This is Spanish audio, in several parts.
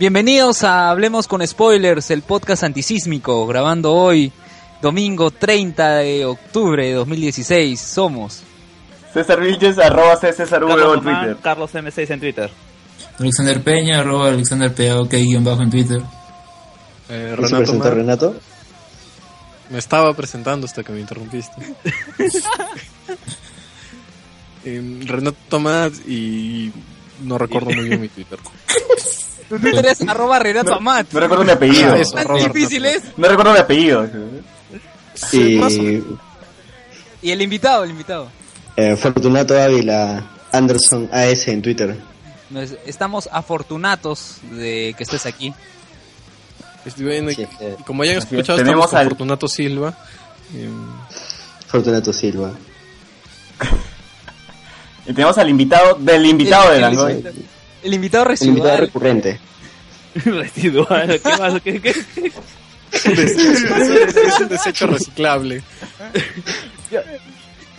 Bienvenidos a Hablemos con Spoilers, el podcast antisísmico, grabando hoy, domingo 30 de octubre de 2016. Somos César Vilches, arroba C César en Román, Twitter. Carlos M6 en Twitter. Alexander Peña, arroba Alexander PAOK guion bajo en Twitter. Eh, ¿Se Renato Mar, Renato? me estaba presentando hasta que me interrumpiste. Em, Renato Tomás y no recuerdo muy bien mi Twitter. Tu Twitter es arroba Renato Amat. No recuerdo mi apellido. Eso. Tan difícil es. No recuerdo mi apellido. Sí, Y. Y el invitado, el invitado. eh, Fortunato Ávila Anderson AS en Twitter. Nos- estamos afortunados de que estés aquí. Estoy viendo y- Sí, eh, y como ya han Así es, escuchado, tenemos estamos con al- Fortunato Silva. em, Fortunato Silva. Y tenemos al invitado del invitado El- de Langoy. El invitado El invitado residual. recurrente. Residual, ¿qué más? ¿Qué, qué? es un desecho reciclable.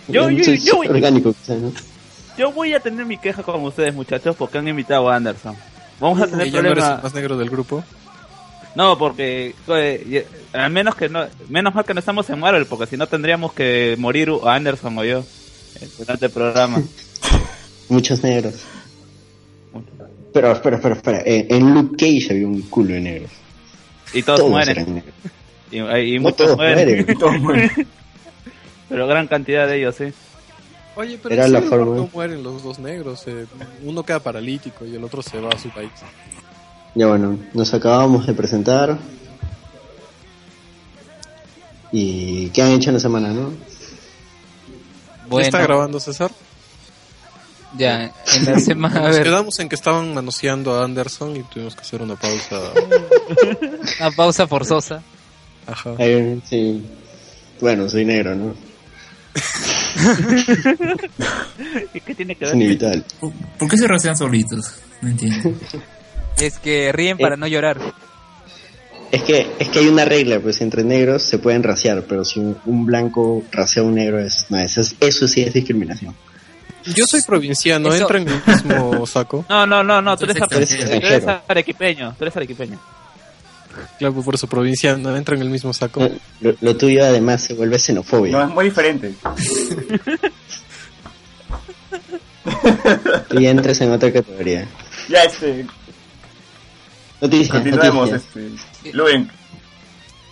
Yo, voy, orgánico, quizás, ¿no? yo voy a tener mi queja con ustedes, muchachos, porque han invitado a Anderson. Vamos a tener Y ya no eres el problemas. más negro del grupo. No, porque eh, al menos que no, menos mal que no estamos en Marvel, porque si no tendríamos que morir o Anderson o yo eh, durante el programa. Muchos negros. Pero espera, espera, espera. En, en Luke Cage había un culo de negros. Y todos, Todos mueren. Y, y No muchos todos mueren. mueren. Todo muy- Pero gran cantidad de ellos, sí. Oye, pero Era la forma. No mueren los dos negros. eh, uno queda paralítico y el otro se va a su país. Ya bueno, nos acabamos de presentar. ¿Y qué han hecho en la semana, no? ¿Ya está Bueno, grabando César? Ya, en la semana. A Nos ver, quedamos en que estaban manoseando a Anderson y tuvimos que hacer una pausa. una pausa forzosa. Ajá. Eh, sí. Bueno, soy negro, ¿no? ¿Y ¿Qué tiene que Es ver? inevitable. ¿Por, por qué se rastrean solitos? No entiendo. Es que ríen para Eh. no llorar. Es que, es que hay una regla, pues entre negros se pueden raciar, pero si un, un blanco racea a un negro, es, no, eso, es- eso sí es discriminación. Yo soy provinciano, Eso- entra en el mismo saco. No, no, no, no, tú eres, tú eres arequipeño, tú eres arequipeño. Claro, por eso provinciano, entra en el mismo saco. No, Lo, lo tuyo además se vuelve No, xenofobia. es muy diferente. Tú ya entras en otra categoría. Ya, este, Noticias, continuemos. noticias. Este. Luen.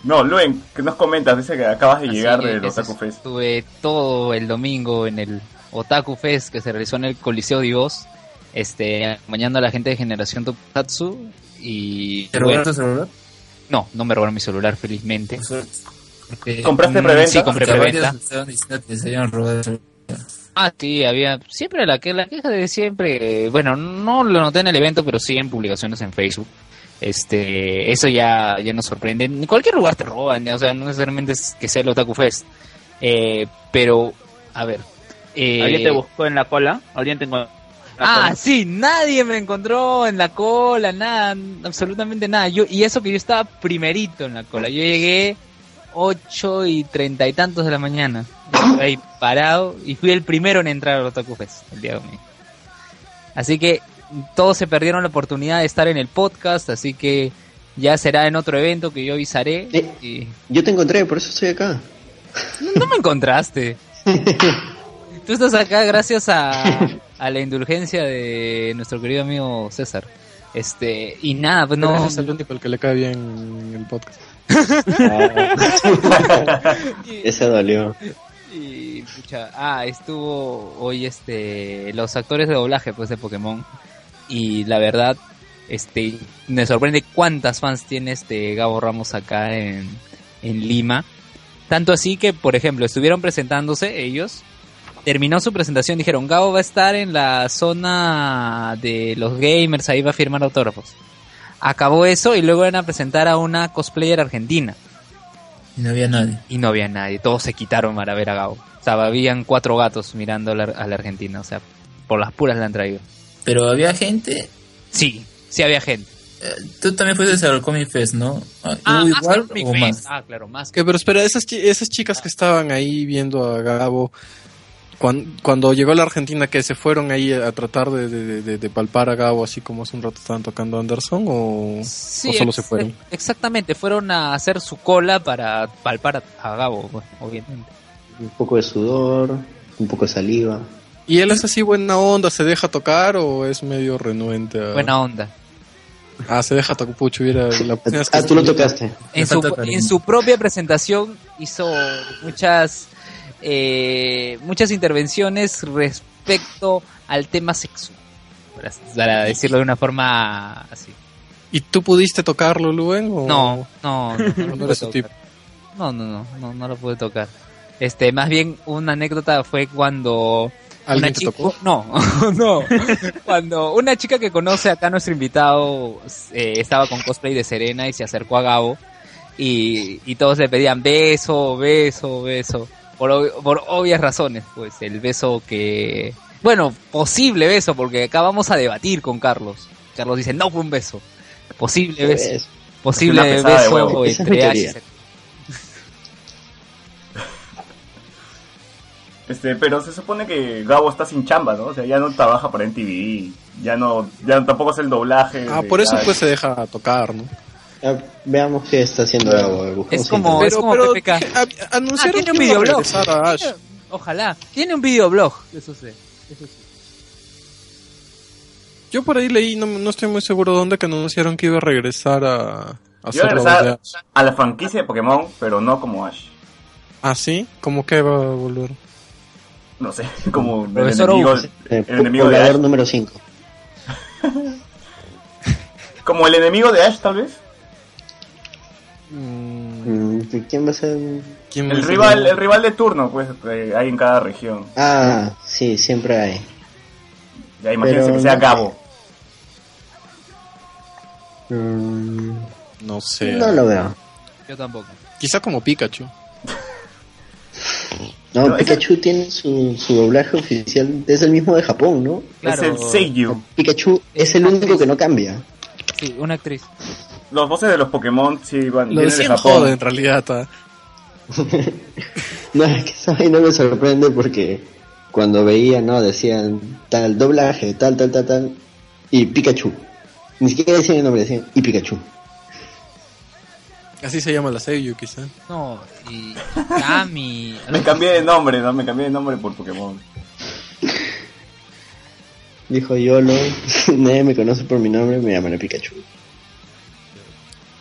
No, Luen, ¿qué nos comentas? Dice que acabas de Así llegar eso Otaku Fest. Estuve todo el domingo en el Otaku Fest que se realizó en el Coliseo Divos, este, acompañando a la gente de Generación Tokusatsu y ¿Te robaron tu celular? no, no me robaron mi celular felizmente. Porque, ¿Compraste Mm, preventa? Sí, compré preventa. Ah, sí, había siempre la que la queja de siempre, eh, bueno, no lo noté en el evento, pero sí en publicaciones en Facebook. Este, eso ya ya nos sorprende. En cualquier lugar te roban, o sea, no necesariamente es que sea el Otaku Fest. Eh, pero a ver, eh, ¿Alguien te buscó en la cola? ¿Alguien te encontró? Ah, cola? sí, nadie me encontró en la cola, nada, absolutamente nada. Yo, y eso que yo estaba primerito en la cola. Yo llegué ocho y treinta y tantos de la mañana. Estuve ahí parado y fui el primero en entrar al Otaku Fest el día domingo. Así que todos se perdieron la oportunidad de estar en el podcast, así que ya será en otro evento que yo avisaré. Eh. Y... Yo te encontré, por eso estoy acá. No, no me encontraste. Tú estás acá gracias a, a la indulgencia de nuestro querido amigo César. Este, y nada, pues no. es el único al que le cae bien el podcast. Ese dolió. Y, pucha, ah, estuvo hoy este los actores de doblaje pues de Pokémon y la verdad este me sorprende cuántas fans tiene este Gabo Ramos acá en, en Lima. Tanto así que, por ejemplo, estuvieron presentándose ellos. Terminó su presentación, dijeron, Gabo va a estar en la zona de los gamers, ahí va a firmar autógrafos. Acabó eso y luego iban a presentar a una cosplayer argentina. Y no había nadie. Y no había nadie, todos se quitaron para ver a Gabo. O sea, habían cuatro gatos mirando a la, a la Argentina, o sea, por las puras la han traído. Pero había gente. Sí, sí había gente. eh, tú también fuiste al Comic Fest, ¿no? Ah, Ah, ¿Hubo más igual o Fest. más? Ah, claro, más. Que, pero espera, esas, chi- esas chicas que estaban ahí viendo a Gabo, cuan- cuando, llegó a la Argentina, que se fueron ahí a tratar de, de- de- de palpar a Gabo, así como hace un rato estaban tocando Anderson, o, Sí, o solo se fueron. Exactamente, fueron a hacer su cola para palpar a, Gabo, obviamente. Un poco de sudor, un poco de saliva. ¿Y él es así buena onda, se deja tocar o es medio renuente? a- Buena onda. Ah, se deja tocar, pucho, hubiera la Ah, tú lo tocaste. En su, en su propia presentación hizo muchas eh, muchas intervenciones respecto al tema sexual, para, para decirlo de una forma así. ¿Y tú pudiste tocarlo, Luen? O... No, no, no, no, lo No pude no, no, no, no, no lo pude tocar. Este, más bien una anécdota fue cuando ¿Alguien una te chica- tocó? No, no. Cuando una chica que conoce acá a nuestro invitado eh, estaba con cosplay de Serena y se acercó a Gabo y, y todos le pedían beso, beso, beso. Por, ob- por obvias razones, pues el beso que... Bueno, posible beso, porque acá vamos a debatir con Carlos. Carlos dice, no fue un beso. Posible beso. Posible beso entre. Serena. Este, pero se supone que Gabo está sin chamba, ¿no? O sea, ya no trabaja para NTV, ya no, ya tampoco hace el doblaje. Ah, de- por eso pues se deja tocar, ¿no? Ah, veamos qué está haciendo Gabo. Es como- internet. es como PPK. a- anunciaron Ah, tiene un videoblog. a Ash. Ojalá. Tiene un videoblog. Eso sí. Eso sí. Yo por ahí leí, no, no estoy muy seguro dónde, que anunciaron que iba a regresar a, a regresar a la franquicia de Pokémon, pero no como Ash. ¿Ah, sí? ¿Cómo que va a volver? No sé, como el enemigo. Eh, el enemigo de Ash. número 5. Como el enemigo de Ash, tal vez. Mm, ¿Quién va a ser? ¿quién El rival, el rival de turno, pues, que hay en cada región. Ah, sí, siempre hay. Ya imagínense Pero que sea no- Gabo. Mm, No sé. no lo veo. Yo tampoco. Quizá como Pikachu. No, No, ese- Pikachu tiene su, su doblaje oficial, es el mismo de Japón, ¿no? Claro. Es el Seiyu. Pikachu es el único que no cambia. Sí, una actriz. Los voces de los Pokémon sí van Lo vienen de Japón. joda en realidad. No, es que esa vaina me sorprende porque cuando veía, ¿no? Decían tal doblaje, tal, tal, tal, tal, y Pikachu. Ni siquiera decían el nombre, decían y Pikachu. Así se llama la Seiyu, quizá. No, y Kami. Me cambié de nombre, ¿no? Me cambié de nombre por Pokémon. Dijo Yolo, nadie me conoce por mi nombre, me llaman Pikachu.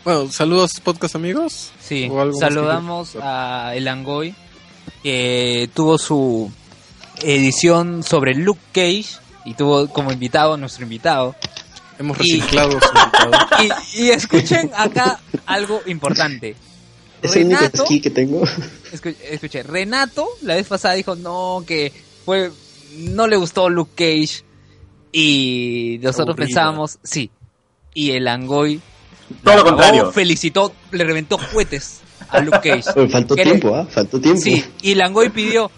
Bueno, saludos podcast amigos. Sí, ¿O algo más que saludamos a El Angoy, que tuvo su edición sobre Luke Cage y tuvo como invitado a nuestro invitado. Hemos Y- reciclado su invitado. Y, y escuchen acá algo importante. Es el único esquí que tengo. escu- escuché, Renato la vez pasada dijo no, que fue, no le gustó Luke Cage y nosotros Aburrida. pensábamos, sí, y el Angoy Todo lo la contrario. felicitó, le reventó cohetes a Luke Cage. Faltó ¿Qué le- tiempo, ¿ah? Faltó tiempo. Sí, y Langoy pidió.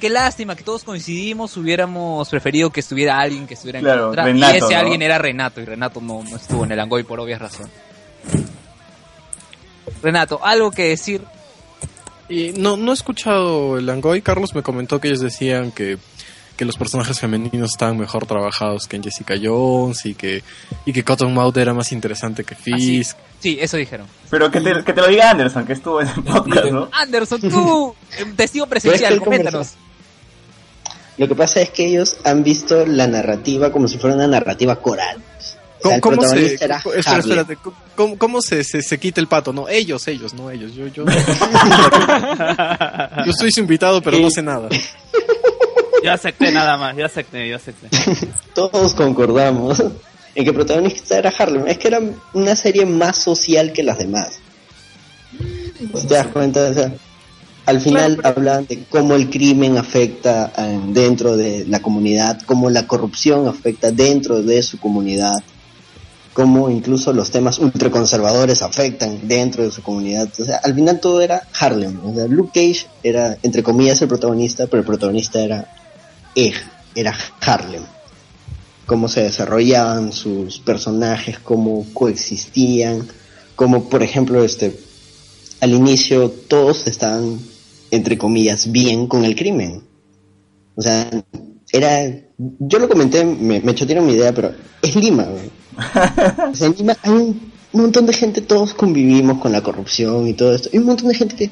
Qué lástima que todos coincidimos, hubiéramos preferido que estuviera alguien que estuviera en contra. Renato, y ese ¿no? alguien era Renato, y Renato no, no estuvo en el Langoy por obvias razones. Renato, algo que decir. Y no, no he escuchado el Angoy. Carlos me comentó que ellos decían que, que los personajes femeninos estaban mejor trabajados que en Jessica Jones y que, y que Cottonmouth era más interesante que Fisk. Sí, eso dijeron. Pero que te, que te lo diga Anderson, que estuvo en el podcast, ¿no? Anderson, tú, eh, testigo presencial, coméntanos. Lo que pasa es que ellos han visto la narrativa como si fuera una narrativa coral. O sea, ¿Cómo, el cómo se, protagonista era co- espera, Harley. espérate, ¿cómo, cómo se, se, se quita el pato? No, ellos, ellos, no ellos. Yo, yo, yo soy su invitado, pero no sé nada. Yo acepté nada más, yo acepté, yo acepté. Todos concordamos en que el protagonista era Harlem. Es que era una serie más social que las demás. Si ¿Te das cuenta? O sea, al final hablan de cómo el crimen afecta eh, dentro de la comunidad, cómo la corrupción afecta dentro de su comunidad, cómo incluso los temas ultraconservadores afectan dentro de su comunidad. O sea, al final todo era Harlem. O sea, Luke Cage era, entre comillas, el protagonista, pero el protagonista era Egg, era Harlem. Cómo se desarrollaban sus personajes, cómo coexistían, como por ejemplo, este, al inicio todos estaban, entre comillas, bien con el crimen. O sea, era... Yo lo comenté, me, me chotearon mi idea, pero es Lima. O sea, en Lima hay un montón de gente, todos convivimos con la corrupción y todo esto. Hay un montón de gente que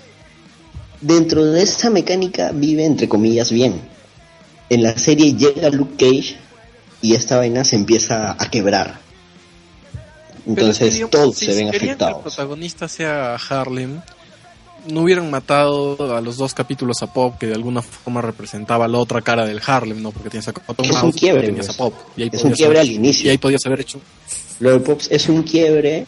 dentro de esa mecánica vive, entre comillas, bien. En la serie llega Luke Cage y esta vaina se empieza a quebrar. Entonces todos si- se ven querían que el afectados. protagonista sea Harlem, no hubieran matado a los dos capítulos a Pop, que de alguna forma representaba la otra cara del Harlem, ¿no? Porque tienes a Cotton Es un quiebre, pues. a Pop. Y ahí Es un quiebre haber- al inicio. Y ahí podías haber hecho... Lo de Pops es un quiebre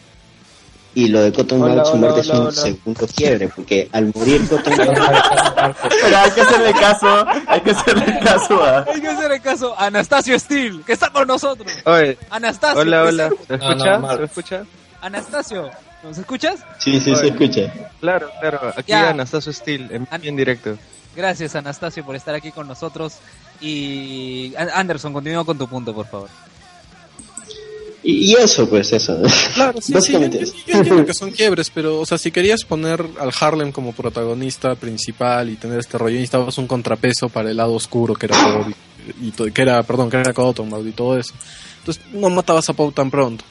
y lo de Cotton Hola, Mouth, su hola, muerte es un hola. segundo quiebre, porque al morir Cotton Mouth, Pero hay que hacerle caso, hay que hacerle caso a... Hay que hacer caso a Anastasio Steel, que está con nosotros. Oye, Anastasio. hola, ¿qué hola. ¿Se No, no, escucha? ¿Se escucha? Anastasio, ¿nos escuchas? sí, sí, se escucha. Claro, claro. Aquí Ya. Anastasio Steel, en, An- en directo. Gracias, Anastasio, por estar aquí con nosotros. Y An- Anderson, continúa con tu punto, por favor. Y, y eso, pues, eso. Claro, sí, sí, yo, yo- entiendo que son quiebres, pero, o sea, si querías poner al Harlem como protagonista principal y tener este rollo, necesitabas un contrapeso para el lado oscuro que era y, que era, perdón, que era Cottonmouth y todo eso. Entonces, no matabas a Pop tan pronto.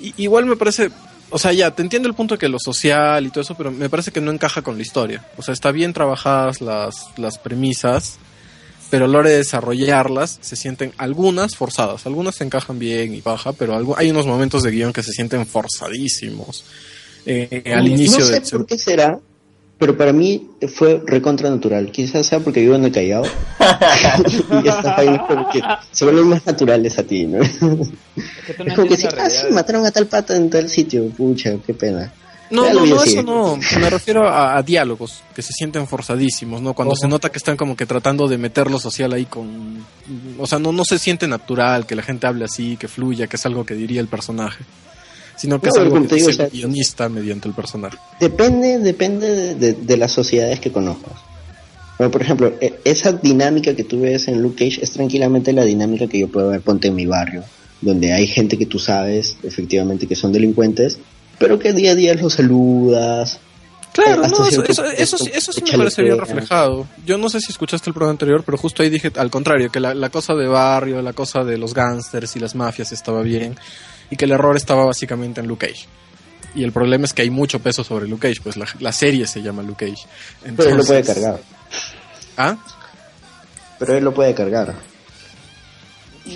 Y, igual me parece, o sea, ya, te entiendo el punto de que lo social y todo eso, pero me parece que no encaja con la historia. O sea, está bien trabajadas las, las premisas, pero a la hora de desarrollarlas se sienten algunas forzadas, algunas se encajan bien y baja, pero algo, hay unos momentos de guion que se sienten forzadísimos. Eh, al inicio no sé del por qué será, pero para mí fue recontra natural. Quizás sea porque vivo en el Callao. y estas vainas como que se vuelven más naturales a ti, ¿no? Es que tú no es como que la ah, sí, mataron a tal pata en tal sitio. Pucha, qué pena. No, no, no, eso no. Me refiero a, a diálogos que se sienten forzadísimos, ¿no? Cuando se nota que están como que tratando de meter lo social ahí con... O sea, no, no se siente natural que la gente hable así, que fluya, que es algo que diría el personaje. Sino que No, es algo que dice o el guionista mediante el personaje. Depende, depende de, de- de las sociedades que conozcas. Bueno, por ejemplo, e- esa dinámica que tú ves en Luke Cage es tranquilamente la dinámica que yo puedo ver, ponte en mi barrio, donde hay gente que tú sabes efectivamente que son delincuentes, pero que día a día los saludas. Claro, Eh, no, eso, eso, eso, sí- eso sí me parece bien reflejado. Yo no sé si escuchaste el programa anterior, pero justo ahí dije al contrario, que la, la cosa de barrio, la cosa de los gángsters y las mafias estaba bien, y que el error estaba básicamente en Luke Cage. Y el problema es que hay mucho peso sobre Luke Cage, pues la, la serie se llama Luke Cage. Pero él lo puede Entonces- cargar. ¿Ah? Pero él lo puede cargar.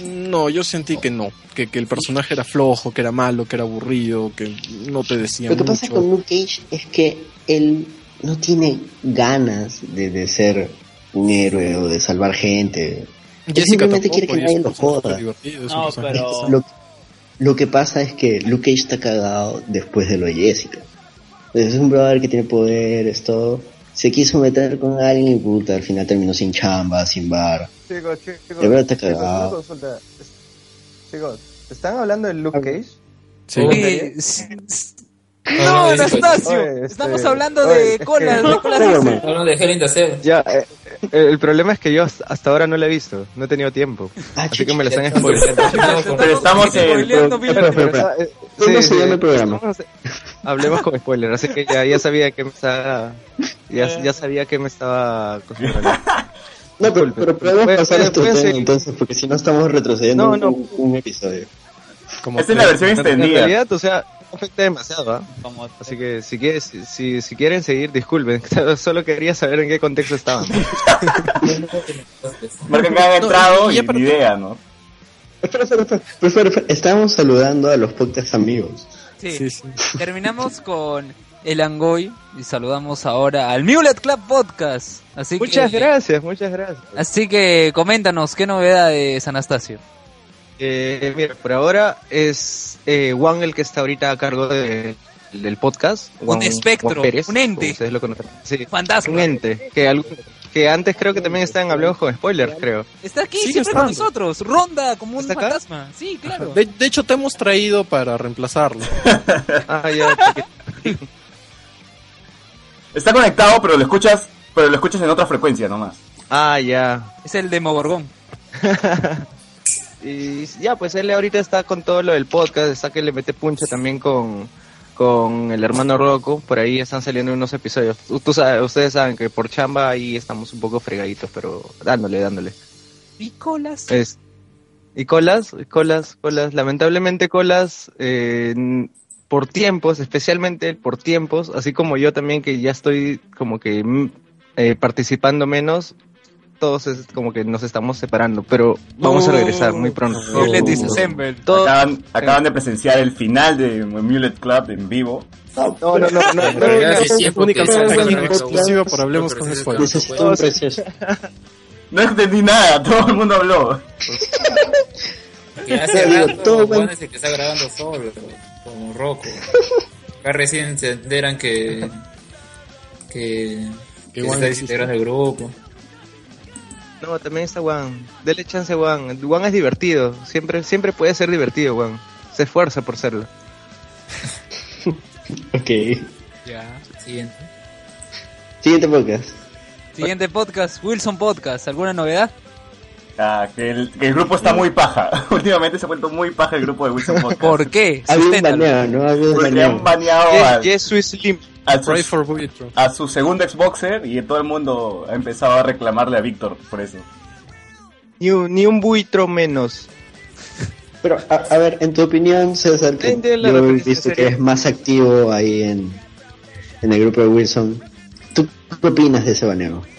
No, yo sentí que no, que, que el personaje era flojo, que era malo, que era aburrido, que no te decía Lo que mucho. pasa con Luke Cage es que él no tiene ganas de, de ser un héroe o de salvar gente. Él simplemente quiere que nadie lo joda. No, pero- Lo, lo que pasa es que Luke Cage está cagado después de lo de Jessica. Es un brother que tiene poderes, todo. Se quiso meter con alguien y puta, al final terminó sin chamba, sin bar. Chicos, chicos, De verdad está chicos, una cagado. Chicos, ¿están hablando de Luke Cage? Sí. No. Anastasio, Oye, este- estamos hablando de oye, colas, de colas. Hablando de the Cell. Ya, eh, eh, el problema es que yo hasta ahora no la he visto, no he tenido tiempo. Ah, Así que me la están spoileando. Pero estamos en... ¿Cómo se llama el programa? Hablemos con spoiler, así que ya, ya sabía que me estaba ya, ya sabía que me estaba acostumbrando. No, pero, pero podemos pasar seguir. entonces, porque si no estamos retrocediendo No, no. Un, un episodio. Como Esta es la versión En, en extendida. realidad, o sea, no afecta demasiado. Como- Así que si, quieres, si, si, quieren seguir, disculpen, solo quería saber en qué contexto estaban. Marcan que han No, entrado y ni idea, ¿no? Espera, espera, espera. Espera, espera, espera. Estamos saludando a los podcast amigos. Sí. Sí, sí. Terminamos con el Angoy y saludamos ahora al Mulet Club Podcast. Así muchas que, gracias, muchas gracias. Así que coméntanos, ¿qué novedades, Anastasio? Eh, mira, por ahora es eh, Juan el que está ahorita a cargo de- del podcast. Un espectro, Juan Pérez, un ente. Ustedes lo conocen. Sí, un Fantasma. ente. Que, algo- que antes creo que también está en Hablemos con Spoilers, creo. Está aquí Sigue siempre con nosotros. Ronda como un fantasma. Sí, claro. De, de hecho, te hemos traído para reemplazarlo. Ah, ya. Está conectado, pero lo escuchas, pero lo escuchas en otra frecuencia nomás. Ah, ya. Es el Demogorgón. Y ya, pues él ahorita está con todo lo del podcast, está que le mete puncha también con, con el hermano Rocco, por ahí están saliendo unos episodios. Tú- tú sabes- ustedes saben que por chamba ahí estamos un poco fregaditos, pero dándole, dándole. ¿Y colas? Es, y Colas, Colas, Colas, lamentablemente Colas, eh, por tiempos, especialmente por tiempos, así como yo también que ya estoy como que mm, eh, participando menos, todos es como que nos estamos separando, pero vamos a regresar muy pronto. Violet Disassemble. Todo- Acaban, acaban de presenciar el final de Mulet Club en vivo. No, No, no, no, no, no, En realidad, no, sí, única por Hablemos con Pero Spoilers. Todos- precioso. No entendí nada, todo el mundo habló. Que hace rato todo bueno. es el que está grabando solo, como Rocco. Acá recién se enteran que que, que Juan está del grupo. No, también está Juan. Dele chance a Juan. Juan es divertido. Siempre, siempre puede ser divertido, Juan. Se esfuerza por serlo. Ok. Ya. Siguiente. Siguiente podcast. Siguiente podcast, Wilson Podcast. ¿Alguna novedad? Ah, que, el, que el grupo está muy paja. Últimamente se ha vuelto muy paja el grupo de Wilson Podcast. ¿Por qué? Ha habido un Susténtalo. baneo, ¿no? Ha habido un Porque baneo. han baneado Yes, a, Pray su, for Boogie a su segundo Xboxer y todo el mundo ha empezado a reclamarle a Víctor por eso. Ni un, ni un buitro menos. Pero, a, a ver, en tu opinión, César, que yo he visto que seria. es más activo ahí en, en el grupo de Wilson, ¿tú qué opinas de ese baneo?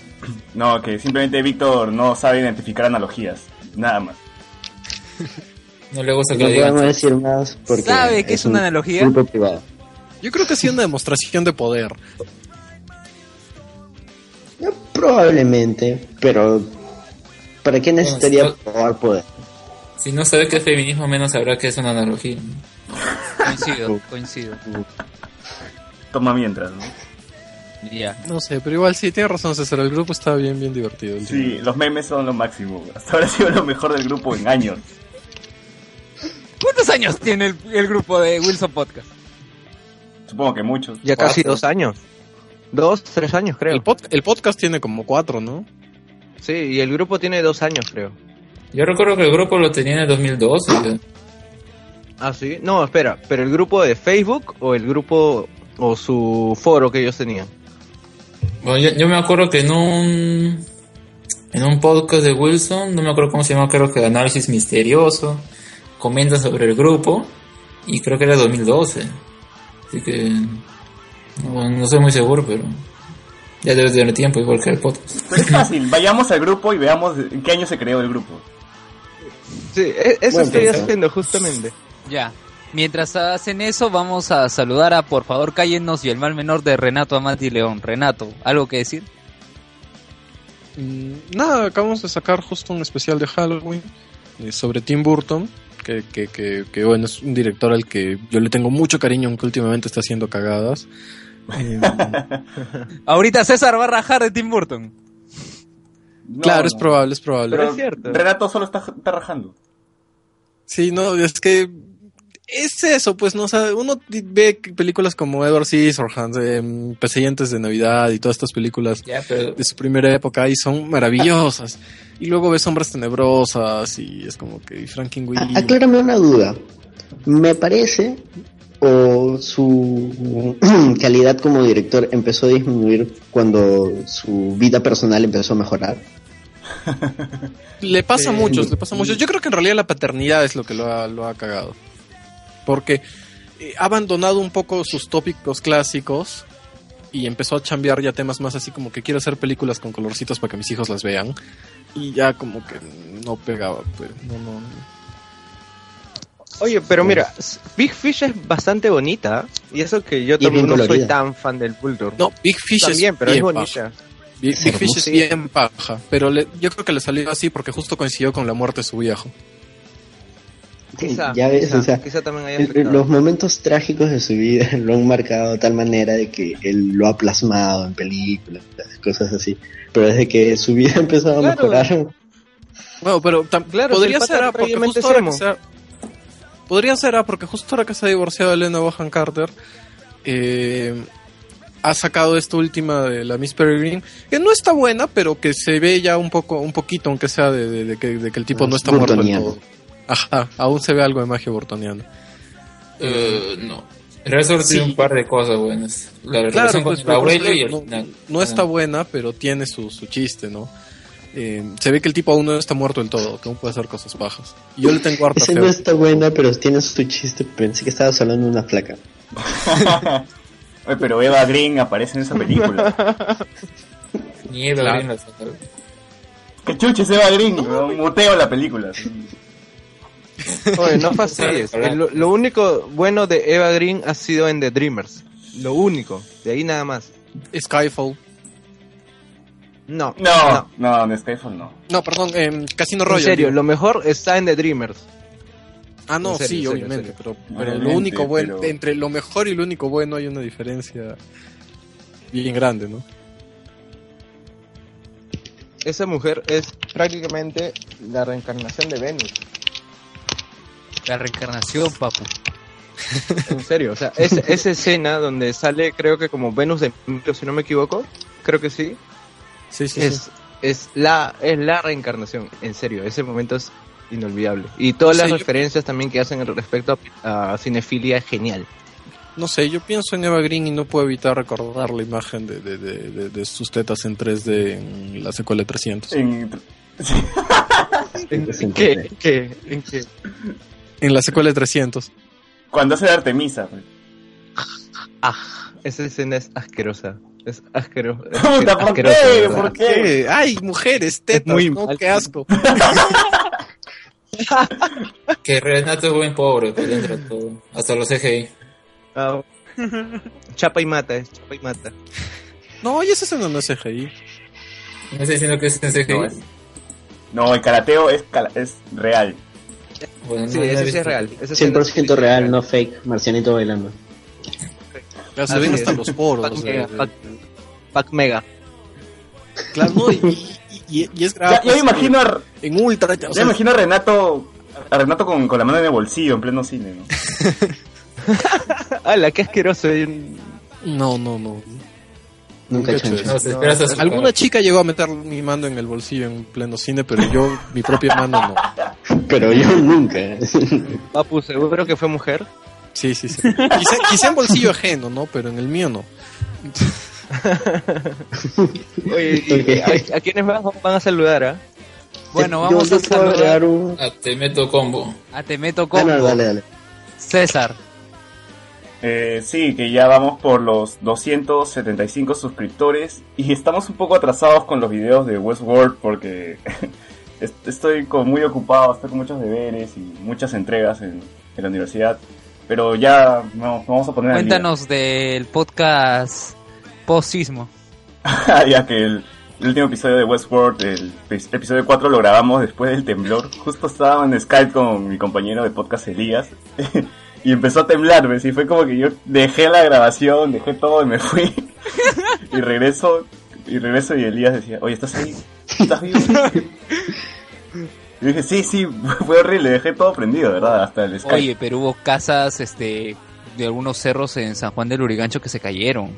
No, que simplemente Víctor no sabe identificar analogías. Nada más. No le gusta No que lo digan. podemos decir más porque ¿Sabe que es una analogía? grupo privado. Yo creo que ha sido una demostración de poder. Probablemente, pero ¿para qué necesitaría Bueno, probar poder? Si no sabe qué es feminismo, menos sabrá que es una analogía. Coincido, coincido. Toma mientras, ¿no? Ya. No sé, pero igual sí, tiene razón César, el grupo está bien, bien divertido. Sí, los memes son lo máximo. Hasta ahora ha sido lo mejor del grupo en años. ¿Cuántos años tiene el, el grupo de Wilson Podcast? Supongo que muchos. Ya casi dos años. Dos, tres años, creo. El, pod- el podcast tiene como cuatro, ¿no? Sí, y el grupo tiene dos años, creo. Yo recuerdo que el grupo lo tenía en el 2012. ya. Ah, sí. No, espera, pero el grupo de Facebook o el grupo o su foro que ellos tenían. Bueno, yo, yo me acuerdo que en un en un podcast de Wilson, no me acuerdo cómo se llama, creo que Análisis Misterioso, comentan sobre el grupo y creo que era 2012. Así que no, no soy muy seguro, pero ya debe tener tiempo igual que el podcast. Pero es fácil, vayamos al grupo y veamos en qué año se creó el grupo. Sí, e- eso estoy haciendo justamente. Ya. Mientras hacen eso, vamos a saludar a Por favor cállenos y el mal menor de Renato Amati León. Renato, ¿algo que decir? Mm, Nada, acabamos de sacar justo un especial de Halloween eh, sobre Tim Burton, que, que, que, que, bueno, es un director al que yo le tengo mucho cariño, aunque últimamente está haciendo cagadas. Eh, Ahorita César va a rajar de Tim Burton. No, claro, es probable, es probable. Pero Es cierto. Renato solo está, está rajando. Sí, no, es que es eso, pues, no, o sea, uno ve películas como Edward Scissorhands, eh, Pesadillas de Navidad y todas estas películas pero de su primera época y son maravillosas. Y luego ves Sombras Tenebrosas y es como que Frankenweenie. A- aclárame una duda. Me parece o su calidad como director empezó a disminuir cuando su vida personal empezó a mejorar. Le pasa a muchos, le pasa a muchos. Yo creo que en realidad la paternidad es lo que lo ha, lo ha cagado. Porque eh, ha abandonado un poco sus tópicos clásicos y empezó a chambear ya temas más así como que quiero hacer películas con colorcitos para que mis hijos las vean. Y ya como que no pegaba, pues. No, no. Oye, pero mira, Big Fish es bastante bonita. Y eso que yo es tampoco no soy tan fan del Bulldog. No, Big Fish también, es pero es bien bonita. paja. Big, Big Fish es bien paja. Pero le- yo creo que le salió así porque justo coincidió con la muerte de su viejo. Quizá, ya ves, quizá, o sea, quizá también haya afectado. los momentos trágicos de su vida lo han marcado de tal manera de que él lo ha plasmado en películas, cosas así. Pero desde que su vida empezó a Claro. mejorar, Bueno, pero Claro, podría ser ah, porque justo ahora que se ha- podría ser ah, porque justo ahora que se ha divorciado de Elena Bohan Carter eh, ha sacado esta última de la Miss Peregrine que no está buena pero que se ve ya un poco un poquito aunque sea de, de- de que, de que el tipo Más no está muerto del burtoniano. todo ajá aún se ve algo de magia burtoniana eh, no. El resto tiene Sí. un par de cosas buenas. La Claro, relación pues, con Aurelio y ejemplo, el no, final. no está buena, pero tiene su, su chiste, ¿no? Eh, se ve que el tipo aún no está muerto del todo, que aún puede hacer cosas bajas. Y yo le tengo harta Ese fe. no está buena, pero tiene su chiste. Pensé que estabas hablando de una flaca. Oye, pero Eva Green aparece en esa película. Ni Eva Claro. Green la saca. ¿Qué chucha es Eva Green? Muteo la película. Oye, no fastidies. Lo, lo único bueno de Eva Green ha sido en The Dreamers. Lo único. De ahí nada más. Skyfall. No. No, no, en Skyfall no. No, perdón, eh, Casino En Royale. serio, digo. lo mejor está en The Dreamers. Ah, no, en serio, sí, en serio, obviamente, en pero, pero Obviamente, lo único bueno, pero- entre lo mejor y lo único bueno hay una diferencia bien grande, ¿no? Esa mujer es prácticamente la reencarnación de Venus. La reencarnación, papu. En serio, o sea, es- esa escena donde sale, creo que como Venus de Milo, si no me equivoco, creo que sí, Sí, sí, es, sí. es la es la reencarnación, en serio, ese momento es inolvidable. Y todas las yo- referencias también que hacen respecto a, a cinefilia es genial. No sé, yo pienso en Eva Green y no puedo evitar recordar la imagen de, de, de, de- de sus tetas en 3D en la secuela de 300. En- ¿En qué? ¿En qué? ¿En qué? En la secuela de 300. Cuando hace de Artemisa. pues. Ah, esa escena es asquerosa. Es asquero, es Puta, ¿por asquerosa, qué? ¿Por qué? ¡Ay, mujeres, tetas! muy no. ¡Qué asco! Que Renato es buen pobre, pues dentro de todo. Hasta los CGI. Ah, chapa y mata, es chapa y mata. No, y esa escena no es CGI. No estoy diciendo que es en CGI. No, es- no, el karateo es, es real. Bueno, Sí, no, no he ese sí visto. es real. esa escena 100% real, no fake. Marcianito bailando. Ya se ven hasta los poros. Pac Mega, de- Pac, Pac Mega. Claro, no, y, y- es grave. Ya, ya me imagino a, En ultra, o ya sea, me imagino a Renato, a Renato con, con la mano en el bolsillo en pleno cine, ¿no? ¡Hala, qué asqueroso! No, no, no. Nunca he hecho eso. No, Alguna chica llegó a meter mi mano en el bolsillo en pleno cine, pero yo, mi propia mano no. Pero yo nunca. Papu, ¿seguro que fue mujer? Sí, sí, sí. Quizá, quizá en bolsillo ajeno, ¿no? Pero en el mío no. Oye, ¿y ¿a, a quiénes van a saludar, ah? Bueno, vamos yo a saludar un... Ah, te meto combo. a Te Meto Ah, Combo. dale, dale. César. Eh, sí, que ya vamos por los 275 suscriptores y estamos un poco atrasados con los videos de Westworld porque est- estoy como muy ocupado, estoy con muchos deberes y muchas entregas en, en la universidad, pero ya vamos, vamos a poner. Cuéntanos del podcast post-sismo. ya que el, el último episodio de Westworld, el epi- episodio 4 lo grabamos después del temblor, justo estaba en Skype con mi compañero de podcast Elías. Y empezó a temblar, ¿ves? Y fue como que yo dejé la grabación, dejé todo y me fui. y regreso, y regreso y Elías decía, oye, ¿estás ahí? ¿Estás vivo? y dije, sí, sí, fue horrible, dejé todo prendido, ¿verdad? Hasta el Skype. Oye, pero hubo casas este, de algunos cerros en San Juan del Urigancho que se cayeron.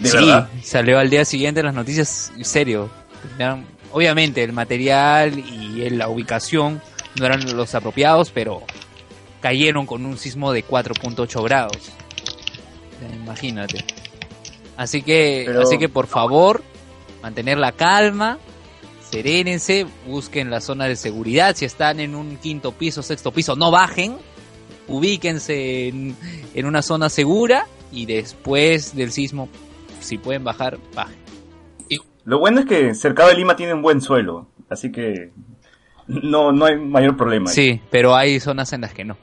¿De sí, verdad? salió al día siguiente en las noticias, en serio. Obviamente el material y la ubicación no eran los apropiados, pero cayeron con un sismo de 4.8 grados. Imagínate. Así que, Pero- así que por favor, mantener la calma, serénense, busquen la zona de seguridad. Si están en un quinto piso, sexto piso, no bajen, ubíquense en, en una zona segura y después del sismo, si pueden bajar, bajen. Lo bueno es que Cercado de Lima tiene un buen suelo, así que no, no hay mayor problema. Sí, pero hay zonas en las que no.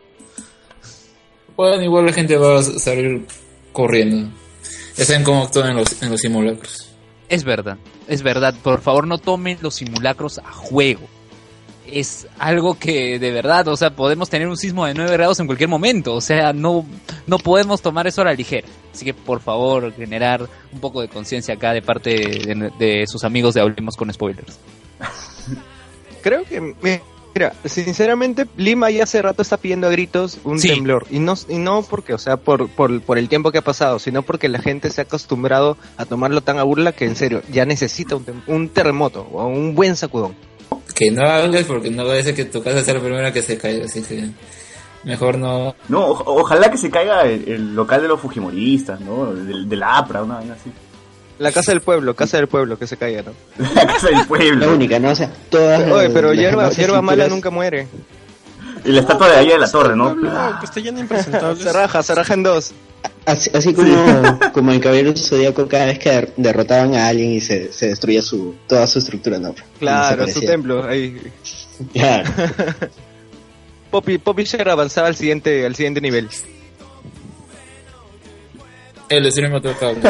Bueno, igual la gente va a salir corriendo. Ya saben cómo actúan en los, en los simulacros. Es verdad, es verdad. Por favor, no tomen los simulacros a juego. Es algo que de verdad, o sea, podemos tener un sismo de 9 grados en cualquier momento. O sea, no, no podemos tomar eso a la ligera. Así que, por favor, generar un poco de conciencia acá de parte de, de sus amigos de Hablemos con Spoilers. Creo que, mi- mira, sinceramente, Lima ya hace rato está pidiendo a gritos un Sí. temblor. Y no, y no porque, o sea, por, por, por el tiempo que ha pasado, sino porque la gente se ha acostumbrado a tomarlo tan a burla que, en serio, ya necesita un, tem- un terremoto o un buen sacudón. Que no hables porque no parece que tu casa sea la primera que se caiga, así que Mejor no. No, o- ojalá que se caiga el, el local de los Fujimoristas, ¿no? Del, de la APRA, una vaina así. La casa del pueblo, casa del pueblo, que se caiga, ¿no? La casa del La pueblo. única, ¿no? O sea, todas. Oye, pero las hierba, hierba mala nunca muere. Y la estatua de ahí de la torre, ¿no? No, que está lleno de impresentables. Se raja, se raja en dos. Así, así como, como en Caballero Zodíaco, cada vez que der- derrotaban a alguien y se, se destruía su, toda su estructura, ¿no? Claro, su templo. Ahí. Claro. Poppy, Poppy Share avanzaba al siguiente, al siguiente nivel. El stream otro cable.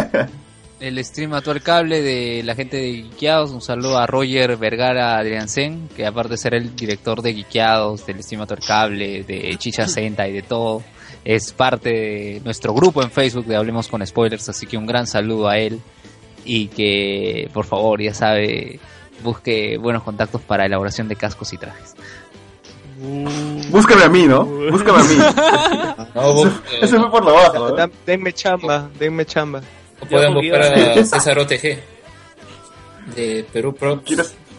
El stream actual cable de la gente de Geekeados. Un saludo a Roger Vergara Adriansen, que aparte de ser el director de Geekeados, del stream actual cable, de Chicha Senta y de todo, es parte de nuestro grupo en Facebook de Hablemos con Spoilers. Así que un gran saludo a él. Y que, por favor, ya sabe, busque buenos contactos para elaboración de cascos y trajes. Búscame a mí, ¿no? Búscame a mí. No, vos, eh, Eso fue por ¿no? Da- Denme chamba, denme chamba. Pueden Yo buscar a César OTG de Perú Pro.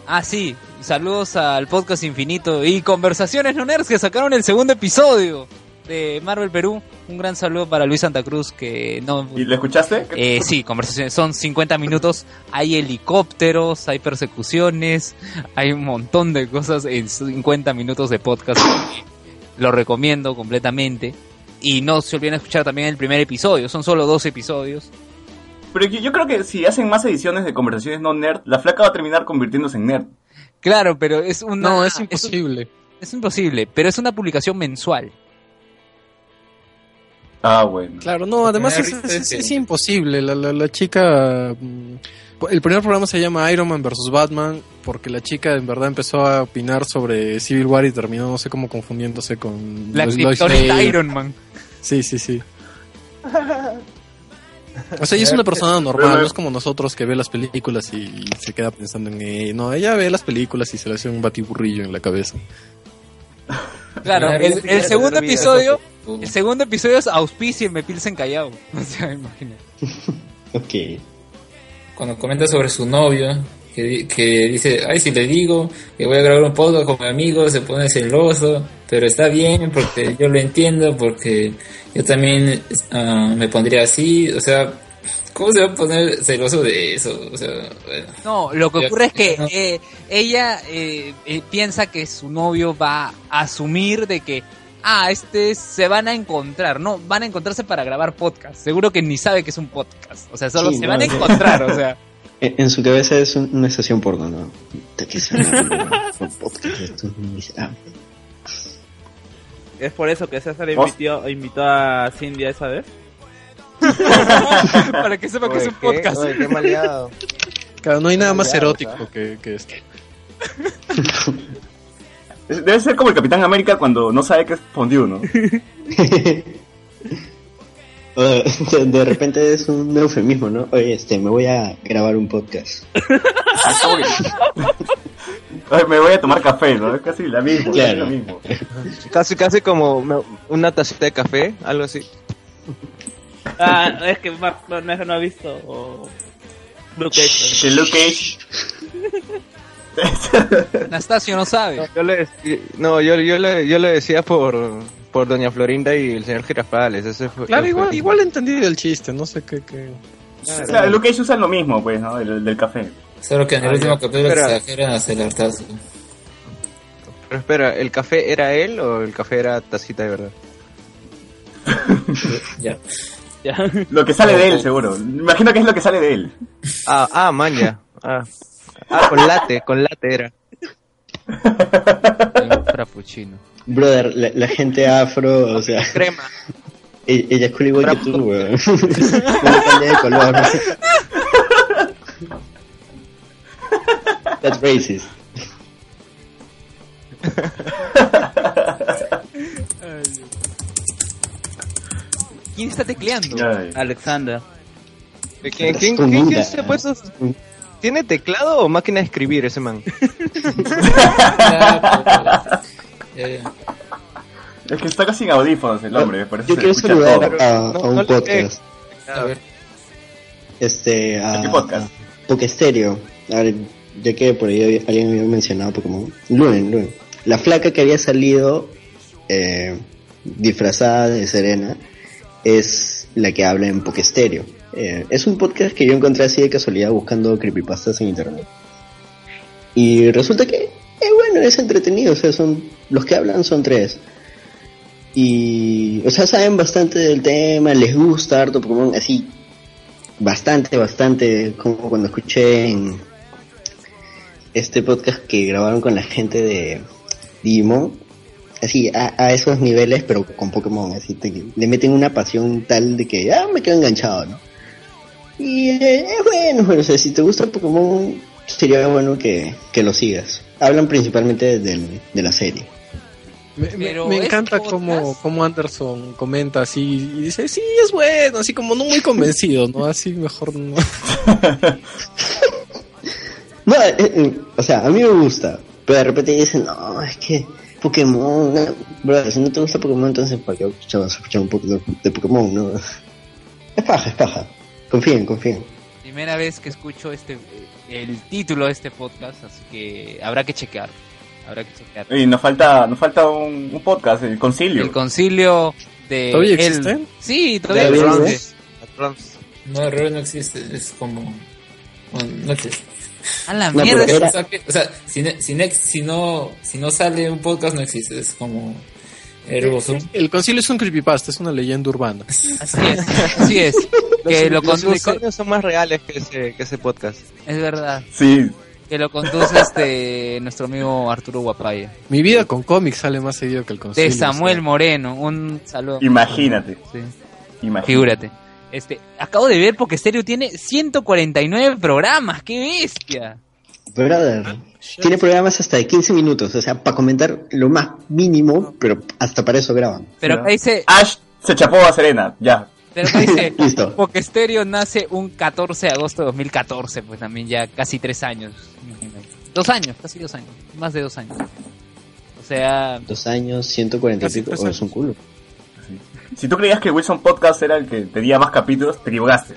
Ah, sí. Saludos al podcast Infinito y Conversaciones No Nerds que sacaron el segundo episodio de Marvel Perú. Un gran saludo para Luis Santa Cruz que no... ¿Y lo escuchaste? Eh, sí, conversaciones. Son 50 minutos. Hay helicópteros, hay persecuciones, hay un montón de cosas en 50 minutos de podcast. Lo recomiendo completamente. Y no se olviden escuchar también el primer episodio. Son solo dos episodios. Pero yo, yo creo que si hacen más ediciones de conversaciones no nerd, la flaca va a terminar convirtiéndose en nerd. Claro, pero es una... No, es un- imposible. es imposible, pero es una publicación mensual. Ah, bueno. Claro, no, además es, es- es- es imposible. La, la, la chica. mm, El primer programa se llama Iron Man vs. Batman porque la chica en verdad empezó a opinar sobre Civil War y terminó, no sé cómo, confundiéndose con. La. Iron Man. Sí, sí, sí. O sea, ella es una persona normal, no es como nosotros que ve las películas y, se queda pensando en ella. No, ella ve las películas y se le hace un batiburrillo en la cabeza. Claro, el, segundo episodio, el segundo episodio es Auspicio y me pilsen callado. O sea, imagina. Ok. Cuando comenta sobre su novio, que, que dice, ay, si le digo que voy a grabar un podcast con mi amigo, se pone celoso, pero está bien porque yo lo entiendo, porque yo también ah, me pondría así, o sea, ¿cómo se va a poner celoso de eso? O sea, bueno. No, lo que ocurre es que no. eh, ella eh, eh, piensa que su novio va a asumir de que, ah, este se van a encontrar. No, van a encontrarse para grabar podcast. Seguro que ni sabe que es un podcast. O sea, solo Sí, se no, van a encontrar, o sea. En, en su cabeza es un- una estación porno, ¿no? Es muy miserable. Es por eso que César ¿Vos? invitó, invitó a Cindy a esa vez. para que sepa que es un ¿qué? podcast. Oye, qué maleado. Claro, no hay nada más erótico ¿sabes? que, que esto. Es- Debe ser como el Capitán América cuando no sabe que es fondue, ¿no? De, repente es un eufemismo, ¿no? Oye, este, me voy a grabar un podcast. Ay, me voy a tomar café, ¿no? Es casi la misma, Claro. lo mismo. Casi, casi como me- una tacita de café, algo así. Ah, es que Mark no, no, no ha visto. O... Luke Cage. Luke Cage... Anastasio no sabe. Yo le, no, yo, yo, le, yo le decía por, por Doña Florinda y el señor Girafales. Ese fue, Claro, ese igual, fue- igual entendí el chiste, no sé qué. qué... Claro, Luke Cage usa lo mismo, pues, ¿no? Del, del café. Solo que en el Ah, último capítulo exageran el hartazo. Pero espera, ¿el café era él o el café era tacita de verdad? Ya. Ya. Lo que sale de él, seguro. Me imagino que es lo que sale de él. Ah, ah, maña. Ah. ah, con late, con late era. Frappuccino. Brother, la, la gente afro, o sea, Crema. ella es cool igual que tú, weón. Cambia de color. That's racist. ¿Quién está tecleando? Ay. Alexander. ¿Quién, quién, quién, quién se ha puesto? ¿Tiene teclado o máquina de escribir ese man? Ya. Es que está casi sin audífonos el hombre, por eso Yo se quiero saludar todo. a, No, a un no le podcast. A ver, Este, a, ¿A qué podcast? a Pokestereo. A ver, ya que por ahí alguien había mencionado Pokémon. Luen, Luen. La flaca que había salido, eh, disfrazada de Serena, es la que habla en Pokestereo. Eh, es un podcast que yo encontré así de casualidad buscando creepypastas en internet. Y resulta que es bueno, es entretenido, o sea, son los que hablan son tres. Y, o sea, saben bastante del tema, les gusta harto Pokémon, así, bastante, bastante, como cuando escuché en este podcast que grabaron con la gente de Digimon, así, a, a esos niveles, pero con Pokémon, así, te- le meten una pasión tal de que, ah, me quedo enganchado, ¿no? Y eh, es bueno, bueno, o sea, si te gusta Pokémon, sería bueno que, que lo sigas. Hablan principalmente del, de la serie. Me, me- Pero me ¿es encanta cómo, cómo Anderson comenta así y dice, sí, es bueno, así como no muy convencido, ¿no? Así mejor no. No, eh, eh, o sea, a mí me gusta, pero de repente dicen, no, es que Pokémon, no, brother, si no te gusta Pokémon, entonces para qué vas a escuchar un poco de, de Pokémon, ¿no? Es paja, es paja. Confíen, confíen. Primera vez que escucho este el título de este podcast, así que habrá que chequear. Habrá que chequear. Y nos falta, nos falta un, un podcast, el concilio. El concilio de ¿Todavía el- existe? Sí, todavía ¿Todavía existe. No, el rol no existe, es como... bueno, no existe. A la No, mierda. era- O sea, que- o sea, si, ne- si, ne- si no, si no sale un podcast no existe, es como... Herbosum. El concilio es un creepypasta, es una leyenda urbana. Así es. Así es. que lo los conduce. unicornios son más reales que ese, que ese podcast. Es verdad. Sí, Que lo conduce este nuestro amigo Arturo Guapaya. Mi vida con cómics sale más seguido que el concilio. De Samuel. Moreno. Un saludo. imagínate. Sí. imagínate. Figúrate. Este, acabo de ver porque Stereo tiene 149 programas, qué bestia. Brother, tiene programas hasta de 15 minutos, o sea, para comentar lo más mínimo, pero hasta para eso graban. Pero acá dice, Ash se chapó a Serena, ya. pero acá dice, Listo. porque Stereo nace un 14 de agosto de 2014, pues también ya casi tres años. imagínate. Dos años, casi dos años, más de dos años. O sea, Dos años, 140 y pico, oh, es un culo. Si tú creías que Wilson Podcast era el que tenía más capítulos, te equivocaste.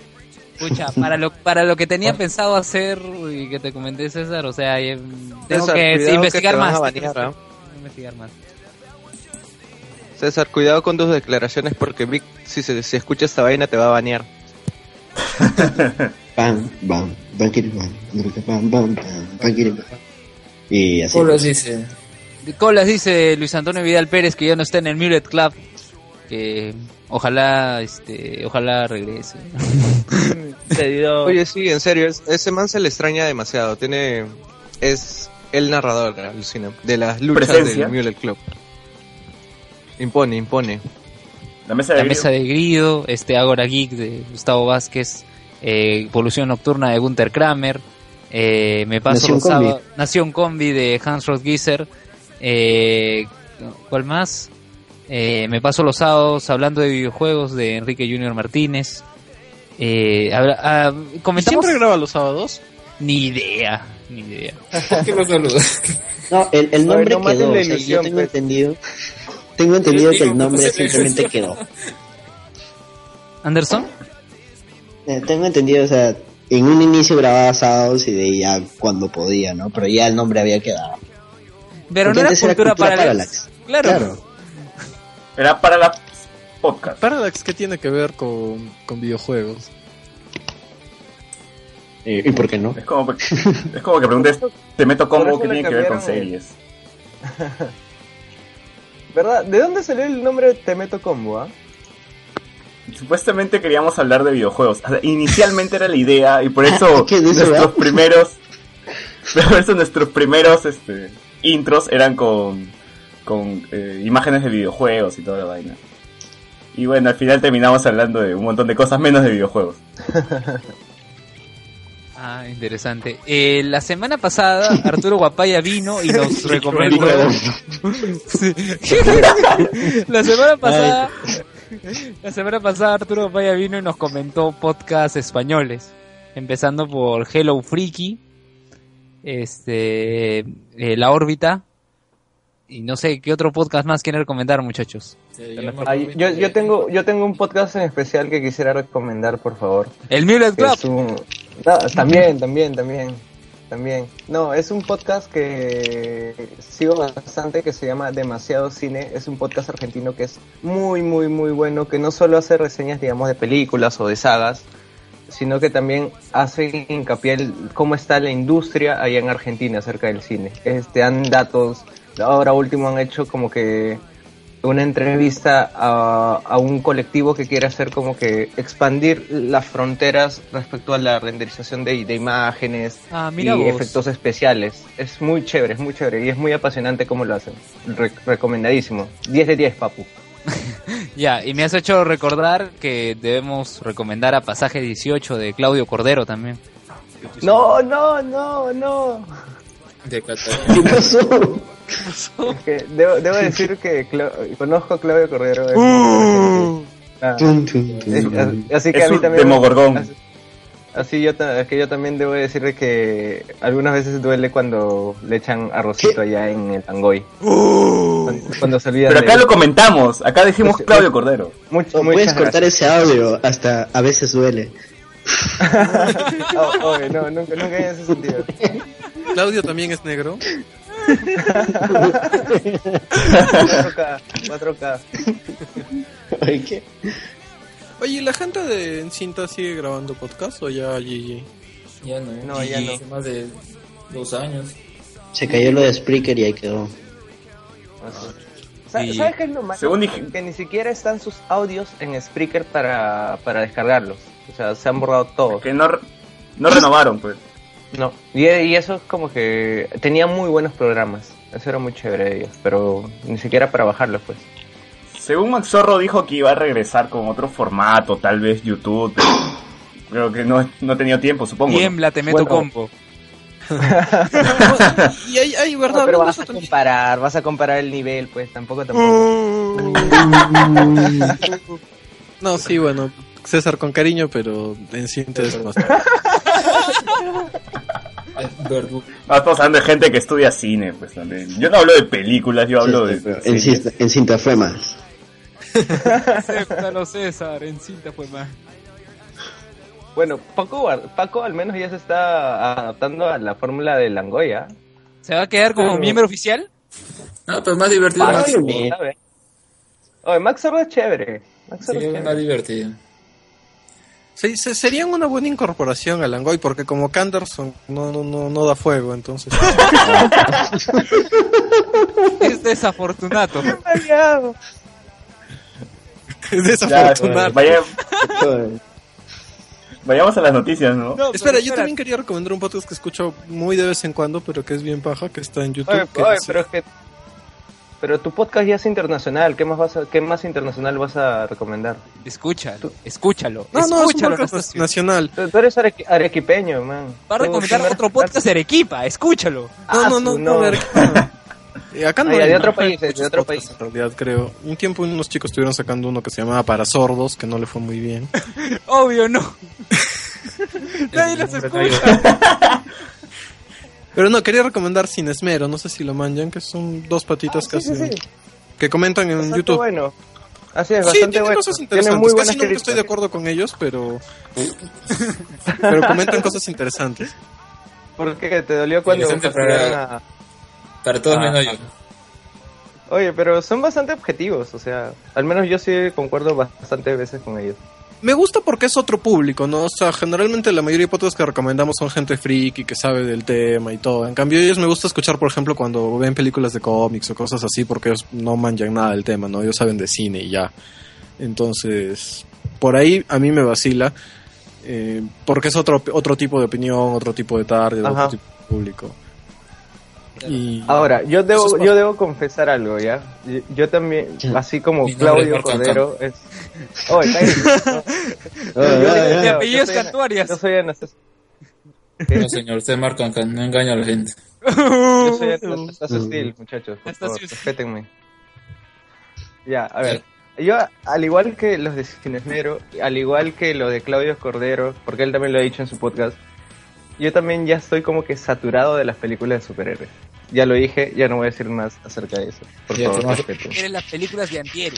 Escucha, para lo, para lo que tenía pensado hacer y que te comenté César, o sea, eh, tengo César, que cuidado investigar que van más. banear, que ¿ah? investigar más. César, cuidado con tus declaraciones porque Vic, si se si escucha esta vaina, te va a banear. Bam, bam, bam, bam, bam, bam, bam. Y así. Colas dice... Colas dice Luis Antonio Vidal Pérez que ya no está en el Mulet Club. Que ojalá, este, ojalá regrese. Oye, sí, en serio, es- ese man se le extraña demasiado. Tiene. Es el narrador, alucina, de las luchas Presencia. del Mule Club. Impone, impone. La mesa de La mesa de Grido, este Agora Geek de Gustavo Vázquez, eh, Evolución Nocturna de Gunther Kramer, eh, me paso Nación los Combi. sábados- Nación Combi de Hans Rothgieser, eh, ¿cuál más? Eh, me paso los sábados hablando de videojuegos de Enrique Junior Martínez. Eh, habla- ah, comentamos ¿Siempre graba los sábados? ni idea, ni idea. ¿Por qué? No, el, el nombre no maten quedó, la o sea, ilusión, yo tengo pues. entendido. Tengo entendido que el nombre simplemente quedó. Anderson, Eh, tengo entendido, o sea, en un inicio grababa sábados y de ahí ya cuando podía, ¿no? Pero ya el nombre había quedado. pero Porque no era antes era cultura, para Parallax. Claro. Claro. Era para la podcast. Parallax, ¿qué tiene que ver con, con videojuegos? Eh, ¿Y por qué no? Es como, es como que preguntes, te meto combo que tiene que ver con series. ¿Verdad? ¿De dónde salió el nombre Te Meto Combo, ah? Supuestamente queríamos hablar de videojuegos. O sea, inicialmente era la idea y por eso ¿Qué dice, nuestros verdad? primeros, por eso nuestros primeros este, intros eran con, con eh, imágenes de videojuegos y toda la vaina. Y bueno, al final terminamos hablando de un montón de cosas menos de videojuegos. Ah, interesante. Eh, la semana pasada Arturo Guapaya vino y nos recomendó. Sí. la semana pasada, la semana pasada Arturo Guapaya vino y nos comentó podcasts españoles, empezando por Hello Freaky, este, eh, La órbita y no sé qué otro podcast más quieren recomendar, muchachos. yo, yo, tengo, yo tengo un podcast en especial que quisiera recomendar, por favor. El Mulet Club. Es un- No, también, también, también. también. No, es un podcast que sigo bastante que se llama Demasiado Cine. Es un podcast argentino que es muy, muy, muy bueno, que no solo hace reseñas, digamos, de películas o de sagas, sino que también hace hincapié en cómo está la industria allá en Argentina acerca del cine. Este, dan datos, ahora último han hecho como que una entrevista a, a un colectivo que quiere hacer como que expandir las fronteras respecto a la renderización de, de imágenes Ah, y vos. efectos especiales. Es muy chévere, es muy chévere y es muy apasionante cómo lo hacen. Re- recomendadísimo. 10 de 10, papu. Ya, y me has hecho recordar que debemos recomendar a Pasaje 18 de Claudio Cordero también. No, no, no, no. De Cataluña. ¿Qué pasó? Es que debo, debo decir que Cla- conozco a Claudio Cordero. muy Ah, Tum, tum, tum. es- así que Es a mí también. demogorgón. Así, así yo, es que yo también debo decir de que algunas veces duele cuando le echan arrocito allá en el Angoy. Cuando, cuando se olvidan Pero de acá él. lo comentamos, acá dijimos Pues, Claudio Cordero. Much- No, muchas puedes cortar gracias. ese audio, hasta a veces duele. Oh, oye, no, nunca, nunca en ese sentido. Claudio también es negro. 4K, 4K. Ay, ¿qué? Oye, ¿y ¿la gente de Encinta sigue grabando podcast o ya GG? Ya no. No, ya no. Hace más de dos años. Se cayó lo de Spreaker y ahí quedó. Sí. ¿Sabes qué es lo? Según dije- Que ni siquiera están sus audios en Spreaker para, para descargarlos. O sea, se han borrado todos. Que no, no renovaron, pues. No. Y, y eso es como que tenía muy buenos programas. Eso era muy chévere de ellos. Pero ni siquiera para bajarlos, pues. Según Max Zorro dijo que iba a regresar con otro formato, tal vez YouTube, pero creo que no, no ha tenido tiempo, supongo. ¿no? Tiembla, te meto Bueno. combo. Y hay, hay ¿verdad? No, pero vas a comparar, vas a comparar el nivel, pues. Tampoco, tampoco. No, sí, bueno, César con cariño, pero Encinta es más. Estamos hablando de gente que estudia cine, pues también. Yo no hablo de películas, yo hablo Sí, de... en, cinta, en cinta fue más. Acéptalo, César, en cinta fue más. Bueno, Paco, Paco al menos ya se está adaptando a la fórmula de Langoya. ¿Se va a quedar como miembro oficial? No, pero más divertido. Paco, Max. Ay, ¿sabe? Oye, Max Zorro es chévere. Max Sí, es más divertido. Sí, se- serían una buena incorporación a Langoy, porque como Canderson no, no, no, no da fuego, entonces. Es desafortunado. es Ya, desafortunado. vaya- vayamos a las noticias, ¿no? No, Espera, yo también quería recomendar un podcast que escucho muy de vez en cuando, pero que es bien paja, que está en YouTube. Oye, que oye, es- pero es que. Pero tu podcast ya es internacional. ¿Qué más, vas a, qué más internacional vas a recomendar? Escúchalo, escúchalo. No, no, es un escúchalo, podcast Anastasio. nacional. Tú, tú eres arequi- arequipeño, man. Va a Tú- recomendar tú no otro podcast de Arequipa, escúchalo. No, Ah, no, no, no, no. ver- Eh, acá no ya, hay- de otro no país, de otro país. En realidad, creo. Un tiempo unos chicos estuvieron sacando uno que se llamaba Para Sordos, que no le fue muy bien. Obvio, no. Nadie los escucha. Pero no, quería recomendar Sin Esmero, no sé si lo manjan, que son dos patitas Ah, casi. sí, sí. Que comentan en Bastante YouTube. bueno. Así es, bastante tiene bueno. cosas interesantes. muy buenas Casi nunca estoy de acuerdo con ellos, pero. pero comentan cosas interesantes. ¿Por qué? ¿Te dolió cuando para- a- Para todos Ah, menos yo. Oye, pero son bastante objetivos, o sea, al menos yo sí concuerdo bastante veces con ellos. Me gusta porque es otro público, ¿no? O sea, generalmente la mayoría de podcasts que recomendamos son gente friki que sabe del tema y todo. En cambio, ellos me gusta escuchar, por ejemplo, cuando ven películas de cómics o cosas así, porque ellos no manjan nada del tema, ¿no? Ellos saben de cine y ya. Entonces, por ahí a mí me vacila, eh, porque es otro, otro tipo de opinión, otro tipo de tarde, Ajá. otro tipo de público. Y Ahora, yo debo, es yo debo confesar algo, ¿ya? Yo, yo también, así como es Claudio Cordero, es... Oye, cállate, no. Ay, ay, De ay. yo apellidos cantuarias. Yo soy Anastasio. No, señor, usted marca no engaña a la gente. Yo soy Anastasio Steel, muchachos. Por favor, respétenme. Ya, a ver. Yo, al igual que los de Cinesmero, al igual que lo de Claudio Cordero, porque él también lo ha dicho en su podcast, yo también ya estoy como que saturado de las películas de superhéroes. Ya lo dije, ya no voy a decir más acerca de eso. Por Ya, favor, respeto. Las películas de Antiero.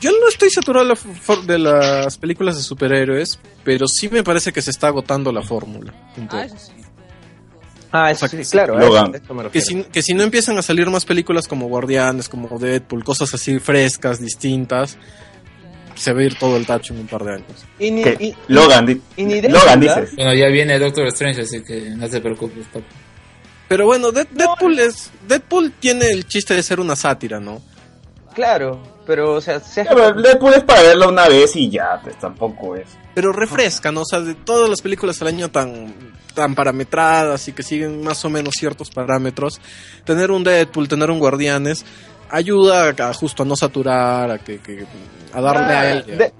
Yo no estoy saturado de, la for- de las películas de superhéroes, pero sí me parece que se está agotando la fórmula. un poco. Ah, eso sí. Ah, O eso sea, sí, claro. Logan. eso- Que si, que si no empiezan a salir más películas como Guardianes, como Deadpool, cosas así frescas, distintas, se va a ir todo el tacho en un par de años. Y ni, y- Logan, y ni Logan dices. Bueno, ya viene Doctor Strange, así que no te preocupes, papi. Pero bueno, Dead- Deadpool es Deadpool tiene el chiste de ser una sátira, ¿no? Claro, pero o sea, se pero Deadpool es para verlo una vez y ya, pues tampoco es. Pero refresca, ¿no? O sea, de todas las películas al año tan, tan parametradas y que siguen más o menos ciertos parámetros, tener un Deadpool, tener un Guardianes, ayuda a, justo a no saturar, a que, que- a darle Ah, a ella. De- de-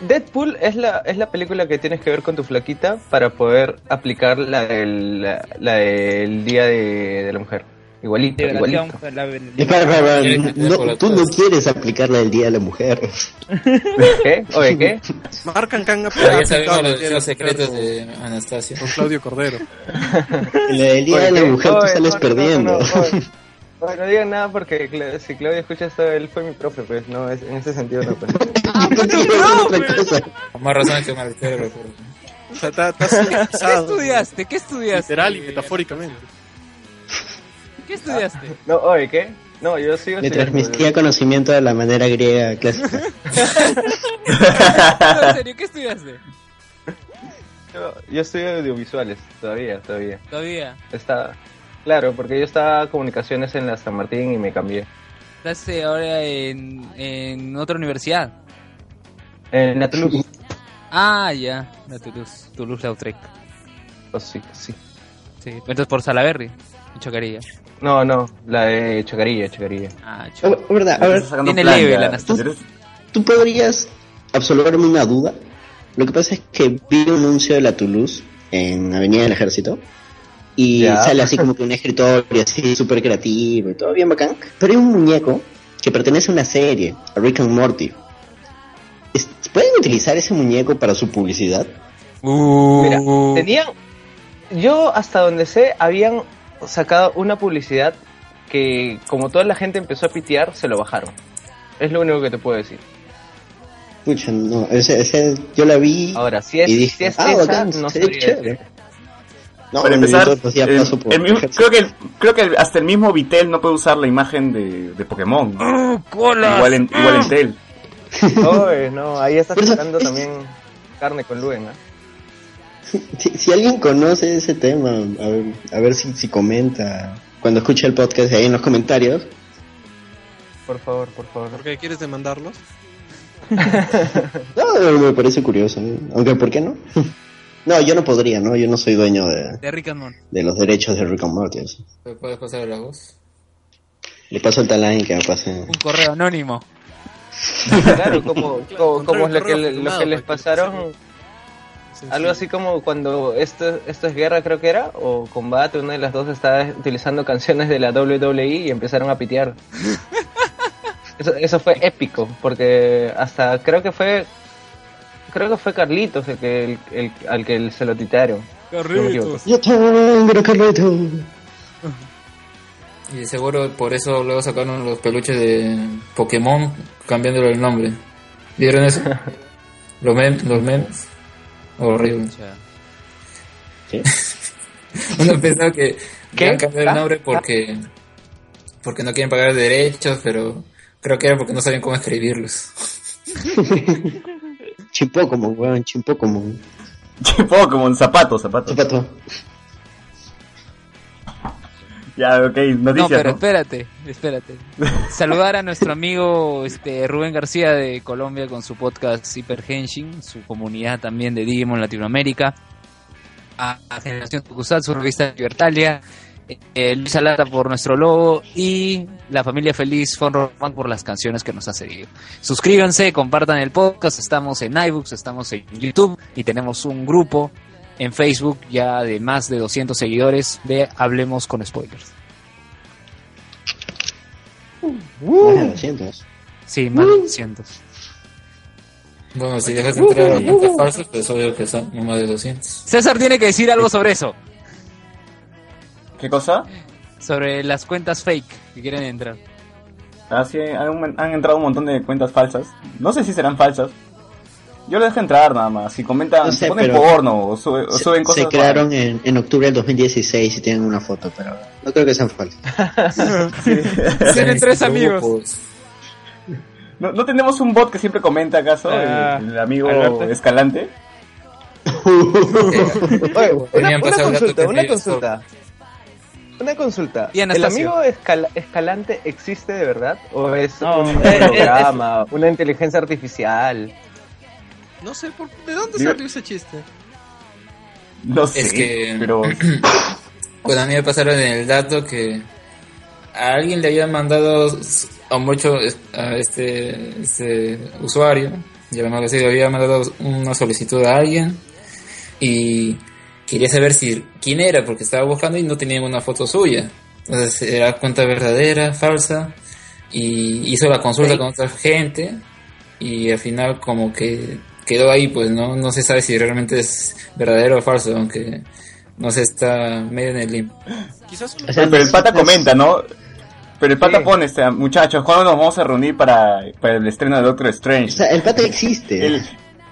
Deadpool es la, es la película que tienes que ver con tu flaquita para poder aplicar la del, la, la del Día de, de la Mujer. Igualito, igualito. pues, la- la- Espera, espera, Tiene espera, que tener por no, la tú no quieres aplicarla el Día de la Mujer. ¿Qué? Oye, ¿qué? Marcan ya aplicado sabemos los la deseos secretos de Anastasia. con, Claudio Cordero. La del Día de la Oye, Mujer tú oye, sales no, no, perdiendo. No, no, oye. Oye, no digan nada porque Cla- si Claudio escucha esto, él fue mi profe, pues no, es- en ese sentido no. Pues. Yo te iba a decir otra cosa. Con más razón que recuerdo. O sea, está, está ¿Qué estudiaste? ¿Qué estudiaste? Literal y metafóricamente. ¿Qué estudiaste? No, oye, ¿qué? No, yo sigo Le transmitía conocimiento de la manera griega clásica. No, en serio, ¿qué estudiaste? Yo, yo estudio audiovisuales, todavía, todavía. Todavía. Está, claro, porque yo estaba comunicaciones en la San Martín y me cambié. Estás ahora en, en otra universidad. En la Toulouse. Ah, ya. La Toulouse. Toulouse-Lautrec. Oh, sí, sí. Sí. Entonces por Salaberry. En Chocarilla. No, no, la de Chacarilla, Chacarilla. Ah, Oh, Chocarilla. verdad, a ver, tiene plan leve la Anastasia. Eres- ¿tú podrías absolverme una duda? Lo que pasa es que vi un anuncio de la Toulouse en Avenida del Ejército y sale así como que un escritorio así súper creativo y todo bien bacán. Pero hay un muñeco que pertenece a una serie, a Rick and Morty. ¿Pueden utilizar ese muñeco para su publicidad? Mira, Uh, tenían. Yo, hasta donde sé, habían sacado una publicidad que, como toda la gente empezó a pitear, se lo bajaron. Es lo único que te puedo decir. Pucha, no, ese, ese yo la vi Ahora, si es, y dije, si es ah, esa, bacán, no chévere. No, Para empezar, el- paso por el mismo- creo que el- creo que hasta el mismo Vitel no puede usar la imagen de, de Pokémon. ¡Uh, colas! Igual en, igual en Tel. Oye, no, ahí eso- sacando es- también carne con Luen, ¿ah? Si, si alguien conoce ese tema, a ver, a ver si, si comenta cuando escuche el podcast ahí en los comentarios. Por favor, por favor. ¿Por qué quieres demandarlos? No, me parece curioso, ¿eh? aunque ¿por qué no? No, yo no podría, ¿no? Yo no soy dueño de, De Rick and Morty. de los derechos de Rick and Morty. o sea. ¿Me puedes pasar la voz? Le paso el talán que me pase. Un correo anónimo. Claro, como, como, como lo que, lo que les pasaron, algo así como cuando esto, esto es guerra, creo que era, o combate, una de las dos estaba utilizando canciones de la WWE y empezaron a pitear. Eso, eso fue épico, porque hasta creo que fue, creo que fue Carlitos el que, el, el- al que se lo me equivoco. Yo tengo Carlito. Y seguro por eso luego sacaron los peluches de Pokémon cambiándole el nombre. ¿Vieron eso? los, mem los memes. Horrible. ¿Qué? Uno pensaba que ¿Qué? iban a cambiar ¿Ah? el nombre porque porque no quieren pagar derechos, pero creo que era porque no sabían cómo escribirlos. Chimpócomo, weón, Chimpócomo. Pokémon, zapatos, zapatos. Zapato. Ya, ok, No, noticias, pero ¿no? espérate, espérate. Saludar a nuestro amigo este Rubén García de Colombia con su podcast Hyper Henshin, su comunidad también de Digimon Latinoamérica, a, Generación Tokusatsu, revista Libertalia, eh, Luis Alata por nuestro logo y la familia feliz Fon Román por las canciones que nos ha seguido. Suscríbanse, compartan el podcast, estamos en iBooks, estamos en YouTube y tenemos un grupo en Facebook ya de más de 200 seguidores de Hablemos con Spoilers. Más de 200. Sí, más de 200. Bueno, si dejas entrar a cuentas falsas, pues obvio que son más de 200. César tiene que decir algo sobre eso, ¿Qué cosa? sobre las cuentas fake que quieren entrar. Así han, han entrado un montón de cuentas falsas. No sé si serán falsas. Yo les dejo entrar nada más. Si comentan, No sé, ponen porno o, sube- o Se, suben cosas. se crearon en, en octubre del 2016 y tienen una foto, pero no creo que sean falsas. Tienen tres amigos. ¿No, no tenemos un bot que siempre comenta acaso? Ah, el, el amigo Alberto. Escalante. Oye, una, una consulta, una sí, consulta. Una consulta. Y ¿El amigo escala- escalante existe de verdad? ¿O es No, un programa, una inteligencia artificial? No sé, por, ¿de dónde Digo- salió ese chiste? No sé, Es que- pero Bueno, a mí me pasaron en el dato que a alguien le había mandado a mucho a este, este usuario, llamémoslo así, le había mandado una solicitud a alguien y quería saber si quién era porque estaba buscando y no tenía una foto suya. Entonces era cuenta verdadera, falsa y hizo la consulta con otra gente y al final como que quedó ahí, pues no, no se sabe si realmente es verdadero o falso, aunque no se está medio en el limbo. Quizás O sea, pero el pata comenta, ¿no? Pero el pata Sí. pone, este, muchachos, ¿cuándo nos vamos a reunir para, para el estreno de Doctor O Strange? sea, el pata existe.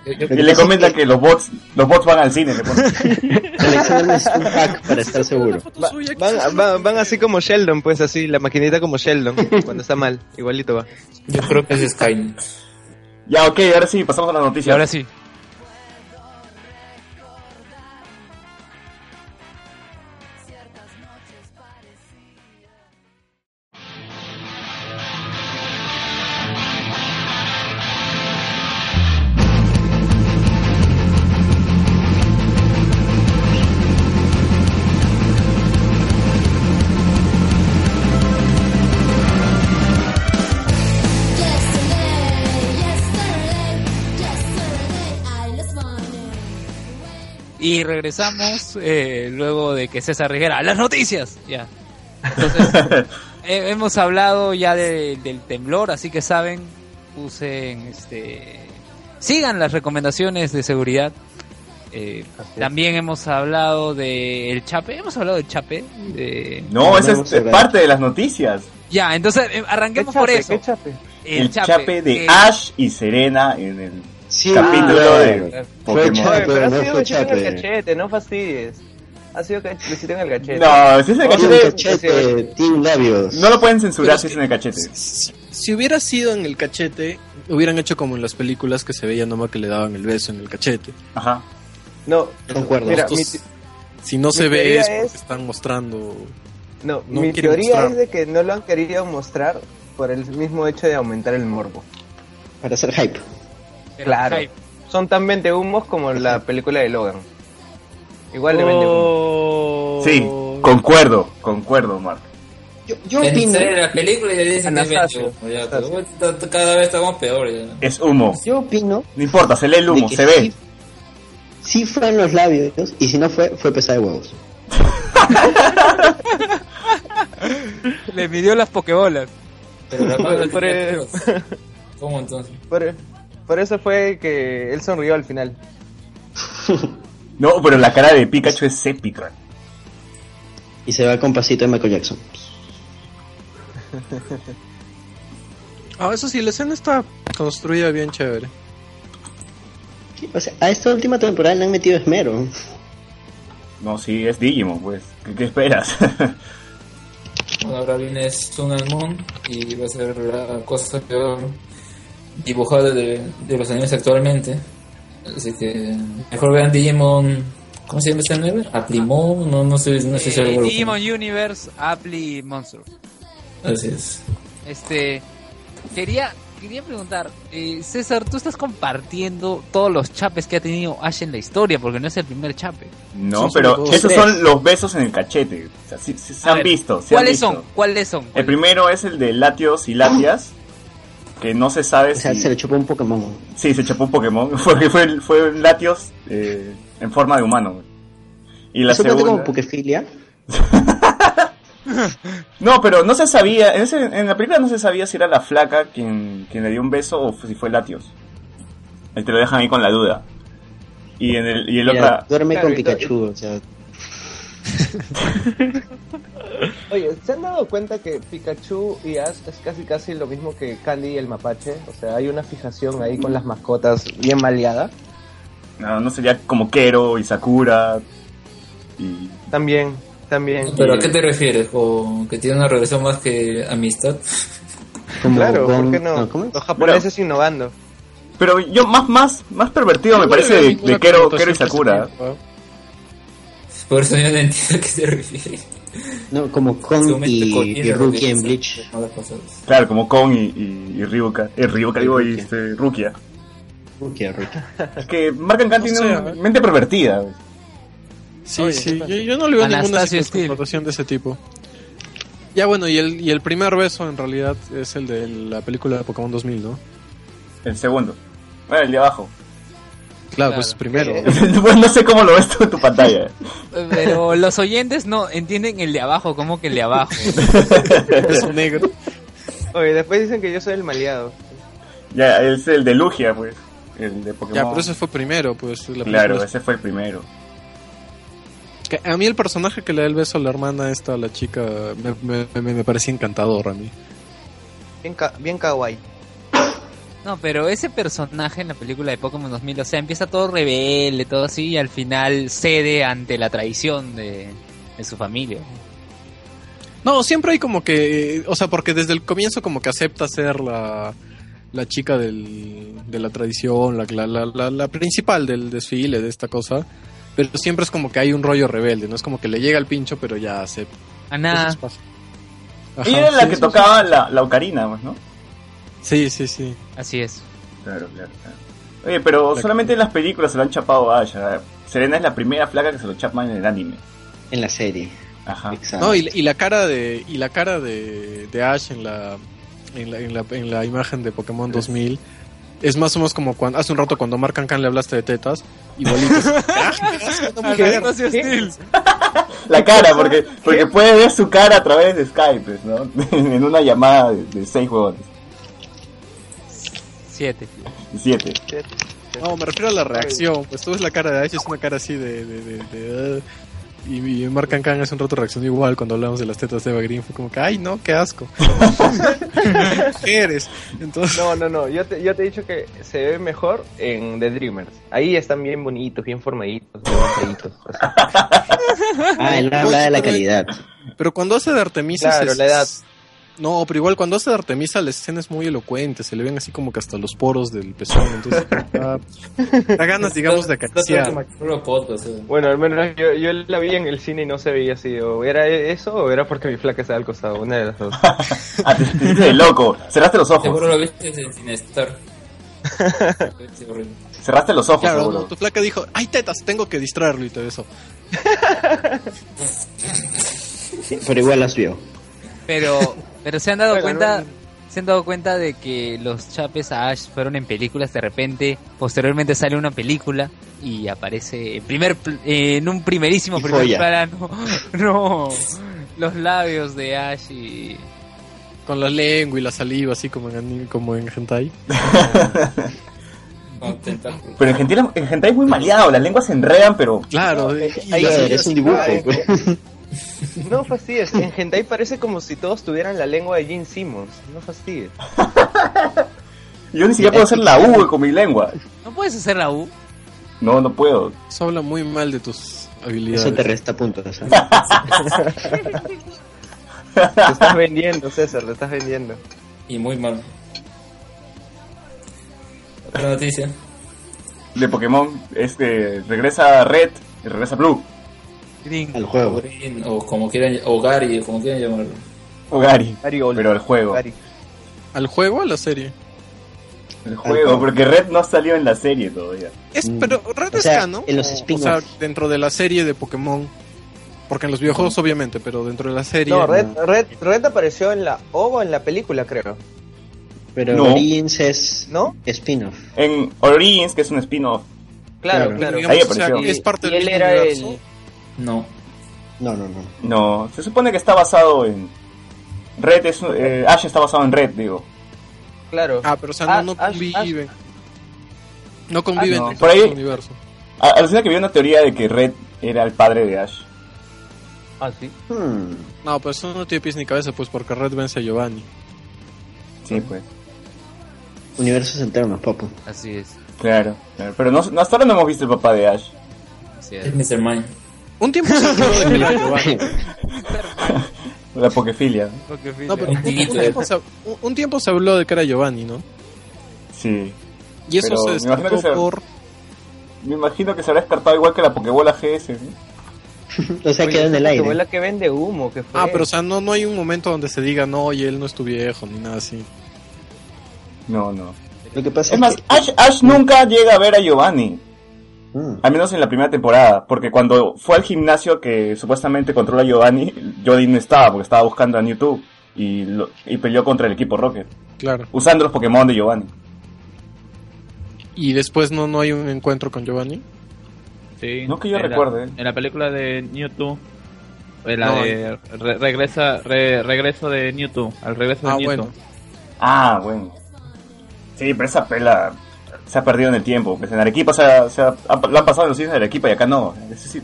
Yo- yo- y que le comenta es que los bots, los bots van al cine, le. Coleccionamos un pack para estar seguro. Va- van, van- van así como Sheldon, pues así, la maquinita como Sheldon, cuando está mal, igualito va. Yo creo que es Skynet. Ya, ok, ahora sí, pasamos a la Y noticia. ahora sí. Y regresamos eh, luego de que César dijera las noticias. Ya. Entonces, eh, hemos hablado ya de- del temblor, así que saben, usen este sigan las recomendaciones de seguridad. Eh, también hemos hablado del chape, hemos hablado del chape. de- No, esa es, parte de las noticias. Ya, entonces eh, arranquemos ¿Qué por chape? eso. ¿Qué chape? El, chape, de que- Ash y Serena en el Sí, capítulo de Fue Pokémon. pero ha no sido en el chape. cachete, no fastidies. Ha sido besito en el cachete. No, si es en el cachete, tiene labios. no lo pueden censurar si es en el cachete. Si, si hubiera sido en el cachete, hubieran hecho como en las películas que se veía nomás que le daban el beso en el cachete. Ajá. No, Concuerdo. mira, Estos- mi, ti- Si no se ve es porque es- están mostrando... no, No mi teoría mostrar. es de que no lo han querido mostrar por el mismo hecho de aumentar el morbo. Para hacer hype. Claro. hype. Son tan humos como la película de Logan. Igual le vende humo. Oh. Sí, concuerdo, concuerdo, Mark. Yo, yo En opino, la película y le dicen que es Anastasio. ya, t- cada vez estamos peor ya. Es humo. yo opino No importa, se lee el de humo, que se sí, ve. sí fue en los labios y si no fue, fue pesada de huevos. Le midió las pokebolas. Pero la madre. ¿Cómo entonces? Por, por eso fue que él sonrió al final. No, pero la cara de Pikachu es épica. Y se va con pasito de Michael Jackson. Ah, eso sí, la escena está construida bien chévere. Sí, o sea, a esta última temporada le han metido esmero. No, sí, es Digimon, pues. ¿Qué, qué esperas? Bueno, ahora viene Sun and Moon y va a ser la cosa peor dibujada de, de los animes actualmente. Así que mejor vean Digimon. ¿Cómo se llama este anime? Aplimon, no, no sé, no sé si Eh, seguro. Digimon Universe, Apply Monster. Así es. Este, quería, quería preguntar, eh, César, tú estás compartiendo todos los chapes que ha tenido Ash en la historia, porque no es el primer chape. No, Son pero esos son los besos en el cachete. O sea, sí- sí se A han ver, visto. se han ¿Cuáles visto. son? ¿Cuáles son? El primero es el de Latios y Latias, que no se sabe O sea, si... se le chupó un Pokémon. Sí, se chapó un Pokémon, porque fue, fue un Latios eh, en forma de humano. Y la ¿Eso como segunda... Pokefilia? No, pero no se sabía, en, ese- en la película no se sabía si era la flaca quien, quien le dio un beso o si fue Latios. Ahí te lo dejan ahí con la duda. Y en el, y el Mira, otra... duerme Claro, con Pikachu, o sea... Oye, ¿se han dado cuenta que Pikachu y Ash es casi casi lo mismo que Candy y el mapache? O sea, hay una fijación ahí con las mascotas bien maleada. No, no sería como Kero y Sakura. Y También, también. ¿Pero a qué te refieres? ¿O que tiene una relación más que amistad? Como Claro, ¿por qué no? Los japoneses innovando. Pero yo más más más pervertido me parece de, de Kero, Kero y Sakura. Por eso yo no entiendo a qué te refieres. No, como Kong Seguramente y, con- y Rookie en Bleach. Claro, como Kong y, y, y Ryuka. Eh, Ryuka digo y este, Rukia. Rookie, Rookie. Es que Mark Khan No tiene una mente pervertida. Sí, Oye, sí, ¿qué yo, yo no le veo ninguna Anastasio connotación de ese tipo. Ya bueno, y el, y el primer beso en realidad es el de la película de Pokémon 2000, ¿no? El segundo. Bueno, el de abajo. Claro, Claro. pues primero. Bueno, no sé cómo lo ves tú en tu pantalla. Pero los oyentes no entienden el de abajo, como que el de abajo. Beso negro. Oye, después dicen que yo soy el maleado. Ya, es el de Lugia, pues. El de Pokémon. Ya, pero ese fue primero, pues. la Claro, ese fue el primero. Que a mí el personaje que le da el beso a la hermana esta, a la chica, me, me, me, me parecía encantador a mí. Bien, ka- bien kawaii. No, pero ese personaje en la película de Pokémon 2000, o sea, empieza todo rebelde, todo así, y al final cede ante la traición de, de su familia. No, siempre hay como que, o sea, porque desde el comienzo como que acepta ser la, la chica del, de la tradición, la, la, la, la, principal del desfile, de esta cosa. Pero siempre es como que hay un rollo rebelde, no es como que le llega el pincho, pero ya acepta. Ana. Ajá, Y era la sí, que sí, tocaba la, la ocarina, pues, ¿no? Sí, sí, sí. así es. Claro, claro, claro. Oye, pero La- solamente en las películas se lo han chapado a Ash. Serena es la primera flaca que se lo chapan en el anime. En la serie. Ajá. Exacto. No, y, y la cara de y la cara de, de Ash en la, en la en la en la imagen de Pokémon 2000 es más o menos como cuando hace un rato cuando Mark Cancan le hablaste de tetas, igualito. ¡Ah, qué asco, no me ¿Qué? acuerdo! ¿Qué? La cara, porque porque puede ver su cara a través de Skype, pues, ¿no? en una llamada de, de seis huevones. Siete. Siete. No, me refiero a la reacción. Pues tú ves la cara de Ash, es una cara así de. de, de, de, uh, y, y Mark Cancan hace un rato reaccionó igual cuando hablamos de las tetas de Eva Green. Fue como que, ay, no, qué asco. Mujeres. Entonces, No, no, no. Yo te, yo te he dicho que se ve mejor en The Dreamers. Ahí están bien bonitos, bien formaditos, bien bajaditos. Ah, él habla de la calidad. pero cuando hace de Artemisa. Claro, la edad. No, pero igual cuando hace de Artemisa la escena es muy elocuente. Se le ven así como que hasta los poros del pezón. Entonces, da, da ganas, digamos, de acariciar. Bueno, al menos yo, yo la vi en el cine y no se veía así. O era eso o era porque mi flaca estaba al costado. Una de las dos. Ah, te, te hiciste de loco. Cerraste los Seguro ojos. lo viste en Cinestar. Cerraste los ojos, Claro, seguro. no, tu flaca dijo, hay tetas, tengo que distraerlo y todo eso. Pero igual las vio. Pero, pero se han dado Bueno, cuenta, no- se han dado cuenta de que los chapes a Ash fueron en películas de repente, posteriormente sale una película y aparece en primer, pl- eh, en un primerísimo Y primer plano, no, los labios de Ash y Con la lengua y la saliva, así como en, como en hentai. Pero en Gentai, en Gentai es muy maleado. Las lenguas se enredan, pero. Claro, es un dibujo. Pues. No fastidies. En Hentai parece como si todos tuvieran la lengua de Gene Simmons. No fastidies. Yo ni siquiera puedo hacer la U con mi lengua. no puedes hacer la U. No, no puedo. Eso habla muy mal de tus habilidades. Eso te resta puntos. ¿eh? Te estás vendiendo, César, te estás vendiendo. Y muy mal. Otra noticia. De Pokémon, este, regresa Red y regresa Blue. Green. Al juego. Green, o como quieran, o Gary, o como quieran llamarlo. O Gary. Pero el juego. Gary. ¿Al juego o a la serie? El juego, porque Red no salió en la serie todavía. Es, Mm. pero Red O es sea, canon. en los o- o, spin-off. sea, dentro de la serie de Pokémon. Porque en los videojuegos, obviamente, pero dentro de la serie. No, Red, Red, Red apareció en la OVA o en la película, creo. Pero No. Origins es ¿No? spin-off. En Origins, que es un spin-off. Claro, Claro. claro. digamos, Ahí o sea, apareció. es parte Y del él mismo era universo. el- No. No, no, no. No, se supone que está basado en. Red es. Eh, Ash está basado en Red, digo. Claro. Ah, pero o sea, Ah, no, no Ash- conviven. No conviven no. dentro Por ahí- universo. Alucina que había una teoría de que Red era el padre de Ash. Ah, sí. Hmm. No, pues eso no tiene pies ni cabeza, pues porque Red vence a Giovanni. Sí, pues. Universos alternos, papu. Así es. Claro, claro. Pero no, no- hasta ahora no hemos visto el papá de Ash. así Es es. Mr. Mime. Un tiempo se habló de que era Giovanni. La pokefilia. No, pero un, un tiempo se, un- un tiempo se habló de que era Giovanni, ¿no? Sí. Y eso se me imagino que destapó se- por... Me imagino que se habrá descartado igual que la Pokébola GS. ¿no? O sea, Oye, queda en el aire. abuela que vende humo, que fue. Ah, pero o sea, no, no hay un momento donde se diga, no, oye, él no es tu viejo, ni nada así. No, no. Lo que pasa Es más, que... Ash, Ash nunca llega a ver a Giovanni. Al menos en la primera temporada. Porque cuando fue al gimnasio que supuestamente controla a Giovanni, Giovanni no estaba porque estaba buscando a Mewtwo. Y, lo- y peleó contra el equipo Rocket. Claro. Usando los Pokémon de Giovanni. Y después no, no hay un encuentro con Giovanni. Sí. No que yo en la- recuerde. en la película de Mewtwo. En la No, de re- regresa, re- regreso de Mewtwo. Al regreso de Ah, Mewtwo. bueno. Ah, bueno. Sí, pero esa pela se ha perdido en el tiempo. Pues en Arequipa se ha, se ha- ha- la han pasado en los cines de Arequipa y acá no.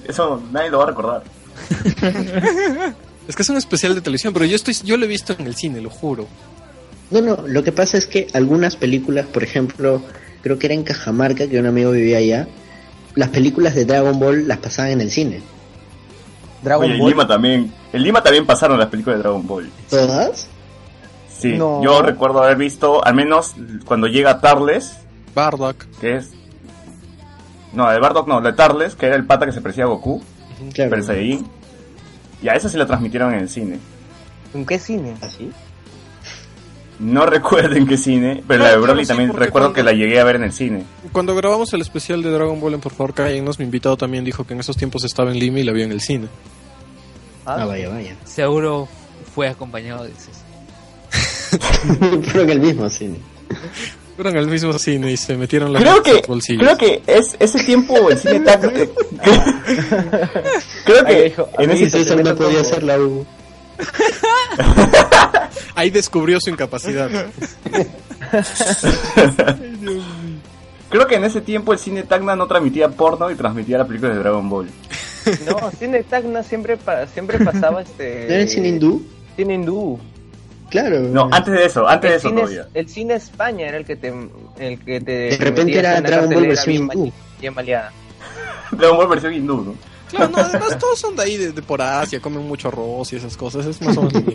Eso, nadie lo va a recordar. Es que es un especial de televisión, pero yo estoy yo lo he visto en el cine, lo juro. No, no, lo que pasa es que algunas películas, por ejemplo, creo que era en Cajamarca, que un amigo vivía allá, las películas de Dragon Ball las pasaban en el cine. Dragon Oye, en Ball. Lima también. En Lima también pasaron las películas de Dragon Ball. ¿Todas? Sí, No. yo recuerdo haber visto, al menos cuando llega Tarles, Bardock. que es... No, de Bardock no, de Tarles, que era el pata que se parecía a Goku, Claro. pero Saiyajin. Y a eso sí la transmitieron en el cine. ¿En qué cine? ¿Así? No recuerdo en qué cine, pero la de Broly sí, también recuerdo cuando- que la llegué a ver en el cine. Cuando grabamos el especial de Dragon Ball en Por favor Cállennos, mi invitado también dijo que en esos tiempos estaba en Lima y la vio en el cine. Ah, vaya, vaya. Seguro fue acompañado de ese. Pero en el mismo cine. Pero en el mismo cine y se metieron las Creo que, los bolsillos. creo que es ese tiempo el cine eh, creo que dijo, en ese César no podía hacer la U. Ahí descubrió su incapacidad. Creo que en ese tiempo el cine Tacna no transmitía porno y transmitía la película de Dragon Ball. No, cine Tacna siempre, pa- siempre pasaba este. ¿No era el cine hindú? Cine hindú. Claro. No, antes de eso, antes de eso cine, todavía. el cine España era el que te. El que te De repente era Dragon Ball versión bien hindú. Bien maleada. Dragon Ball versión hindú, ¿no? Claro, no, además todos son de ahí, de, de por Asia, comen mucho arroz y esas cosas. Es más o menos.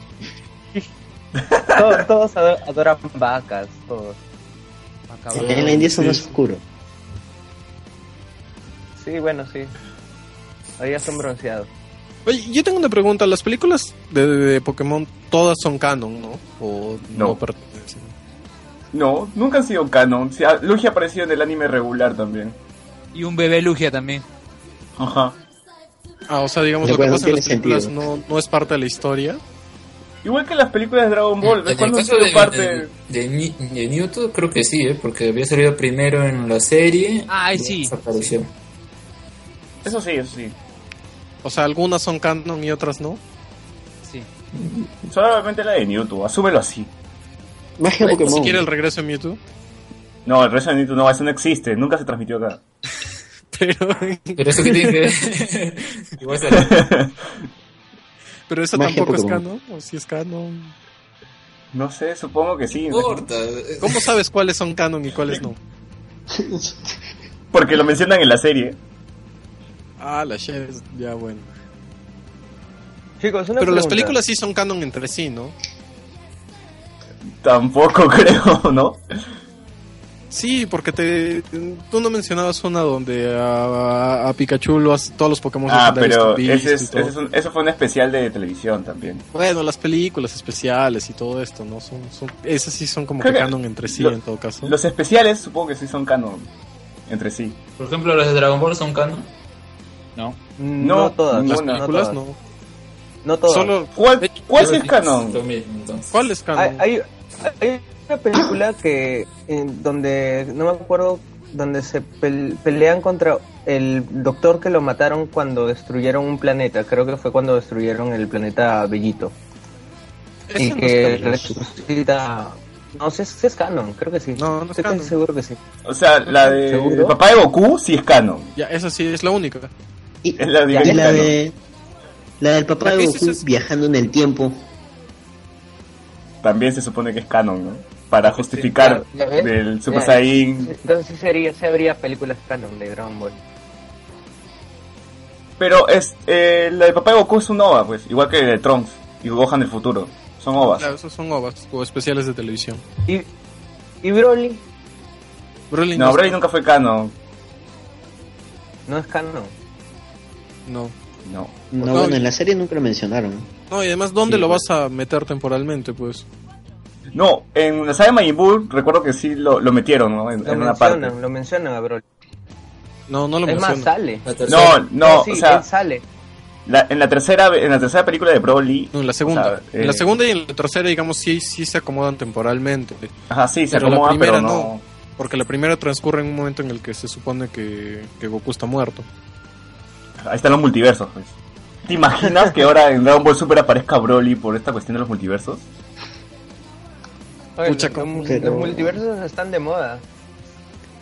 Todos, todos ado- adoran vacas, todos. En la India es Sí. más oscuro. Sí, bueno, sí. Allá son bronceados. Oye, yo tengo una pregunta. ¿Las películas de, de- de Pokémon todas son canon, no? ¿O no, No. pertenecen? No, nunca han sido canon. O sea, Lugia apareció en el anime regular también. Y un bebé Lugia también. Ajá. Ah, o sea, digamos, lo que pasa en las películas no, no es parte de la historia. Igual que las películas de Dragon Ball, En ¿ves el cuando han caso de, parte? de, de, de Mewtwo, creo que sí, ¿eh? porque había salido primero en la serie. Ay, y sí. Desapareció. Eso sí, eso sí. O sea, algunas son canon y otras no. Sí. Solamente la de Mewtwo, asúmelo así. Magia Ni Pokémon. siquiera el regreso de Mewtwo. No, el resto de Mewtwo no, eso no existe, nunca se transmitió acá. Pero, Pero eso que tiene que ver. Igual salió. pero Magia tampoco es canon. O si es canon. No sé, supongo que sí. No importa. ¿Cómo sabes cuáles son canon y cuáles no? Porque lo mencionan en la serie. Ah, la shit, ya bueno. Chicos, una Pero las películas sí son canon entre sí, ¿no? Tampoco creo, ¿no? Sí, porque te, tú no mencionabas una donde a, a- a Pikachu lo has- todos los Pokémon Ah, pero ese es, todo. ese es un- eso fue un especial de televisión también. Bueno, las películas especiales y todo esto, ¿no? Son, son, esas sí son como que que canon entre sí, lo- en todo caso. Los especiales supongo que sí son canon entre sí. Por ejemplo, los de Dragon Ball son canon. No. No, No, todas. Las no películas todas. no. No todas. Solo, ¿Cuál, cuál es canon? ¿Cuál es canon? Hay, hay, hay una película que en donde no me acuerdo donde se pel- pelean contra el doctor que lo mataron cuando destruyeron un planeta. Creo que fue cuando destruyeron el planeta Bellito. Y no que resucita. No sé si es canon, creo que sí. No, no es canon. seguro que sí. O sea, la de ¿Seguro? el papá de Goku sí es canon. Ya, esa sí es la única. Y, Es la y la de La del papá de Goku es- viajando en el tiempo. También se supone que es canon, ¿no? Para justificar ¿Ya ves? del Super Ya. Saiyan. Entonces sí sería, sí habría películas canon de Dragon Ball. Pero es eh, la de papá de Goku es un OVA, pues, igual que de Trunks y Gohan del futuro. Son OVAs. Claro, esos son ovas o especiales de televisión. Y, y Broly Broly No, Broly nunca fue canon. no es canon. No. No. No, No, bueno, y- en la serie nunca lo mencionaron. No, y además, ¿dónde Sí, lo pues. vas a meter temporalmente, pues? No, en la saga de Majin Buu recuerdo que sí lo, lo metieron, ¿no? En, Lo en una parte. mencionan, lo mencionan a Broly. No, no lo es más, sale. Tercera. No, no, sí, o sea, él sale. la- en la tercera en la tercera película de Broly, No, en la segunda. O sea, En la eh, segunda y en la tercera, digamos, sí, sí se acomodan temporalmente. ajá, sí, se Pero la acomoda, primera pero no. no. Porque la primera transcurre en un momento en el que se supone que, que Goku está muerto. Ahí están los multiversos, pues. ¿Te imaginas que ahora en Dragon Ball Super aparezca Broly por esta cuestión de los multiversos? Oye, Pucha, los, multiversos están de moda.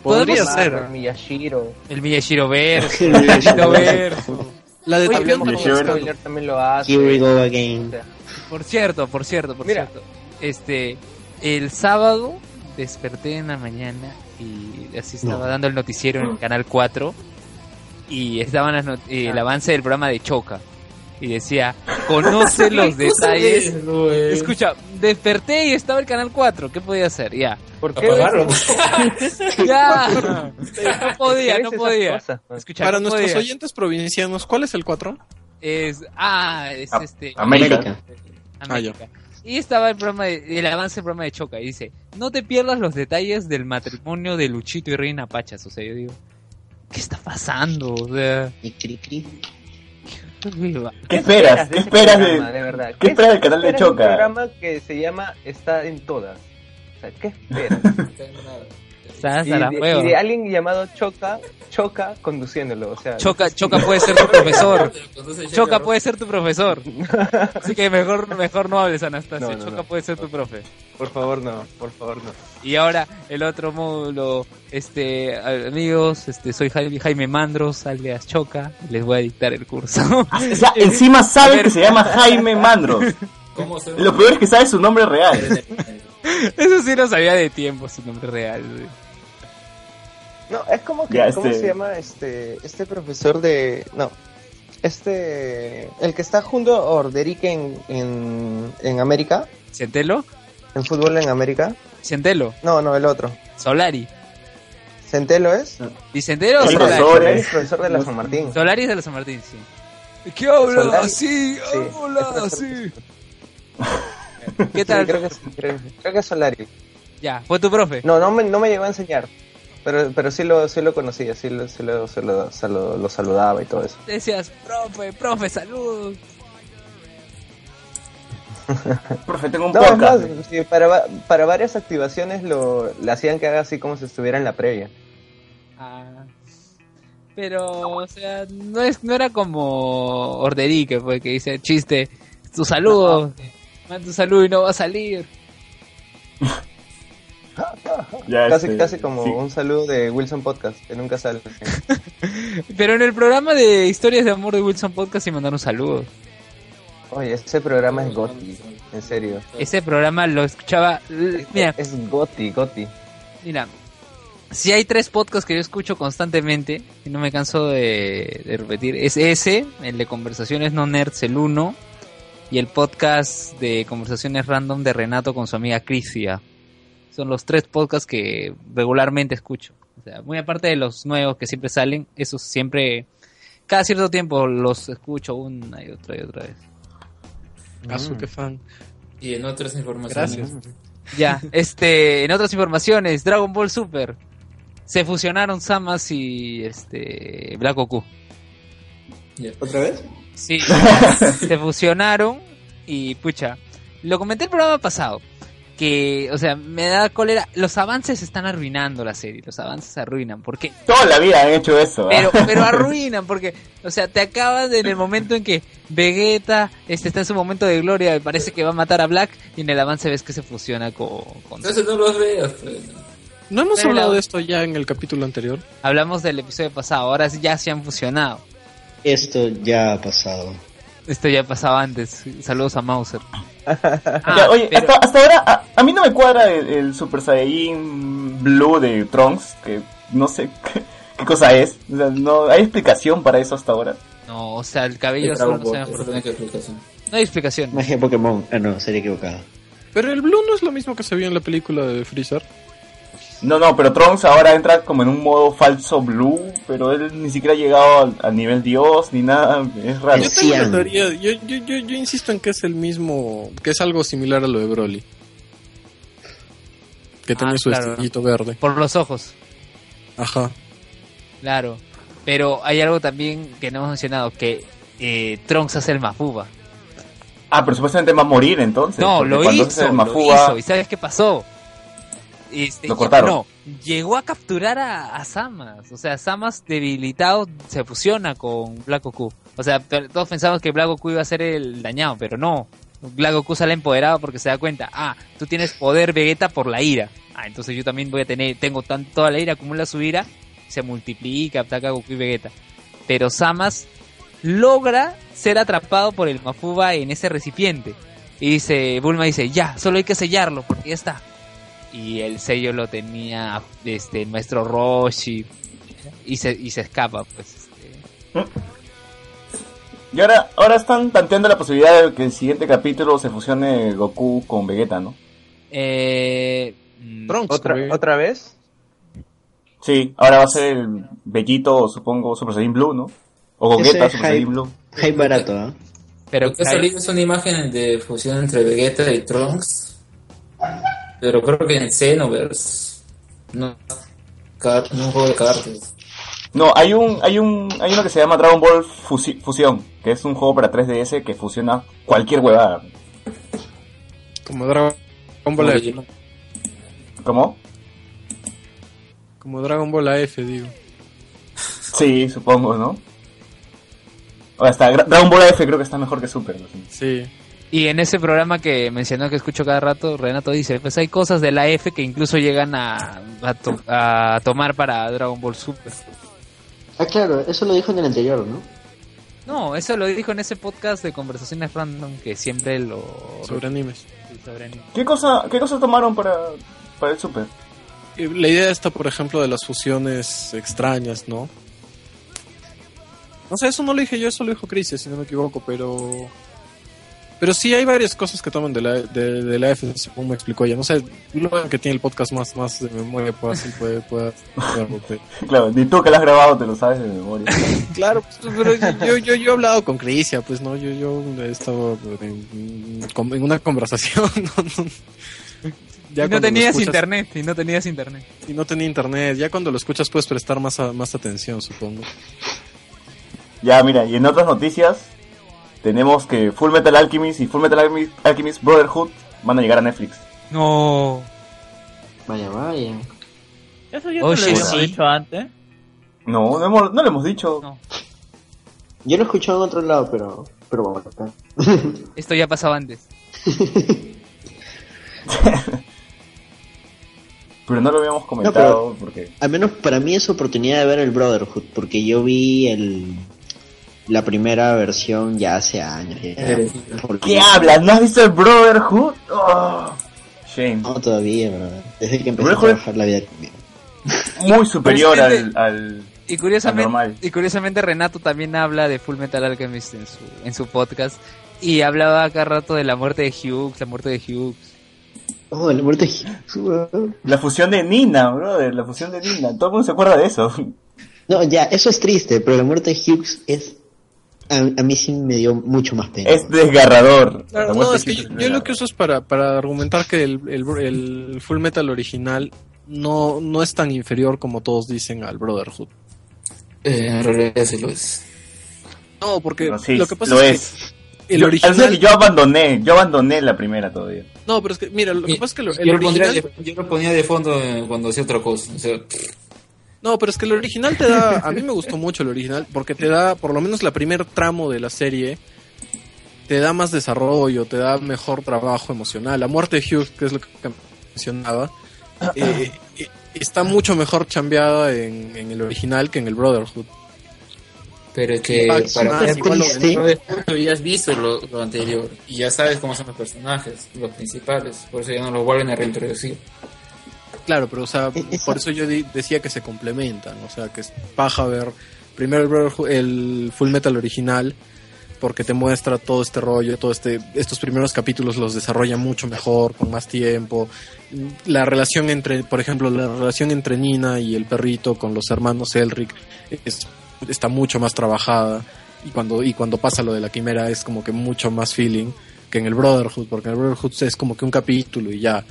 Podría ser. Marvel, Miyashiro. El Miyashiro verso. El el Miyashiro verso. La de Oye, spoiler también lo hace. Here we go again. Por cierto, por cierto, por Mira. cierto. Este, el sábado desperté en la mañana y así estaba No. dando el noticiero en el canal 4 y estaban las not- eh, el avance del programa de Choca y decía, conoce los detalles. Escucha, desperté y estaba el canal 4, ¿qué podía hacer? Ya. ¿Por qué. Ya. No podía, no podía. Escucha, Para no nuestros podía. oyentes provincianos, ¿cuál es el 4? Es, ah, es A- este. América. América. América. Y estaba el programa de- el avance del programa de Choca y dice, no te pierdas los detalles del matrimonio de Luchito y Reina Pachas. O sea, yo digo, ¿qué está pasando? O sea, Y cri cri. ¿Qué esperas? ¿Qué de esperas programa, de, verdad? ¿Qué esperas del canal de esperas un Choca? programa que se llama Está en todas. O sea, ¿qué esperas? estás y, a la de, y de alguien llamado Choca, Choca conduciéndolo. O sea, Choca, Choca puede ser tu profesor. Choca puede ser tu profesor. Así que mejor, mejor no hables, Anastasia. No, no, Choca no. puede ser tu profe. por favor no, por favor no. Y ahora el otro módulo, este, amigos, este, soy Jaime, Jaime Mandros, alias Choca, les voy a dictar el curso. O sea, encima sabe que se llama Jaime Mandros. ¿Cómo se Lo peor es que sabe su nombre real. Eso sí lo sabía de tiempo, su nombre real. güey. No, es como que, Ya, ¿cómo este- se llama este este profesor de... No, este... El que está junto a Orderic en, en, en América, ¿Centelo? en fútbol en América. ¿Centelo? No, no, el otro. Solari. ¿Centelo es? ¿Vicentelo o Solari? profesor. Él es profesor de la San Martín. Solari es de la San Martín, sí. ¿Qué habla Solari. así? Sí, Habla así. ¿Qué Sí, tal? creo, que, creo, creo que es Solari. Ya, fue tu profe. No, no me, no me llegó a enseñar. Pero, pero sí lo, sí lo conocía, sí, lo, sí lo, sí lo, lo- lo saludaba y todo eso. Decías, profe, profe, saludos. Profe, tengo un No, podcast. más, sí, para, va- para varias activaciones lo, le hacían que haga así como si estuviera en la previa. Ah, pero, o sea, no, es, no era como Orderique, fue que dice, chiste, tu saludo, manda tu saludo y no va a salir. Ya, Casi, este, casi como sí. un saludo de Wilson Podcast, que nunca sale. Pero en el programa de historias de amor de Wilson Podcast sí mandaron saludos. Oye, ese programa es Goti, en serio. Ese programa lo escuchaba, mira, Es Goti, Goti. mira, si hay tres podcasts que yo escucho constantemente, y no me canso de, de repetir, es ese, el de Conversaciones No Nerds, el 1, y el podcast de Conversaciones Random de Renato con su amiga Crisia. Son los tres podcasts que regularmente escucho. O sea, muy aparte de los nuevos que siempre salen, esos siempre, cada cierto tiempo los escucho una y otra y otra vez. Asu, qué fan. Y en otras informaciones. Gracias. Ya, este, en otras informaciones, Dragon Ball Super. Se fusionaron Samas y este Black Goku. ¿Otra vez? Sí, se fusionaron y pucha, lo comenté el programa pasado que, o sea, me da cólera, los avances están arruinando la serie, los avances arruinan, porque Toda la vida han hecho eso. ¿ah? pero pero arruinan porque, o sea, te acabas en el momento en que Vegeta este está en su momento de gloria, y parece que va a matar a Black y en el avance ves que se fusiona con, con Entonces no los veas. ¿No hemos Pero- hablado de esto ya en el capítulo anterior? Hablamos del episodio pasado, ahora sí ya se han fusionado. Esto ya ha pasado. Esto ya pasaba antes. Saludos a Mauser. Ya, oye, pero- hasta, hasta ahora a, a mí no me cuadra el, el Super Saiyajin Blue de Trunks, que no sé qué, qué cosa es. O sea, no hay explicación para eso hasta ahora. No, o sea, el cabello Es solo no, eso por explicación. no hay explicación. Magia Pokémon. Ah, no, sería equivocado. Pero el Blue no es lo mismo que se vio en la película de Freezer. No, no, pero Trunks ahora entra como en un modo falso Blue, pero él ni siquiera ha llegado al, al nivel Dios ni nada. Es raro. Yo tengo teoría, yo, yo, yo, yo insisto en que es el mismo, que es algo similar a lo de Broly. Que tiene Ah, su claro. estrellito verde. Por los ojos, Ajá. claro. Pero hay algo también que no hemos mencionado, que eh, Trunks hace el Mafuba. Ah, pero supuestamente va a morir entonces. No, lo hizo, el lo Mafuba- hizo. ¿Y sabes qué pasó? Este, Lo cortaron. No, llegó a capturar a, a Samas. O sea, Samas debilitado se fusiona con Black Goku. O sea, to- todos pensamos que Black Goku iba a ser el dañado, pero no. Black Goku sale empoderado porque se da cuenta, ah, tú tienes poder Vegeta por la ira. Ah, entonces yo también voy a tener, tengo tan, toda la ira, acumula su ira, se multiplica, ataca a Goku y Vegeta. Pero Samas logra ser atrapado por el Mafuba en ese recipiente. Y dice, Bulma dice, ya, solo hay que sellarlo, porque ya está. Y el sello lo tenía este el maestro Roshi. Y se, y se escapa, pues. este. Y ahora, ahora están tanteando la posibilidad de que el siguiente capítulo se fusione Goku con Vegeta, ¿no? Eh, Trunks, ¿Otra. ¿Otra vez? Sí, ahora va a ser el Bellito, supongo, Super Saiyan Blue, ¿no? O Gogeta, Super Saiyan. Blue. Hype barato, ¿ah? pero que ha salido es una imagen de fusión entre Vegeta y Trunks. Pero creo que en Xenoverse. No, no un juego de cartas. No, hay un, hay un, hay uno que se llama Dragon Ball Fusi- Fusión, que es un juego para 3DS que fusiona cualquier huevada. Como Dragon Ball F. ¿Cómo? Como Dragon Ball AF, digo. Sí, supongo, ¿no? O hasta Dragon Ball F creo que está mejor que Super. ¿no? Sí. Y en ese programa que mencionó que escucho cada rato, Renato dice, pues hay cosas de la F que incluso llegan a, a, to- a tomar para Dragon Ball Super. Ah, claro, eso lo dijo en el anterior, ¿no? No, eso lo dijo en ese podcast de conversaciones random que siempre lo... Sobre animes. sobre anime. ¿Qué cosa, qué cosa tomaron para, para el Super? La idea está, por ejemplo, de las fusiones extrañas, ¿no? No sé, eso no lo dije yo, eso lo dijo Chris, si no me equivoco, pero... Pero sí hay varias cosas que toman de la, de, de la F, según me explicó ella. No sé, luego que tiene el podcast más, más de memoria, puede, así, puede, puede, puede- Claro, ni tú que lo has grabado te lo sabes de memoria. Claro, pues, pero yo, yo, yo he hablado con Crisia, pues no, yo, yo he estado en, en una conversación. No, no. Ya y no tenías escuchas- internet, y no tenías internet. Y no tenía internet, ya cuando lo escuchas puedes prestar más, a- más atención, supongo. Ya, mira, y en otras noticias tenemos que Full Metal Alchemist y Full Metal Alchemist, Alchemist Brotherhood van a llegar a Netflix. No. Vaya, vaya. Eso ya Oye, te lo habíamos sí. dicho antes. No, no, hemos, no lo hemos dicho. No. Yo lo he escuchado en otro lado, pero... Pero bueno. Esto ya pasaba antes. Pero no lo habíamos comentado porque... Al menos para mí es oportunidad de ver el Brotherhood, porque yo vi el la primera versión ya hace años. ya. Eh, Por- ¿Qué hablas? ¿No has visto el Brotherhood? Oh, shame. No, todavía, brother. Desde que empecé a trabajar la vida conmigo. Muy superior al. Y curiosamente, Anormal. y curiosamente Renato también habla de Full Metal Alchemist en su, en su podcast. Y hablaba cada rato de la muerte de Hughes, la muerte de Hughes. Oh, la muerte de- La fusión de Nina, brother, la fusión de Nina. Todo el mundo se acuerda de eso. No, ya, eso es triste, pero la muerte de Hughes es... A, a mí sí me dio mucho más pena. Es desgarrador. Claro, La no, es que yo, yo lo que uso es para, para argumentar que el, el, el Full Metal original no, no es tan inferior como todos dicen al Brotherhood. eh, en realidad sí lo es. No, porque Pero sí, lo que pasa lo es, es. que el Yo- original... o sea que yo abandoné, yo abandoné la primera todavía. No, pero es que, mira, lo que Mi- pasa es que lo- el yo, lo pondría original... de, yo lo ponía de fondo eh, cuando hacía otra cosa. O sea, No, pero es que el original te da... A mí me gustó mucho el original porque te da, por lo menos la primer tramo de la serie, te da más desarrollo, te da mejor trabajo emocional. La muerte de Hughes, que es lo que mencionaba, eh, eh, está mucho mejor chambeada en, en el original que en el Brotherhood. Pero es que Ah, para sí, igual lo- ya has visto lo, lo anterior y ya sabes cómo son los personajes, los principales, por eso ya no los vuelven a reintroducir. Claro, pero o sea, esa- por eso yo decía que se complementan, o sea, que es paja ver primero el, el Full Metal original, porque te muestra todo este rollo, todo este, estos primeros capítulos los desarrolla mucho mejor, con más tiempo. La relación entre, por ejemplo, la relación entre Nina y el perrito con los hermanos Elric es, está mucho más trabajada y cuando, y cuando pasa lo de la quimera es como que mucho más feeling que en el Brotherhood, porque en el Brotherhood es como que un capítulo y ya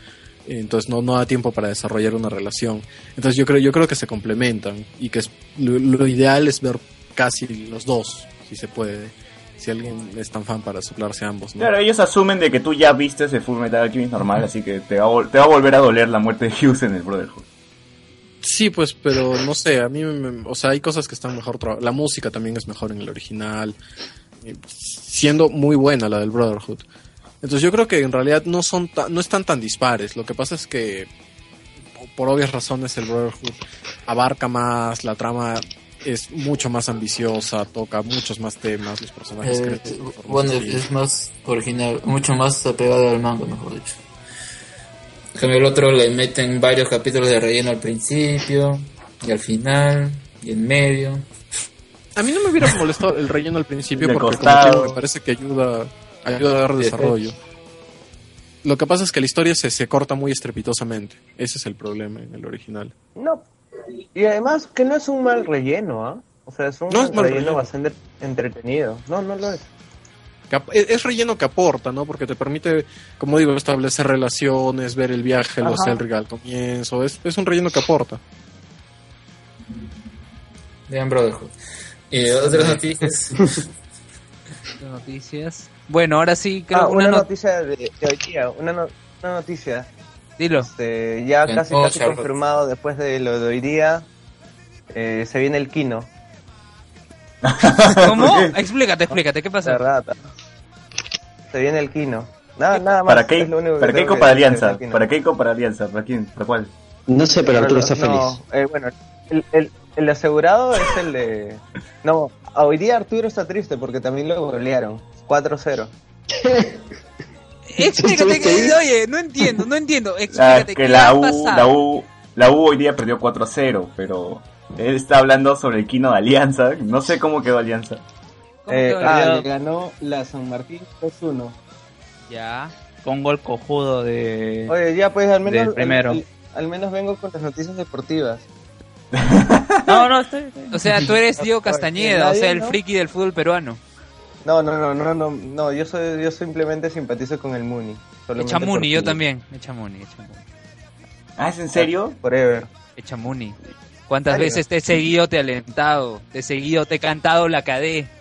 entonces no, no da tiempo para desarrollar una relación. Entonces yo creo, yo creo que se complementan y que es, lo, lo ideal es ver casi los dos, si se puede. Si alguien es tan fan para soplarse ambos, ¿no? Claro, ellos asumen de que tú ya viste ese Full Metal Alchemist normal, así que te va, a te va a volver a doler la muerte de Hughes en el Brotherhood. Sí, pues, pero no sé, a mí, me- o sea, hay cosas que están mejor, la música también es mejor en el original, eh, siendo muy buena la del Brotherhood. Entonces yo creo que en realidad no son ta- no están tan dispares, lo que pasa es que por obvias razones el Brotherhood abarca más, la trama es mucho más ambiciosa, toca muchos más temas, los personajes Eh, forma bueno, es más original, mucho más apegado al manga, mejor dicho. En cambio, el otro le meten varios capítulos de relleno al principio, y al final, y en medio. A mí no me hubiera molestado el relleno al principio De porque como me parece que ayuda, ayuda a dar desarrollo. Lo que pasa es que la historia se, se corta muy estrepitosamente. Ese es el problema en el original. No. Y además que no es un mal relleno, ¿ah? O sea, es un No es mal relleno, relleno. bastante entretenido. No, no lo es. Ap- Es, relleno que aporta, ¿no? Porque te permite, como digo, establecer relaciones, ver el viaje los. Elric al comienzo. Es, es un relleno que aporta. Vean Brotherhood. Y otras noticias. Noticias. Bueno, ahora sí, creo Ah, que una, una, no- noticia de, de hoy día, una, no- una noticia. Dilo. Este, ya Bien. casi, Oh, casi Charlotte. confirmado después de lo de hoy día. eh, se viene el Kino. ¿Cómo? Explícate, explícate, ¿qué pasa? Se viene el Kino. Nada, nada más. ¿Para qué? es lo único que ¿Para para decir Alianza? ¿Para Keiko para Alianza? ¿Para quién? ¿Para cuál? No sé, pero Arturo está No, feliz. eh, bueno, el, el, el asegurado es el de... No, hoy día Arturo está triste porque también lo golearon. 4-0. Explícate, que, oye, no entiendo, no entiendo. Ah, Explícate, que ¿qué la U, la U, la U hoy día perdió 4 a 0, pero él está hablando sobre el Kino de Alianza. No sé cómo quedó Alianza. ¿Cómo Eh, quedó ah, le ganó la San Martín 2-1. Ya. Con gol cojudo de... Oye, ya pues al menos... Primero. Al, menos vengo con las noticias deportivas. No, no, estoy... estoy- O sea, tú eres Diego Castañeda, o sea, el ¿no? friki del fútbol peruano. No, no, no, no, no, no, yo soy, yo simplemente simpatizo con el Muni. Echa Muni, yo también. Echa Muni, echa Muni. Ah, ¿es en serio? Forever. Echa Muni. ¿Cuántas veces te he seguido, te he alentado? Te he seguido, te he cantado la cadé.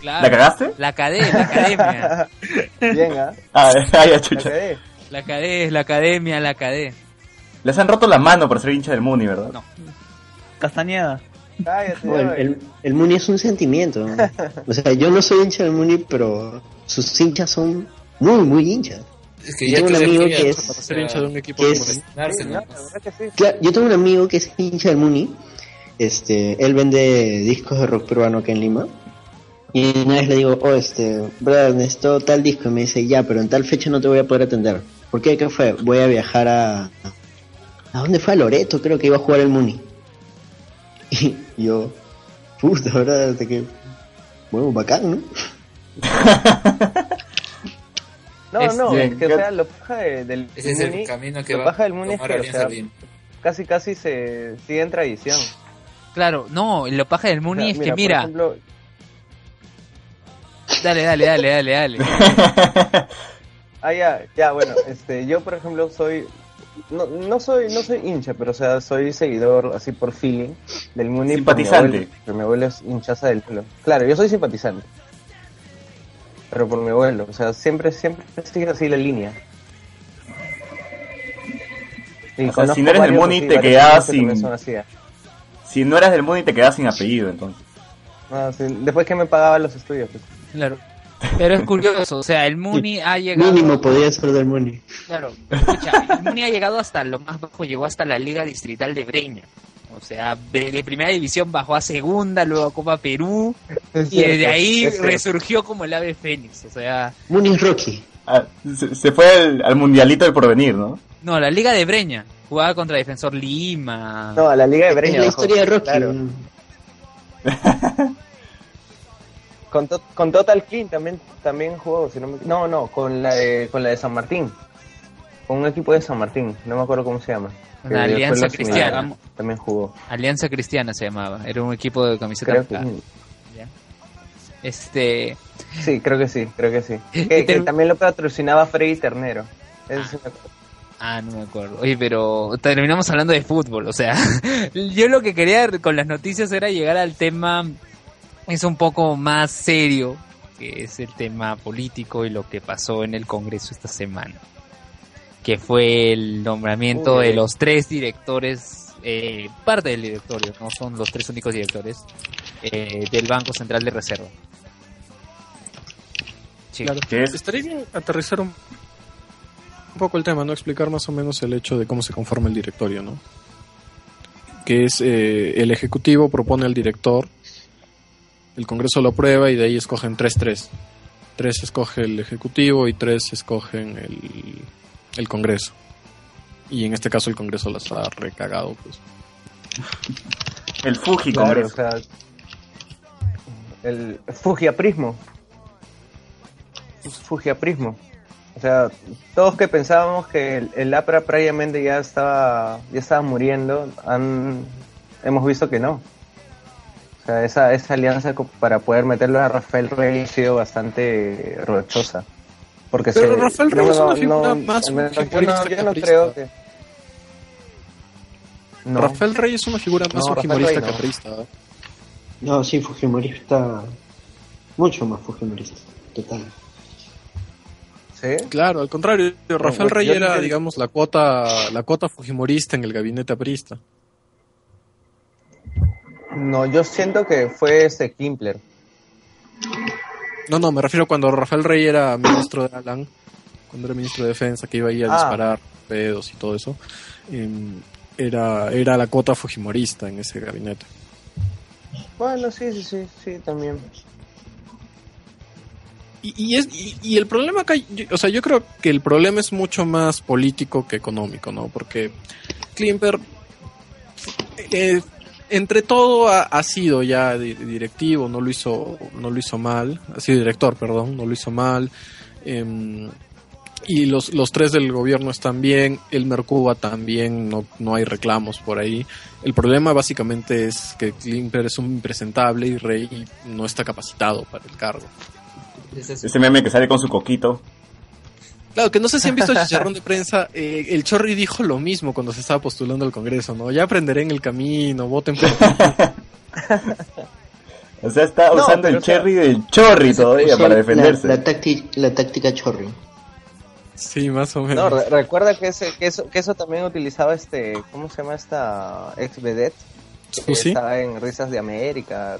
Claro. ¿La cagaste? La cadé, la academia. Bien, ¿ah? Ah, ah, ya, La chucha. quedé. La cadé, la academia, la cadé. Les han roto la mano por ser hincha del Muni, ¿verdad? No. Castañeda. Cállate, No, el, el, el Muni es un sentimiento. O sea, yo no soy hincha del Muni, pero sus hinchas son muy, muy hinchas. Es que Yo tengo un que amigo que es- yo tengo un amigo que es hincha del Muni. Este, él vende discos de rock peruano acá en Lima. Y una vez le digo, oh, este, brother, necesito tal disco. Y me dice, ya, pero en tal fecha no te voy a poder atender. ¿Por qué? ¿Qué fue? Voy a viajar a... ¿A dónde fue? A Loreto, creo que iba a jugar el Muni. Y yo, puta, ¿verdad? De que, bueno, bacán, ¿no? No, Es no, bien. es que o sea, lo paja de- del Ese es el camino que lo va paja del Muni es que, o sea, casi casi se sigue en tradición. Claro, no, lo paja del O Muni sea, es que por mira, ejemplo, dale, dale, dale, dale, dale. ah, ya, ya, bueno, este, yo por ejemplo soy, no, no soy, no soy hincha, pero o sea, soy seguidor así por feeling del Muni. por mi Simpatizante. abuelo, porque mi abuelo es hinchaza del pueblo. Claro, yo soy simpatizante. Pero por mi abuelo, o sea, siempre, siempre sigue así la línea. Y O sea, conozco si no eres del Muni, te varios quedabas amigos que también sin- ah. Si no eras del Muni, te quedabas sin apellido, entonces. Sí, después que me pagaba los estudios. pues. Claro. Pero es curioso, o sea, el Muni ha llegado. Mínimo podría ser del Muni. Claro, escucha, el Muni ha llegado hasta lo más bajo, llegó hasta la Liga Distrital de Breña. O sea, de, de primera división bajó a segunda, luego a Copa Perú, y desde ahí es cierto. resurgió como el ave fénix. O sea, Rocky. Ah, se, se fue al, al mundialito del porvenir, ¿no? no, la Liga de Breña. Jugaba contra Defensor Lima. No, a la Liga de Es Breña. la bajó, historia de Rocky. claro. Con, to- con Total Clean también, también jugó, si no, me- no, no, con la, de, con la de San Martín. Con un equipo de San Martín, no me acuerdo cómo se llama. Después Alianza Cristiana. También jugó. Alianza Cristiana se llamaba. Era un equipo de camiseta. Este. sí, creo que sí, creo que sí. Que, que también lo patrocinaba Freddy Ternero. Eso sí me acuerdo. Ah, no me acuerdo. Oye, pero terminamos hablando de fútbol, o sea, yo lo que quería con las noticias era llegar al tema, es un poco más serio, que es el tema político y lo que pasó en el Congreso esta semana, que fue el nombramiento Uy. de los tres directores, eh, parte del directorio, no son los tres únicos directores, eh, del Banco Central de Reserva. Sí. Claro. Que es- Estaría bien aterrizar un, un poco el tema, ¿no? Explicar más o menos el hecho de cómo se conforma el directorio, ¿no? Que es eh, el ejecutivo propone al director, el Congreso lo aprueba y de ahí escogen tres, tres. Tres escoge el ejecutivo y tres escogen el, el Congreso. Y en este caso el Congreso las ha recagado, pues. El Fuji Claro, Congreso. o sea, el Fujiaprismo. Fujiaprismo. O sea, todos que pensábamos que el, el APRA previamente ya estaba, ya estaba muriendo, han, hemos visto que no. Sea, esa, esa alianza para poder meterlo a Rafael Rey ha sido bastante rochosa. Porque Pero se- Rafael Rey no, es una figura no, más menos yo no, fujimorista yo que no aprista. creo que... No. Rafael Rey es una figura más fujimorista que no. aprista. No, sí, Fujimorista. Mucho más Fujimorista. Total. ¿Sí? Claro, al contrario, Rafael yo- Rey era, digamos, la cuota, la cuota fujimorista en el gabinete aprista. No, yo siento que fue este Kimpler. No, no, me refiero cuando Rafael Rey era ministro de Alan, cuando era ministro de Defensa, que iba ahí a Ah. disparar pedos y todo eso. em, era, era la cuota fujimorista en ese gabinete. Bueno, sí, sí, sí, sí, también. Y, y es, y, y el problema acá, yo- o sea, yo creo que el problema es mucho más político que económico, ¿no? Porque Klimper, eh, entre todo, ha, ha sido ya di- directivo, no lo hizo, no lo hizo mal, ha sido director, perdón, no lo hizo mal. em, y los, los tres del gobierno están bien, el Mercuba también, no, no hay reclamos por ahí. El problema básicamente es que Klimper es un impresentable y Rey no está capacitado para el cargo. Ese meme que sale con su coquito. Claro, que no sé si han visto el chicharrón de prensa. eh, el Chorri dijo lo mismo cuando se estaba postulando al Congreso, ¿no? Ya aprenderé en el camino, voten por O sea, está No, usando el o sea, cherry del chorri todavía para defenderse. La, tácti- la táctica chorri. Sí, más o No, menos. re- recuerda que, ese, que, eso, que eso también utilizaba este, ¿cómo se llama esta ex vedette? Que ¿Susi? estaba en Risas de América.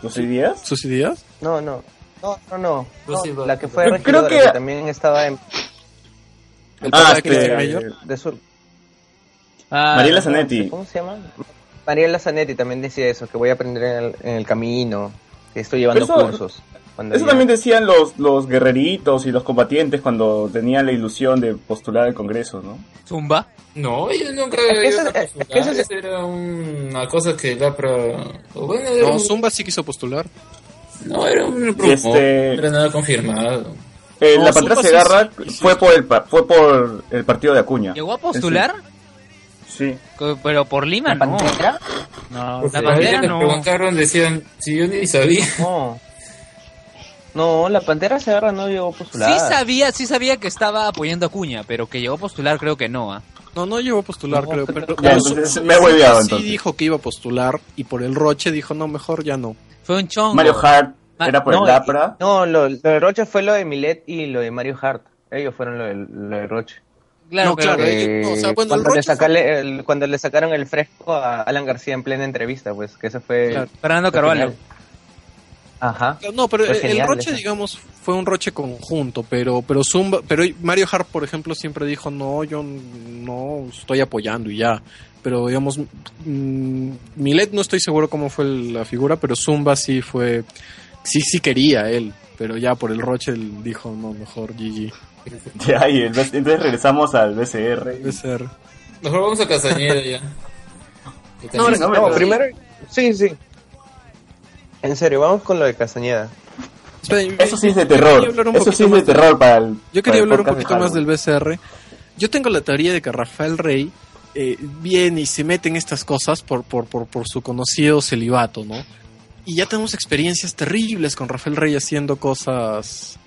¿Susi Díaz? No, no, no, no, no. La que fue creo regidora, que- que... también estaba en ¿El Ah, papá de este, Mayor? de sur. Ah, Mariela Zanetti. ¿Cómo se llama? Mariela Zanetti también decía eso, que voy a aprender en el, en el camino, que estoy llevando eso- cursos. Cuando Eso ya- también decían los, los guerreritos y los combatientes cuando tenían la ilusión de postular al Congreso, ¿no? Zumba. No, yo nunca Es que había eso- eso era una cosa que pro... o Bueno, No, un- Zumba sí quiso postular. No, era un rumor, Este- no era nada confirmado. Eh, No, la Pantera Segarra sí, sí. fue por el pa- fue por el partido de Acuña. ¿Llegó a postular? Sí. Pero por Lima ¿La no. Pantera? No, la que no. preguntaron decían, si yo ni sabía. No. No, la Pantera se agarra no llegó a postular. Sí sabía, sí sabía que estaba apoyando a Cuña, pero que llegó a postular creo que no. ¿ah? No, no llegó a postular, No, creo. pero- Pero, pero me he sí entonces. dijo que iba a postular y por el roche dijo, no, mejor ya no. Fue un chongo. Mario Hart Ah, era por no, el APRA. No, lo, lo de Roche fue lo de Milet y lo de Mario Hart. Ellos fueron lo de, lo de Roche. Claro, No, pero- claro, eh, no, o sea, bueno, el cuando, le Roche fue- sacarle el- cuando le sacaron el fresco a Alan García en plena entrevista, pues que eso fue... Claro. Fernando Carvalho. Ajá. No, pero el, roche, ese. digamos, fue un roche conjunto, pero pero Zumba, pero Mario Hart, por ejemplo, siempre dijo, no, yo no estoy apoyando y ya. Pero digamos, mm, Milet no estoy seguro cómo fue la figura, pero Zumba sí fue, sí, sí quería él, pero ya por el Roche él dijo, no, mejor GG. Ya, y el B- entonces regresamos al BCR. Ser. Mejor vamos a Castañeda ya. No, no, primero. Sí, sí. En serio, vamos con lo de Castañeda. Eso sí es de terror. Eso sí es de terror para el. Yo quería hablar un poquito más del BCR. Yo tengo la teoría de que Rafael Rey eh, viene y se mete en estas cosas por, por, por, por su conocido celibato, ¿no? Y ya tenemos experiencias terribles con Rafael Rey haciendo cosas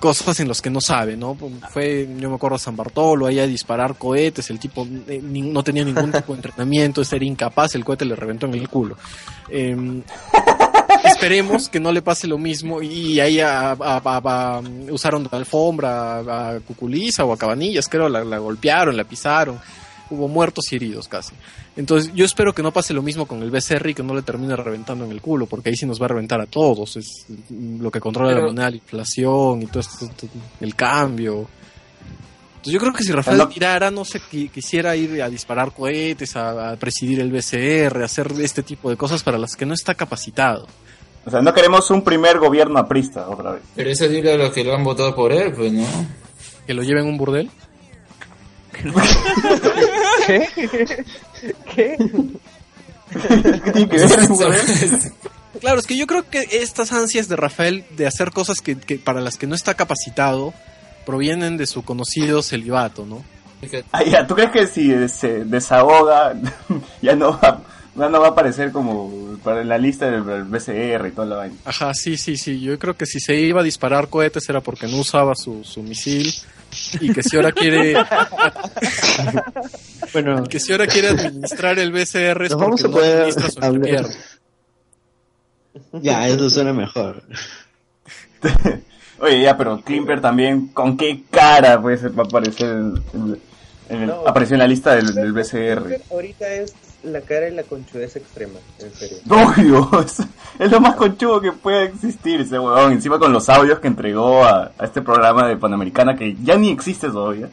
cosas en las que no sabe, ¿no? Fue, yo me acuerdo, a San Bartolo, ahí a disparar cohetes, el tipo eh, ni- no tenía ningún tipo de entrenamiento, era incapaz, el cohete le reventó en el culo. Em, esperemos que no le pase lo mismo y ahí a- a- a- a- usaron de alfombra a, a Cuculiza o a Cabanillas, creo, la, la golpearon, la pisaron, hubo muertos y heridos casi. Entonces yo espero que no pase lo mismo con el BCR y que no le termine reventando en el culo, porque ahí sí nos va a reventar a todos, es lo que controla Pero- la moneda, la inflación y todo esto, todo- el cambio. Entonces yo creo que si Rafael tirara, no sé, qui- quisiera ir a disparar cohetes, a, a presidir el BCR, a hacer este tipo de cosas para las que no está capacitado. O sea, no queremos un primer gobierno aprista otra vez. Pero eso dile a los que lo han votado por él, pues no. Que lo lleven a un burdel. ¿Qué? ¿Qué? ¿Qué tiene que ver? Claro, es que yo creo que estas ansias de Rafael de hacer cosas que, que para las que no está capacitado provienen de su conocido celibato, ¿no? Ah, ya, ¿tú crees que si se desahoga ya no va, no va a aparecer como para la lista del, BCR y toda la vaina? Ajá, sí, sí, sí. Yo creo que si se iba a disparar cohetes era porque no usaba su, su misil y que si ahora quiere Bueno, que si ahora quiere administrar el BCR es porque no administra su hablar. gobierno. ya, eso suena mejor. Oye, ya, pero Klimper también, ¿con qué cara pues va a aparecer en, en- en el- No. apareció en la lista del, del BCR? Ahorita es la cara y la conchudez extrema, en serio. Obvio, es, es lo más conchudo que puede existir ese huevón. Encima con los audios que entregó a, a este programa de Panamericana que ya ni existe todavía.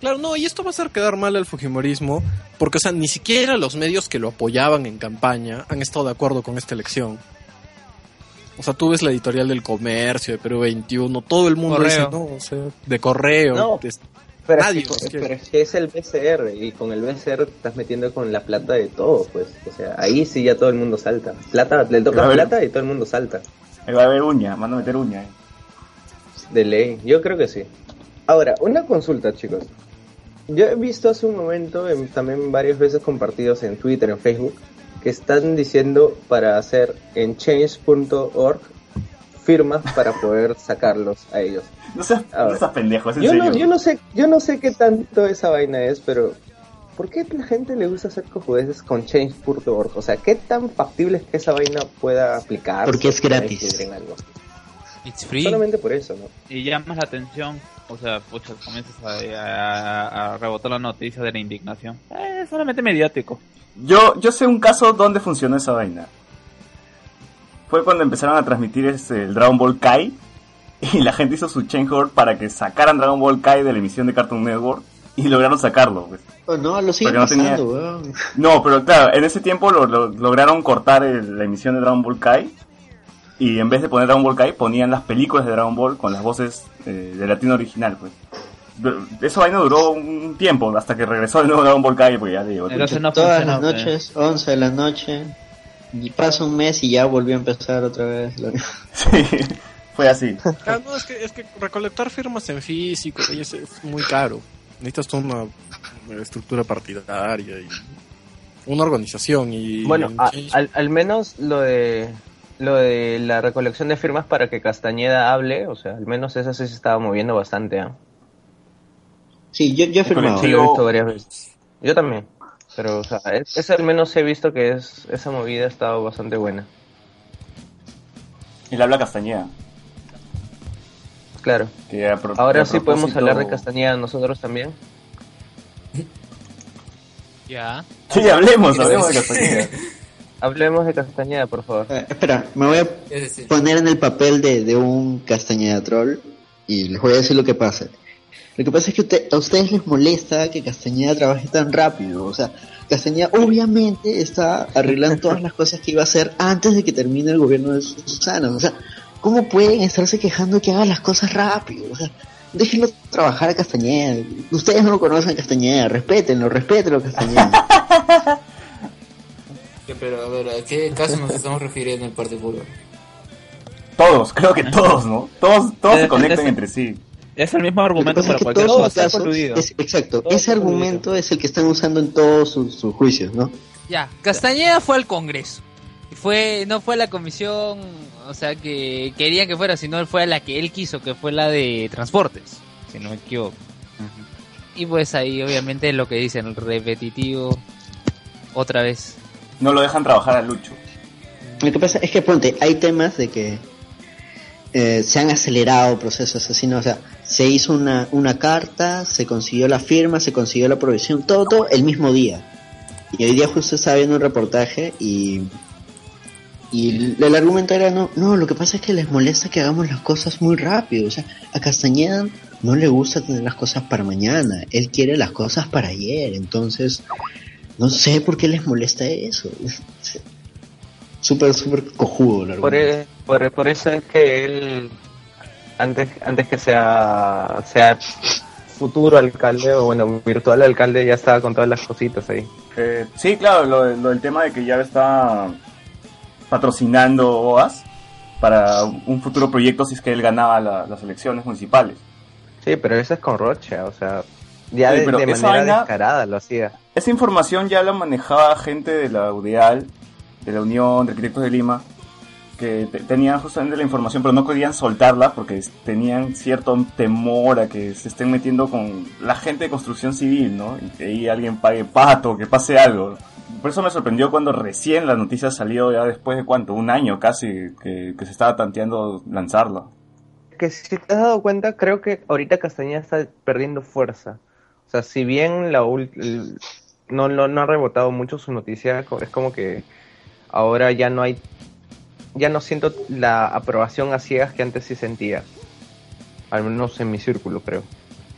Claro, no, y esto va a hacer quedar mal al Fujimorismo, porque, o sea, ni siquiera los medios que lo apoyaban en campaña han estado de acuerdo con esta elección. O sea, tú ves la editorial del comercio, de Perú 21, todo el mundo Correo. dice, no, o sea, de correo. No. de- Pero, Nadie es que, los quiere. pero es que es el BCR y con el BCR te estás metiendo con la plata de todo, pues. O sea, ahí sí ya todo el mundo salta. Plata, le A toca plata y todo el mundo salta. Ahí va a haber uña, manda a meter uña. eh. De ley, yo creo que sí. Ahora, una consulta, chicos. Yo he visto hace un momento, en- también varias veces compartidos en Twitter, en Facebook, que están diciendo para hacer en change.org firmas para poder sacarlos a ellos. No seas, no seas pendejo, es en Yo serio. no, yo no sé, yo no sé qué tanto esa vaina es, pero ¿por qué la gente le gusta hacer cojudeces con change.org? O sea, ¿qué tan factible es que esa vaina pueda aplicar? Porque es gratis. It's free. Solamente por eso, ¿no? y llamas la atención, o sea, pucha, comienzas a, a- a rebotar la noticia de la indignación. Eh, Es solamente mediático. Yo, yo sé un caso donde funcionó esa vaina. Fue cuando empezaron a transmitir este, el Dragon Ball Kai y la gente hizo su change.org para que sacaran Dragon Ball Kai de la emisión de Cartoon Network y lograron sacarlo. pues. Oh, no, lo sigue Porque no tenía- pasando, weón. No, pero claro, en ese tiempo lo, lo- lograron cortar el- la emisión de Dragon Ball Kai y en vez de poner Dragon Ball Kai ponían las películas de Dragon Ball con las voces eh, de latino original. pues. Du- Esa vaina duró un tiempo hasta que regresó el nuevo Dragon Ball Kai porque ya digo. Entonces no Todas las pues. noches, 11 de la noche. Y pasa un mes y ya volvió a empezar otra vez. lo- Sí, fue así. Ah, no, es que, es que recolectar firmas en físico es, es muy caro. Necesitas toda una, estructura partidaria y una organización. y Bueno, a- al, al menos lo de lo de la recolección de firmas para que Castañeda hable, o sea, al menos eso sí se estaba moviendo bastante. ¿ah? Sí, yo, yo he firmado. Sí, lo he visto varias veces. Yo también. Pero, o sea, es, es al menos he visto que es esa movida ha estado bastante buena. Él habla castañeda. Claro. que a pro- Ahora que a sí podemos hablar de Castañeda nosotros también. Ya. Sí, hablemos, hablemos de castañeda. Hablemos de Castañeda, por favor. Eh, espera, me voy a poner en el papel de, de un Castañeda troll y les voy a decir lo que pasa. Lo que pasa es que usted- a ustedes les molesta que Castañeda trabaje tan rápido. O sea, Castañeda obviamente está arreglando todas las cosas que iba a hacer antes de que termine el gobierno de Susana. O sea, ¿cómo pueden estarse quejando que haga las cosas rápido? O sea, déjenlo trabajar a Castañeda. Ustedes no lo conocen a Castañeda, respétenlo, respétenlo a Castañeda. Pero a ver, ¿a qué caso nos estamos refiriendo en particular? Todos, creo que todos, ¿no? Todos, todos se conectan entre sí. Es el mismo Lo que argumento pasa es para que cualquier todos es- exacto, Todo ese argumento es el que están usando en todos sus, sus juicios, ¿no? Ya, Castañeda fue al Congreso. Y fue, no fue a la comisión, o sea, que quería que fuera, sino fue a la que él quiso, que fue la de transportes, si no me equivoco. Y pues ahí, obviamente, lo que dicen, el repetitivo, otra vez. No lo dejan trabajar a Lucho. Lo que pasa es que, ponte, hay temas de que eh, se han acelerado procesos así, ¿no? O sea, se hizo una, una carta, se consiguió la firma, se consiguió la aprobación, todo, todo el mismo día. Y hoy día justo estaba viendo un reportaje y, y el, el argumento era, no, no, lo que pasa es que les molesta que hagamos las cosas muy rápido. O sea, a Castañeda no le gusta tener las cosas para mañana, él quiere las cosas para ayer, entonces no sé por qué les molesta eso. Es- Súper, súper cojudo el argumento. e- por, por eso es que él, antes, antes que sea, sea futuro alcalde o bueno, virtual alcalde, ya estaba con todas las cositas ahí. Eh, sí, claro, lo, lo del tema de que ya está patrocinando OAS para un futuro proyecto si es que él ganaba la- las elecciones municipales. Sí, pero eso es con Rocha, o sea, ya Sí, de, pero de manera vaina- descarada lo hacía. Esa información ya la manejaba gente de la UDEAL, de la Unión de Arquitectos de Lima, que te- tenían justamente la información, pero no querían soltarla porque tenían cierto temor a que se estén metiendo con la gente de construcción civil, ¿no? Y que ahí alguien pague pato, que pase algo. Por eso me sorprendió cuando recién la noticia salió ya después de cuánto, un año casi, que, se estaba tanteando lanzarla. Que si te has dado cuenta, creo que ahorita Castañeda está perdiendo fuerza. O sea, si bien la no, no, no ha rebotado mucho su noticia, es como que ahora ya no hay, ya no siento la aprobación a ciegas que antes sí sentía. Al menos en mi círculo, creo.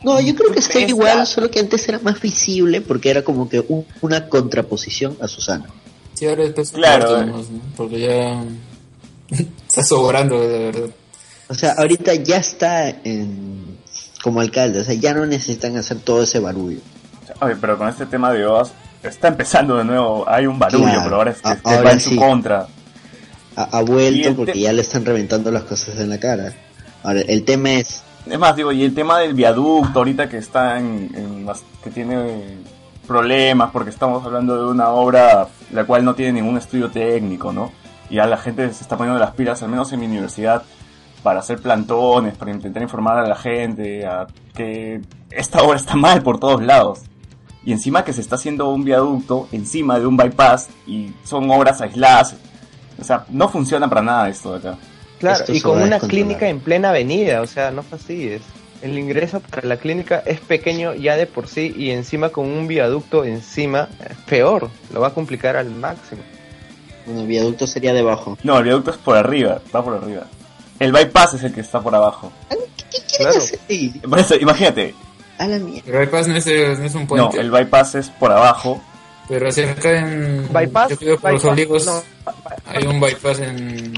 No, yo creo que está Esta- igual, solo que antes era más visible porque era como que un- una contraposición a Susana. Sí, ahora es peso Claro, ¿no? Porque ya está sobrando, de verdad. O sea, ahorita ya está en, como alcalde, o sea, ya no necesitan hacer todo ese barullo. Oye, pero con este tema de OAS está empezando de nuevo, hay un barullo, Claro, pero ahora es que va en su sí. contra. Ha, vuelto el porque ya le están reventando las cosas en la cara. Ahora, el tema es, Es más, digo, y el tema del viaducto ahorita que está en, que tiene problemas porque estamos hablando de una obra la cual no tiene ningún estudio técnico, ¿no? Y ya la gente se está poniendo las pilas, al menos en mi universidad, para hacer plantones, para intentar informar a la gente a que esta obra está mal por todos lados. Y encima que se está haciendo un viaducto encima de un bypass y son obras aisladas. O sea, no funciona para nada esto de acá. Claro, Esto y con una clínica en plena avenida, o sea, no fastidies. El ingreso para la clínica es pequeño ya de por sí y encima con un viaducto encima, es peor, lo va a complicar al máximo. bueno, el viaducto sería debajo. No, el viaducto es por arriba, va por arriba. El bypass es el que está por abajo. ¿Qué quieren Claro. hacer ahí? Por eso, imagínate. A la mierda. El bypass no es, no es un No, puente, el bypass es por abajo. Pero cerca en... Bypass, yo creo por los olivos no, hay un bypass en...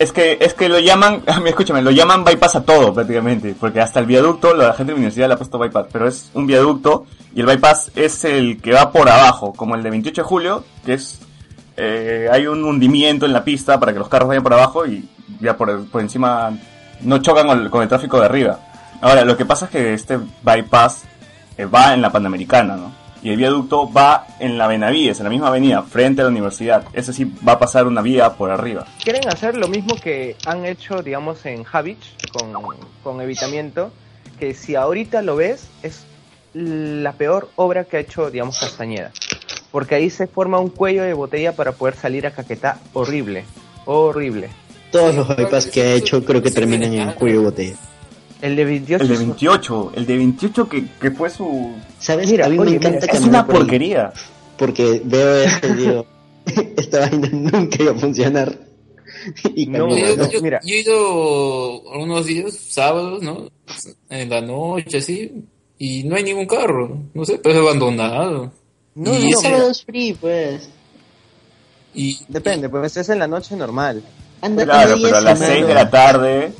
Es que, es que lo llaman, escúchame, lo llaman bypass a todo prácticamente, porque hasta el viaducto, la gente de la universidad le ha puesto bypass, pero es un viaducto y el bypass es el que va por abajo, como el de 28 de julio, que es, eh, hay un hundimiento en la pista para que los carros vayan por abajo y ya por, por encima no chocan con el, con el tráfico de arriba. Ahora, lo que pasa es que este bypass eh, va en la Panamericana, ¿no? Y el viaducto va en la Benavides, en la misma avenida, frente a la universidad. Ese sí va a pasar una vía por arriba. quieren hacer lo mismo que han hecho, digamos, en Havich con, con Evitamiento, que si ahorita lo ves, es la peor obra que ha hecho, digamos, Castañeda. Porque ahí se forma un cuello de botella para poder salir a Caquetá horrible, horrible. Todos los bypass que ha hecho creo que terminan en cuello de botella. El de 28 El de es- 28, el de 28 que, que fue su... ¿Sabes? Mira, a mí me oye, encanta mira, Es una por ahí, porquería. Porque veo esto digo, esta vaina nunca iba a funcionar. y No, yo, ¿no? yo- mira. yo he ido algunos días, sábados, ¿no? En la noche, así, y no hay ningún carro, no sé, pero es abandonado. No, y no, sábado es free, pues. y Depende, pues es en la noche normal. Anda, Claro, pero a las 10 6 de la tarde,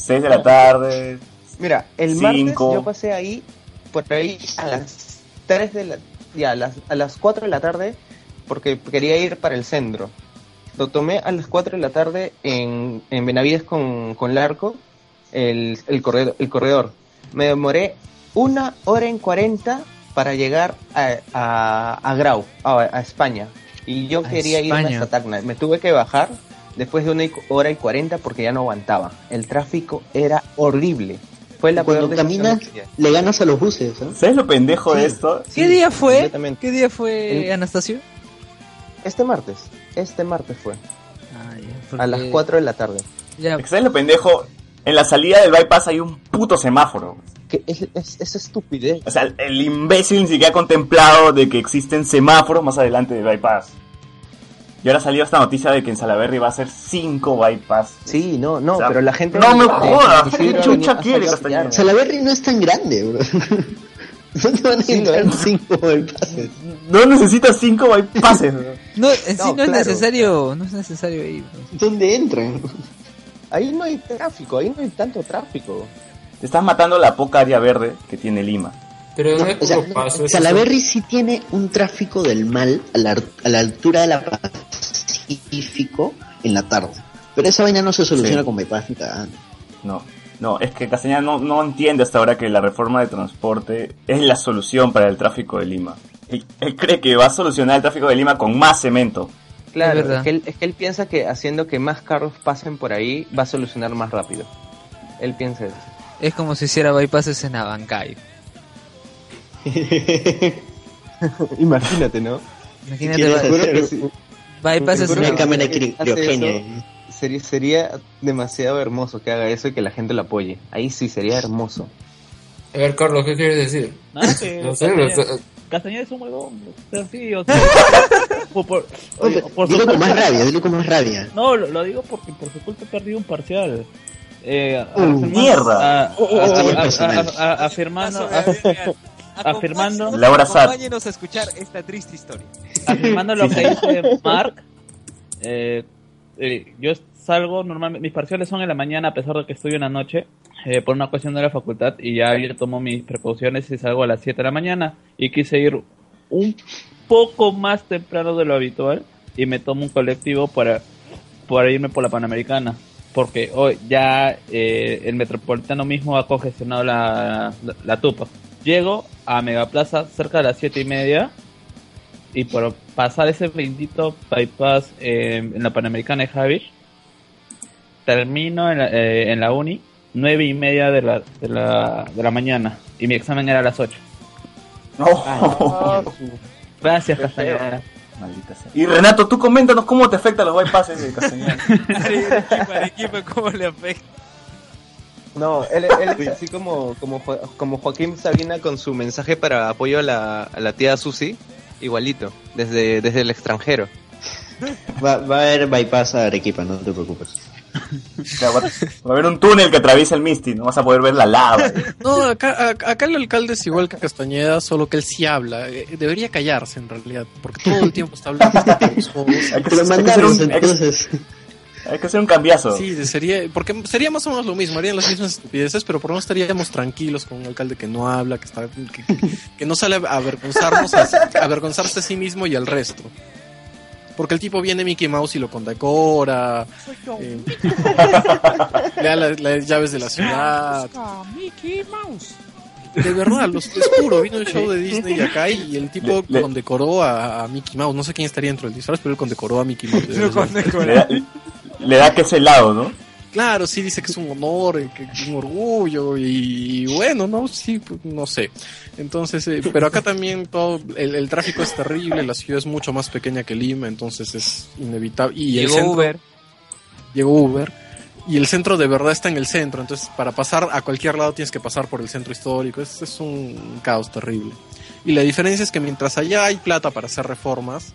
6 de la tarde, Mira, el Cinco. martes yo pasé ahí, por ahí a las 3 de la... Ya, a las, a las 4 de la tarde, porque quería ir para el centro. Lo tomé a las 4 de la tarde en, en Benavides con, con Larco, el, el, corredor, el corredor. Me demoré una hora en 40 para llegar a, a, a Grau, a, a España. Y yo A quería irme España. hasta Tacna. Me tuve que bajar después de una hora y 40 porque ya no aguantaba. El tráfico era horrible. Fue la Cuando caminas, le ganas a los buses, ¿ah? ¿sabes lo pendejo de esto? ¿Qué día fue? ¿Qué día fue, El- Anastasio? Este martes. Este martes fue. Ah, ya, A las 4 de la tarde. Ya, ¿Sabes lo pendejo? En la salida del bypass hay un puto semáforo. Que es, es, es estupidez. O sea, el- el imbécil ni siquiera ha contemplado de que existen semáforos más adelante del bypass. Y ahora salió esta noticia de que en Salaberry va a ser 5 bypass. Sí, no, no, O sea, pero la gente... no me jodas, ¿qué chucha quiere, Castañeda? Salaberry no es tan grande, bro. ¿Dónde van a Sí, lo entrar es. cinco bypasses? No necesitas 5 bypasses. bro. no, en sí No, no, es necesario, no es necesario ir. ¿Dónde entran? Ahí no hay tráfico, ahí no hay tanto tráfico. Te estás matando la poca área verde que tiene Lima. pero no, No, es o sea, Salaberry sí tiene un tráfico del mal a la, a la altura de la Pacífico en la tarde. Pero esa vaina no se soluciona Sí. con bypass ni cagando. No, no, es que Castañeda no, no entiende hasta ahora que la reforma de transporte es la solución para el tráfico de Lima. Él, él cree que va a solucionar el tráfico de Lima con más cemento. Claro, es que, él, es que él piensa que haciendo que más carros pasen por ahí va a solucionar más rápido. Él piensa eso. Es como si hiciera bypasses en Abancay. Imagínate, ¿no? Imagínate, ¿Quieres by- hacer que sí. bypasses Seguro en Una cámara eso. Sería, sería demasiado hermoso que haga eso y que la gente lo apoye. Ahí sí sería hermoso. A ver, Carlos, ¿qué quieres decir? Nada, que No sé, Castañeda, es un huevón. O sea, sí, o sea, por, por- oye, por Dilo con más rabia, dilo con más rabia. No, lo, lo digo porque por su culpa he perdido un parcial. Eh, a- Uh, afirmando- mierda. a- a- a- a- personal. a- a- Afirmando, afirmando, Laura Sad. Acompáñenos a escuchar esta triste historia. afirmando lo que dice Mark. eh, eh, yo salgo normalmente, mis parciales son en la mañana a pesar de que estudio en la noche eh, por una cuestión de la facultad y ya yo tomo mis precauciones y salgo a las 7 de la mañana y quise ir un poco más temprano de lo habitual y me tomo un colectivo para, para irme por la Panamericana porque hoy ya eh, el metropolitano mismo ha congestionado la, la, la tupa. Llego a Megaplaza cerca de las siete y media y por pasar ese bendito bypass eh, en la Panamericana de Javish, termino en la, eh, en la uni nueve y media de la, de, la, de la mañana y mi examen era a las 8. No. Gracias, Castañeda. Maldita sea. Y Renato, tú coméntanos cómo te afectan los bypasses de Castañeda. Arequipa, ¿cómo le afecta? No, él, él es así como, como, Jo- como Joaquín Sabina con su mensaje para apoyo a la, a la tía Susi, igualito, desde, desde el extranjero. Va, va a haber bypass a Arequipa, no te preocupes. Va, va a haber un túnel que atraviesa el Misty, no vas a poder ver la lava. No, acá, acá acá el alcalde es igual que Castañeda, solo que él sí habla. Eh, Debería callarse en realidad, porque todo el tiempo está hablando. Hay que, hay que un, hay. Hay que hacer un cambiazo. Sí, sería, porque sería más o menos lo mismo, harían las mismas estupideces, pero por lo menos estaríamos tranquilos con un alcalde que no habla, que está, que, que no sale a avergonzarnos, a, a avergonzarse a sí mismo y al resto. Porque el tipo viene Mickey Mouse y lo condecora, eh, le da la- las llaves de la ciudad. De verdad, los, es puro, vino el show de Disney acá y el tipo Le- le- condecoró a, a Mickey Mouse. No sé quién estaría dentro del disfraz, pero él condecoró a Mickey Mouse. de verdad. Le le da que es helado, ¿no? Claro, sí dice que es un honor, que es un orgullo y, bueno, no, sí, pues, no sé. Entonces, eh, pero acá también todo el, el tráfico es terrible, la ciudad es mucho más pequeña que Lima, entonces es inevitable. Y el Llegó centro- Uber. Llegó Uber y el centro de verdad está en el centro, entonces para pasar a cualquier lado tienes que pasar por el centro histórico, es, es un caos terrible. Y la diferencia es que mientras allá hay plata para hacer reformas,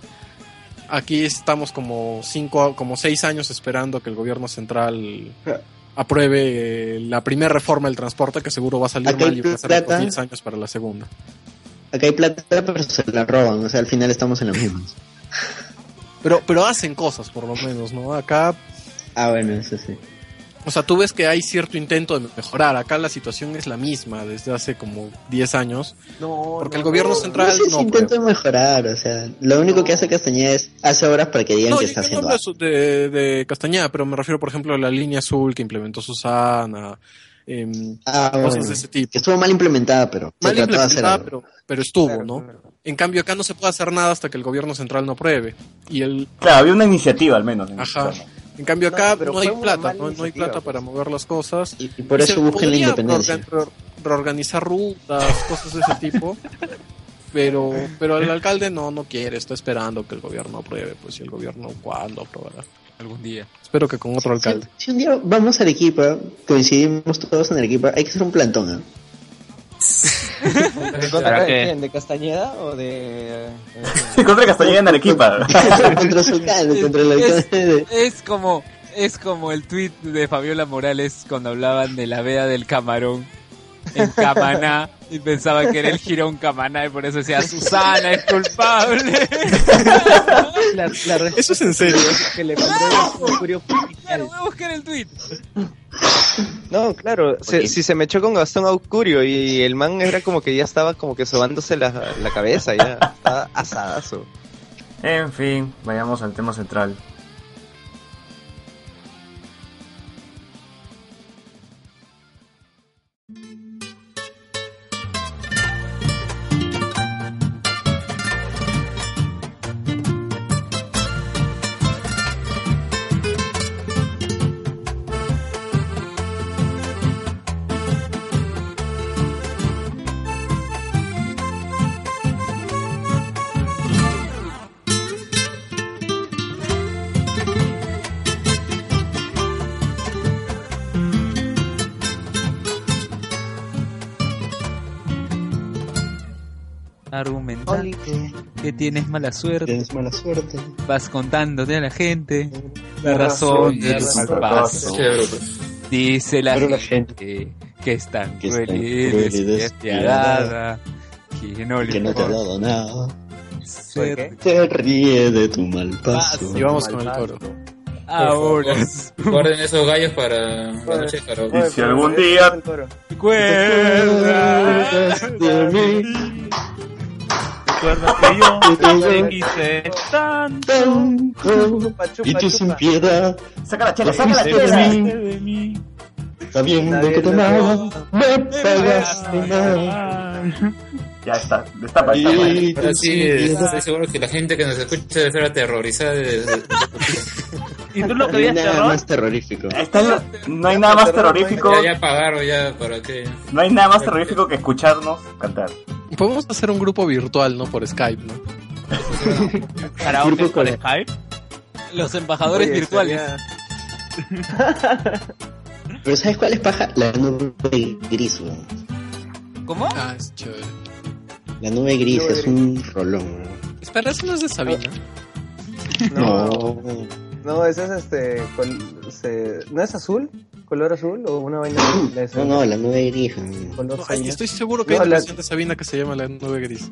Aquí estamos como cinco, como seis años esperando que el gobierno central apruebe eh, la primera reforma del transporte que seguro va a salir mal y plata. por 10 años para la segunda. Acá hay plata, pero se la roban. O sea, al final estamos en lo mismo. Pero, pero hacen cosas por lo menos, ¿no? Acá, Ah, bueno, eso sí. O sea, tú ves que hay cierto intento de mejorar. Acá la situación es la misma desde hace como 10 años. No, Porque no, el gobierno no. central No sé si no intento mejorar, o sea, lo único que hace Castañeda es hace obras para que digan No, que yo, está yo no haciendo hablo de, de, Castañeda, pero me refiero, por ejemplo, a la línea azul que implementó Susana, em, Ah, cosas bueno, de ese tipo. que estuvo mal implementada, pero se Mal trató de hacer implementada, algo. pero, pero estuvo, Claro, ¿no? claro. En cambio, acá no se puede hacer nada hasta que el gobierno central no apruebe. Y el, Claro, había una iniciativa al menos. en Ajá. En cambio No, acá pero no, hay plata, ¿no? No hay plata pues. para mover las cosas. Y, y por Y eso busquen la independencia. reorgan- reor- reorganizar rutas, cosas de ese tipo. Pero, pero el alcalde no, no quiere, está esperando que el gobierno apruebe. Pues si el gobierno, ¿cuándo aprobará? Algún día. Espero que con otro alcalde. Si, si un día vamos a Arequipa, coincidimos todos en Arequipa, hay que hacer un plantón. ¿eh? ¿En contra ¿Para de qué? quién? ¿De Castañeda o de...? eh, En contra de Castañeda en Arequipa. contra Sultán, contra el Es-. Es como, es como el tweet de Fabiola Morales cuando hablaban de la vea del camarón en Camaná y pensaba que era el jirón Camaná y por eso decía Susana es culpable. La, la Eso es en serio. que le mandó Claro, voy a buscar el tweet. No, claro, se- si se me echó con Gastón Aucurio y el man era como que ya estaba como que sobándose la, la cabeza, ya estaba asadazo. En fin, vayamos al tema central. Que tienes mala suerte, Tienes mala suerte. vas contándote a la gente la La razón razón de tus pasos. Pues. Dice la gente que es tan que cruel y despiadada que no le Que no te ha dado nada. ser qué? Te ríe de tu mal paso. Y vamos con el coro. ahora. Guarden esos gallos para la noche de. Y si algún día Recuerda de mí Recuerda que yo te quise tanto. y tú sin piedad Saca la chela, saca la chela. mí, de mí. sabiendo que te amaba, me pagaste mal. Ya está, destapa, destapa. Y Ahora tú sí, estoy seguro que la gente que nos escucha debe ser aterrorizada de, ¿Y tú lo No hay querías nada terror? más terrorífico. Está lo- no hay nada más terrorífico, ya, ya pagaron ya para que no hay nada más terrorífico que escucharnos cantar. Podemos hacer un grupo virtual, ¿no? Por Skype, ¿no? ¿Karaoke Grupo por Skype? los embajadores Oye, virtuales. Pero ¿sabes cuál es paja? La nube gris, weón. ¿Cómo? Ah, es chévere. La nube gris Nube es un rolón. Espera, eso no es de Sabina. No, No. no, ese es este. col- se- ¿No es azul? ¿Color azul? ¿O una vaina de? No, no, la nube gris. No, ay, estoy seguro que hay No, una la- canción de Sabina que se llama La Nube Gris.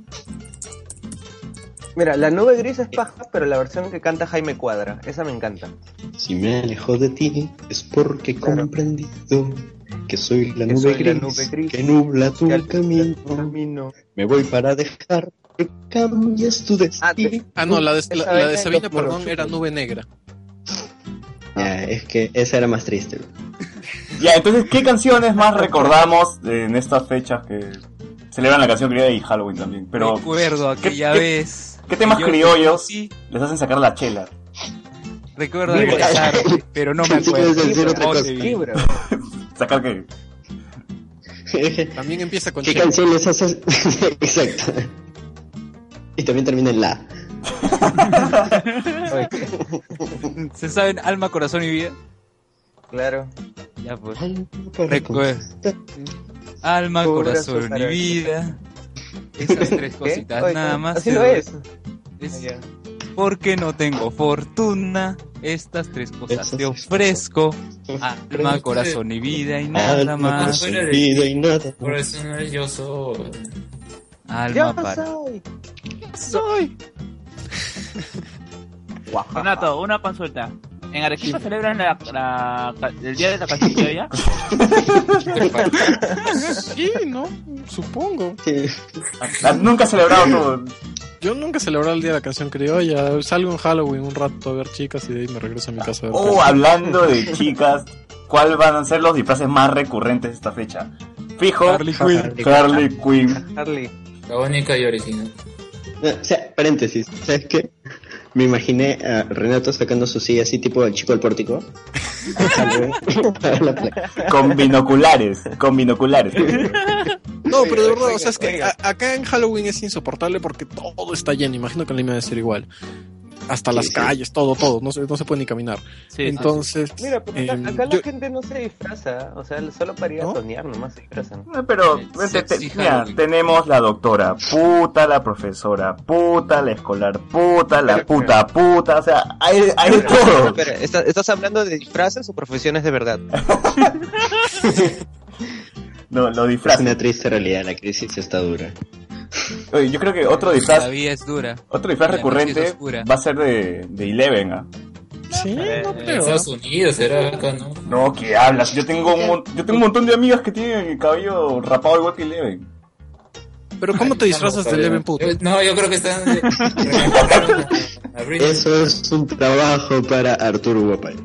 Mira, la nube gris es paja, pero la versión que canta Jaime Cuadra, esa me encanta. Si me alejo de ti es porque he Claro. comprendido que soy la Que nube, soy la gris, nube gris, que nubla tu que camino. Camino. Me voy para dejar que cambies tu Ah, destino. te- Ah, no, la de, la, la de Sabina, perdón, era Nube Negra. Ya, es que esa era más triste. Ya, entonces, ¿qué canciones más recordamos en estas fechas que celebran la canción criolla y Halloween también? Pero Recuerdo aquella qué- vez. qué temas que yo criollos? Sí, les hacen sacar la chela. recuerdo tarde, pero no me Sí, acuerdo. decir otra ¿Dónde cosa. que También empieza con ¿Qué Che. canción les haces? Exacto. Y también termina en la. ¿Se saben alma, corazón y vida? claro. Ya pues. Ay, Recuerdo. Alma, Corazón corazón y vida. Esas tres ¿Qué? cositas Oye, nada más. Así lo es. Es- Ya. Porque no tengo fortuna. Estas tres cosas te ofrezco. Alma, corazón y vida y nada Alma, más. corazón, vida y nada. Por eso no es yo soy. Alma para. soy. Renato, una consulta. ¿En Arequipa celebran la, la- el día de la canción criolla? Sí, ¿no? Supongo. Sí. Nunca he celebrado todo. Yo nunca he celebrado el día de la canción criolla. Salgo en Halloween un rato a ver chicas y de ahí me regreso a mi casa a ver. Oh, hablando de chicas, ¿cuáles van a ser los disfraces más recurrentes de esta fecha? Fijo, Harley Quinn. Harley Quinn. Harley. La única y original. No, o sea, paréntesis, ¿sabes qué? Me imaginé a Renato sacando su silla así tipo el chico del pórtico. Con binoculares, con binoculares. No, pero de verdad, o sea, es que acá en Halloween es insoportable porque todo está lleno. Imagino que en Lima debe ser igual. Hasta las sí. calles, todo, todo. No se, no se puede ni caminar. Sí, Entonces, Mira, pero acá, em, acá yo- la gente no se disfraza, o sea, solo para ir a ¿No? soñar nomás se disfrazan. Eh, Pero te- te- sexy mira, tenemos la doctora puta, la profesora puta, la escolar puta, la puta puta, o sea, hay, hay de todo. Espera, ¿está- ¿estás hablando de disfraces o profesiones de verdad? No, lo Es disfraz. una triste realidad, la crisis está dura. Oye, yo creo que otro La disfraz, vida es dura. otro disfraz la es recurrente va a ser de, de Eleven, ¿ah? sí, no En creo. Estados Unidos será acá, ¿no? No, ¿qué hablas? Yo tengo un, mon- yo tengo un montón de amigas que tienen el cabello rapado igual que Eleven. Pero ¿cómo te disfrazas de Eleven puto? No, yo creo que están. Eso es un trabajo para Arturo Guapay.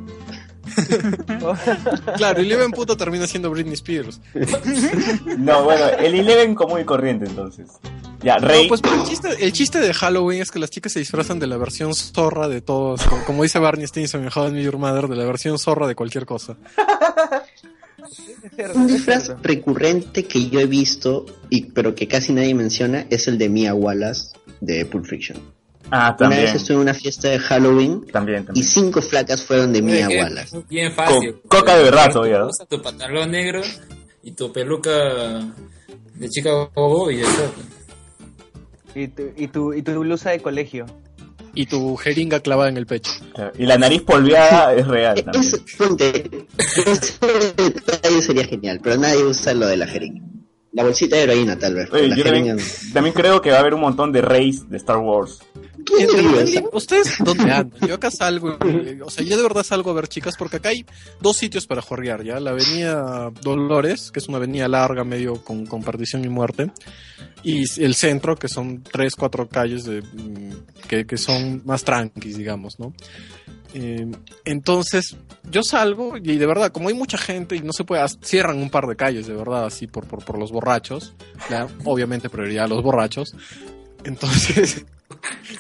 Claro, Eleven puto termina siendo Britney Spears. No, bueno, el Eleven común y corriente entonces. Ya, Rey. No, pues pero el chiste, el chiste de Halloween es que las chicas se disfrazan de la versión zorra de todos, como, como dice Barney Stinson en How I Met Your Mother, de la versión zorra de cualquier cosa. Un disfraz recurrente que yo he visto, y, pero que casi nadie menciona, es el de Mia Wallace de Pulp Fiction. Ah, Una vez también. estuve en una fiesta de Halloween También, y también. cinco flacas fueron de Mia Wallace. Bien fácil. Con coca de verdad, oiga. blusa, Tu pantalón negro y tu peluca de chica bobo y eso. Y tu, y, tu, y tu blusa de colegio. Y tu jeringa clavada en el pecho. Claro, Y la nariz polveada es real también. Es, ponte, ese detalle sería genial, pero nadie usa lo de la jeringa. La bolsita de heroína, tal vez. pero Oye, la yo jeringa también, también creo que va a haber un montón de Reyes de Star Wars. ¿Ustedes dónde andan? Yo acá salgo, o sea, yo de verdad salgo a ver chicas porque acá hay dos sitios para jugar ya. La avenida Dolores, que es una avenida larga, medio con, con perdición y muerte, y el centro, que son tres, cuatro calles de, mm, que, que son más tranquis, digamos, ¿no? Eh, entonces, yo salgo y de verdad, como hay mucha gente y no se puede, cierran un par de calles, de verdad, así por, por, por los borrachos, obviamente prioridad a los borrachos. Entonces,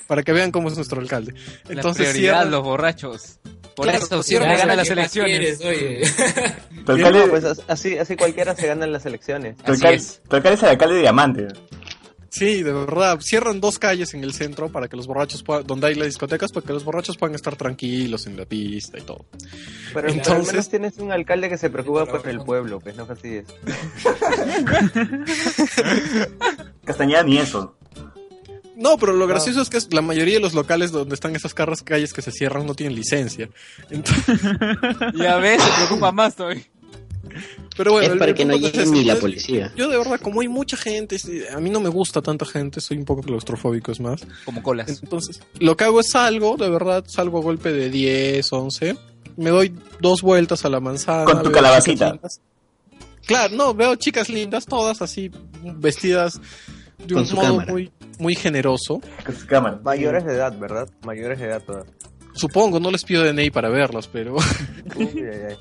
para que vean cómo es nuestro alcalde. La Entonces, prioridad, cierran- los borrachos. Por Claro, eso siempre la ganan las ¿Qué más elecciones. quieres? Tu alcalde, No, pues as- así, así cualquiera se gana en las elecciones. tu alcalde- es. tu alcalde es el alcalde de Diamante. Sí, de verdad, cierran dos calles en el centro para que los borrachos puedan, donde hay las discotecas, para que los borrachos puedan estar tranquilos en la pista y todo. Pero, pero al Entonces- menos tienes un alcalde que se preocupa por el pueblo, pues no fastidies. Castañeda ni eso. No, pero lo gracioso es que es- la mayoría de los locales donde están esas carras calles que se cierran no tienen licencia. Entonces, Ya ves, se preocupa más todavía. pero bueno, es para que no es llegue ni la policía. Yo de verdad, como hay mucha gente, a mí no me gusta tanta gente, soy un poco claustrofóbico, es más. Como colas. Entonces, lo que hago es salgo, de verdad, salgo a golpe de 10, 11. Me doy dos vueltas a la manzana. Con tu calabacita. Claro, no, veo chicas lindas, todas así, vestidas de Con un su modo cámara. muy, muy generoso. Con su cámara. Mayores de edad, ¿verdad? Mayores de edad todas. Supongo, no les pido DNI para verlas, pero, Uy, ay, ay.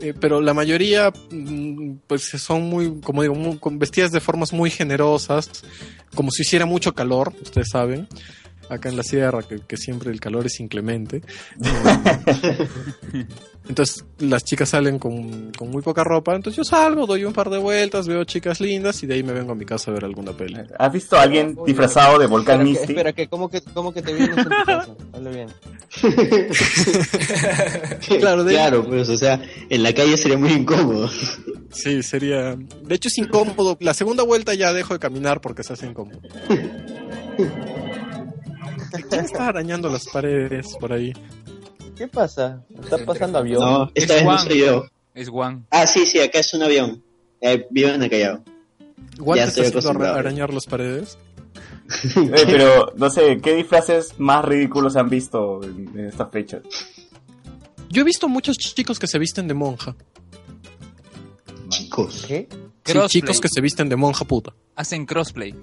eh, pero la mayoría, mm, pues son muy, como digo, muy- con- vestidas de formas muy generosas, como si hiciera mucho calor, ustedes saben. Acá en la sierra, que, que siempre el calor es inclemente. Entonces las chicas salen con, con muy poca ropa. Entonces yo salgo, doy un par de vueltas, veo chicas lindas y de ahí me vengo a mi casa a ver alguna peli. ¿Has visto a alguien disfrazado de Volcán Espera, que, Misty? espera, que, ¿cómo que, cómo que te vienes en tu casa? Habla bien. Claro, de- Claro, pues, o sea, en la calle sería muy incómodo. Sí, sería... De hecho es incómodo. La segunda vuelta ya dejo de caminar porque se hace incómodo. ¿Quién está arañando las paredes por ahí? ¿Qué pasa? ¿Está pasando avión? No, esta Es vez no Juan. soy yo. Es Juan. Ah, sí, sí, acá es un avión. Eh, vivo en el Callao. ¿Juan Ya te está haciendo arañar las paredes? Eh, pero, no sé, ¿qué disfraces más ridículos han visto en, en esta fecha? Yo he visto muchos chicos que se visten de monja. Chicos. ¿Qué? Sí, Crossplay. chicos que se visten de monja puta. Hacen crossplay.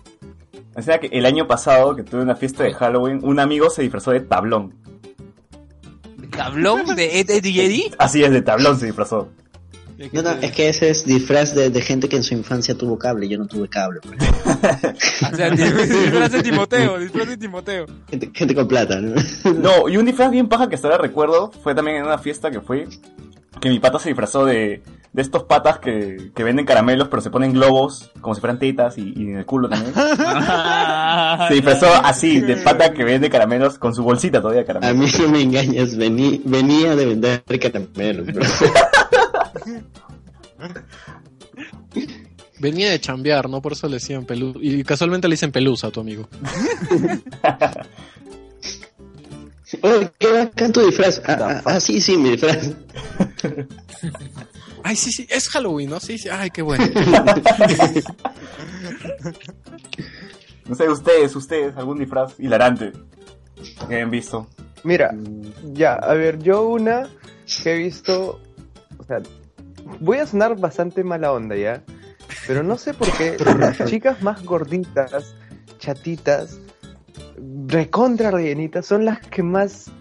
O sea que el año pasado, que tuve una fiesta de Halloween, un amigo se disfrazó de tablón. ¿Tablón de Ed, Ed y Eddie? Así es, de tablón se disfrazó. No, no, es que ese es disfraz de, de gente que en su infancia tuvo cable. Yo no tuve cable. pues. O sea, disfraz de Timoteo, disfraz de Timoteo. Gente, gente con plata, ¿no? No, y un disfraz bien paja que hasta ahora recuerdo fue también en una fiesta que fue que mi pata se disfrazó de, de estos patas que, que venden caramelos pero se ponen globos como si fueran tetas y, y en el culo también. Se disfrazó así, de pata que vende caramelos con su bolsita todavía de A caramelos. mí no me engañas. Vení, venía de vender caramelos, bro. Venía de chambear, ¿no? Por eso le decían pelusa. Y casualmente le dicen pelusa a tu amigo. Oye, qué bacán tu disfraz. Ah, ah, ah, sí, sí, mi disfraz. Ay, sí, sí, es Halloween, ¿no? Sí, sí, ay, qué bueno. No sé, ustedes, ustedes, algún disfraz hilarante que hayan visto. Mira, ya, a ver, yo una que he visto, o sea, voy a sonar bastante mala onda ya, pero no sé por qué las chicas más gorditas, chatitas, recontra rellenitas, son las que más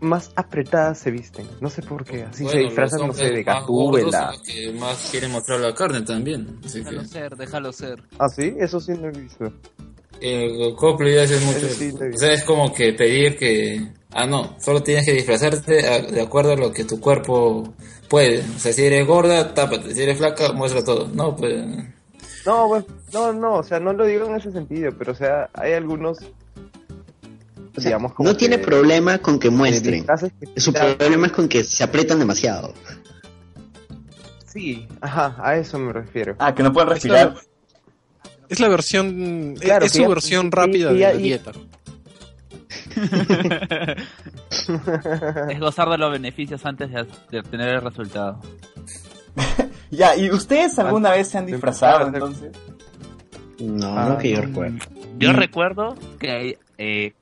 más apretadas se visten. No sé por qué, así se Bueno, disfrazan, los no sé, de gatúbela. que más quieren mostrar la carne también. Así que Déjalo ser, déjalo ser. Ah, sí, eso sí no he visto. el cosplay hace mucho. Eso sí, o sea, es como que pedir que. Ah, no, solo tienes que disfrazarte a- de acuerdo a lo que tu cuerpo puede. O sea, si eres gorda, tápate. Si eres flaca, muestra todo. No, pues. No, pues, no, no, o sea, no lo digo en ese sentido, pero o sea, hay algunos, O sea, digamos, como no tiene problema con que muestren. que- Su problema es con que se apretan demasiado. Sí, ajá, a eso me refiero. Ah, que no pueden respirar. Es la versión, Claro, es su ya- versión y- rápida y de la y- dieta. Es gozar de los beneficios antes de, de obtener el resultado. Ya, ¿y ustedes alguna vez se han disfrazado entonces? No, Ah, no que yo no. recuerdo. Yo Mm. recuerdo que eh,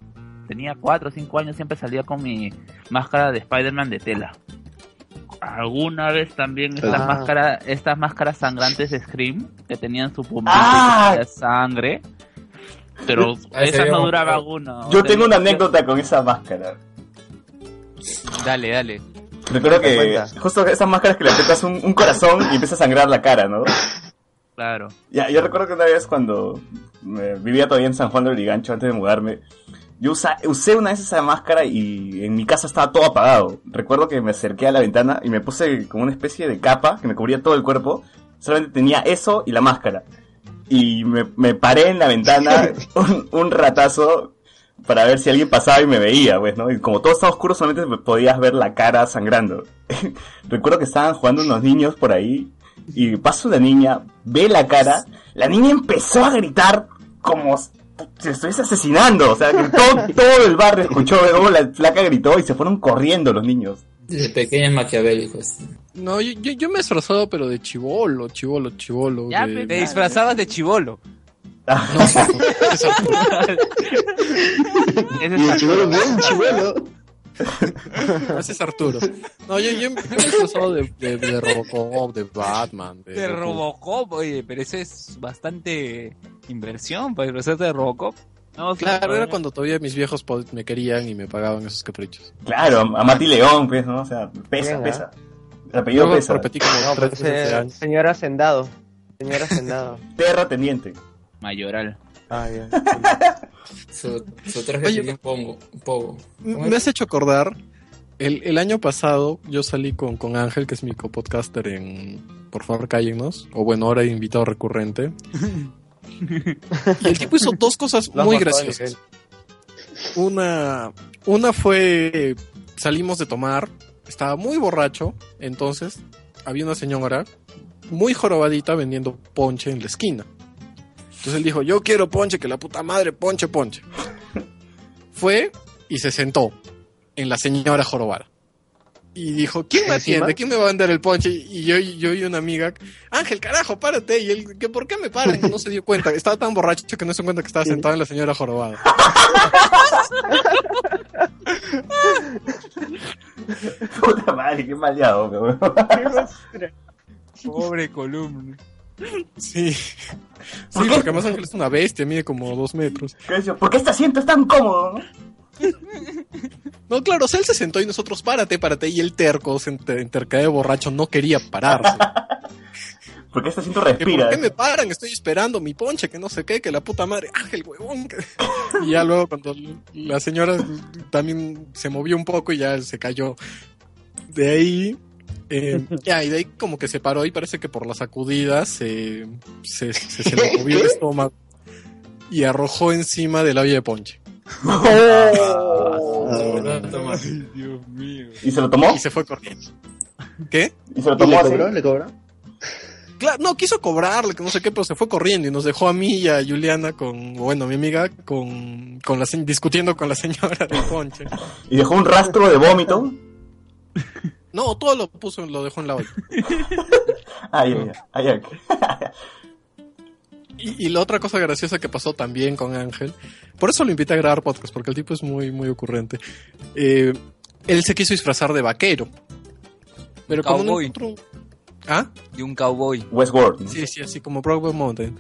tenía 4 o 5 años, siempre salía con mi máscara de Spider-Man de tela. Alguna vez también estas Ah. máscaras, estas máscaras sangrantes de Scream, que tenían su puntito Ah. de sangre. Pero ve no duraban uno. Yo tengo una anécdota con esa máscara. Dale, dale. Recuerdo que Cuenta. justo esas máscaras que le aprietas un, un corazón y empieza a sangrar la cara, ¿no? Claro. Ya, yo recuerdo que una vez cuando eh, vivía todavía en San Juan del Brigancho antes de mudarme, yo usa- usé una vez esa máscara y en mi casa estaba todo apagado. Recuerdo que me acerqué a la ventana y me puse como una especie de capa que me cubría todo el cuerpo. Solamente tenía eso y la máscara. Y me, me paré en la ventana un, un ratazo para ver si alguien pasaba y me veía, pues, ¿no? Y como todo estaba oscuro, solamente podías ver la cara sangrando. Recuerdo que estaban jugando unos niños por ahí y pasa una niña, ve la cara, la niña empezó a gritar como se estuviese asesinando, o sea, que todo, todo el barrio escuchó cómo la flaca gritó y se fueron corriendo los niños. Desde pequeños maquiavélicos. No, yo, yo, yo me he esforzado, pero de chivolo, chivolo, chivolo. Ya, de- pe- Te disfrazabas de chivolo. No, eso- Ese Y el chivolo, bien chivolo. ese es Arturo. No, yo, yo, me he esforzado de, de, de Robocop, de Batman. De, De. Robocop, oye, pero eso es bastante inversión para disfrazarte de Robocop. No, Claro, pues, era cuando todavía mis viejos me querían y me pagaban esos caprichos. Claro, a Mati León, pues, ¿no? O sea, pesa, Bien, pesa. El apellido Luego pesa. repetí como No, tres pues, veces eh, señor Hacendado. Señor Hacendado. Terrateniente. Mayoral. Ah, ya. Su, su traje Oye, sería un poco. Un poco. Me has hecho acordar, el, el año pasado yo salí con, con Ángel, que es mi copodcaster en Por favor cállennos, o bueno, ahora invitado recurrente. Y el tipo hizo dos cosas muy graciosas. Una, una fue, salimos de tomar, estaba muy borracho, entonces había una señora muy jorobadita vendiendo ponche en la esquina. Entonces él dijo, yo quiero ponche, que la puta madre, ponche, ponche. Fue y se sentó en la señora jorobada. Y dijo, ¿quién me atiende? ¿Quién me va a vender el ponche? Y yo, yo y una amiga, Ángel, carajo, párate. Y él, ¿que ¿por qué me paran? No se dio cuenta. Estaba tan borracho que no se dio cuenta que estaba sentado en la señora jorobada. Puta madre, qué maleado, weón. Pobre columna. Sí. Sí, porque además Ángel es una bestia, mide como dos metros. ¿Por qué este asiento es tan cómodo? no? No, claro, o sea, él se sentó y nosotros, párate, párate. Y el terco, se de borracho, no quería pararse. ¿Por qué este asiento Que, respira? ¿Por qué me paran? Estoy esperando mi ponche, que no sé qué, que la puta madre, Ángel, huevón. que-". Y ya luego cuando la señora también se movió un poco y ya se cayó. De ahí, eh, ya, y de ahí como que se paró y parece que por las sacudidas se, se, se, se le movió el estómago y arrojó encima de la Dios mío. ¿Y se lo tomó? Y se fue corriendo. ¿Qué? ¿Y se lo ¿Y tomó le así? cobró? ¿Le cobró? Claro, no, quiso cobrarle, que no sé qué, pero se fue corriendo y nos dejó a mí y a Juliana con, bueno, mi amiga, con, con la, discutiendo con la señora del ponche. ¿Y dejó un rastro de vómito? No, todo lo puso, lo dejó en la olla. Ay, ay, ay, ay. Y, y la otra cosa graciosa que pasó también con Ángel, por eso lo invité a grabar podcast, porque el tipo es muy, muy ocurrente. Eh, él se quiso disfrazar de vaquero. Pero como no Cowboy. encontró... ¿Ah? De un cowboy. Westworld. ¿no? Sí, sí, así como Brokeback Mountain.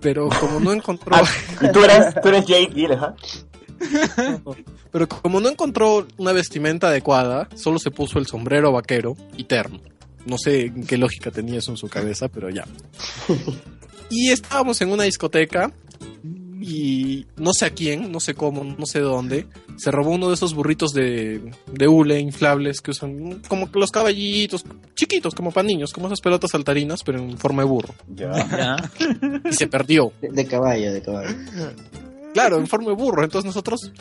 Pero como no encontró... Ah, y tú eres, tú eres Jake Gyllenhaal. Pero como no encontró una vestimenta adecuada, solo se puso el sombrero vaquero y terno. No sé en qué lógica tenía eso en su cabeza, pero ya. Y estábamos en una discoteca y no sé a quién, no sé cómo, no sé dónde, se robó uno de esos burritos de, de hule inflables que usan como que los caballitos chiquitos, como para niños, como esas pelotas saltarinas, pero en forma de burro. Ya. Ya. Y se perdió. De, de caballo, de caballo. Claro, en forma de burro. Entonces nosotros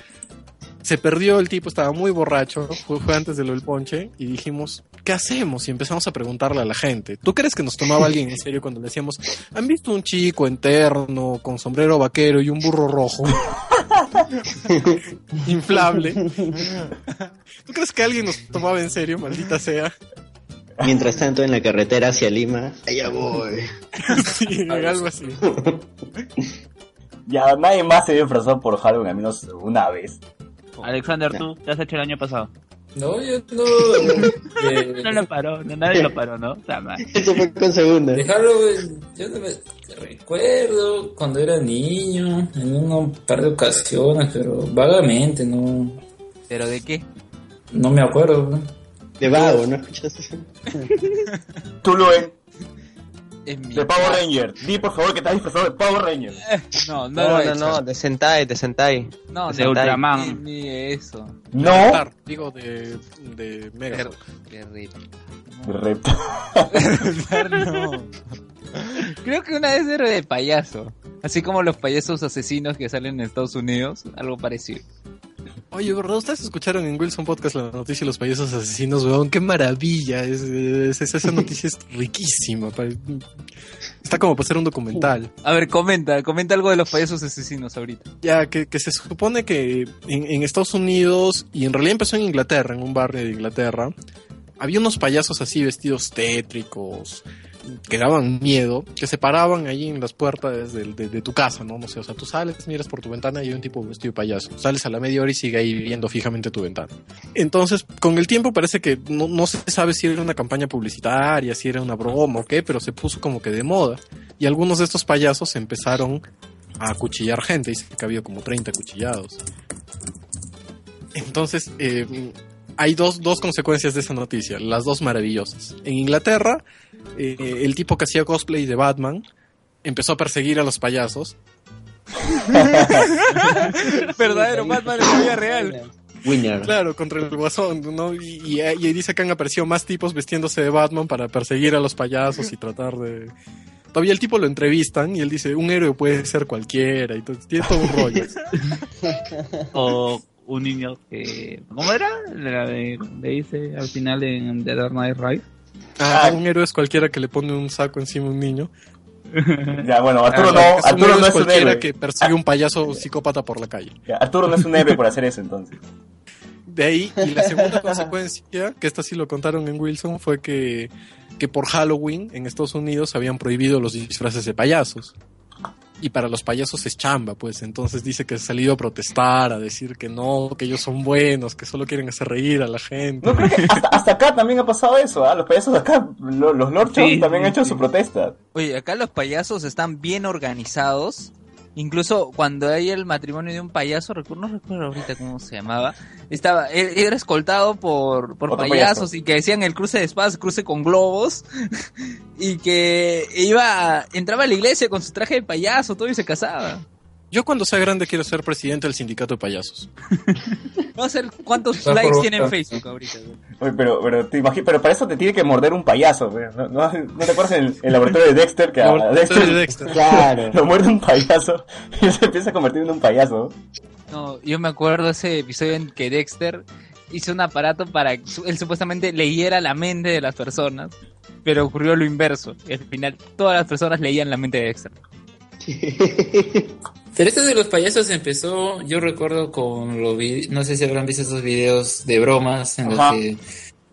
se perdió el tipo, estaba muy borracho, fue, fue antes de lo del ponche, y dijimos, ¿qué hacemos? Y empezamos a preguntarle a la gente. ¿Tú crees que nos tomaba alguien en serio cuando le decíamos, ¿han visto un chico en terno, con sombrero vaquero y un burro rojo? Inflable. ¿Tú crees que alguien nos tomaba en serio, maldita sea? Mientras tanto, en la carretera hacia Lima, allá voy. Sí, algo así. Ya nadie más se disfrazó por Halloween, al menos una vez. Alexander, ¿tú qué has hecho el año pasado? No, yo no. De, No lo paró, no, nadie lo paró, ¿no? Eso fue con segunda. de Halloween, yo no me recuerdo cuando era niño, en un par de ocasiones, pero vagamente, no, ¿Pero de qué? no me acuerdo. ¿no? De vago, ¿no escuchaste? Tú, Luen, En mi de Power. Ranger. Di por favor que estás disfrazado de Power Ranger. No, no, No, lo he no, hecho. no, de Sentai, de Sentai. No, de Sentai, Ultraman. Ni, ni eso. No. Avatar, Digo, de, de Mega. Qué rico. De repto. no. Creo que una vez era de payaso. Así como los payasos asesinos que salen en Estados Unidos, algo parecido. Oye, ¿verdad? ¿Ustedes escucharon en Wilson Podcast la noticia de los payasos asesinos, weón? ¡Qué maravilla! Es, es- es- esa noticia es riquísima. Está como para hacer un documental. A ver, comenta, comenta algo de los payasos asesinos ahorita. Ya, que, que se supone que en, en Estados Unidos, y en realidad empezó en Inglaterra, en un barrio de Inglaterra, había unos payasos así vestidos tétricos, que daban miedo, que se paraban ahí en las puertas de, tu casa, ¿no? No sé, o sea, tú sales, miras por tu ventana y hay un tipo vestido payaso. Sales a la media hora y sigue ahí viendo fijamente tu ventana. Entonces, con el tiempo parece que no, no se sabe si era una campaña publicitaria, si era una broma o qué, pero se puso como que de moda. Y algunos de estos payasos empezaron a acuchillar gente, dice que ha habido como 30 acuchillados. Entonces, eh, hay dos, dos consecuencias de esa noticia, las dos maravillosas. En Inglaterra, eh, el tipo que hacía cosplay de Batman empezó a perseguir a los payasos. Verdadero Batman en la vida real. Winner. Claro, contra el guasón, ¿no? Y, y- y dice que han aparecido más tipos vestiéndose de Batman para perseguir a los payasos y tratar de... Todavía el tipo lo entrevistan y él dice, un héroe puede ser cualquiera, y todo, tiene todo un rollo. O un niño que... ¿Cómo era? La de, le dice al final en The Dark Knight Rise. Ah, un héroe es cualquiera que le pone un saco encima a un niño. Ya, bueno, Arturo Ah, no, que es un Arturo héroe no es un cualquiera héroe. que persigue un payaso psicópata por la calle. Ya, Arturo no es un héroe por hacer eso entonces. De ahí, y la segunda consecuencia, que esta sí lo contaron en Wilson, fue que, que por Halloween en Estados Unidos habían prohibido los disfraces de payasos. Y para los payasos es chamba, pues. Entonces dice que ha salido a protestar, a decir que no, que ellos son buenos, que solo quieren hacer reír a la gente. No creo que hasta, hasta acá también ha pasado eso, ¿ah? Los payasos de acá, lo- los Sí, también han hecho sí. su protesta. Oye, acá los payasos están bien organizados. Incluso cuando hay el matrimonio de un payaso, recuerdo, no recuerdo ahorita cómo se llamaba, estaba, él era escoltado por, por payasos payaso. y que decían el cruce de espadas, cruce con globos, y que iba, entraba a la iglesia con su traje de payaso, todo y se casaba. Yo cuando sea grande quiero ser presidente del sindicato de payasos. No sé cuántos Está likes tiene en Facebook ahorita. Oye, pero, pero te imagino, pero para eso te tiene que morder un payaso. ¿no? ¿No, ¿no te acuerdas en el, el laboratorio de Dexter que a Dexter, de Dexter. Claro. lo muerde un payaso y se empieza a convertir en un payaso? No, yo me acuerdo ese episodio en que Dexter hizo un aparato para que él supuestamente leyera la mente de las personas, pero ocurrió lo inverso. Al final todas las personas leían la mente de Dexter. Pero esto de los payasos empezó, yo recuerdo con los vi- no sé si habrán visto esos videos de bromas en los que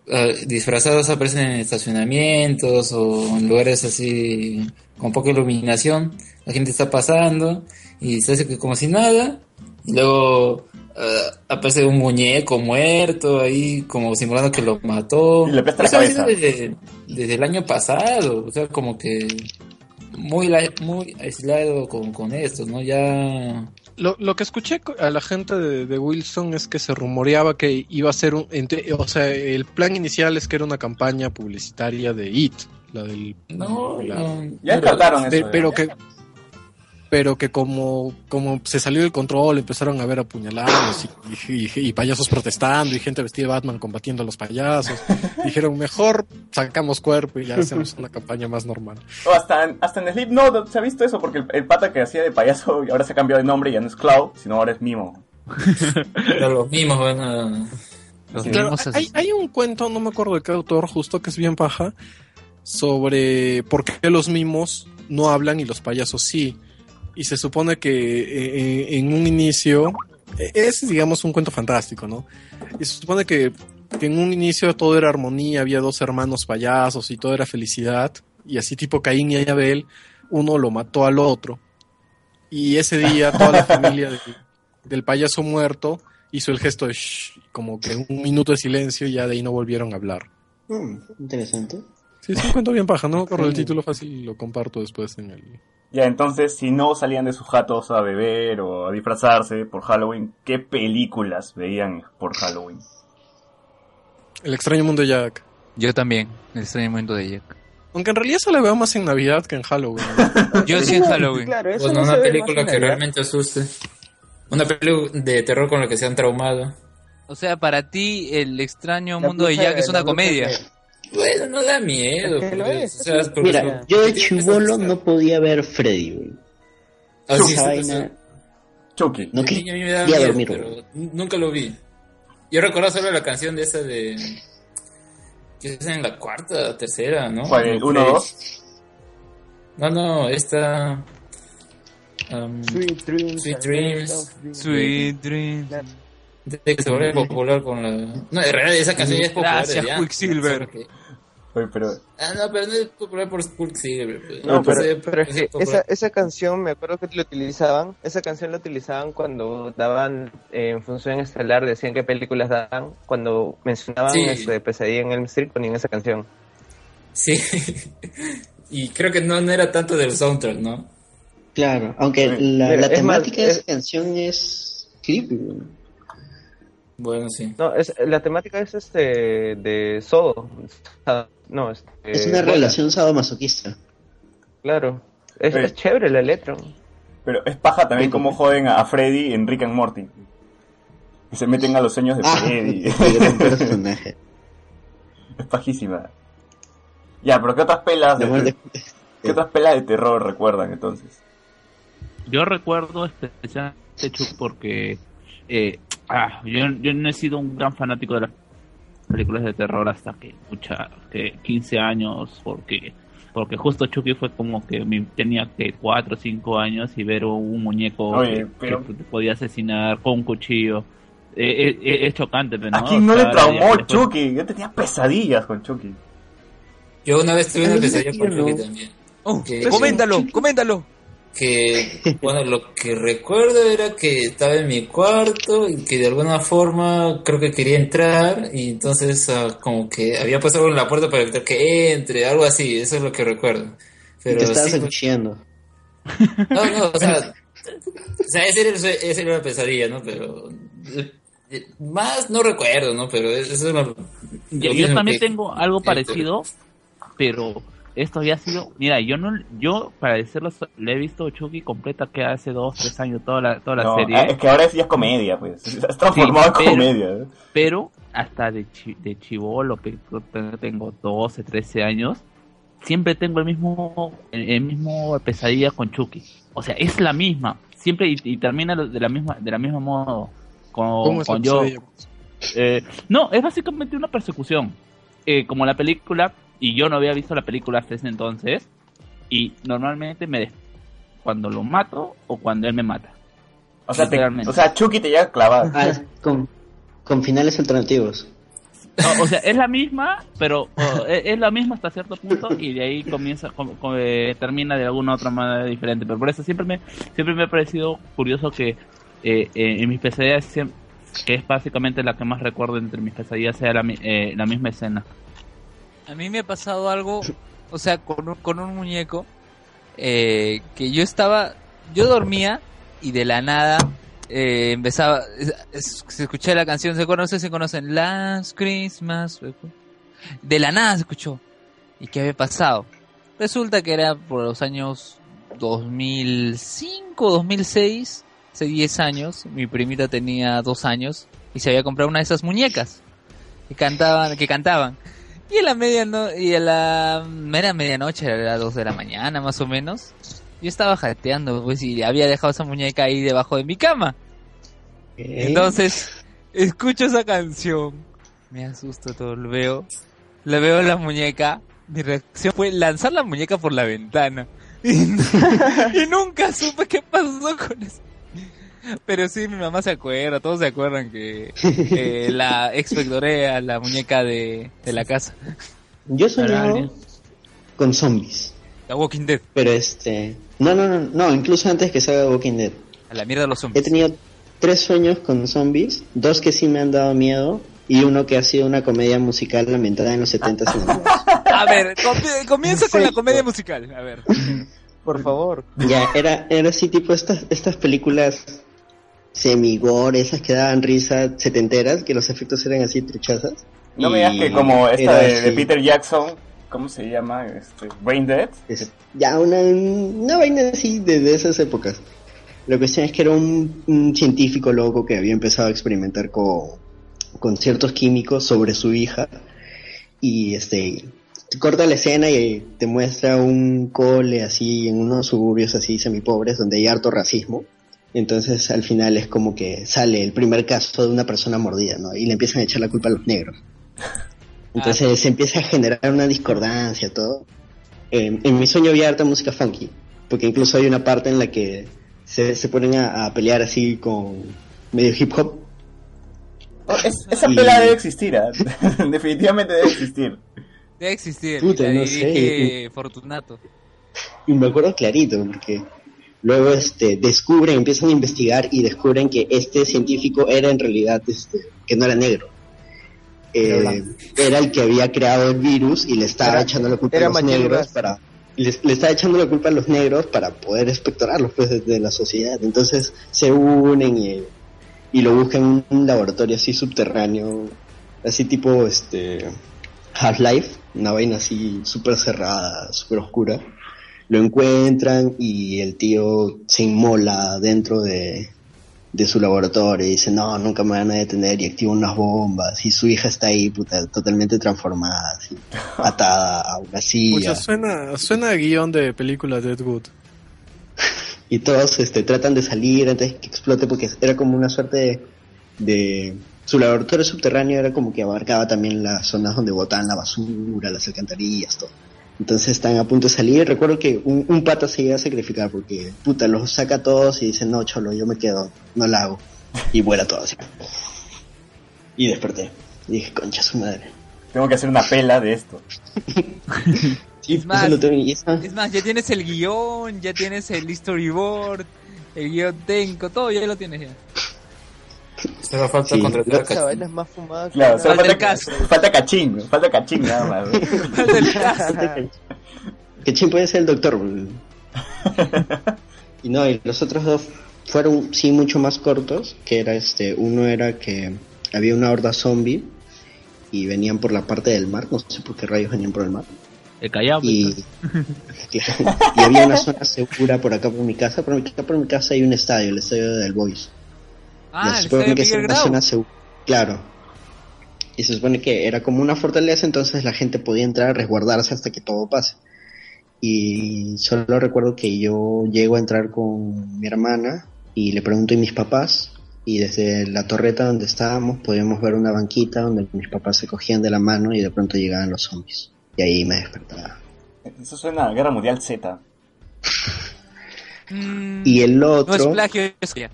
eh, disfrazados aparecen en estacionamientos o en lugares así con poca iluminación. La gente está pasando y se hace que como si nada y luego eh, aparece un muñeco muerto ahí como simulando que lo mató. Y le la cabeza. desde, desde el año pasado, o sea, como que muy la- muy aislado con, con esto, ¿no? Ya Lo, lo que escuché a la gente de, de Wilson es que se rumoreaba que iba a ser un... entre- o sea, el plan inicial es que era una campaña publicitaria de IT. La del... no, la- no, Ya trataron eso. de- ya. pero que pero que como, como se salió del control, empezaron a ver apuñalados y, y- y payasos protestando y gente vestida de Batman combatiendo a los payasos. Dijeron, mejor sacamos cuerpo y ya hacemos una campaña más normal. O hasta, en- hasta en Sleep no se ha visto eso porque el, el pata que hacía de payaso y ahora se ha cambiado de nombre, ya no es Cloud, sino ahora es Mimo. pero los mismos van a... Los Sí. Claro, mismos hay, hay un cuento, no me acuerdo de qué autor, justo que es bien paja, sobre por qué los mimos no hablan y los payasos sí. Y se supone que eh, en un inicio, eh, es digamos un cuento fantástico, ¿no? Y se supone que, que en un inicio todo era armonía, había dos hermanos payasos y todo era felicidad. Y así tipo Caín y Abel, uno lo mató al otro. Y ese día toda la familia del, del payaso muerto hizo el gesto de shh, como que un minuto de silencio y ya de ahí no volvieron a hablar. Mm, interesante. Sí, es un cuento bien paja, ¿no? Por el título fácil lo comparto después en el... Ya, entonces, si no salían de sus jatos a beber o a disfrazarse por Halloween, ¿qué películas veían por Halloween? El extraño mundo de Jack. Yo también, el extraño momento de Jack. Aunque en realidad se la veo más en Navidad que en Halloween. ¿no? Yo sí en Halloween. Claro, eso Bueno, no se una película que Navidad. realmente asuste. Una película de terror con la que se han traumado. O sea, para ti el extraño La mundo de Jack es una comedia. de- Bueno, no da miedo. Que lo pues, es, o sea, es- porque Mira, son- yo de porque chivolo no podía ver Freddy, güey. Ah, sí, vaina... Chucky. No niño a dormir, pero nunca lo vi. Yo recuerdo solo la canción de esa de... Que es en la cuarta, tercera, ¿no? ¿Cuál, uno, dos? No, no, esta... um, Sweet Dreams. Sweet Dreams. Sweet Dreams. De que se vuelve popular con la... No, en realidad esa canción ya es popular Gracias, Quicksilver. Oye, pero Ah, no, pero no es popular por Quicksilver. pues. No, pero, es que esa, esa canción, me acuerdo que lo utilizaban, esa canción la utilizaban cuando daban eh, en función estelar, decían qué películas daban, cuando mencionaban Sí. este, Pesadilla en Elm Street ponían esa canción. Sí. y creo que no, no era tanto del soundtrack, ¿no? Claro, aunque Sí. la, la más, temática de esa es- canción es creepy, güey. Bueno, sí. No, es, la temática es este de Sodo. No, este, Es una Bola. relación sadomasoquista. Claro. Es, chévere la letra. Pero es paja también como joden a Freddy en Rick and Morty. Y se meten a los sueños de Ah, Freddy. personaje. es pajísima. Ya, pero ¿qué otras pelas La de, muerte- ¿qué otras pelas de terror recuerdan entonces? Yo recuerdo especialmente Chuck porque eh, ah, yo, yo no he sido un gran fanático de las películas de terror hasta que mucha que 15 años porque Porque justo Chucky fue como que mi- tenía que 4 o 5 años y ver un muñeco Oye, que, pero- que te podía asesinar con un cuchillo. Eh, eh, eh, es chocante, pero no. ¿A quién no O le traumó Chucky? Yo tenía pesadillas con Chucky. Yo una vez tuve una pesadilla con Chucky también. Oh, Que- coméntalo, coméntalo. Que bueno lo que recuerdo era que estaba en mi cuarto y que de alguna forma creo que quería entrar y entonces ah, como que había puesto algo en la puerta para evitar que entre algo así eso es lo que recuerdo. Y pero te estabas sí, no no o sea o sea ese era, ese era la pesadilla no pero eh, más no recuerdo no pero eso es lo, Yo, lo yo también que- tengo algo parecido, pero esto había sido, mira, yo no, yo para decirlo, le he visto Chucky completa que hace dos, tres años toda la, toda la No, serie, es que ahora sí es comedia, pues. Está transformado Sí, en pero- comedia. ¿eh? pero hasta de, chi- de chivolo, que tengo 12, 13 años, siempre tengo el mismo, el, el mismo pesadilla con Chucky. O sea, es la misma, siempre y, y termina de la misma, de la misma modo. Con, ¿Cómo es la con yo? Eh, no, es básicamente una persecución. Eh, como la película, y yo no había visto la película hasta ese entonces, y normalmente me des- cuando lo mato o cuando él me mata. O sea, te- o sea, Chucky te llega clavado. Ah, con, con finales alternativos. O, o sea, es la misma, pero o, es, es la misma hasta cierto punto y de ahí comienza, com- com- eh, termina de alguna otra manera diferente. Pero por eso siempre me, siempre me ha parecido curioso que eh, eh, en mis pesadillas, que es básicamente la que más recuerdo entre mis pesadillas, sea la, mi- eh, la misma escena. A mí me ha pasado algo, o sea, con un, con un muñeco, eh, que yo estaba, yo dormía y de la nada eh, empezaba, es- es- se escuché la canción, se conoce, se conocen, Last Christmas, de la nada se escuchó. ¿Y qué había pasado? Resulta que era por los años 2005, 2006, hace 10 años, mi primita tenía 2 años y se había comprado una de esas muñecas que cantaban, que cantaban. Y a la medianoche, y a la era medianoche, era las 2 de la mañana más o menos. Yo estaba jateando, pues, y había dejado esa muñeca ahí debajo de mi cama. Entonces, escucho esa canción, me asusto todo, lo veo, le veo la muñeca, mi reacción fue lanzar la muñeca por la ventana. Y, y nunca supe qué pasó con eso. Pero sí, mi mamá se acuerda, todos se acuerdan que eh, la expectoré a la muñeca de, de la casa. Yo he Dale. con zombies. La Walking Dead. Pero este. No, no, no, no, incluso antes que salga Walking Dead. A la mierda de los He zombies. tenido tres sueños con zombies, dos que sí me han dado miedo y uno que ha sido una comedia musical ambientada en los 70 y 90. A ver, com- comienza con la comedia musical. A ver. Por favor. Ya, era, era así tipo estas, estas películas semi-gore, esas que daban risa setenteras, que los efectos eran así truchazas. No me digas que como esta de. Peter Jackson, ¿cómo se llama? Este, Brain Dead. Es ya una, una vaina así de, de esas épocas. La cuestión es que era un, un científico loco que había empezado a experimentar con, con ciertos químicos sobre su hija y este te corta la escena y te muestra un cole así en unos suburbios así semipobres donde hay harto racismo. Entonces al final es como que sale el primer caso de una persona mordida, ¿no? Y le empiezan a echar la culpa a los negros. Entonces se empieza a generar una discordancia, todo. Eh, en mi sueño había harta música funky, porque incluso hay una parte en la que se, se ponen a, a pelear así con medio hip hop. Oh, es- esa Y- pela debe existir, ¿ah? definitivamente debe existir. Debe existir. Puta, no dirige Fortunato. Y me acuerdo clarito, porque luego este, descubren, empiezan a investigar y descubren que este científico era en realidad, este, que no era negro. Era Eh, era el que había creado el virus y le estaba Era- echando la culpa a los negros para le, le estaba echando la culpa a los negros para poder espectorarlos pues desde la sociedad. Entonces se unen y, y lo buscan en un laboratorio así subterráneo así tipo este Half-Life una vaina así súper cerrada súper oscura lo encuentran y el tío se inmola dentro de, de su laboratorio y dice, no, nunca me van a detener y activa unas bombas y su hija está ahí puta, totalmente transformada, así, atada a una silla Pucha, suena, suena a guion de película Deadwood. y todos este, tratan de salir antes que explote porque era como una suerte de, de- Su laboratorio subterráneo era como que abarcaba también las zonas donde botaban la basura, las alcantarillas, todo. Entonces están a punto de salir. Recuerdo que un, un pata se iba a sacrificar porque, puta, los saca a todos y dice, no, cholo, yo me quedo, no la hago. Y vuela todo así. Y desperté. Y dije, concha su madre. Tengo que hacer una pela de esto. Sí, Es más, Es más, ya tienes el guion, ya tienes el storyboard, el guion técnico, todo ya lo tienes ya. Solo falta Sí. contratar a Esa Cachín. vaina es más fumada Claro, solo Falta falta, el caso. falta cachín, falta cachín nada más. El caso. que Chin puede ser el doctor. y no, y los otros dos fueron sí mucho más cortos, que era este, uno era que había una horda zombie y venían por la parte del mar, no sé por qué rayos venían por el mar. El Callao. Y, y había una zona segura por acá por mi casa, por acá por mi casa hay un estadio, el estadio del Boys. Ah, se supone que es una zona segura. Claro. Y se supone que era como una fortaleza, entonces la gente podía entrar a resguardarse hasta que todo pase. Y solo recuerdo que yo llego a entrar con mi hermana y le pregunto a mis papás. Y desde la torreta donde estábamos podíamos ver una banquita donde mis papás se cogían de la mano y de pronto llegaban los zombies. Y ahí me despertaba. Eso suena a Guerra Mundial Z. Mm, Y el otro... No es plagio, es ya.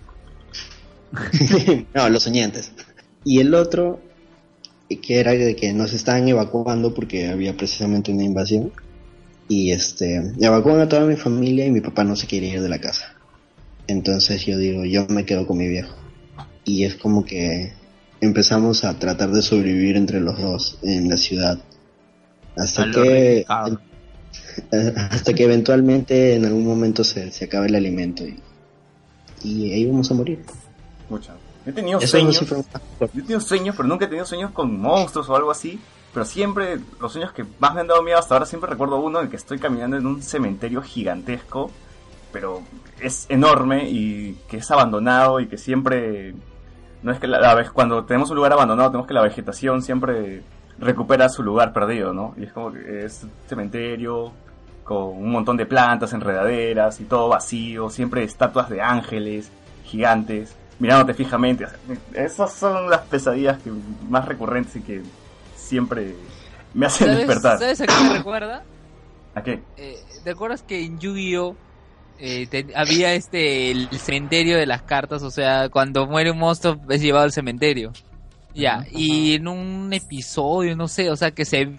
no, los soñantes. Y el otro, eh, que era de que nos estaban evacuando porque había precisamente una invasión. Y este, evacuan a toda mi familia y mi papá no se quiere ir de la casa. Entonces yo digo, yo me quedo con mi viejo. Y es como que empezamos a tratar de sobrevivir entre los dos en la ciudad. Hasta que, hasta que eventualmente en algún momento se, se acaba el alimento y, y ahí vamos a morir. Mucha. Yo he tenido Eso sueños. sí fue un- Yo he tenido sueños, pero nunca he tenido sueños con monstruos o algo así. Pero siempre, los sueños que más me han dado miedo hasta ahora, siempre recuerdo uno en el que estoy caminando en un cementerio gigantesco, pero es enorme y que es abandonado y que siempre... No es que la, la vez cuando tenemos un lugar abandonado, tenemos que la vegetación siempre recupera su lugar perdido, ¿no? Y es como que es un cementerio con un montón de plantas, enredaderas y todo vacío, siempre estatuas de ángeles gigantes mirándote fijamente. O sea, esas son las pesadillas que más recurrentes y que siempre me hacen ¿Sabes, despertar. ¿Sabes a qué me recuerda? ¿A qué? Eh, ¿Te acuerdas que en Yu-Gi-Oh! eh, te- había este el cementerio de las cartas? O sea, cuando muere un monstruo es llevado al cementerio. Ya, y en un episodio, no sé, o sea, que se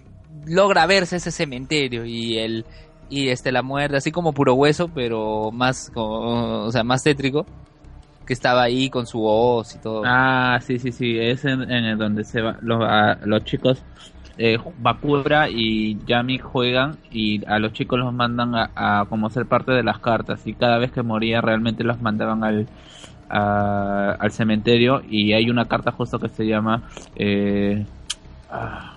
logra verse ese cementerio y el y este la muerte, así como puro hueso, pero más, co- o sea, más tétrico, que estaba ahí con su voz y todo. Ah, sí, sí, sí. Es en, en donde se va, los, a- los chicos, eh, Bakura y Yami juegan y a los chicos los mandan a, como ser parte de las cartas y cada vez que moría realmente los mandaban al, al cementerio y hay una carta justo que se llama eh, ah,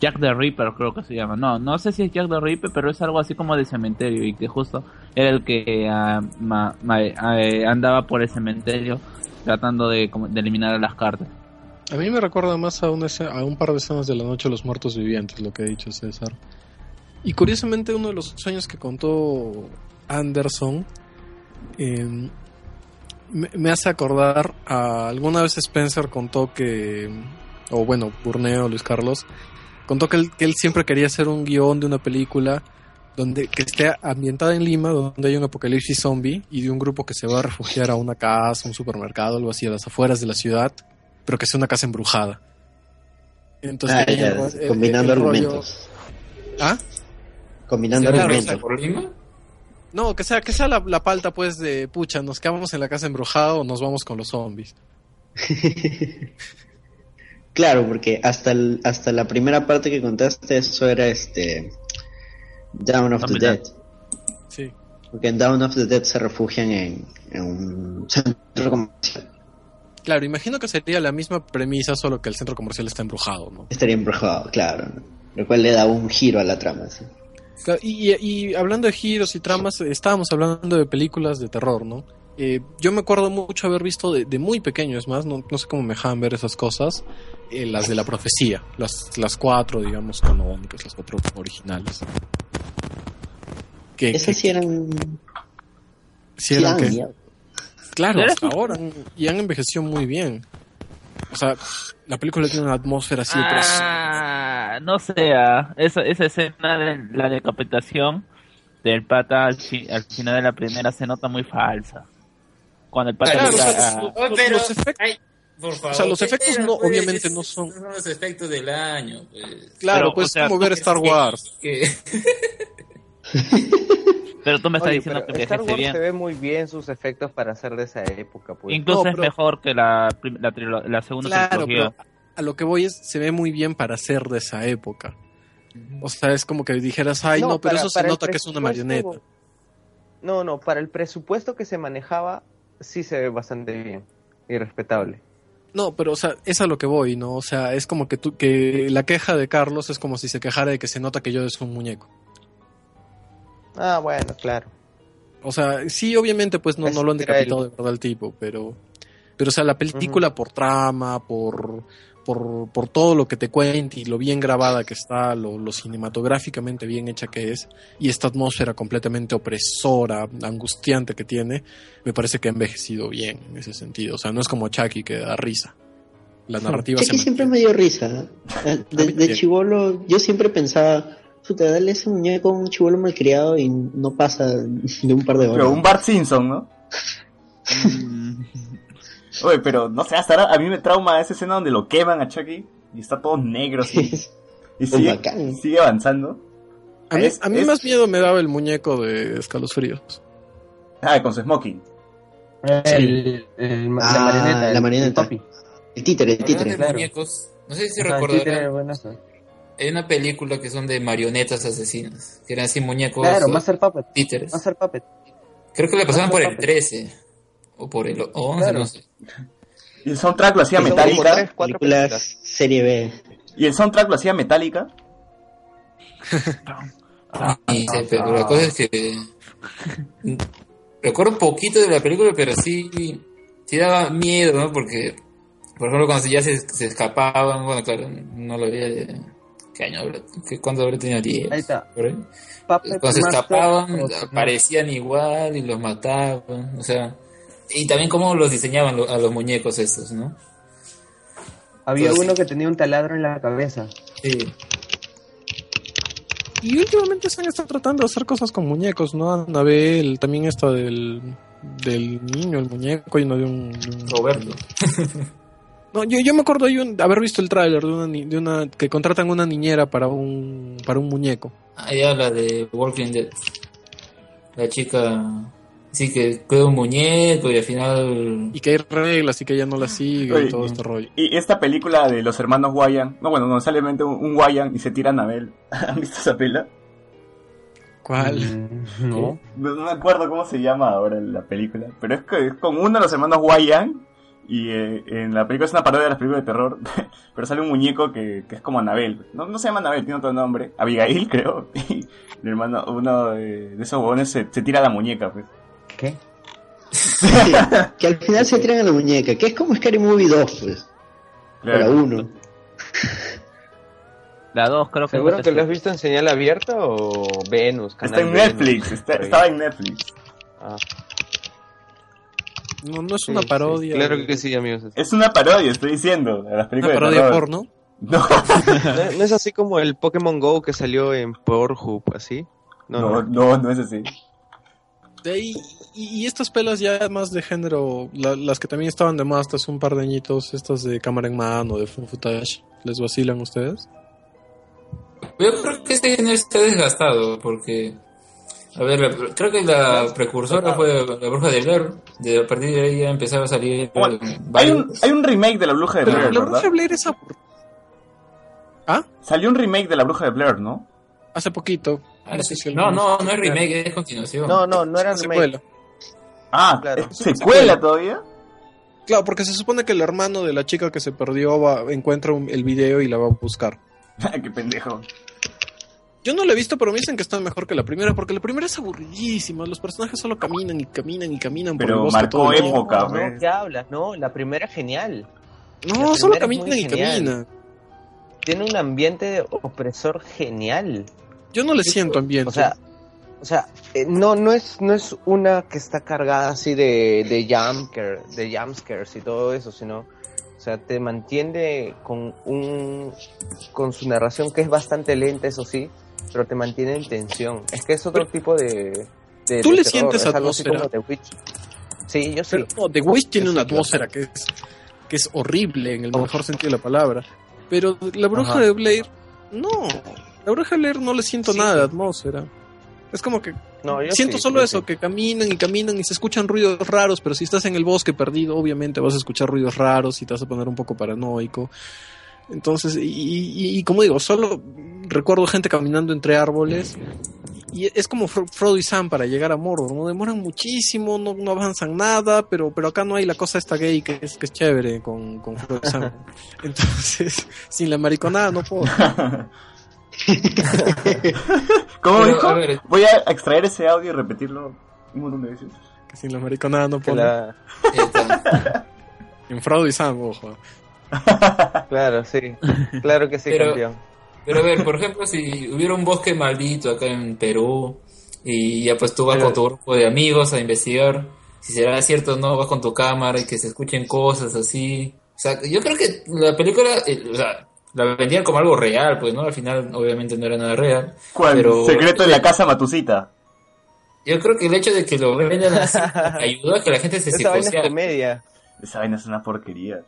Jack the Ripper creo que se llama. No, no sé si es Jack the Ripper, pero es algo así como de cementerio y que justo era el que ah, ma- eh, andaba por el cementerio tratando de, de eliminar a las cartas. A mí me recuerda más a, una a un par de escenas de la noche de los muertos vivientes, lo que ha dicho César. Y curiosamente uno de los sueños que contó Anderson eh, me, me hace acordar a alguna vez Spencer contó que, o bueno, Burneo, Luis Carlos, contó que él, que él siempre quería hacer un guion de una película donde que esté ambientada en Lima, donde hay un apocalipsis zombie y de un grupo que se va a refugiar a una casa, un supermercado, algo así, a las afueras de la ciudad, pero que sea una casa embrujada. Entonces, Ah, ya, el- combinando el argumentos. ¿Ah? Combinando Claro, argumentos. exacto. por Lima? No, que sea, que sea la, la palta pues de pucha, nos quedamos en la casa embrujada o nos vamos con los zombies. Claro, porque hasta el- hasta la primera parte que contaste, eso era este. Down of the. Dead. Sí. Porque en Down of the Dead se refugian en, en un centro comercial. Claro, imagino que sería la misma premisa, solo que el centro comercial está embrujado, ¿no? Estaría embrujado, claro. Lo cual le da un giro a la trama. ¿sí? Claro, Y, y- y hablando de giros y tramas, estábamos hablando de películas de terror, ¿no? Eh, yo me acuerdo mucho haber visto de, de muy pequeño, es más, no, no sé cómo me dejaban ver esas cosas, eh, las de la profecía, las, las cuatro, digamos, canónicas, las cuatro originales. Que, Esas que- sí eran. sí eran que- miedo. Claro, hasta ahora. Y han envejecido muy bien. O sea, la película tiene una atmósfera así. Ah, no sé, ah, esa, esa escena de la decapitación del pata al, fi- al final de la primera se nota muy falsa. Cuando el pata Claro, le o sea, da- pero, los efectos- ay, por favor, o sea, los efectos pero, no, pues, obviamente no son... son los efectos del año. Pues. Claro, Pero, pues o sea, como ver Es Star que- Wars. que- pero tú me estás Oye, diciendo que Star Wars bien. se ve muy bien sus efectos para ser de esa época, pues. Incluso No, es pero- mejor que la, la, la segunda Claro, trilogía. pero a lo que voy es, se ve muy bien para ser de esa época. O sea, es como que dijeras, ay, no, pero para- eso se nota que es una marioneta. No, no, para el presupuesto que se manejaba, sí se ve bastante bien y respetable. No, pero o sea, es a lo que voy, ¿no? O sea, es como que tú, que la queja de Carlos es como si se quejara de que se nota que yo es un muñeco. Ah, bueno, claro. O sea, sí, obviamente, pues no, no lo han decapitado el- de verdad el tipo, pero, pero o sea, la película por trama, por, por, por todo lo que te cuenta y lo bien grabada que está, lo, lo cinematográficamente bien hecha que es, y esta atmósfera completamente opresora, angustiante que tiene, me parece que ha envejecido bien en ese sentido. O sea, no es como Chucky que da risa. La narrativa se Chucky siempre me dio risa. ¿eh? De, de chivolo, yo siempre pensaba, puta, dale ese muñeco a un chivolo malcriado y no pasa de un par de horas. Pero un Bart Simpson, ¿no? Oye, pero no sé, hasta ahora a mí me trauma esa escena donde lo queman a Chucky y está todo negro así. Y sigue, avanzando. A mí, Es- a mí es- más miedo me daba el muñeco de Escalofríos. Ah, con su smoking. El, el- Ah, la marioneta. la el marioneta. papi. El títere, el títere. de claro. muñecos, no sé si el recordarán, hay una película que son de marionetas asesinas, que eran así muñecos Claro, Master Puppet. títeres. Master Puppet. Creo que le pasaban por el Master 13 o por el 11, Claro. no sé. Y el soundtrack lo hacía tres, cuatro Películas películas. serie B. Y el soundtrack lo hacía metálica. Y sí, pero la cosa es que recuerdo un poquito de la película, pero sí, sí daba miedo, ¿no? Porque, por ejemplo, cuando ya se, se escapaban, bueno, claro, no lo había de... ¿Qué año habrá? ¿Qué- ¿Cuándo habrá tenido 10? Ahí está. por ahí. Puppet Cuando se escapaban, aparecían igual y los mataban, o sea... Y también cómo los diseñaban lo- a los muñecos estos, ¿no? Había Pues uno que tenía un taladro en la cabeza. Sí. Y últimamente se han estado tratando de hacer cosas con muñecos, ¿no? Anabel, también esta del, del niño, el muñeco, y uno de un... de un- Roberto. No, yo, yo me acuerdo de un- haber visto el tráiler de una, de una que contratan una niñera para un para un muñeco. Ahí habla de Walking Dead. La chica, sí que cuida un muñeco y al final... Y que hay reglas y que ella no la sigue Oye, y todo este rollo. Y esta película de los hermanos Wyan. No, bueno, no sale un, un Wyan y se tira a Anabel. ¿Han visto esa pela? ¿Cuál? Mm, No. No, no me acuerdo cómo se llama ahora la película. Pero es, que es con uno de los hermanos Wyan. Y eh, en la película es una parodia de las películas de terror. pero sale un muñeco que, que es como Anabel. No, no se llama Anabel, tiene otro nombre. Abigail, creo. Y el hermano, uno de, de esos huevones se, se tira la muñeca, pues. ¿Qué? Sí, que al final se tiran a la muñeca, que es como Scary Movie 2, pues. Para Claro. uno. La 2 creo que ¿Seguro que lo has visto en señal abierta o Venus? Está en Venus? Netflix, está- estaba en Netflix. Ah, No, no es sí, una sí. parodia. Claro que sí, amigos. Es una parodia, estoy diciendo, a las Una parodia porno. No, ¿No, no es así como el Pokémon Go que salió en Pornhub, así? No, no, no. no, no es así. De ahí, y, y estas pelas ya más de género, la- las que también estaban de más hasta hace un par de añitos, estas de cámara en mano, de fun footage, ¿les vacilan ustedes? Yo creo que este género está desgastado porque... A ver, la- creo que la precursora fue La Bruja de Blair. De, a partir de ahí ya empezaron a salir Bueno, Hay un, hay un remake de La Bruja de Pero Blair, la ¿verdad? bruja de Blair es ¿Ah? Salió un remake de La Bruja de Blair, ¿no? Hace poquito. Ah, No sí. sé si No, no, no es remake, es continuación. No, no, no era remake. Secuela. Ah, Claro. ¿es ¿secuela todavía? Claro, porque se supone que el hermano de la chica que se perdió va, encuentra un- el video y la va a buscar. Qué pendejo. Yo no la he visto, pero me dicen que está mejor que la primera, porque la primera es aburridísima. Los personajes solo caminan y caminan y caminan por Pero el bosque marcó todo el tiempo. época, No, pues. no, ¿qué hablas? No, la primera es genial. No, solo caminan y genial. caminan. Tiene un ambiente opresor genial. Yo no le siento ambiente. O sea, o sea, eh, no, no es, no es una que está cargada así de, de jumpscare, de jumpscares y todo eso, sino, o sea, te mantiene con un con su narración que es bastante lenta, eso sí, pero te mantiene en tensión. Es que es otro tipo de, de ¿Tú de le terror, sientes es algo así atmósfera? como The Witch. Sí, yo sí. Pero no, The Witch tiene Yo una sí, atmósfera que es, que es horrible en el mejor sentido de la palabra. Pero la bruja Ajá. de Blair, no. De Blair no le siento Sí. nada de atmósfera. Es como que No, yo siento sí, solo yo eso, sí. que caminan y caminan y se escuchan ruidos raros, pero si estás en el bosque perdido, obviamente vas a escuchar ruidos raros y te vas a poner un poco paranoico. Entonces, y, y- y como digo, solo recuerdo gente caminando entre árboles y es como Fro- Frodo y Sam para llegar a Mordor, no demoran muchísimo, no, no avanzan nada, pero, pero acá no hay la cosa esta gay que es, que es chévere con, con Frodo y Sam. Entonces, sin la mariconada no puedo. ¿Cómo Pero, dijo? a ver, Voy a extraer ese audio y repetirlo un montón de veces. Que sin la mariconada no puedo. la-. En Frodo y Sam, ojo. Claro, sí. Claro que sí, Pero- campeón. Pero a ver, por ejemplo, si hubiera un bosque maldito acá en Perú y ya pues tú vas Pero- con tu grupo de amigos a investigar si será cierto o no, vas con tu cámara y que se escuchen cosas así. O sea, yo creo que la película, eh, o sea, la vendían como algo real, pues, ¿no? Al final, obviamente, no era nada real. ¿Cuál? Pero- Secreto en la casa Matusita. Yo creo que el hecho de que lo vendan así ayudó a que la gente se Esa vaina es comedia. Esa vaina es una porquería.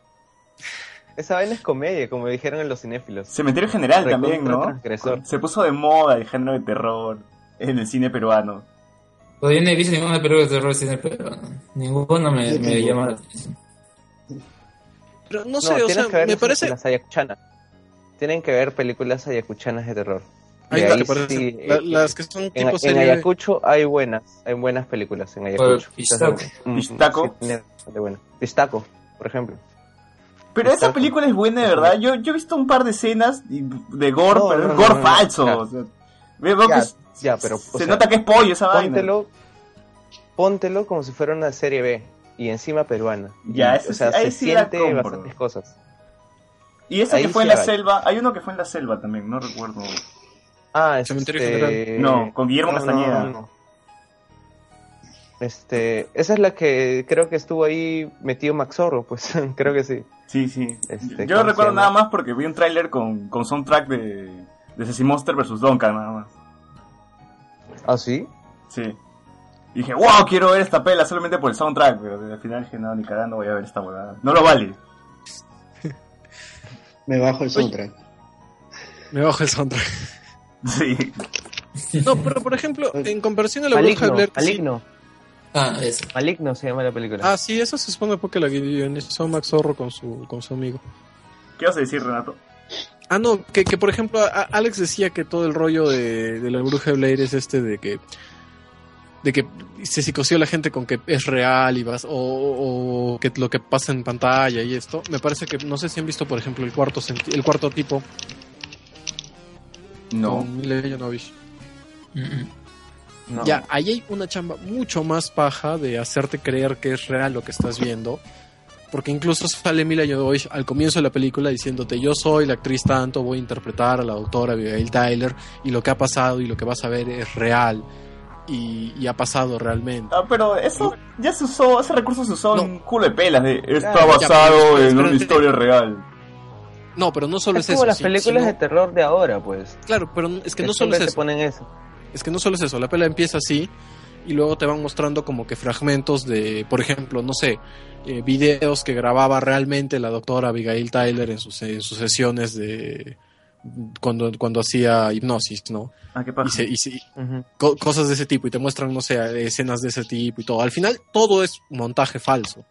Esa vaina es comedia, como dijeron en los cinéfilos. Cementerio General Recontra también, ¿no? transgresor. Se puso de moda el género de terror en el cine peruano. Todavía no he visto ninguna película de terror cine peruano. Ninguna me, me llama la atención. Pero no No, sé, o sea, que ver me las parece... ayacuchanas. Tienen que ver películas ayacuchanas de terror. Eh, las que son En, tipo en serie de- Ayacucho hay buenas, hay buenas películas en Ayacucho. Pistaco. Mm, Pistaco. tiene bastante buenas. Pistaco, por ejemplo. Pero esa película es buena de verdad. Yo, yo he visto un par de escenas de gore, No, pero no, es no, gore no, no. falso. Ya. o sea, veo que Ya, es- ya, pero, se sea, nota que es pollo esa vaina. Póntelo, póntelo como si fuera una serie B y encima peruana. Ya, Y, eso o sea, ahí se sí siente bastantes cosas. Y esa ahí que fue en la hay. selva, hay uno que fue en la selva también, no recuerdo. Ah, es Cementerio este... No, con Guillermo no, Castañeda. no, no. Este, esa es la que creo que estuvo ahí metido Max Zorro, pues creo que sí. Sí, sí. Este, Yo ¿cómo recuerdo nada más porque vi un tráiler con, con soundtrack de, de Ceci Monster vs. Donka, nada más. ¿Ah, sí? Sí. Y dije, wow, quiero ver esta pela solamente por el soundtrack, pero al final dije, no, ni cagando voy a ver esta huevada. No lo vale. Me bajo el soundtrack. Me bajo el soundtrack. Sí. No, pero por ejemplo, en comparación a la bruja de Maligno, Blair... sí- Maligno, Ah, eso. Maligno se llama la película. Ah, sí, eso se supone porque la guionizó Max Zorro con su, con su amigo. ¿Qué vas a decir, Renato? Ah, no, que, que por ejemplo, a- a- Alex decía que todo el rollo de, de la bruja de Blair es este de que de que se psicoció la gente con que es real y vas, o, o que lo que pasa en pantalla y esto. Me parece que, no sé si han visto, por ejemplo, el cuarto senti- el cuarto tipo No. Mm, mm. No. Ya, ahí hay una chamba mucho más paja de hacerte creer que es real lo que estás viendo. Porque incluso sale Mila Jovovich al comienzo de la película diciéndote yo soy la actriz tanto, voy a interpretar a la doctora Abigail Tyler y lo que ha pasado y lo que vas a ver es real y, y ha pasado realmente. Ah, pero eso ya se usó, ese recurso se usó No. en culo de pelas. De, está Claro, basado pero en una historia real. No, pero no solo es es, como eso. las películas sino- de terror de ahora, pues. Claro, pero es que Que no solo es eso. ponen eso. Es que no solo es eso, la pela empieza así y luego te van mostrando como que fragmentos de, por ejemplo, no sé, eh, videos que grababa realmente la doctora Abigail Tyler en sus, en sus sesiones de cuando, cuando hacía hipnosis, ¿no? Ah, qué Y, pasa. se- y se- co- cosas de ese tipo y te muestran, no sé, escenas de ese tipo y todo. Al final todo es montaje falso,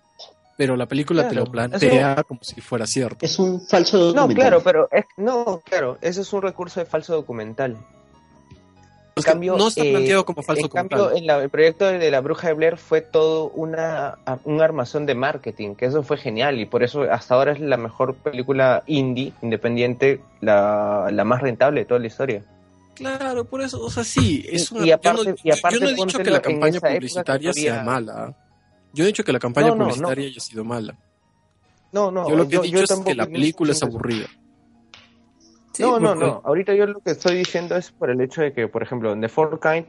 pero la película te lo plantea como si fuera cierto. Es un falso No, documental. claro, pero es, no, claro, eso es un recurso de falso documental. En Es que cambio, no está eh, planteado como falso en cambio, documental. en la- el proyecto de la Bruja de Blair fue todo una un armazón de marketing, que eso fue genial y por eso hasta ahora es la mejor película indie independiente, la, la más rentable de toda la historia. Claro, por eso, o sea, sí, es Y- una, y yo aparte- no, y aparte yo no he dicho que la campaña publicitaria sea mala. Yo he dicho que la campaña No, no, publicitaria haya sido mala. No, no, yo lo que he dicho es que la película es aburrida. Sí, no, no, porque- no. Ahorita yo lo que estoy diciendo es por el hecho de que, por ejemplo, en The Four Kind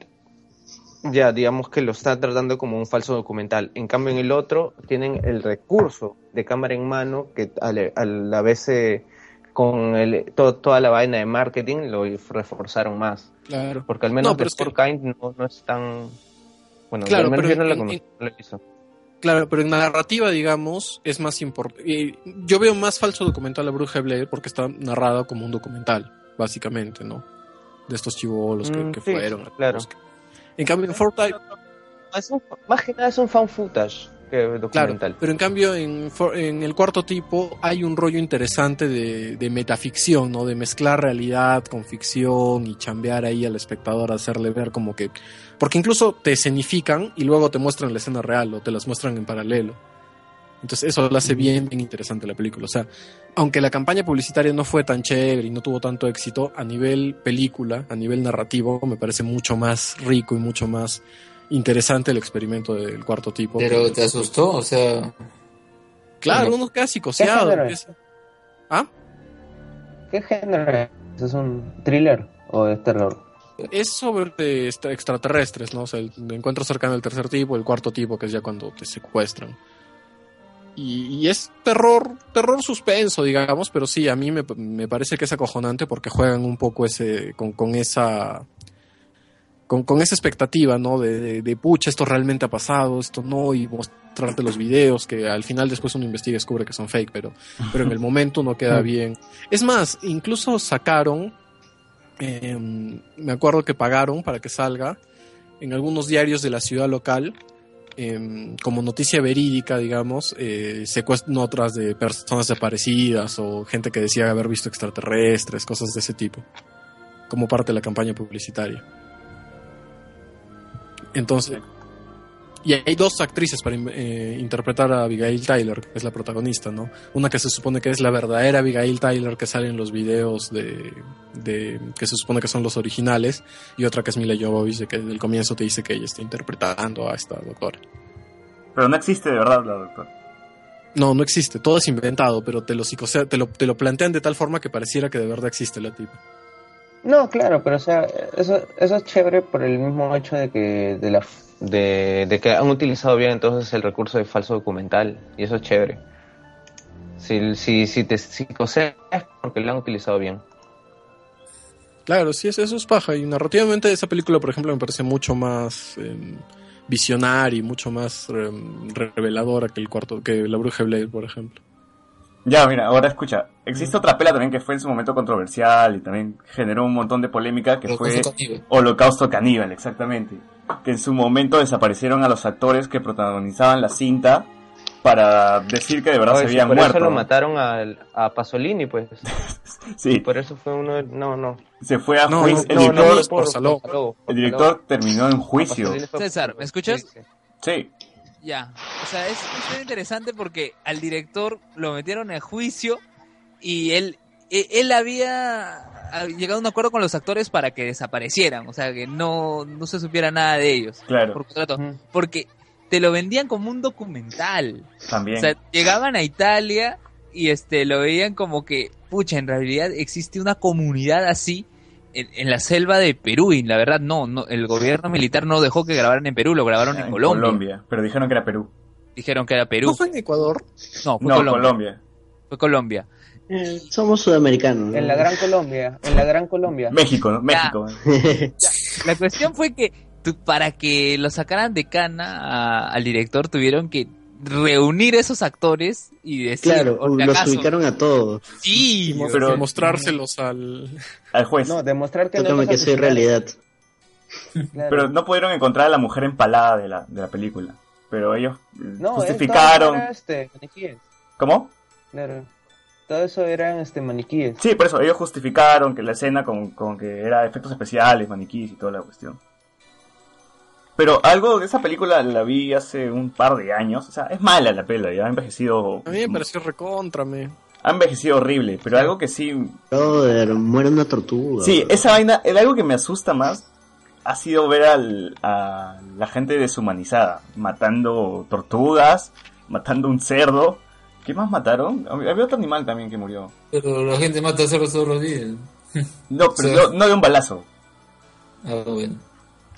ya digamos que lo está tratando como un falso documental. En cambio, en el otro tienen el recurso de cámara en mano que a la, a la vez eh, con el, to- toda la vaina de marketing lo reforzaron más. Claro. Porque al menos No, The que- Sport Kind no, no es tan... Bueno, Claro, al menos pero yo no la en- conozco, no la he visto. Claro, pero en la narrativa, digamos, es más importante. Yo veo más falso documental a Bruja de Blair porque está narrada como un documental, básicamente, ¿no? De estos chivolos que, Mm, que sí, fueron. claro. En cambio, en Fortnite, Es un- más que nada es un fan footage que claro, documental. pero en cambio en, en el cuarto tipo hay un rollo interesante de, de metaficción, ¿no? De mezclar realidad con ficción y chambear ahí al espectador, hacerle ver como que... Porque incluso te escenifican y luego te muestran la escena real o te las muestran en paralelo. Entonces eso lo hace bien, bien interesante la película. O sea, aunque la campaña publicitaria no fue tan chévere y no tuvo tanto éxito, a nivel película, a nivel narrativo, me parece mucho más rico y mucho más interesante el experimento del cuarto tipo. Pero te asustó, o sea, Claro, uno queda psicoseado. género empieza- ¿Ah? ¿Qué género es? ¿Es un thriller o es terror? Es sobre eh, extra- extraterrestres, ¿no? O sea, el encuentro cercano del tercer tipo, el cuarto tipo, que es ya cuando te secuestran. Y, y es terror, terror suspenso, digamos, pero sí, a mí me, me parece que es acojonante porque juegan un poco ese, con, con esa, con, con esa expectativa, ¿no? De, de, de, pucha, esto realmente ha pasado, esto no, y mostrarte los videos que al final después uno investiga y descubre que son fake, pero, pero en el momento no queda bien. Es más, incluso sacaron, eh, me acuerdo que pagaron para que salga en algunos diarios de la ciudad local, eh, como noticia verídica, digamos, eh, otras de personas desaparecidas o gente que decía haber visto extraterrestres, cosas de ese tipo, como parte de la campaña publicitaria. Entonces, y hay dos actrices para eh, interpretar a Abigail Tyler, que es la protagonista, ¿no? Una que se supone que es la verdadera Abigail Tyler que sale en los videos de, de que se supone que son los originales, y otra que es Mila Jovovich, que desde el comienzo te dice que ella está interpretando a esta doctora. Pero no existe de verdad la doctora. No, no existe, todo es inventado, pero te lo, te lo, te lo plantean de tal forma que pareciera que de verdad existe la tipa. No, claro, pero o sea, eso, eso es chévere por el mismo hecho de que de la de, que han utilizado bien entonces el recurso de falso documental y eso es chévere. Si, si, si te psicoseas es porque lo han utilizado bien. Claro, sí, eso es paja. Y narrativamente esa película, por ejemplo, me parece mucho más eh, visionaria y mucho más eh, reveladora que el cuarto, que la Bruja Blade, por ejemplo. Ya, mira, ahora escucha. Existe otra pela también que fue en su momento controversial y también generó un montón de polémica que Holocausto fue Caníbal. Holocausto Caníbal, exactamente. Que en su momento desaparecieron a los actores que protagonizaban la cinta para decir que de verdad Oye, se si habían por muerto. eso lo mataron al- a Pasolini, pues. Sí, Por eso fue uno de- No, no. se fue a No, juicio. no, el no, director, no, por por el director terminó en juicio. Por- César, ¿me escuchas? Sí, sí. Ya, o sea, es, es interesante porque al director lo metieron en juicio y él, e- él había ha llegado a un acuerdo con los actores para que desaparecieran, o sea, que no, no se supiera nada de ellos claro, por contrato, porque te lo vendían como un documental. también. O sea, llegaban a Italia y este lo veían como que, pucha, en realidad existe una comunidad así en, en la selva de Perú y la verdad no, no, el gobierno militar no dejó que grabaran en Perú, lo grabaron en, en Colombia. Pero dijeron que era Perú. Dijeron que era Perú. ¿No fue en Ecuador? No, fue No, Colombia. Colombia. Fue Colombia. Eh, somos sudamericanos. ¿no? En la Gran Colombia, en la Gran Colombia. México, ¿no? México. La cuestión fue que tu- para que lo sacaran de cana a- al director tuvieron que reunir esos actores y decir, claro, los acaso, ubicaron a todos. sí, Y Pero- mostrárselos al... Al juez. No, demostrar que Tócame no que soy realidad. Claro. Pero no pudieron encontrar a la mujer empalada de la, de la película. Pero ellos eh, No, justificaron. todo eso era, este, maniquíes. ¿Cómo? Claro. Todo eso eran este, maniquíes. Sí, por eso, ellos justificaron que la escena con, con que era efectos especiales, maniquís y toda la cuestión. Pero algo de esa película la vi hace un par de años. O sea, es mala la pela, ya ha envejecido. A mí me pareció recontrame. Ha envejecido horrible, pero algo que sí. Brother, muere una tortuga. Sí, bro. esa vaina, el algo que me asusta más ha sido ver al, a la gente deshumanizada, matando tortugas, matando un cerdo. ¿Qué más mataron? Había otro animal también que murió. Pero la gente mata cerdos todos los días. No, pero no, no de un balazo. Ah, bueno.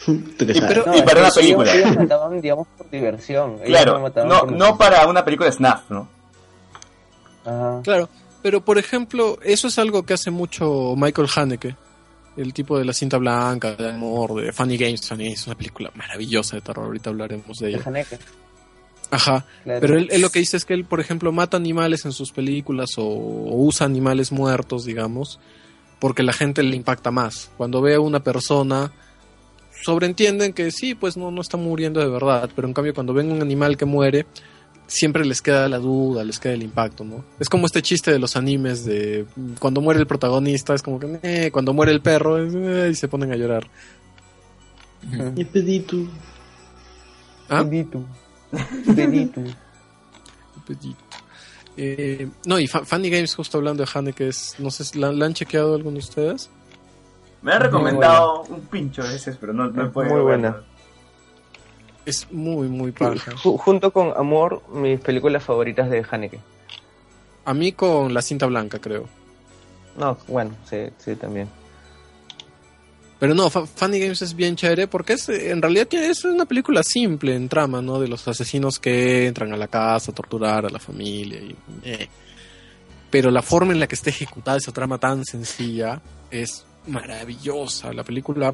¿Tú qué Y pero- No, y para una ellos- película. Ellos, mataban, digamos, por diversión. Ellos Claro, no, por no para una película de Snap, ¿no? Ajá. Claro, pero por ejemplo, eso es algo que hace mucho Michael Haneke, el tipo de la cinta blanca, de amor, de Funny Games. Funny Games es una película maravillosa de terror, ahorita hablaremos de De ella. Haneke, Ajá, claro. pero él, él lo que dice es que él, por ejemplo, mata animales en sus películas o, o usa animales muertos, digamos, porque la gente le impacta más. Cuando ve a una persona, sobreentienden que sí, pues no, no está muriendo de verdad, pero en cambio cuando ven un animal que muere, siempre les queda la duda, les queda el impacto, ¿no? Es como este chiste de los animes de cuando muere el protagonista, es como que, eh, cuando muere el perro, eh, y se ponen a llorar. Y pedito. ¿Ah? Pedito. Pedito. Pedito. Eh, no, y Fa- Funny Games, justo hablando de Haneke, es, no sé, si ¿la, la han chequeado alguno de ustedes? Me han recomendado un pincho de veces, pero no, no he podido Muy verlo. buena. Es muy, muy paja. Ju- junto con Amor, mis películas favoritas de Haneke. A mí con la cinta blanca, creo. No, bueno, sí, sí, también. Pero no, Fa- Funny Games es bien chévere porque es, en realidad tiene- es una película simple en trama, ¿no? De los asesinos que entran a la casa a torturar a la familia. Y, eh. Pero la forma en la que está ejecutada esa trama tan sencilla es maravillosa. La película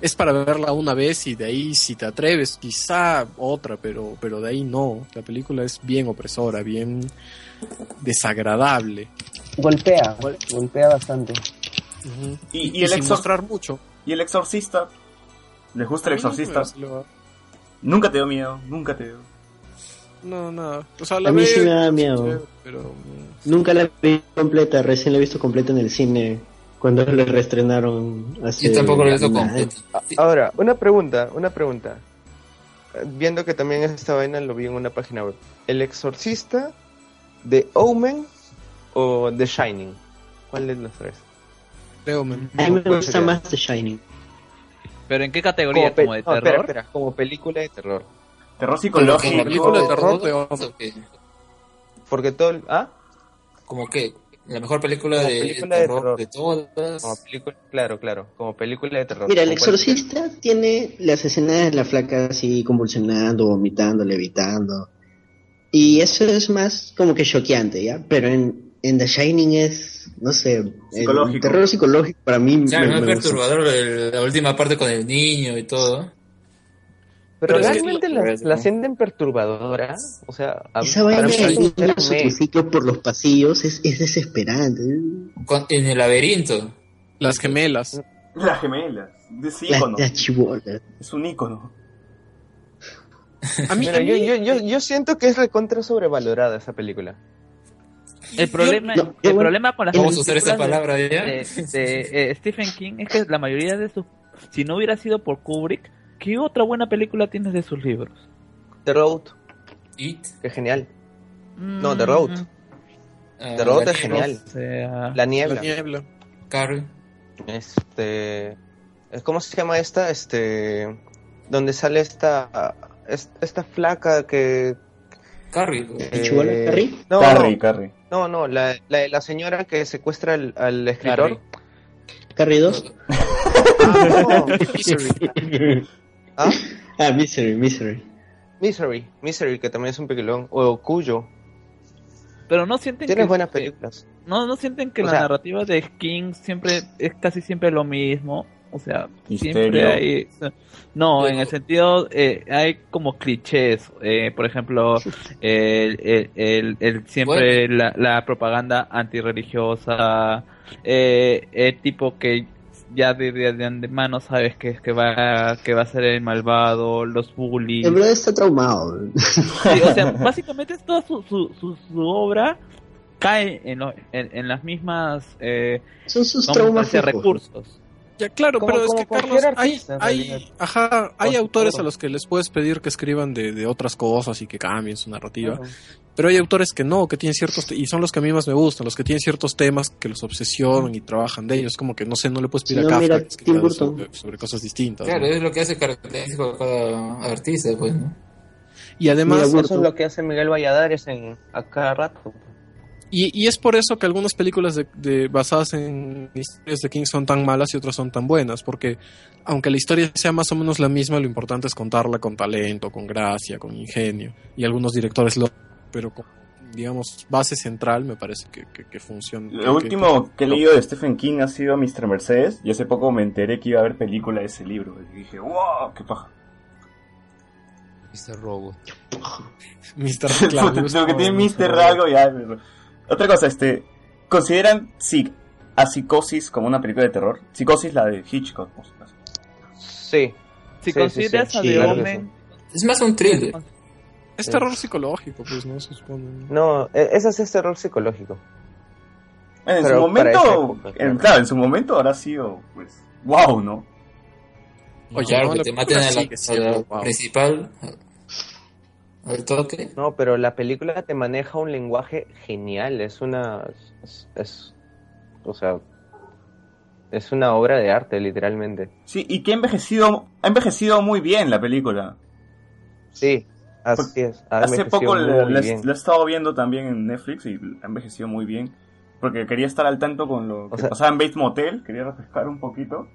es para verla una vez y de ahí si te atreves quizá otra, pero, pero de ahí no. La película es bien opresora, bien desagradable. Golpea, golpea bastante. Y, y el sin exor- mostrar mucho. y el exorcista. ¿Les gusta el no exorcista? Nunca te dio miedo, nunca te dio. No, nada. O sea, la A mí sí me da miedo. Pero, mm, Nunca la vi completa, recién la he visto completa en el cine cuando la reestrenaron hace Yo tampoco lo he visto completo. Ahora, una pregunta, una pregunta. Viendo que también esta vaina lo vi en una página web. ¿El exorcista de Omen o The Shining? ¿Cuál de los tres? creo, man. A mí me ¿Cuál gusta sería? más The Shining. ¿Pero en qué categoría? ¿Como de no, terror? espera, espera, como película de terror. Terror Como psicológico. película de terror, ¿Qué? Porque todo el... ¿Ah? ¿Como que La mejor película, Como de, película de terror terror. de todas. Como película, claro, claro, como película de terror. Mira, el exorcista tiene las escenas de la flaca así convulsionando, vomitando, levitando. Y eso es más como que choqueante, ¿ya? Pero en, en The Shining es, no sé, el terror psicológico para mí Claro, me- no es me gusta. perturbador el- la última parte con el niño y todo. Pero, Pero es que- realmente la, la sienten perturbadora. O sea, a- Esa para vaina mí de triciclo por los pasillos es, es desesperante. Con- en el laberinto. Las gemelas. Las gemelas. Es La, ícono. la chibola. Es un ícono. A mí, Mira, a mí- yo, yo, yo, yo siento que es recontra sobrevalorada esa película. El problema, no, el problema con las Vamos a usar de- palabra ya. de, de, eh, Stephen King es que la mayoría de sus... Si no hubiera sido por Kubrick, ¿qué otra buena película tienes de sus libros? The Road, It. que genial. No, The Road. ah, The Road es niebla, genial. O sea, La niebla. la niebla. Carrie. Este. ¿Cómo se llama esta? Este. Donde sale esta. es- Esta flaca que. Carrie. eh, Carrie? No, Carrie, Carrie. no, no, la, la, la señora que secuestra al, al escritor. Carrie 2. Ah, no. Ah, Ah, Misery, Misery. Misery, Misery, que también es un peliculón. O Cuyo. pero no sienten Tienes que, buenas que- películas. no, no sienten que O la sea- narrativa de King siempre es casi siempre lo mismo. O sea, siempre hay... No, en Pero- el sentido, eh, hay como clichés. eh, por ejemplo, el, el, el- el- siempre la, la propaganda antirreligiosa, eh, el tipo que ya de, de, de antemano sabes que, que, va, que va a ser el malvado, los bullies. El brother está traumado. Sí, o sea, básicamente toda su, su, su, su obra cae en, lo- en, en las mismas eh, Son sus traumas recursos. Ya, claro, Como- pero es que Carlos, hay, artista, hay, ajá, hay autores a los que les puedes pedir que escriban de, de otras cosas y que cambien su narrativa, pero hay autores que no, que tienen ciertos, y son los que a mí más me gustan, los que tienen ciertos temas que los obsesionan y trabajan de ellos, como que no sé, no le puedes pedir Si a no, Kafka mira, que escriba Tim Burton. sobre, sobre cosas distintas. Claro, ¿no? es lo que hace característico a cada artista, pues, ¿no? Y además, Mira, Eso es lo que hace Miguel Valladares en a cada rato. Y, y es por eso que algunas películas de, de- basadas en historias de King son tan malas y otras son tan buenas, porque aunque la historia sea más o menos la misma, lo importante es contarla con talento, con gracia, con ingenio. Y algunos directores lo... pero con, digamos, base central me parece que, que, que funciona. que- Lo último que he leído de Stephen King ha sido Mr. Mercedes y hace poco me enteré que iba a haber película de ese libro. Y dije, wow, qué paja. Mr. Robot. Mr. Claro, lo que tiene Mr. algo ya. Otra cosa, este, ¿consideran sí, a Psicosis como una película de terror? Psicosis, la de Hitchcock, por supuesto. Sí. Si Sí, consideras sí, sí. a The Omen, Es más un thriller. Es terror psicológico, pues, ¿no? Se supone. No, e- ese sí es terror psicológico. En Pero su momento, época, en- claro. en su momento habrá sido, pues, wow, ¿no? Oye, claro, que te maten a la, a la principal. Al toque. No, pero la película te maneja un lenguaje genial. Es una. Es, es- o sea. Es una obra de arte, literalmente. Sí, y que ha envejecido, ha envejecido muy bien la película. Sí, así es. Ha Hace poco la he estado viendo también en Netflix y ha envejecido muy bien. Porque quería estar al tanto con lo que sea- pasaba en Bates Motel, quería refrescar un poquito.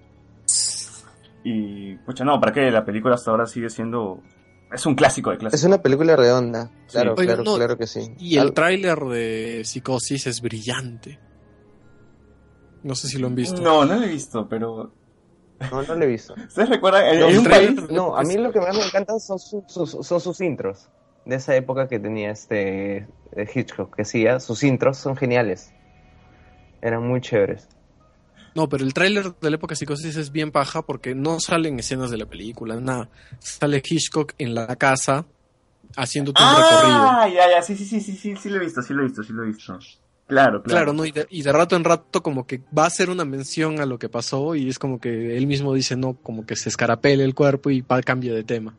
Y, pucha, no, ¿para qué? La película hasta ahora sigue siendo... Es un clásico de clásicos. Es una película redonda. Claro, claro, no, claro que sí. Y el tráiler de Psicosis es brillante. No sé si lo han visto. No, no lo he visto, pero... No, no lo he visto. ¿Ustedes recuerdan? El trailer- país... No, a mí lo que más me encanta son, su- sus- son sus intros. De esa época que tenía este eh, Hitchcock, que hacía. Sus intros son geniales. Eran muy chéveres. No, pero el tráiler de la época Psicosis es bien paja porque no salen escenas de la película, nada. Sale Hitchcock en la casa haciendo un recorrido. Ah, ya, ya, sí, sí, sí, sí, sí, sí lo he visto, sí lo he visto, sí lo he visto. Claro, claro. Claro, ¿no? Y de, y de rato en rato como que va a hacer una mención a lo que pasó y es como que él mismo dice, no, como que se escarapele el cuerpo y pa- cambia de tema.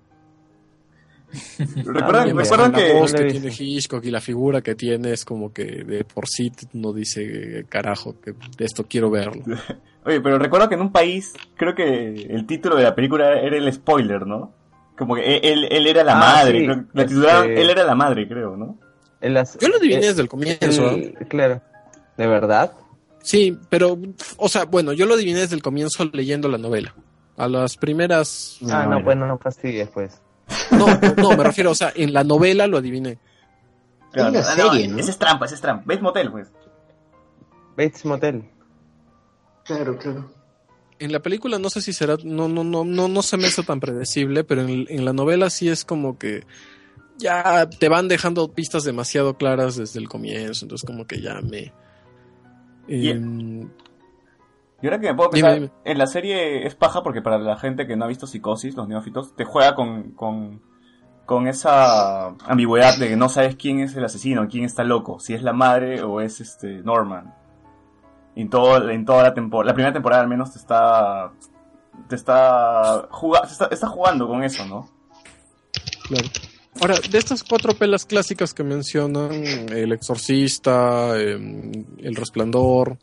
¿Recuerdan, me recuerdan la que... voz No lo que he tiene Hitchcock y la figura que tiene es como que de por sí no dice, carajo, que de esto quiero verlo. Oye, pero recuerdo que en un país, creo que el título de la película era el spoiler, ¿no? Como que él, él era la Ah, madre, sí, creo- la titularon, este- él era la madre, creo, ¿no? En las- Yo lo adiviné eh, desde el comienzo. el- claro. ¿De verdad? Sí, pero, o sea, bueno, yo lo adiviné desde el comienzo leyendo la novela. A las primeras... ah, no, pues no, no fastidies, pues. No, no, me refiero, o sea, en la novela lo adiviné. Claro, ah, serie, ¿no? Ese es trampa, ese es trampa. ¿Ves motel, pues? Bates Motel. Claro, claro. En la película no sé si será, no, no, no, no, no se me hizo tan predecible, pero en, en la novela sí es como que ya te van dejando pistas demasiado claras desde el comienzo, entonces como que ya me... Y- em, Y ahora que me puedo pensar, dime. en la serie es paja porque para la gente que no ha visto Psicosis, los neófitos, te juega con, con, con esa ambigüedad de que no sabes quién es el asesino, quién está loco, si es la madre o es este Norman. En, todo, en toda la temporada, la primera temporada al menos te está, te está, juga- te está, está jugando con eso, ¿no? Claro. Ahora, de estas cuatro pelas clásicas que mencionan, El Exorcista, em, El Resplandor,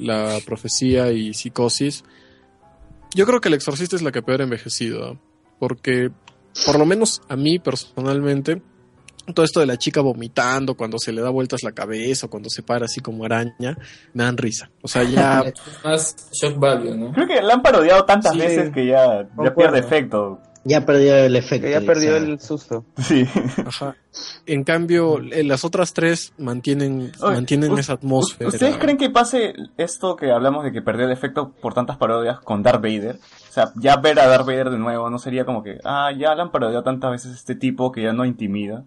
La Profecía y Psicosis, yo creo que El Exorcista es la que peor ha envejecido, porque por lo menos a mí personalmente, todo esto de la chica vomitando cuando se le da vueltas la cabeza o cuando se para así como araña, me dan risa. O sea, ya Es más shock value, ¿no? Creo que la han parodiado tantas Sí. veces que ya, pierde efecto. Ya perdió el efecto. Ya perdió el susto. Sí. Ajá. En cambio, eh, las otras tres mantienen, Oye, mantienen esa atmósfera. ¿Ustedes creen que pase esto que hablamos de que perdió el efecto por tantas parodias con Darth Vader? O sea, ya ver a Darth Vader de nuevo no sería como que, ah, ya le han parodiado tantas veces este tipo que ya no intimida.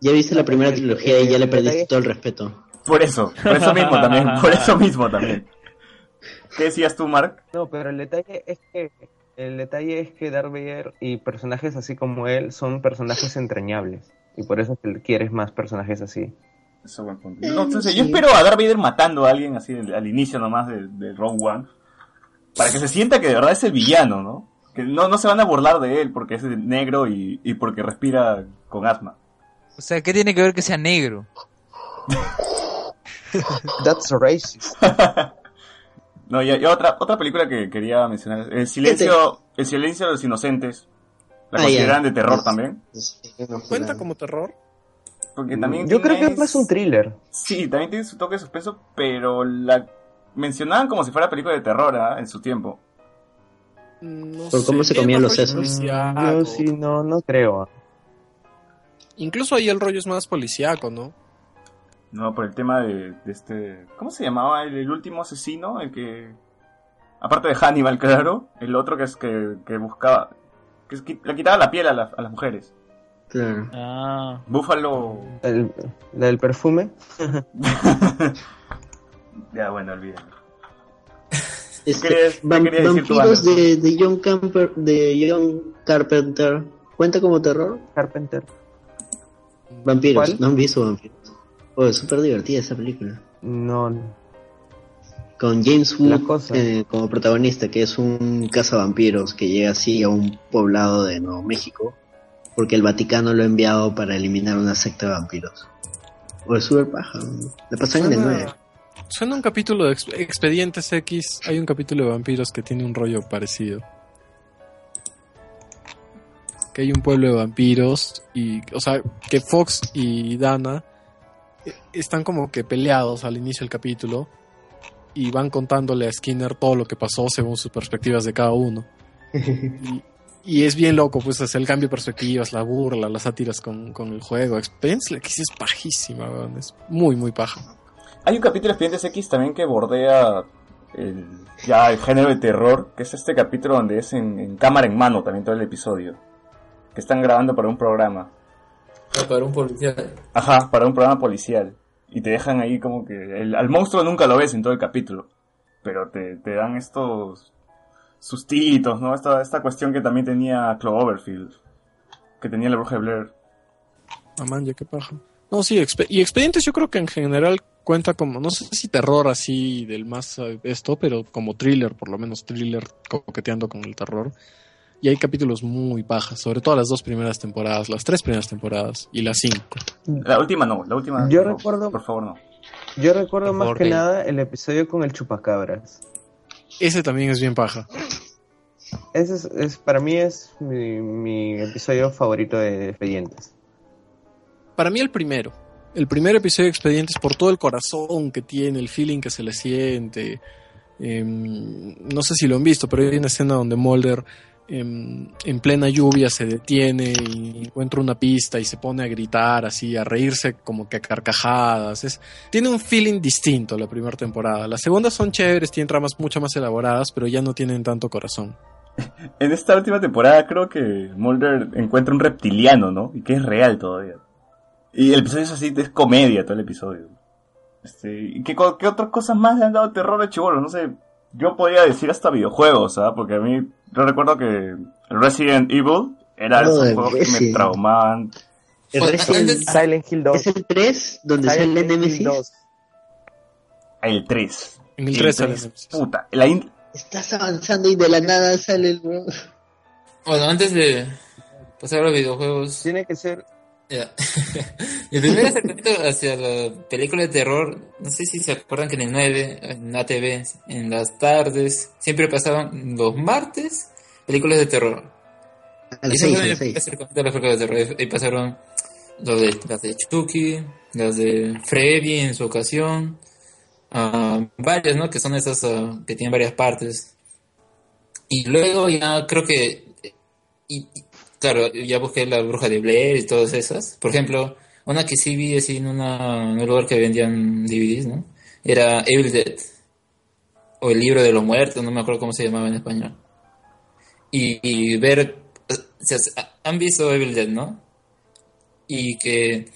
Ya viste la primera trilogía y ya le perdiste todo el respeto. Por eso, por eso mismo también, por eso mismo también. ¿Qué decías tú, Mark? No, pero el detalle es que el detalle es que Darth Vader y personajes así como él son personajes entrañables y por eso es que quieres más personajes así. Eso buen punto. No, entonces, yo espero a Darth Vader matando a alguien así al, al inicio nomás de, de Rogue One. Para que se sienta que de verdad es el villano, ¿no? Que no, no se van a burlar de él porque es negro y, y porque respira con asma. O sea, ¿qué tiene que ver que sea negro? That's racist. No, y, y otra, otra película que quería mencionar. El silencio, el silencio de los inocentes. ¿La Ah, consideran de terror también? No, ¿Cuenta como terror? Porque también Yo creo que es más un thriller. Sí, también tiene su toque de suspenso, pero la mencionaban como si fuera película de terror ¿ah? en su tiempo. No Por cómo se comían los sesos. Yo sí, no, no creo. Incluso ahí el rollo es más policíaco, ¿no? No, por el tema de, de este... ¿Cómo se llamaba el, el último asesino? El que... Aparte de Hannibal, claro. El otro que es que, que buscaba... Que es que le quitaba la piel a, la- a las mujeres. Claro. Ah, Búfalo... El, la del perfume. ya, bueno, olvídalo. Este, qué decir vampiros Anderson? de, de John Camper, de John Carpenter. ¿Cuenta como terror? Carpenter. Vampiros, ¿Cuál? ¿no han visto vampiros? Oh, es súper divertida esa película. No. Con James Wood eh, como protagonista, que es un cazavampiros que llega así a un poblado de Nuevo México, porque el Vaticano lo ha enviado para eliminar una secta de vampiros. O es súper paja. La pasan en el 9. Suena un capítulo de Ex- Expedientes X. Hay un capítulo de vampiros que tiene un rollo parecido. Que hay un pueblo de vampiros y, o sea, que Fox y Dana están como que peleados al inicio del capítulo y van contándole a Skinner todo lo que pasó según sus perspectivas de cada uno. Y, y es bien loco, pues, es el cambio de perspectivas, la burla, las sátiras con, con el juego. Expedientes X es pajísima, es muy, muy paja. Hay un capítulo de Expedientes X también que bordea el, ya el género de terror, que es este capítulo donde es en, en cámara en mano también todo el episodio. Que están grabando para un programa. Para un policía. Ajá, para un programa policial. Y te dejan ahí como que... el- al monstruo nunca lo ves en todo el capítulo. Pero te, te dan estos sustitos, ¿no? Esta, esta cuestión que también tenía Cloverfield. Que tenía la bruja de Blair. Man, ya qué paja. No, sí, expe- y Expedientes yo creo que en general cuenta como, no sé si terror así del más eh, esto, pero como thriller, por lo menos thriller coqueteando con el terror. Y hay capítulos muy pajas, sobre todo las dos primeras temporadas, las tres primeras temporadas y las cinco. La última no, la última... Yo no, recuerdo- Por favor, no. Yo recuerdo Por más favor, que nada el episodio con el chupacabras. Ese también es bien paja. Ese es, es- para mí es mi, mi episodio favorito de Expedientes. Para mí el primero. El primer episodio de Expedientes por todo el corazón que tiene, el feeling que se le siente. Em, no sé si lo han visto, pero hay una escena donde Mulder en plena lluvia se detiene y encuentra una pista y se pone a gritar así, a reírse como que a carcajadas. Es, tiene un feeling distinto la primera temporada. Las segundas son chéveres, tienen tramas mucho más elaboradas, pero ya no tienen tanto corazón. En esta última temporada creo que Mulder encuentra un reptiliano, ¿no? Y que es real todavía. Y el episodio es así, es comedia todo el episodio. Este, ¿y qué, qué otras cosas más le han dado terror a Chibolo? No sé, yo podría decir hasta videojuegos, ¿ah? Porque a mí, yo recuerdo que Resident Evil era Joder, juegos que me traumaban. El Pues, Resident- antes- Silent Hill 2. ¿Es el 3 donde Silent sale Hill Nemesis? 2. El 3. En el 3 sale tres, Nemesis. Puta, la in- Estás avanzando y de la nada sale el... Bueno, antes de pasar a los videojuegos, Tiene que ser. El primer acercamiento hacia la película de terror, no sé si se acuerdan que en el 9, en ATV, en las tardes, siempre pasaban los martes películas de terror. A las Eso 6, fue a mi las 6. primer acercamiento a las películas de terror. Y pasaron los de, las de Chucky, las de Freddy en su ocasión, ah, varias, ¿no? Que son esas ah, que tienen varias partes. Y luego ya creo que, y, y, claro, ya busqué la bruja de Blair y todas esas. Por ejemplo, una que sí vi así en, una, en un lugar que vendían DVDs, ¿no? Era Evil Dead. O el libro de los muertos, no me acuerdo cómo se llamaba en español. Y, ver, o sea, han visto Evil Dead, ¿no? Y que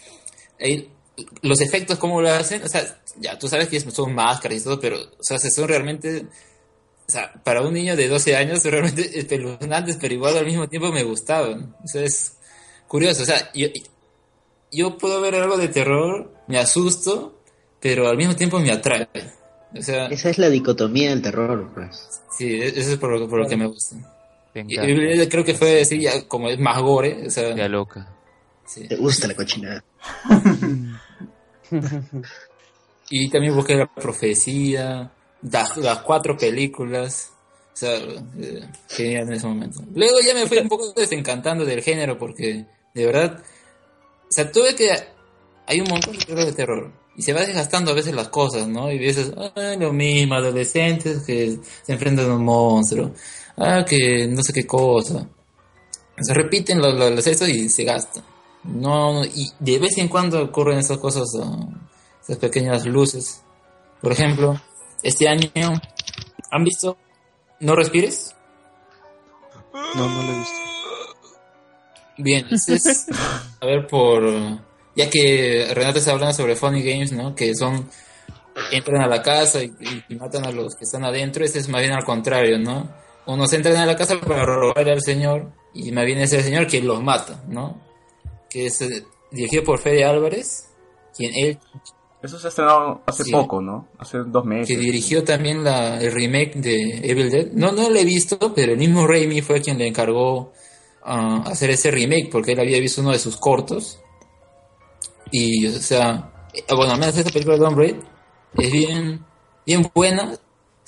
los efectos, ¿cómo lo hacen? O sea, ya, tú sabes que son máscaras y todo, pero, o sea, se son realmente, o sea, para un niño de 12 años, realmente espeluznantes, pero igual al mismo tiempo me gustaban. O sea, es curioso, o sea, yo, yo puedo ver algo de terror, me asusto, pero al mismo tiempo me atrae. O sea, Esa es la dicotomía del terror, pues. sí, eso es por lo, por lo que me gusta. Y- creo que fue así, ya, como es más gore, o sea, Ya loca. sí. Te gusta la cochinada. Y también busqué la profecía, las, cuatro películas. O sea, eh, en ese momento. Luego ya me fui un poco desencantando del género porque, de verdad, o sea, tuve que hay un montón de películas de terror. Y se va desgastando a veces las cosas, ¿no? Y a veces, ah, lo mismo, adolescentes que se enfrentan a un monstruo. Ah, que no sé qué cosa. Se repiten los, los, y se gastan. No, y de vez en cuando ocurren esas cosas, esas pequeñas luces. Por ejemplo, este año, ¿han visto No Respires? No, no lo he visto. Bien, este es, a ver, por. Ya que Renato está hablando sobre Funny Games, ¿no? Que son. Entran a la casa y, y matan a los que están adentro. Este es más bien al contrario, ¿no? Unos entran a la casa para robarle al señor y más bien es el señor quien los mata, ¿no? Que es eh, dirigido por Fede Álvarez, quien él. Eso se ha estrenado hace Sí. poco, ¿no? Hace dos meses. que dirigió también la, el remake de Evil Dead. No, no lo he visto, pero el mismo Raimi fue quien le encargó ah, hacer ese remake porque él había visto uno de sus cortos. Y, o sea, eh, bueno, al menos esta película de Don es bien, bien buena. O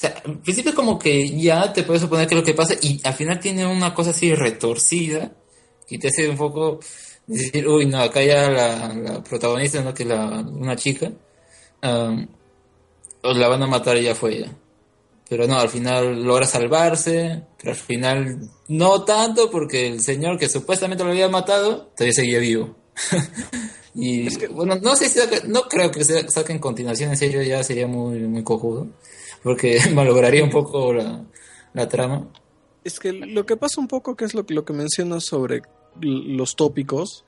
sea, al principio como que ya te puedes suponer que es lo que pasa y al final tiene una cosa así retorcida que te hace un poco decir, uy, no, acá ya la, la protagonista, ¿no? Que es la, una chica. ah, o la van a matar y ya fue ella. Pero no, al final logra salvarse, pero al final no tanto porque el señor que supuestamente lo había matado todavía seguía vivo. y bueno, no sé si no creo que se saquen continuación, en serio ya sería muy, muy cojudo, porque malograría un poco la, la trama. Es que lo que pasa un poco, que es lo, que- lo que mencionas sobre los tópicos,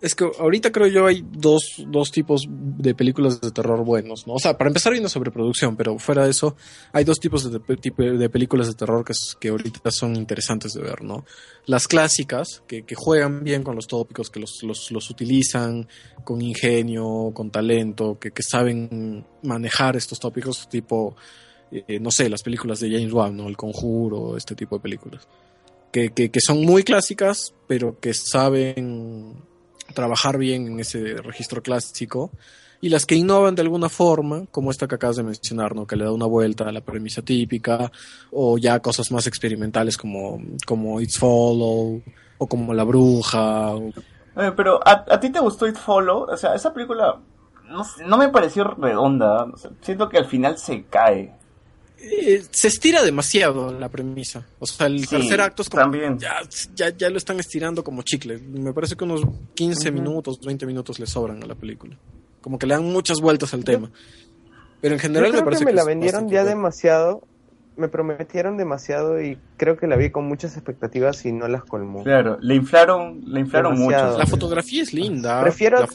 es que ahorita creo yo hay dos, dos tipos de películas de terror buenos, ¿no? O sea, para empezar viendo sobre producción, pero fuera de eso, hay dos tipos de, de películas de terror que, que ahorita son interesantes de ver, ¿no? Las clásicas, que, que juegan bien con los tópicos, que los, los, los utilizan con ingenio, con talento, que, que saben manejar estos tópicos, tipo, eh, no sé, las películas de James Wan, ¿no? El Conjuro, este tipo de películas. Que, que, que son muy clásicas, pero que saben trabajar bien en ese registro clásico. Y las que innovan de alguna forma, como esta que acabas de mencionar, ¿no? Que le da una vuelta a la premisa típica, o ya cosas más experimentales como, como It's Follow, o como La Bruja, pero ¿a, a ti te gustó It Follow? O sea, esa película no, no me pareció redonda. Siento que al final se cae. Eh, se estira demasiado la premisa. O sea, el Sí, tercer acto es como. también. Ya, ya, ya lo están estirando como chicle. Me parece que unos 15 minutos, 20 minutos le sobran a la película. Como que le dan muchas vueltas al tema. Pero en Yo general creo me parece que me la vendieron ya demasiado, me prometieron demasiado y creo que la vi con muchas expectativas y no las colmó. Claro, le inflaron, le inflaron Demasiado. mucho. La fotografía es linda. Prefiero- La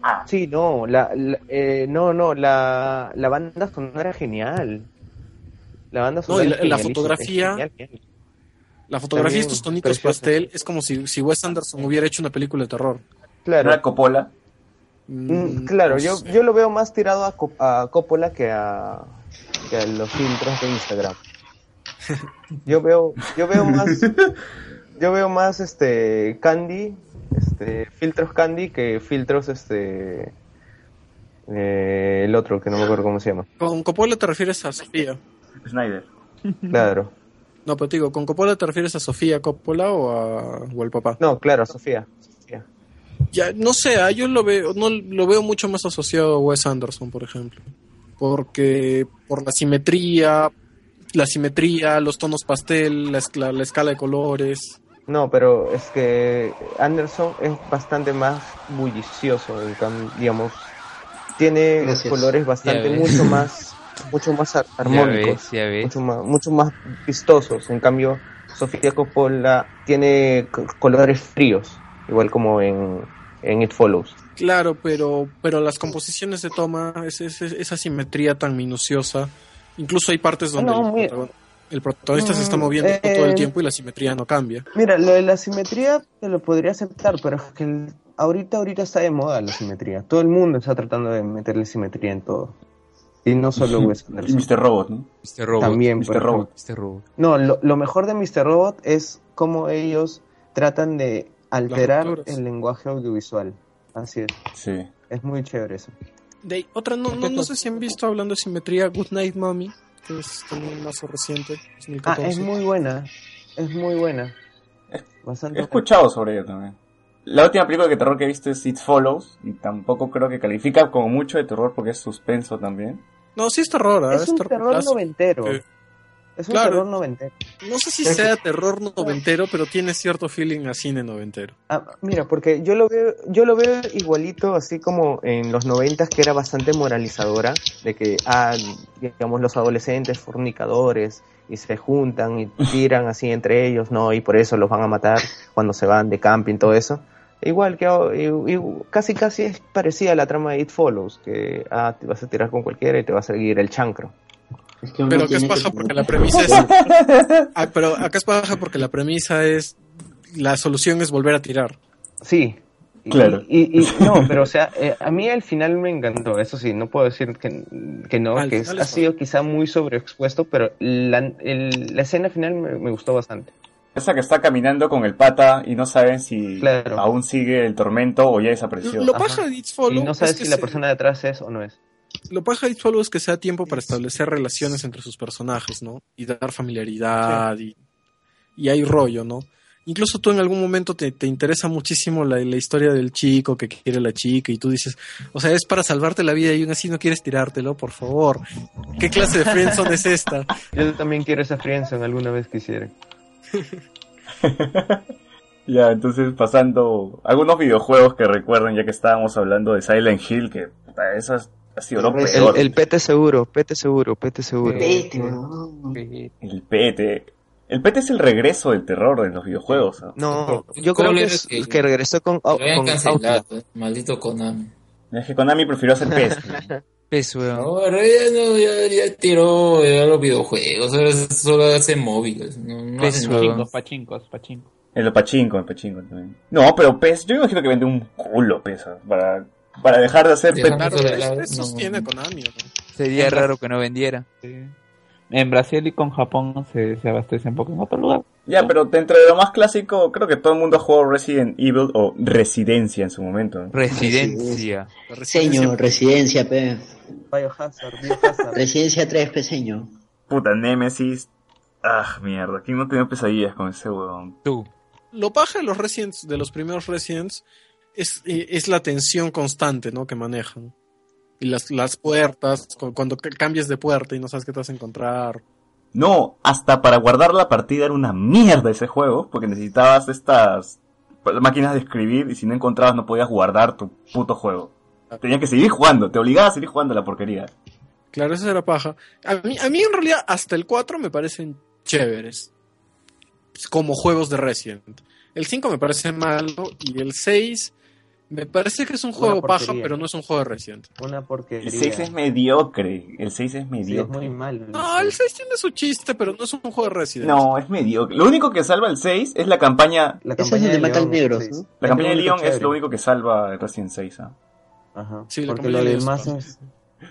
Ah, Sí, no, la, la- eh, no, no, la, la banda sonora genial. La banda No, sonora y la- fotografía- es genial, genial. La fotografía También estos tonitos pastel es como si, si Wes Anderson hubiera hecho una película de terror. Claro, era Coppola. Mm, Mm, claro, no yo, sé. yo lo veo más tirado a, Cop- a Coppola que a, que a los filtros de Instagram. Yo veo, yo veo más, yo veo más este Candy, este filtros Candy que filtros este eh, el otro que no me acuerdo cómo se llama. Con Coppola te refieres a Sofía. Snyder. Claro. No, pero te digo, ¿con Coppola te refieres a Sofía Coppola o, a, o al papá? No, claro, Sofía. Sofía. Ya, no sé, ah, yo lo veo, no lo veo mucho más asociado a Wes Anderson, por ejemplo. Porque por la simetría, la simetría, los tonos pastel, la, escala, la escala de colores. No, pero es que Anderson es bastante más bullicioso, digamos, tiene Gracias. colores bastante mucho más, mucho más ar- Ya armónicos. ves, ya ves. mucho más, mucho más vistosos. En cambio, Sofía Coppola tiene colores fríos, igual como en, en It Follows. Claro, pero, pero las composiciones de toma, es, es- es- esa simetría tan minuciosa. Incluso hay partes donde No, el, protagon- el protagonista se está Mm, moviendo eh, todo el tiempo y la simetría no cambia. Mira, lo de la simetría te lo podría aceptar, pero es que el- ahorita, ahorita está de moda la simetría. Todo el mundo está tratando de meterle simetría en todo. Y no solo Wes Y Anderson. Mr. Robot, ¿no? Mr. Robot. También, Mr. por Robot. Mr. Robot. No, lo, lo mejor de Mr. Robot es cómo ellos tratan de alterar el lenguaje audiovisual. Así es. Sí. Es muy chévere eso. De otra, no, no, no sé si han visto hablando de simetría, Good Night Mommy, que es también más reciente, Ah, 2014. es muy buena. Es muy buena. Bastante He escuchado sobre ella también. La última película de terror que he visto es It Follows, y tampoco creo que califica como mucho de terror porque es suspenso también. No, sí es terror, ¿ah? Es un terror noventero. que- Es un Claro. terror noventero. No sé si sea terror noventero, pero tiene cierto feeling a cine noventero. Ah, mira, porque yo lo veo, yo lo veo igualito, así como en los noventas que era bastante moralizadora, de que, ah, digamos, los adolescentes fornicadores y se juntan y tiran así entre ellos, no, y por eso los van a matar cuando se van de camping, todo eso. Igual que y- y casi casi es parecida a la trama de It Follows, que ah, te vas a tirar con cualquiera y te va a seguir el chancro. Es que uno Pero acá es paja que- porque la premisa es... Ah, pero acá es paja porque la premisa es... La solución es volver a tirar. Sí. Y- Claro. Y, y- no, pero o sea, eh, a mí al final me encantó, eso sí, no puedo decir que, que no, Al que es- ha es- sido quizá muy sobreexpuesto, pero la, el- la escena final me, me gustó bastante. Esa que está caminando con el pata y no saben si Claro. aún sigue el tormento o ya desapareció. Lo paja de It's Follow Y no sabes es que si la se- persona de atrás es o no es. Lo paja de It Follow es que sea tiempo para establecer relaciones entre sus personajes, ¿no? Y dar familiaridad y, y hay rollo, ¿no? Incluso tú en algún momento te, te interesa muchísimo la, la historia del chico que quiere a la chica y tú dices, o sea, es para salvarte la vida y aún así no quieres tirártelo, por favor. ¿Qué clase de friendzone es esta? Yo también quiero esa friendzone alguna vez quisiera. Ya, entonces pasando algunos videojuegos que recuerden, ya que estábamos hablando de Silent Hill, que puta, eso es- ha sido lo El- El, el PT seguro, PT seguro, PT seguro. Vete, weón. El PT. El PT es el regreso del terror en los videojuegos. No, yo creo que, es, que- que regresó con, cancelado, eh, maldito Konami. Es que Konami prefirió hacer PES. Pez, weón. Ahora ya, no, ya, ya tiró ya los videojuegos, ahora solo hace móviles. No, no hacen. Pachincos, pachincos, pachincos. En lo pachinko, en pachinko también. No, pero PES, yo imagino que vende un culo PES. Para, para dejar de hacer. Claro, Eso de eso, la- eso no. sostiene Konami, ¿no? Sería raro que no vendiera. En Brasil y con Japón se, se abastecen poco en otro lugar. Ya, pero dentro de lo más clásico, creo que todo el mundo ha jugado Resident Evil o Residencia en su momento. ¿no? Residencia. La residencia- Señor, residencia, pe. Biohazard, Biohazard. Residencia 3, pe, señor. Puta, Nemesis. Ah, mierda. ¿Quién no tenía pesadillas con ese huevón? Tú. Lo paja de los Residents, de los primeros Residents, es, eh, es la tensión constante, ¿no? Que manejan. Y las, las puertas, cu- cuando ca- cambias de puerta y no sabes qué te vas a encontrar. No, hasta para guardar la partida era una mierda ese juego, porque necesitabas estas máquinas de escribir y si no encontrabas no podías guardar tu puto juego. Tenías que seguir jugando, te obligaba a seguir jugando la porquería. Claro, eso era paja. A mí, a mí en realidad hasta el 4 me parecen chéveres. Como juegos de Resident. El 5 me parece malo y el 6 me parece que es un juego paja, pero no es un juego de Resident. Una porquería. El 6 es mediocre, el 6 es Sí, es mediocre. muy malo. No, el 6 tiene su chiste, pero no es un juego de Resident. No, es mediocre. Lo único que salva el 6 es la campaña. La es campaña el de negros, sí. ¿no? La campaña de Leon es lo único que salva el Resident 6. ¿ah? Ajá. Sí, Porque lo demás es es...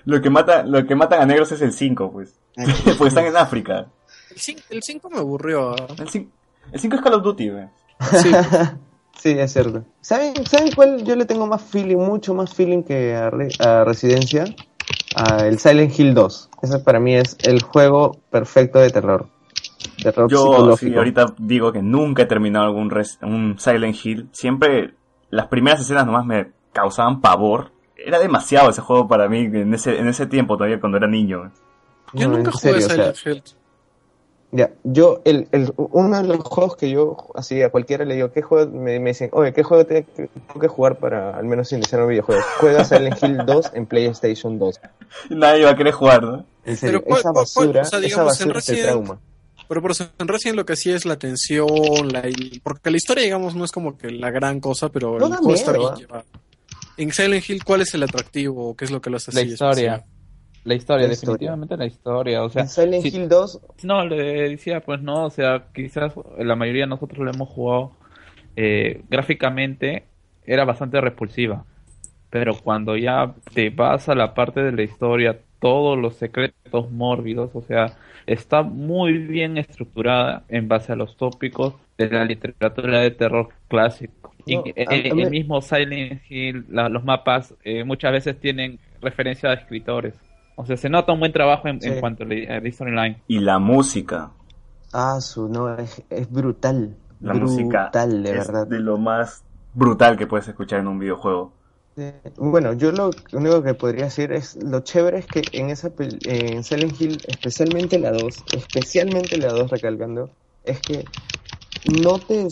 Lo que mata, lo que matan a negros es el 5, pues. Ah, Porque están en África. El 5, el 5 me aburrió. ah. El 5, el 5 es Call of Duty, güey. Sí, Sí, es cierto. ¿Saben, ¿Saben cuál yo le tengo más feeling, mucho más feeling que a, Re- a Residencia? A el Silent Hill 2. Ese para mí es el juego perfecto de terror. Terror Yo psicológico. sí, ahorita digo que nunca he terminado algún res- un Silent Hill. Siempre las primeras escenas nomás me causaban pavor. Era demasiado ese juego para mí en ese, en ese tiempo todavía cuando era niño. yo No, nunca jugué serio, o sea, Silent Hill. Ya, yo, el, el, uno de los juegos que yo, así a cualquiera le digo, ¿qué juego? Me, me dicen, oye, ¿qué juego te- que- tengo que jugar para al menos iniciar un videojuego? Juega Silent Hill 2 en PlayStation 2. Nadie va a querer jugar, ¿no? En serio, Pero ¿cuál- esa basura, O sea, esa digamos, en basura Resident- trauma. Pero por eso, en Resident lo que hacía es la tensión, la, porque la historia, digamos, no es como que la gran cosa, pero No el juego está miedo, bien llevado. En Silent Hill, ¿cuál es el atractivo? ¿Qué es lo que lo hace La así historia. especial? La historia, La historia. definitivamente la historia. O sea, en Silent Hill 2, No, le decía, pues no, o sea, quizás la mayoría de nosotros lo hemos jugado eh, gráficamente, era bastante repulsiva. Pero cuando ya te vas a la parte de la historia, todos los secretos mórbidos, o sea, está muy bien estructurada en base a los tópicos de la literatura de terror clásico. No, el mí- mismo Silent Hill, la- los mapas, eh, muchas veces tienen referencia a escritores. O sea, se nota un buen trabajo en, cuanto a storyline. Y la música. ah, su, no, es, es brutal. La brutal, música de es verdad. de lo más brutal que puedes escuchar en un videojuego. Bueno, yo lo único que podría decir es lo chévere es que en esa en Silent Hill, especialmente la 2, especialmente la 2 recalcando, es que no te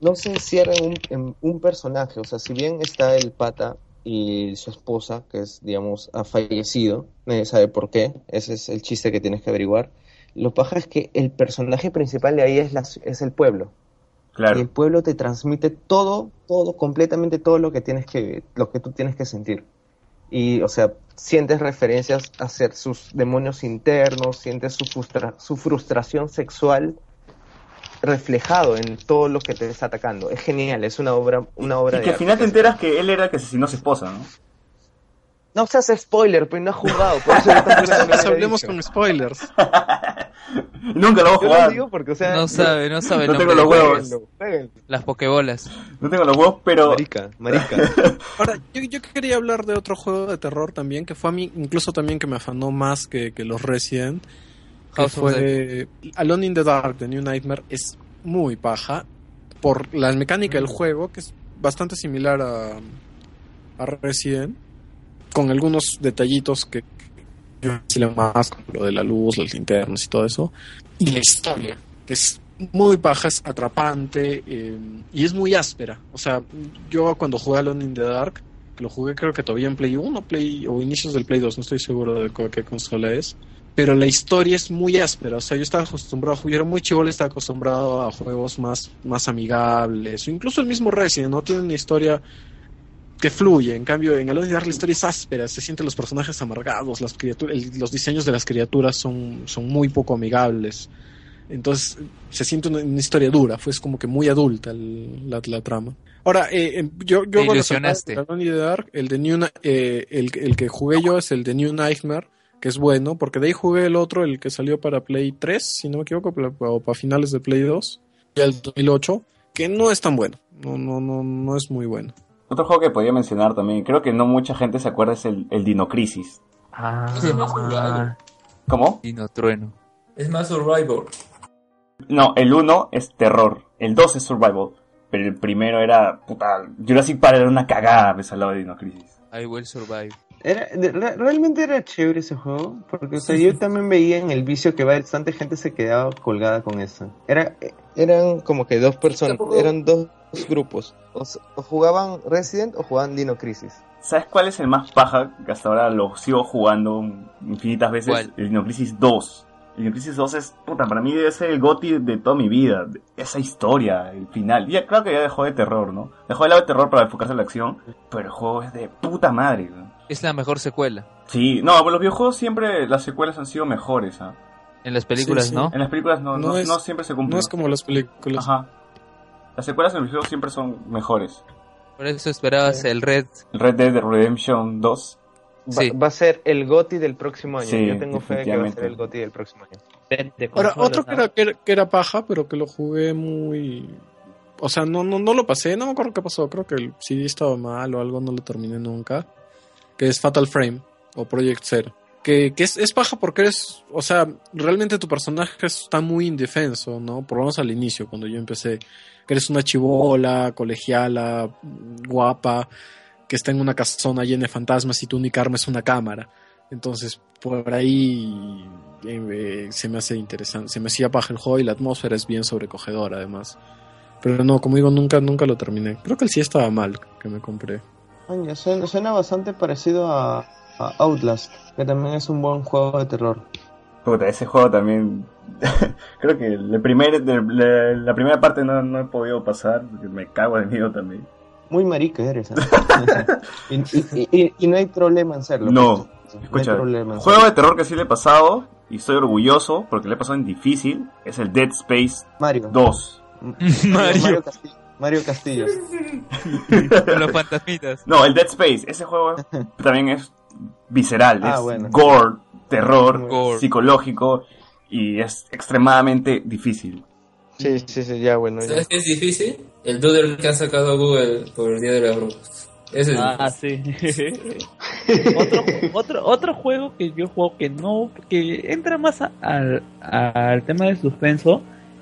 no se en un, en un personaje, o sea, si bien está el pata y su esposa, que es, digamos, ha fallecido, nadie sabe por qué, ese es el chiste que tienes que averiguar. Lo paja es que el personaje principal de ahí es, la, es el pueblo. Y Claro. el pueblo te transmite todo, todo, completamente todo lo que tienes que, lo que tú tienes que sentir. Y, o sea, sientes referencias hacia sus demonios internos, sientes su, frustra- su frustración sexual reflejado en todo lo que te está atacando. Es genial, es una obra, una obra Y de que al arte. final te enteras que él era el que asesinó a su esposa, ¿no? No seas spoiler, pues no has jugado. Por eso Entonces había hablemos dicho. con spoilers. Nunca lo voy a Yo lo jugar. digo porque, o sea, No sabe, no sabe el No tengo los huevos. jueguenlo. Las pokebolas. No tengo los huevos, pero... Marica, marica. Ahora, yo, yo quería hablar de otro juego de terror también, que fue a mí, incluso también que me afanó más que, que los Resident, que fue Alone in the Dark de New Nightmare. Es muy paja por la mecánica del juego, que es bastante similar a, a Resident, con algunos detallitos que que más, como lo de la luz, las linternas y todo eso. Y la historia, que es muy paja, es atrapante eh, y es muy áspera. O sea, yo cuando jugué Alone in the Dark, que lo jugué creo que todavía en Play 1 Play, o inicios del Play 2, no estoy seguro de qué consola es. Pero la historia es muy áspera, o sea, yo estaba acostumbrado, a jugar- muy chivo, estaba acostumbrado a juegos más, más amigables, o incluso el mismo Resident, ¿no? Tiene una historia que fluye, en cambio en Alone Dark la historia es áspera, se sienten los personajes amargados, las criaturas, el- los diseños de las criaturas son, son muy poco amigables. Entonces se siente una, una historia dura, fue como que muy adulta el- la, la trama. Ahora, eh, eh, yo, yo Te ilusionaste. in the Dark, el de New, eh, el, el que jugué yo es el de New Nightmare, que es bueno, porque de ahí jugué el otro, el que salió para Play 3, si no me equivoco, para- o para finales de Play 2, y el 2008, que no es tan bueno, no, no, no, no es muy bueno. Otro juego que podría mencionar también, creo que no mucha gente se acuerda, es el, el Dino Crisis. Ese es más survival. ¿Cómo? Dino Trueno. Es más survival. No, el 1 es terror, el 2 es survival, pero el primero era, puta, Jurassic Park era una cagada pues, al lado de Dino Crisis. I will survive. Era, realmente era chévere ese juego, porque o sea, yo también veía en el vicio que bastante gente se quedaba colgada con eso. Era, eran como que dos personas, Tampoco- eran dos grupos. O, jugaban Resident o jugaban Dino Crisis. ¿Sabes cuál es el más paja que hasta ahora lo sigo jugando infinitas veces? ¿Cuál? El Dino Crisis 2. El Dino Crisis 2 es, puta, para mí debe ser el goti de toda mi vida. Esa historia, el final. Ya, claro que ya dejó de terror, ¿no? Dejó de lado de terror para enfocarse en la acción, pero el juego es de puta madre, ¿no? Es la mejor secuela. Sí, no, los videojuegos siempre, las secuelas han sido mejores, ¿ah? En las películas, Sí, sí. ¿no? En las películas no, no, No es- no siempre se cumplen. No es como las películas. Ajá. Las secuelas en los videojuegos siempre son mejores. Por eso esperabas el Red. El Red Dead Redemption 2. Va, Sí. va a ser el GOTI del próximo año. Sí, Yo tengo fe de que va a ser el GOTI del próximo año. De- de Ahora, otro que era, que, era, que era paja, pero que lo jugué muy... O sea, no, no, no lo pasé, no me acuerdo qué pasó, creo que el CD estaba mal o algo, no lo terminé nunca. Que es Fatal Frame o Project Zero. Que, que es, es paja porque eres, o sea, realmente tu personaje está muy indefenso, ¿no? Por lo menos al inicio, cuando yo empecé. Que eres una chivola, colegiala, guapa, que está en una casona llena de fantasmas y tu única arma es una cámara. Entonces, por ahí eh, se me hace interesante. Se me hacía paja el juego y la atmósfera es bien sobrecogedora, además. Pero no, como digo, nunca, nunca lo terminé. Creo que el sí estaba mal que me compré. Suena, suena bastante parecido a, a Outlast, que también es un buen juego de terror. Puta, ese juego también. Creo que el primer, de- la, la primera parte no, no he podido pasar, porque me cago de miedo también. Muy marica eres, ¿eh? y, y- y- y no hay problema en serlo. No, pues. Escucha, no hay juego serlo. de terror que sí le he pasado, y estoy orgulloso porque le he pasado en difícil, es el Dead Space Mario. 2. Mario Castillo. Mario Castillos. Con los fantasmitas. No, el Dead Space, ese juego también es visceral, Ah, es bueno. gore, terror, Gore. psicológico, y es extremadamente difícil. Sí, sí, sí, ya bueno. Ya. ¿Sabes qué es difícil? El doodle que ha sacado Google por el Día de las Brujas. Ese es Ah, difícil. sí. otro, otro, otro juego que yo juego que no, que entra más a- al, al tema del suspenso,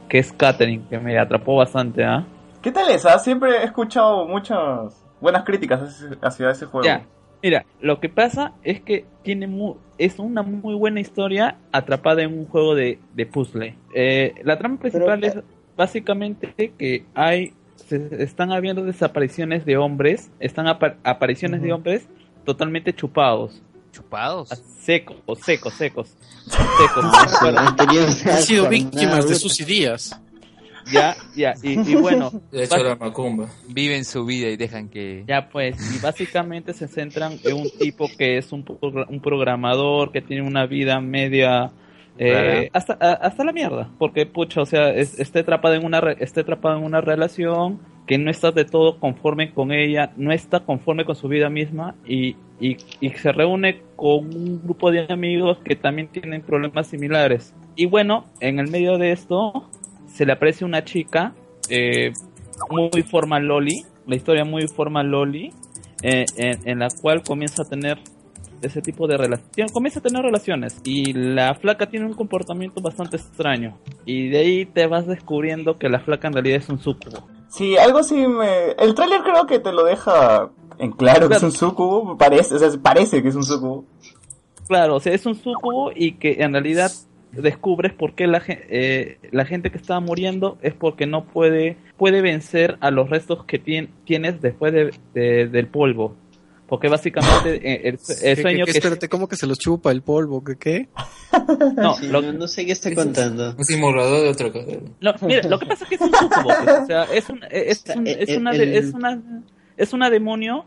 que es Catherine, que me atrapó bastante, ¿ah? ¿Qué tal es? ah? Siempre he escuchado muchas buenas críticas hacia- ese juego. Ya, mira, lo que pasa es que tiene mu- es una muy buena historia atrapada en un juego de, de puzzle. Eh, la trama principal es básicamente que hay se están habiendo desapariciones de hombres, están apa- apariciones de hombres totalmente chupados, Chupados. secos, secos, secos, secos. Han sido víctimas de sus ideas. Ya, ya, y, y bueno, De hecho, la macumba. Viven su vida y dejan que... Ya pues, y básicamente se centran en un tipo que es un, un programador, que tiene una vida media... eh, hasta, a- hasta la mierda, porque pucha, o sea, es- esté atrapado en una re- esté atrapado en una relación que no está de todo conforme con ella, no está conforme con su vida misma y, y, y se reúne con un grupo de amigos que también tienen problemas similares. Y bueno, en el medio de esto se le aparece una chica eh, muy forma Loli, la historia muy forma Loli, eh, en, en la cual comienza a tener ese tipo de relación, comienza a tener relaciones y la flaca tiene un comportamiento bastante extraño y de ahí te vas descubriendo que la flaca en realidad es un sucubo. Sí, algo así me... El tráiler creo que te lo deja en claro que es un sucubo, parece, o sea, parece que es un sucubo. Claro, o sea, es un sucubo y que en realidad descubres por qué la, eh, la gente que está muriendo es porque no puede puede vencer a los restos que tien- tienes después de, de- del polvo. Porque básicamente eh, el, el ¿Qué- sueño qué- que... espérate, ¿cómo que se los chupa el polvo? ¿Qué qué? No, Sí, lo- no, no sé qué está contando. Un simulador de otra cosa. No, mira, lo que pasa es que es un sucubo, pues, o sea, es, un- es, un- El- es una, el- es una es una demonio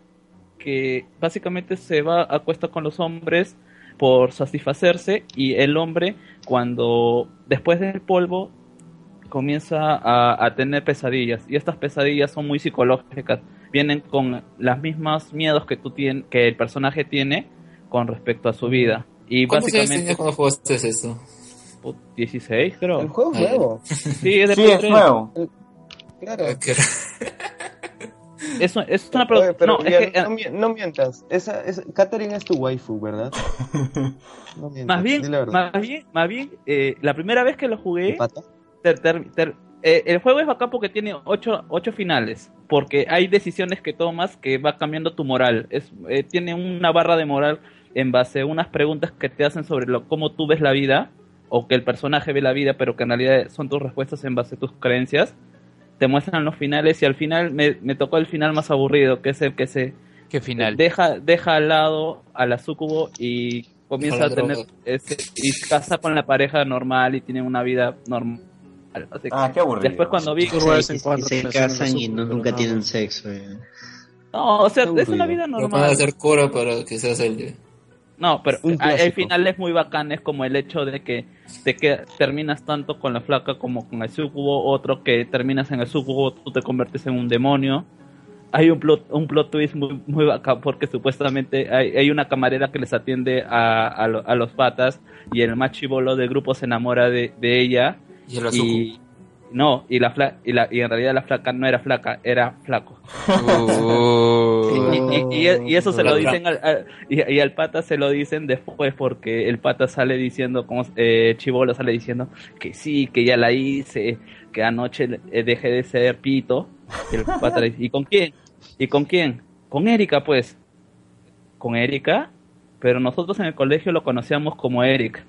que básicamente se va a acuesta con los hombres por satisfacerse y el hombre cuando después del polvo comienza a, a tener pesadillas y estas pesadillas son muy psicológicas vienen con las mismas miedos que tú tienes que el personaje tiene con respecto a su vida y ¿Cuántos años básicamente cuando jugaste eso? 16 creo El juego es Ah, nuevo. sí es de Sí, es 3. nuevo. Claro. Es, es una pero no, es que, no, eh, no mientas. Esa, es, Catherine es tu waifu, ¿verdad? No mientas. más bien, verdad. más bien, más bien, eh, la primera vez que lo ¿De jugué, pata? ter- ter- ter- eh, el juego es bacán porque tiene ocho, ocho finales, porque hay decisiones que tomas que va cambiando tu moral. Es, eh, tiene una barra de moral en base a unas preguntas que te hacen sobre lo, cómo tú ves la vida, o que el personaje ve la vida, pero que en realidad son tus respuestas en base a tus creencias. Te muestran los finales y al final me, me tocó el final más aburrido, que es el que se ¿Qué final? deja deja al lado a la sucubo y comienza a tener ese, y se casa con la pareja normal y tiene una vida normal Así que Ah, qué aburrido. después cuando vi cuando se relacionan casan y no, nunca tienen sexo. eh. no o sea es una vida Lo van a normal hacer cura para que seas el... no pero Un hay, finales muy bacanes como el hecho de que te que terminas tanto con la flaca como con el sucubo otro que terminas en el sucubo tú te conviertes en un demonio. Hay un plot, un plot twist muy, muy bacán porque supuestamente hay, hay una camarera que les atiende a, a, lo- a los patas y el más chivolo del grupo se enamora de, de ella Y el y no y la fla, y la y en realidad la flaca no era flaca era flaco. Uh. y, y- y- y eso se lo dicen al, al- y, y al pata se lo dicen después porque el pata sale diciendo como eh, chivolo sale diciendo que sí que ya la hice que anoche eh, dejé de ser pito. Y el pata le dice y con quién y con quién con Erika pues. Con Erika pero nosotros en el colegio lo conocíamos como Eric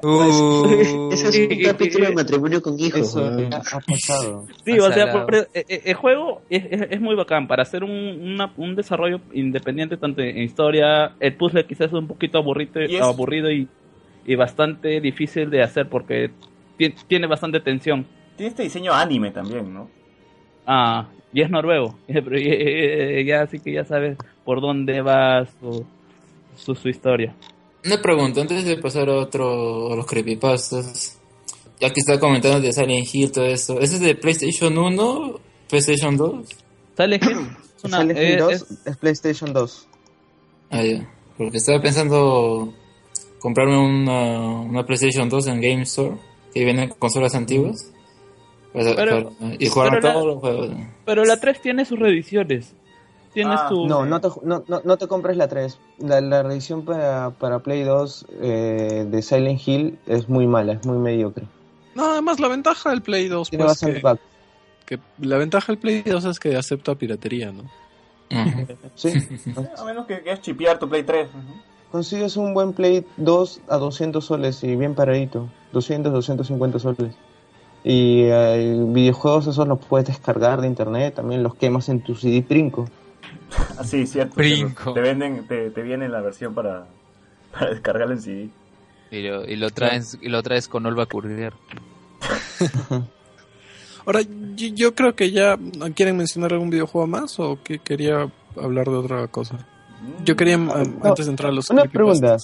Uh. Ese es un capítulo de matrimonio con hijos. Eso ha pasado. Sí, o sea, eh, eh, el juego es, es- es muy bacán para hacer un, una- un desarrollo independiente tanto en historia. El puzzle quizás es un poquito aburrido, Y aburrido y, y bastante difícil de hacer porque ti- tiene bastante tensión. Tiene este diseño anime también, ¿no? Ah, y es noruego. Pero ya, ya así que ya sabes por dónde va su, su, su historia. Una pregunta, antes de pasar a otro, a los creepypastas. Ya que está comentando de Silent Hill, todo eso. ¿Ese es de PlayStation 1? ¿PlayStation 2? Silent Hill es una- Silent Hill eh, 2 es- es... PlayStation 2. Ah, ya. Porque estaba pensando comprarme una, una PlayStation 2 en Game Store, que vienen con consolas antiguas. Para- Pero- para- y jugar pero la- todos los juegos. pero la 3 tiene sus reediciones. Tienes Ah, tu... No, no te, no, no, no te compres la 3. La, la reedición para, para Play 2 eh, de Silent Hill es muy mala, es muy mediocre. No, además la ventaja del Play 2 Tiene pues bastante que, pack. Que la ventaja del Play 2 es que acepta piratería, ¿no? Sí. A menos que quieras chipear tu Play 3. ujú. Consigues un buen Play 2 a 200 soles y bien paradito. 200, 250 soles. Y eh, videojuegos esos los puedes descargar de internet, también los quemas en tu CD Princo. Ah, sí, cierto. Brinco. Te venden, te, te viene la versión para, para descargarla en CD. Y lo, y lo traes, y lo traes con Olva Courier. Ahora, yo, yo creo que ya quieren mencionar algún videojuego más o que quería hablar de otra cosa. Yo quería, Mm. um, antes de entrar a los Una pregunta.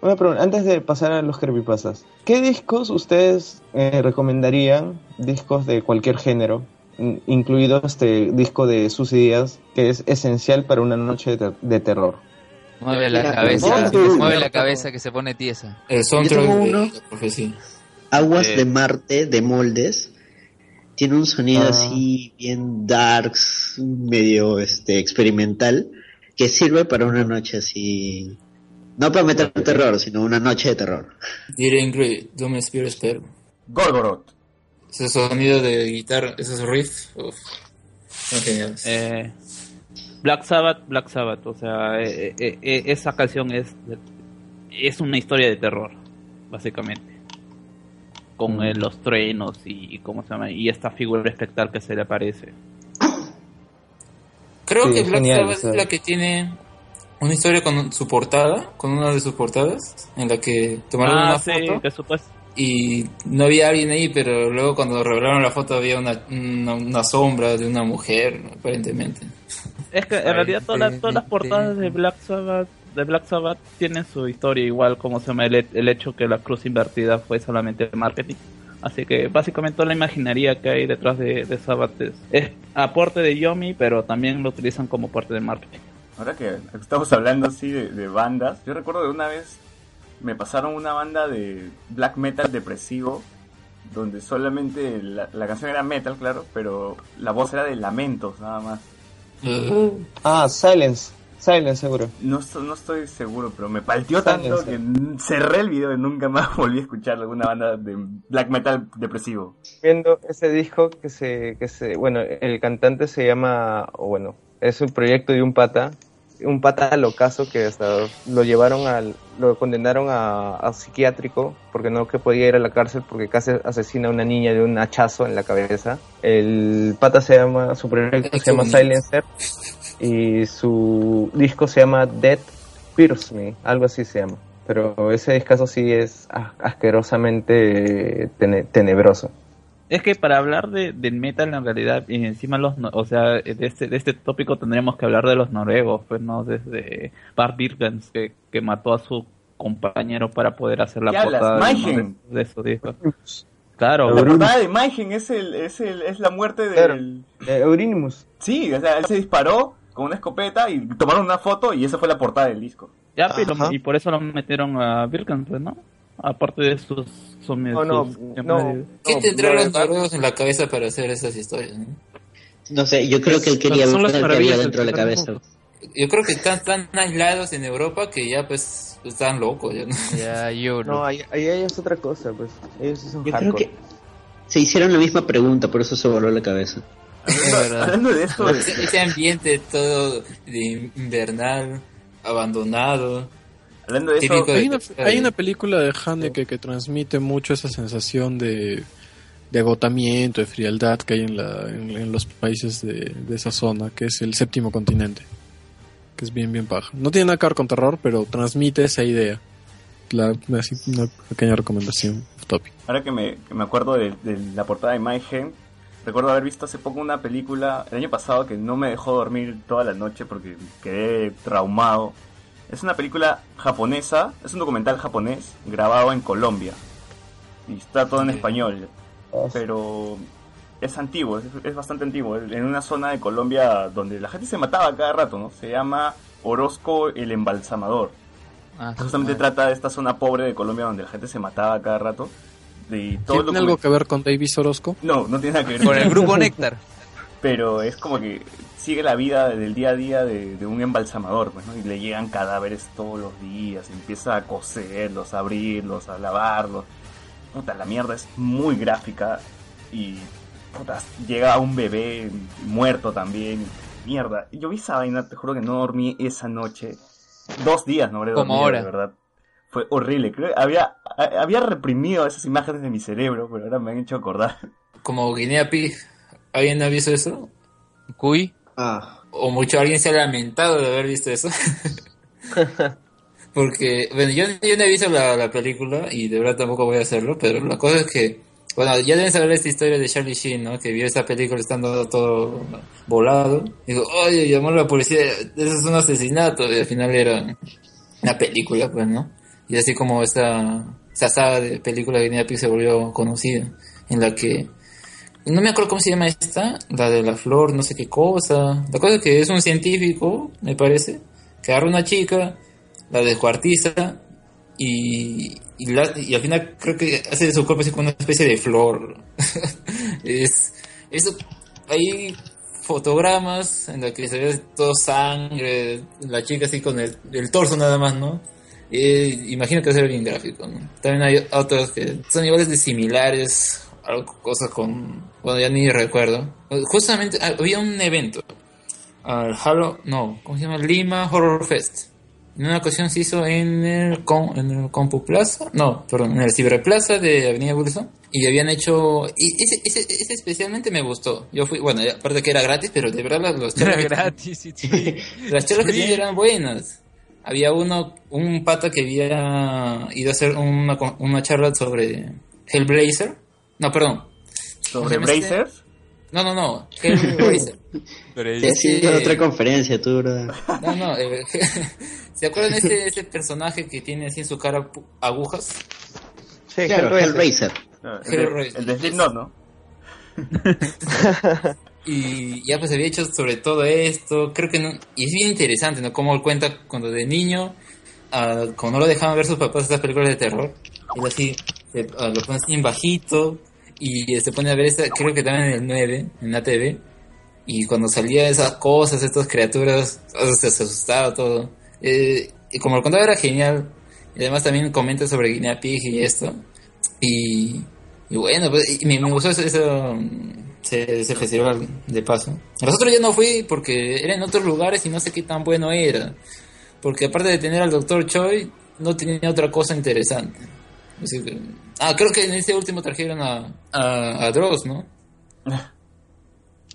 Una pregunta, antes de pasar a los creepypastas. ¿Qué discos ustedes eh, recomendarían? Discos de cualquier género, incluido este disco de Susy Díaz, que es esencial para una noche de, ter- de terror. Mueve la Mira, cabeza, mueve la cabeza que se pone tiesa. Tengo de uno. Aguas Eh. de Marte de moldes. Tiene un sonido Ah. así bien darks, medio este experimental, que sirve para una noche así. No para meter terror, sino una noche de terror. Dear Ingrid, Doom Spirit Spell. Gorgoroth. Ese sonido de guitarra, esos riffs, uf, son geniales. Eh, Black Sabbath, Black Sabbath, o sea, eh, eh, esa canción es es una historia de terror, básicamente. Con Mm. eh, los truenos y, y cómo se llama y esta figura espectral que se le aparece. Creo sí, que Black genial, Sabbath es la que tiene una historia con su portada, con una de sus portadas, en la que tomaron ah, una sí, foto que supuest- y no había alguien ahí, pero luego cuando revelaron la foto había una, una, una sombra de una mujer, aparentemente. Es que en realidad todas las, todas las portadas de Black Sabbath de Black Sabbath tienen su historia igual como se llama el, el hecho que la cruz invertida fue solamente marketing. Así que básicamente toda la imaginería que hay detrás de, de Sabbath es, es aporte de Yomi, pero también lo utilizan como parte de marketing. Ahora que estamos hablando así de, de bandas, yo recuerdo de una vez me pasaron una banda de black metal depresivo, donde solamente la, la canción era metal, claro, pero la voz era de lamentos nada más. Uh, Ah, Silence. Silence, seguro. No, no estoy seguro, pero me palteó tanto que cerré el video y nunca más volví a escuchar alguna banda de black metal depresivo. Viendo ese disco que se, que se, bueno, el cantante se llama, o bueno, es un proyecto de un pata, un pata locazo que hasta lo llevaron al, lo condenaron a, a psiquiátrico porque no que podía ir a la cárcel porque casi asesina a una niña de un hachazo en la cabeza. El pata se llama, su proyecto se llama Silencer y su disco se llama Dead Pierce Me, algo así se llama. Pero ese discazo sí es as- asquerosamente tene- tenebroso. Es que para hablar de, del metal en realidad y encima los o sea de este de este tópico tendríamos que hablar de los noruegos pues no desde Bart Birkens que, que mató a su compañero para poder hacer la portada de, su disco claro. La portada de Mayhem es, el, es, el, es la muerte Claro. del... Eh, Euronymous. Sí, o sea, él se disparó con una escopeta y tomaron una foto y esa fue la portada del disco. ya pero- y por eso lo metieron a Birkens pues, no aparte de sus, sus- No, no, no. ¿Qué tendrán los noruegos en la cabeza para hacer esas historias? no? No sé, yo creo que él quería Son ver qué había dentro de la cabeza. Yo creo que están tan aislados en Europa que ya pues están locos. ya, ¿no? Ya, yo No, ahí, ahí es otra cosa, pues. Ellos son Yo creo que se hicieron la misma pregunta, por eso se voló la cabeza. Hablando, hablando de esto, de- Ese ese ambiente todo de invernal, abandonado, hablando de eso, de... Hay una, hay una película de Haneke que transmite mucho esa sensación de, de agotamiento, de frialdad que hay en, la, en, en los países de, de esa zona, que es el séptimo continente. Que es bien, bien paja. No tiene nada que ver con terror, pero transmite esa idea. La, así, una pequeña recomendación off topic. ahora que me, que me acuerdo de, de la portada de Mayhem, recuerdo haber visto hace poco una película el año pasado que no me dejó dormir toda la noche porque quedé traumado. Es una película japonesa, es un documental japonés grabado en Colombia. Y está todo en español. pero es antiguo, es, es bastante antiguo, en una zona de Colombia donde la gente se mataba cada rato, ¿no? Se llama Orozco el Embalsamador. Ah, Justamente trata de esta zona pobre de Colombia donde la gente se mataba cada rato. Y todo el ¿Tiene algo que ver con Davis Orozco? No, no tiene nada que ver Con el grupo Néctar. Pero es como que sigue la vida del día a día de, de un embalsamador, pues, ¿no? Y le llegan cadáveres todos los días, empieza a coserlos, a abrirlos, a lavarlos. Puta, la mierda es muy gráfica y puta, llega un bebé muerto también. Mierda, yo vi esa vaina, te juro que no dormí esa noche. Dos días no habré Como dormido, ahora. de verdad. Fue horrible. Creo que había, había reprimido esas imágenes de mi cerebro, pero ahora me han hecho acordar. Como Guinea Pig. ¿Alguien ha visto eso? Cuy. Ah, O mucho alguien se ha lamentado de haber visto eso. Porque, bueno, yo, yo no he visto la, la película y de verdad tampoco voy a hacerlo, pero la cosa es que, bueno, ya deben saber esta historia de Charlie Sheen, ¿no? Que vio esta película estando todo volado. Digo, oye, llamó a la policía, eso es un asesinato, y al final era una película, pues, ¿no? Y así como esta, esta saga de películas de Guinea Pig se volvió conocida, en la que no me acuerdo cómo se llama esta, la de la flor, no sé qué cosa. La cosa es que es un científico, me parece, que agarra una chica, la descuartiza y, y, la- y al final creo que hace de su cuerpo así como una especie de flor. es, hay fotogramas en los que se ve todo sangre, la chica así con el, el torso nada más, ¿no? Eh, imagino que va a ser bien gráfico, ¿no? También hay otros que son iguales de similares, algo, cosas con... Bueno, ya ni recuerdo. Justamente ah, había un evento, al Halo... No, ¿cómo se llama? Lima Horror Fest. En una ocasión se hizo en el, Com- en el Compu Plaza, no, perdón, en el Ciberplaza de Avenida Wilson. Y habían hecho... Y ese, ese, ese especialmente me gustó. Yo fui, bueno, aparte que era gratis, pero de verdad las- Era charlas que- gratis. sí, sí. las charlas que tenían eran buenas. Había uno, un pata que había ido a hacer una, una charla sobre Hellblazer. No, perdón. ¿Sobre ¿Cómo este? Brazers? No, no, no. Hellblazer. te has ido otra conferencia, tú, bro. No, no. eh, ¿Se acuerdan de ese, ese personaje que tiene así en su cara agujas? Sí, Claro, Hellraiser. Hellraiser. No, el, de, Hellraiser. el de Slipknot, ¿no? Y ya pues había hecho sobre todo esto, creo que no, y es bien interesante, ¿no? Como él cuenta cuando de niño, ah, como no lo dejaban ver sus papás estas películas de terror, él así, se, ah, lo pone así en bajito, y se pone a ver esta, creo que también en el 9, en la TV, y cuando salía esas cosas, estas criaturas, ah, se, asustaba todo. Eh, y como lo contaba era genial, y además también comenta sobre Guinea Pig y esto, y, bueno, pues, y me, me gustó eso, ese, ese festival de paso. Los otros ya no fui porque era en otros lugares y no sé qué tan bueno era. Porque aparte de tener al Dr. Choi, no tenía otra cosa interesante. Así que- ah, creo que en ese último trajeron a, a, a Dross, ¿no?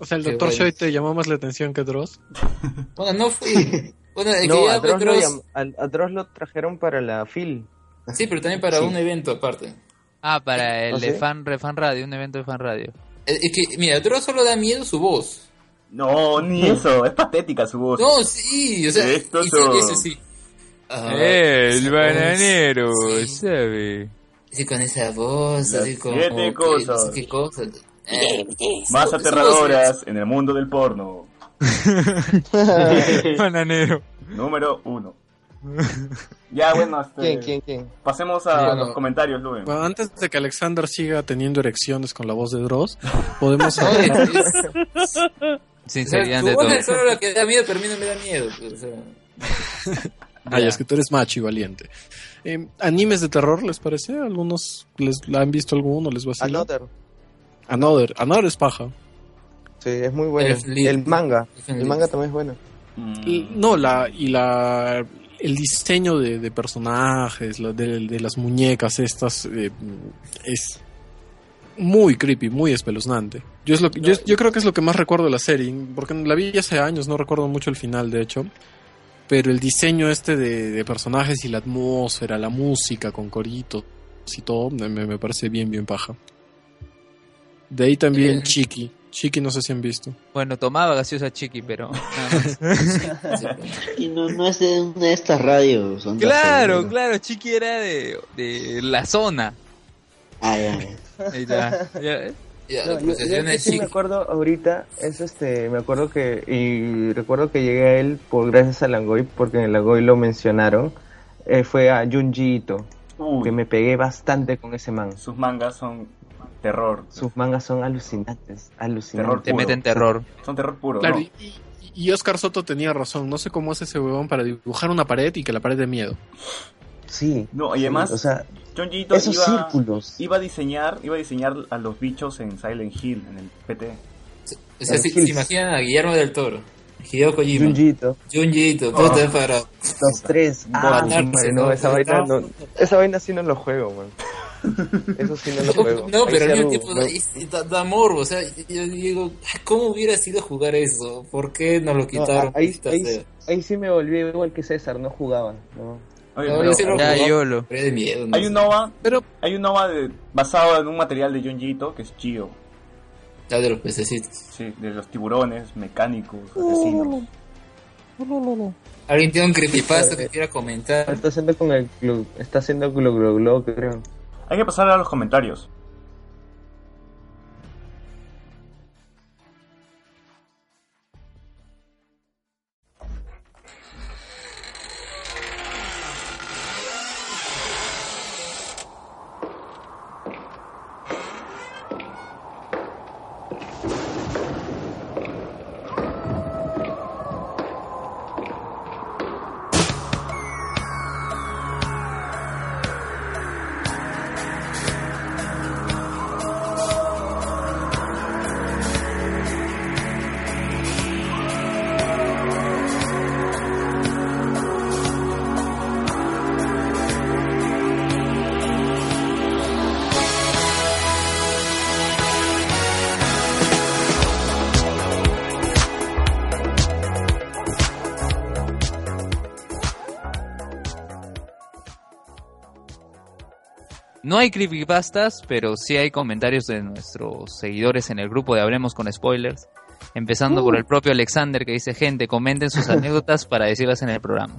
O sea, el Qué doctor bueno. Choi te llamó más la atención que Dross. Bueno, no fui. Bueno, el que No, ya a Dross, lo Dross- llam- al- a Dross lo trajeron para la FIL. Sí, pero también para Sí. un evento aparte. Ah, para el ¿Ah, de sí? fan, fan radio, un evento de fan radio. Es es que, mira, Dross solo da miedo su voz. No, ni eso. Es patética su voz. No, sí, o sea, Esto y sí, no. eso sí. Ah, el bananero, sí. ¿sabe? Sí, con esa voz, Las así como... siete que cosas. no sé qué cosas. Eh, Más aterradoras en el mundo del porno. bananero. Número uno. Ya, bueno, este, ¿Quién, quién, quién? pasemos a Bueno. los comentarios, Luven. Bueno, antes de que Alexander siga teniendo erecciones con la voz de Dross, podemos hablar... Sinceridad tu de voz todo. es solo la que da miedo, pero a mí no me da miedo. pues, o sea. Ah, es que tú eres macho y valiente. Eh, ¿Animes de terror les parece? ¿Algunos les han visto alguno? ¿Les va a Another. Another. Another es paja. Sí, es muy bueno. Lit. El manga. El manga también es bueno. Y- Mm, No, la, y la, el diseño de, de personajes, la- de, de las muñecas estas, eh, es muy creepy, muy espeluznante. Yo, es lo que- yo, yo creo que es lo que más recuerdo de la serie, porque la vi hace años, no recuerdo mucho el final, de hecho. Pero el diseño este de, de personajes y la atmósfera, la música con coritos y todo, me, me parece bien, bien paja. De ahí también Eh. Chiqui. Chiqui no sé si han visto. Bueno, tomaba gaseosa chiqui, pero nada más. Y no, no es de una de estas radios. onda claro, claro, chiqui era de, de la zona. Ah, ya, ya. No, yo, que sí me acuerdo ahorita es este, me acuerdo que y recuerdo que llegué a él por gracias a Langoy porque en el Langoy lo mencionaron. eh, fue a Junji Ito, Uy, que me pegué bastante con ese man. sus mangas son terror. Sus mangas son alucinantes, alucinantes. te meten terror. Son terror puro, Claro, ¿no? y, y- y Oscar Soto tenía razón. No sé cómo hace ese huevón para dibujar una pared y que la pared de miedo. Sí. No, y sí, además, o sea, Junji Ito Esos iba, círculos. iba a diseñar, iba a diseñar a los bichos en Silent Hill, en el PT. O sea, si, se imaginan a Guillermo del Toro, Hideo Kojima, Junjito. Junjito, puta, para... Los tres. Ah, bots. madre, no, esa vaina no, esa vaina sí no lo juego, man. Eso sí no lo juego. No, pero al mismo tiempo no. da, da, morbo, o sea, yo digo, ¿cómo hubiera sido jugar eso? ¿Por qué nos lo No, quitaron? ahí sí me volví igual que César, no jugaba. ¿no? Oye, No, pero yo sí lo Ya, jugaba, YOLO. pero de miedo. no hay sé. un OVA, Pero hay un OVA de- basado en un material de Junji Ito que es Chio. La de los pececitos. Sí, de los tiburones, mecánicos, asesinos. ¿Alguien tiene un creepypasta que quiera comentar? Está haciendo con el club, está haciendo glo glo glo, creo. Hay que pasar a los comentarios. No hay creepypastas, pero sí hay comentarios de nuestros seguidores en el grupo de Hablemos con Spoilers. Empezando por el propio Alexander que dice, gente, comenten sus anécdotas para decirlas en el programa.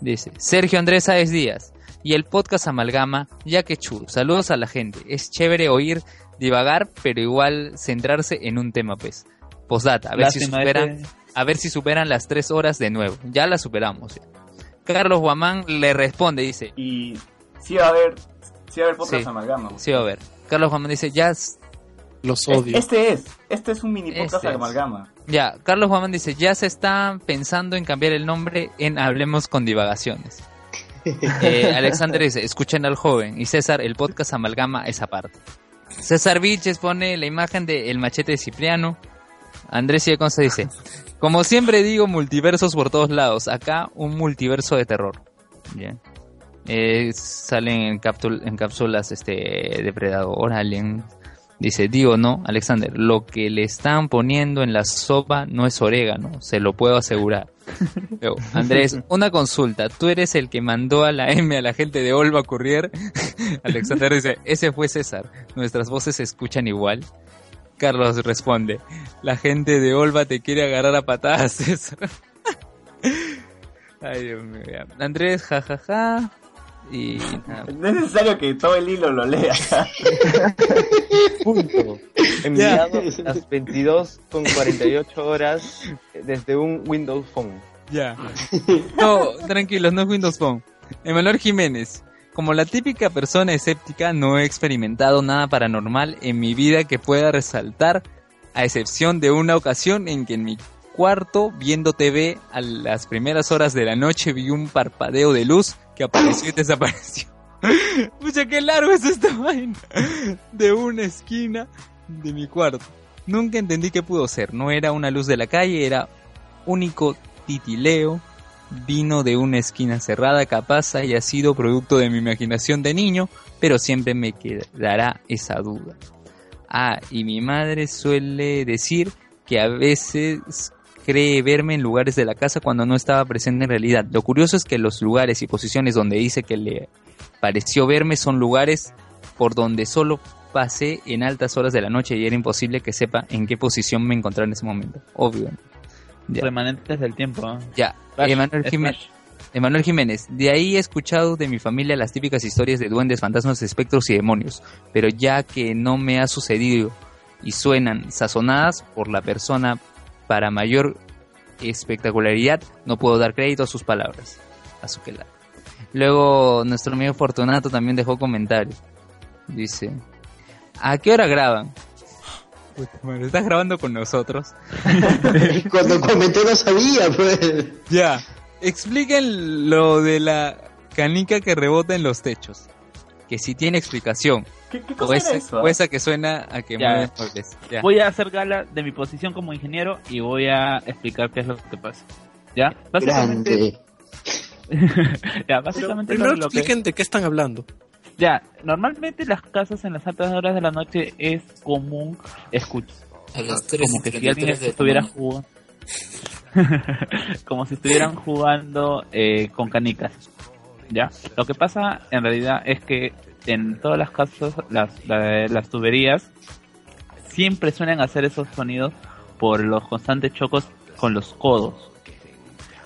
Dice, Sergio Andrés Sáez Díaz y el podcast Amalgama, ya que chulo. Saludos a la gente. Es chévere oír divagar, pero igual centrarse en un tema, pues. Postdata, a ver si superan, ese- a ver si superan las tres horas de nuevo. Ya la superamos. ya. Carlos Guamán le responde, dice, Y sí va a haber, sí va a haber podcast Sí. amalgama. sí va a ver. Carlos Guamán dice, ya los Es- odio. Este es, este es un mini podcast Este es. amalgama. Ya, Carlos Guamán dice, ya se está pensando en cambiar el nombre en Hablemos con Divagaciones. Eh, Alexander dice, escuchen al joven. Y César, el podcast amalgama esa parte. César Vilches pone la imagen de El Machete de Cipriano. Andrés Consta dice, como siempre digo, multiversos por todos lados. Acá un multiverso de terror. Bien. Eh, salen en, cápsul- en cápsulas este Depredador, Alien. Dice, digo no, Alexander, lo que le están poniendo en la sopa no es orégano, se lo puedo asegurar. Luego, Andrés, una consulta, ¿tú eres el que mandó a la M a la gente de Olva Courier? Alexander dice, ese fue César, nuestras voces se escuchan igual. Carlos responde, la gente de Olva te quiere agarrar a patadas, César. Ay, Dios mío. Andrés, jajaja. Y nada. No es necesario que todo el hilo lo lea. Punto. Enviado las 22 con 48 horas desde un Windows Phone. Ya. No, tranquilos, no es Windows Phone. Emanuel Jiménez. Como la típica persona escéptica, no he experimentado nada paranormal en mi vida que pueda resaltar, a excepción de una ocasión en que en mi cuarto, viendo TV, a las primeras horas de la noche vi un parpadeo de luz que apareció y desapareció. Pucha, qué largo es esta vaina. De una esquina de mi cuarto. Nunca entendí qué pudo ser. No era una luz de la calle, era único titileo. Vino de una esquina cerrada, capaz haya sido producto de mi imaginación de niño, pero siempre me quedará esa duda. Ah, y mi madre suele decir que a veces cree verme en lugares de la casa cuando no estaba presente en realidad. Lo curioso es que los lugares y posiciones donde dice que le pareció verme son lugares por donde solo pasé en altas horas de la noche y era imposible que sepa en qué posición me encontraba en ese momento. Obvio. Ya. Remanentes del tiempo. ¿no? Ya, Flash, Emanuel Jiménez. Emanuel Jiménez, de ahí he escuchado de mi familia las típicas historias de duendes, fantasmas, espectros y demonios, pero ya que no me ha sucedido y suenan sazonadas por la persona para mayor espectacularidad, no puedo dar crédito a sus palabras. A su que Luego, nuestro amigo Fortunato también dejó comentario. Dice, ¿a qué hora graban? Puta madre, ¿Estás grabando con nosotros? Cuando comenté no sabía, pues. Ya, expliquen lo de la canica que rebota en los techos. que sí tiene explicación. ¿Qué, qué O cosa esa, eso? o ah? esa que suena a que Ya. Ya. Voy a hacer gala de mi posición como ingeniero y voy a explicar qué es lo que pasa. ¿Ya? Básicamente, ya, Pero básicamente lo, que... expliquen de qué están hablando. Ya, normalmente las casas en las altas horas de la noche es común escuchar A las 3 como que si alguien estuviera jugando como si estuvieran jugando eh, con canicas ya lo que pasa en realidad es que en todas las casas las, la- las tuberías siempre suelen hacer esos sonidos por los constantes chocos con los codos.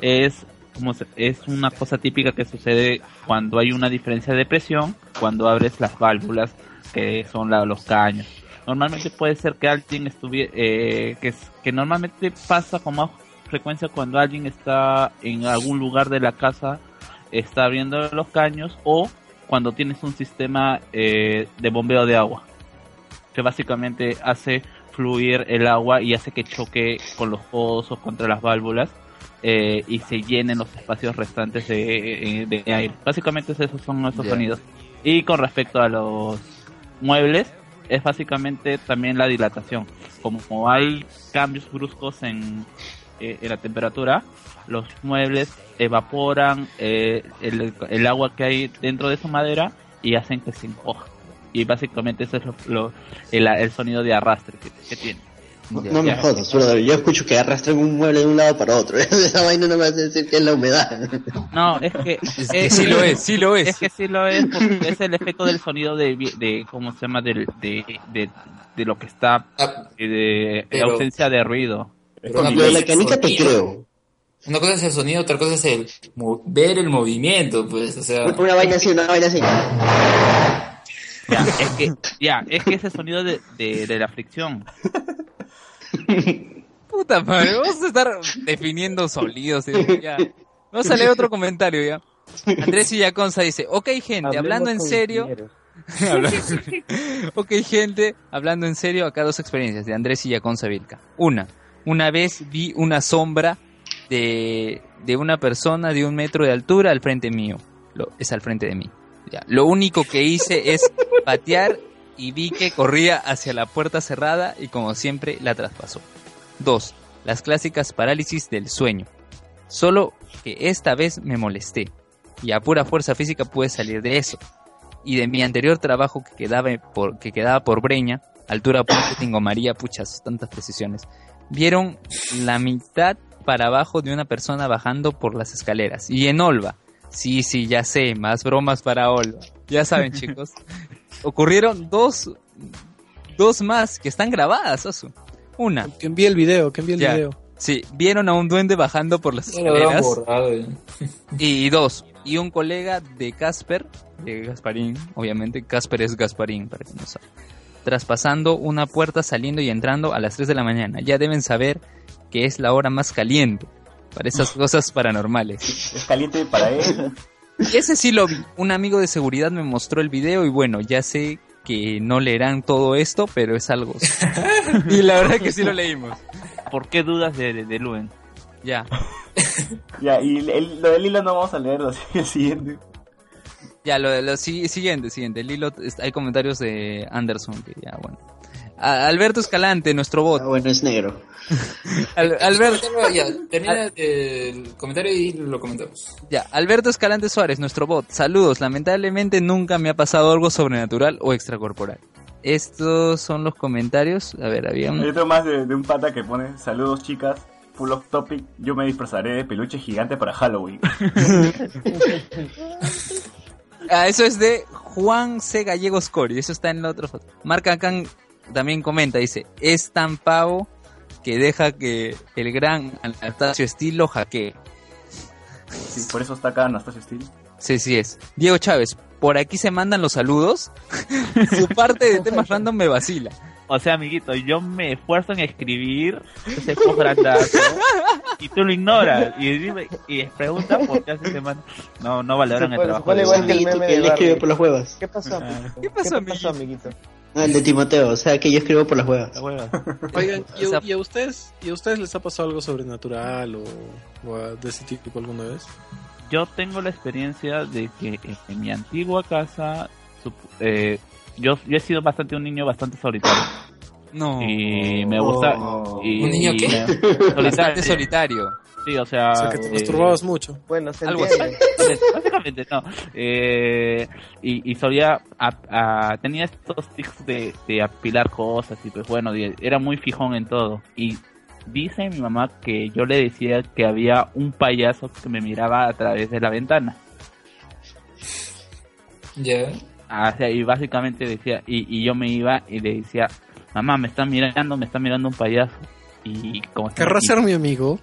Es como se- es una cosa típica que sucede cuando hay una diferencia de presión cuando abres las válvulas que son la- los caños. Normalmente puede ser que alguien estuviera que, es- que normalmente pasa con más frecuencia cuando alguien está en algún lugar de la casa está abriendo los caños o cuando tienes un sistema eh, de bombeo de agua que básicamente hace fluir el agua y hace que choque con los codos o contra las válvulas eh, y se llenen los espacios restantes de, eh, de aire. Básicamente esos son Ya. sonidos. Y con respecto a los muebles, es básicamente también la dilatación. Como, como hay cambios bruscos en, eh, en la temperatura, los muebles evaporan eh, el, el agua que hay dentro de su madera y hacen que se encoja. Y básicamente ese es lo, lo- el, el sonido de arrastre que, que tiene. No, Ya, no me jodas. Yo escucho que arrastran un mueble de un lado para otro. Esa vaina no me hace decir que es la humedad. No, es que, Es que sí lo es, sí lo es. Es que sí lo es, porque es el efecto del sonido de, de ¿cómo se llama? Del- De, de, de lo que está, Ah, eh, de, Pero- ausencia de ruido. Pero una la es el canica te sonido, creo. Una cosa es el sonido, otra cosa es el ver el movimiento, pues, o sea, Una vaina así, una vaina así. Ya, es que, ya, es que ese sonido de, de, de la fricción. Puta madre, vamos a estar definiendo sonidos. eh, ya. Vamos a leer otro comentario ya. Andrés Villaconza dice, ok gente, hablando en serio, ok gente, hablando en serio, acá dos experiencias de Andrés Villaconza Vilca. Una, una vez vi una sombra de, de una persona de un metro de altura al frente mío. Lo, es al frente de mí. Ya. Lo único que hice es patear y vi que corría hacia la puerta cerrada y como siempre la traspasó. Dos, las clásicas parálisis del sueño. Solo que esta vez me molesté y a pura fuerza física pude salir de eso. Y de mi anterior trabajo que quedaba por, que quedaba por Breña, altura Puente Tingo María, puchas, tantas precisiones, vieron la mitad para abajo de una persona bajando por las escaleras. Y en Olva, sí, sí, ya sé, más bromas para Olva. Ya saben chicos, ocurrieron dos, dos más que están grabadas, Osu. Una, Que envíe el video, que envíe el Ya. video. sí, vieron a un duende bajando por las escaleras. borrado, eh. Y dos, y un colega de Casper, de Gasparín, obviamente, Casper es Gasparín, para que no sepa, traspasando una puerta saliendo y entrando a las 3 de la mañana. Ya deben saber que es la hora más caliente para esas cosas paranormales. Es caliente para él. Y ese sí lo vi. Un amigo de seguridad me mostró el video y bueno, ya sé que no leerán todo esto, pero es algo. y la verdad que sí lo leímos. ¿Por qué dudas de, de, de Luen? Ya. Ya, y el- lo del hilo no vamos a leerlo, así el siguiente. Ya, lo, lo si- siguiente, siguiente. Lilo, hay comentarios de Anderson que ya, bueno. A- Alberto Escalante, nuestro bot. Ah, bueno, es negro. Al- Alberto, Ya, termina el comentario y lo comentamos. ya, Alberto Escalante Suárez, nuestro bot. Saludos. Lamentablemente nunca me ha pasado algo sobrenatural o extracorporal. Estos son los comentarios. A ver, había Hay un... otro más de, de un pata que pone, saludos chicas, full off topic, yo me disfrazaré de peluche gigante para Halloween. Ah, eso es de Juan C. Gallegos Cori. Eso está en la otra foto. Marca Khan también comenta, dice, es tan pavo que deja que el gran Anastasio Estilo hackee. Sí, por eso está acá Anastasio Steel. Sí, sí es. Diego Chávez, por aquí se mandan los saludos. Su parte de temas random me vacila. O sea, amiguito, yo me esfuerzo en escribir ese post grandazo y tú lo ignoras y, dime- y preguntas por qué hace semana. No, no valoran el trabajo. de igual que el meme de escribe por las huevas. ¿Qué pasó, Ah. amiguito? ¿Qué pasó, amiguito? Ah, el de Timoteo, o sea que yo escribo por las huevas. La hueva. Oigan, ¿y, O sea- a- y a ustedes, ¿y a ustedes les ha pasado algo sobrenatural o, o a- de ese tipo alguna vez? Yo tengo la experiencia de que en mi antigua casa eh, yo, yo he sido bastante un niño bastante solitario. No. Y me gusta. Oh. y- ¿Un niño qué? me- Bastante solitario. solitario. Sí, o sea. O sea, que te eh, masturbabas mucho. Bueno, se Algo entiende. Básicamente, no. Eh, y, y solía, a- a- tenía estos tics de, de apilar cosas y pues bueno, y era muy fijón en todo. Y dice mi mamá que yo le decía que había un payaso que me miraba a través de la ventana. Ya. Ah, o sea, y básicamente decía, y, y yo me iba y le decía, mamá, me está mirando, me está mirando un payaso. Y como Querrá ser mi amigo.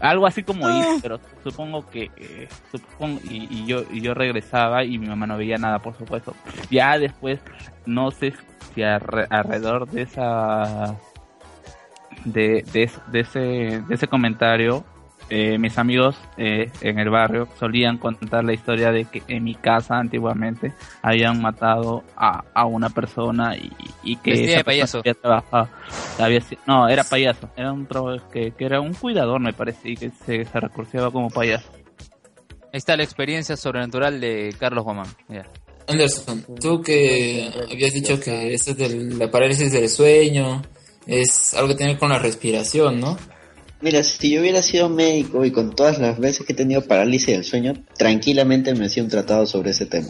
algo así como hice, pero supongo que eh, supongo y, y yo y yo regresaba y mi mamá no veía nada, por supuesto. Ya después no sé si alre- alrededor de esa de, de, de ese de ese comentario eh, mis amigos eh, en el barrio solían contar la historia de que en mi casa antiguamente habían matado a, a una persona y, y que Vestida esa de payaso. había trabajado había no era payaso era un trabajo que, que era un cuidador me parece y que se, se como payaso Ahí está la experiencia sobrenatural de Carlos Guamán. Ya. Anderson, tú que habías dicho que esto de la parálisis del sueño es algo que tiene con la respiración, ¿no? Mira, si yo hubiera sido médico y con todas las veces que he tenido parálisis del sueño, tranquilamente me hacía un tratado sobre ese tema.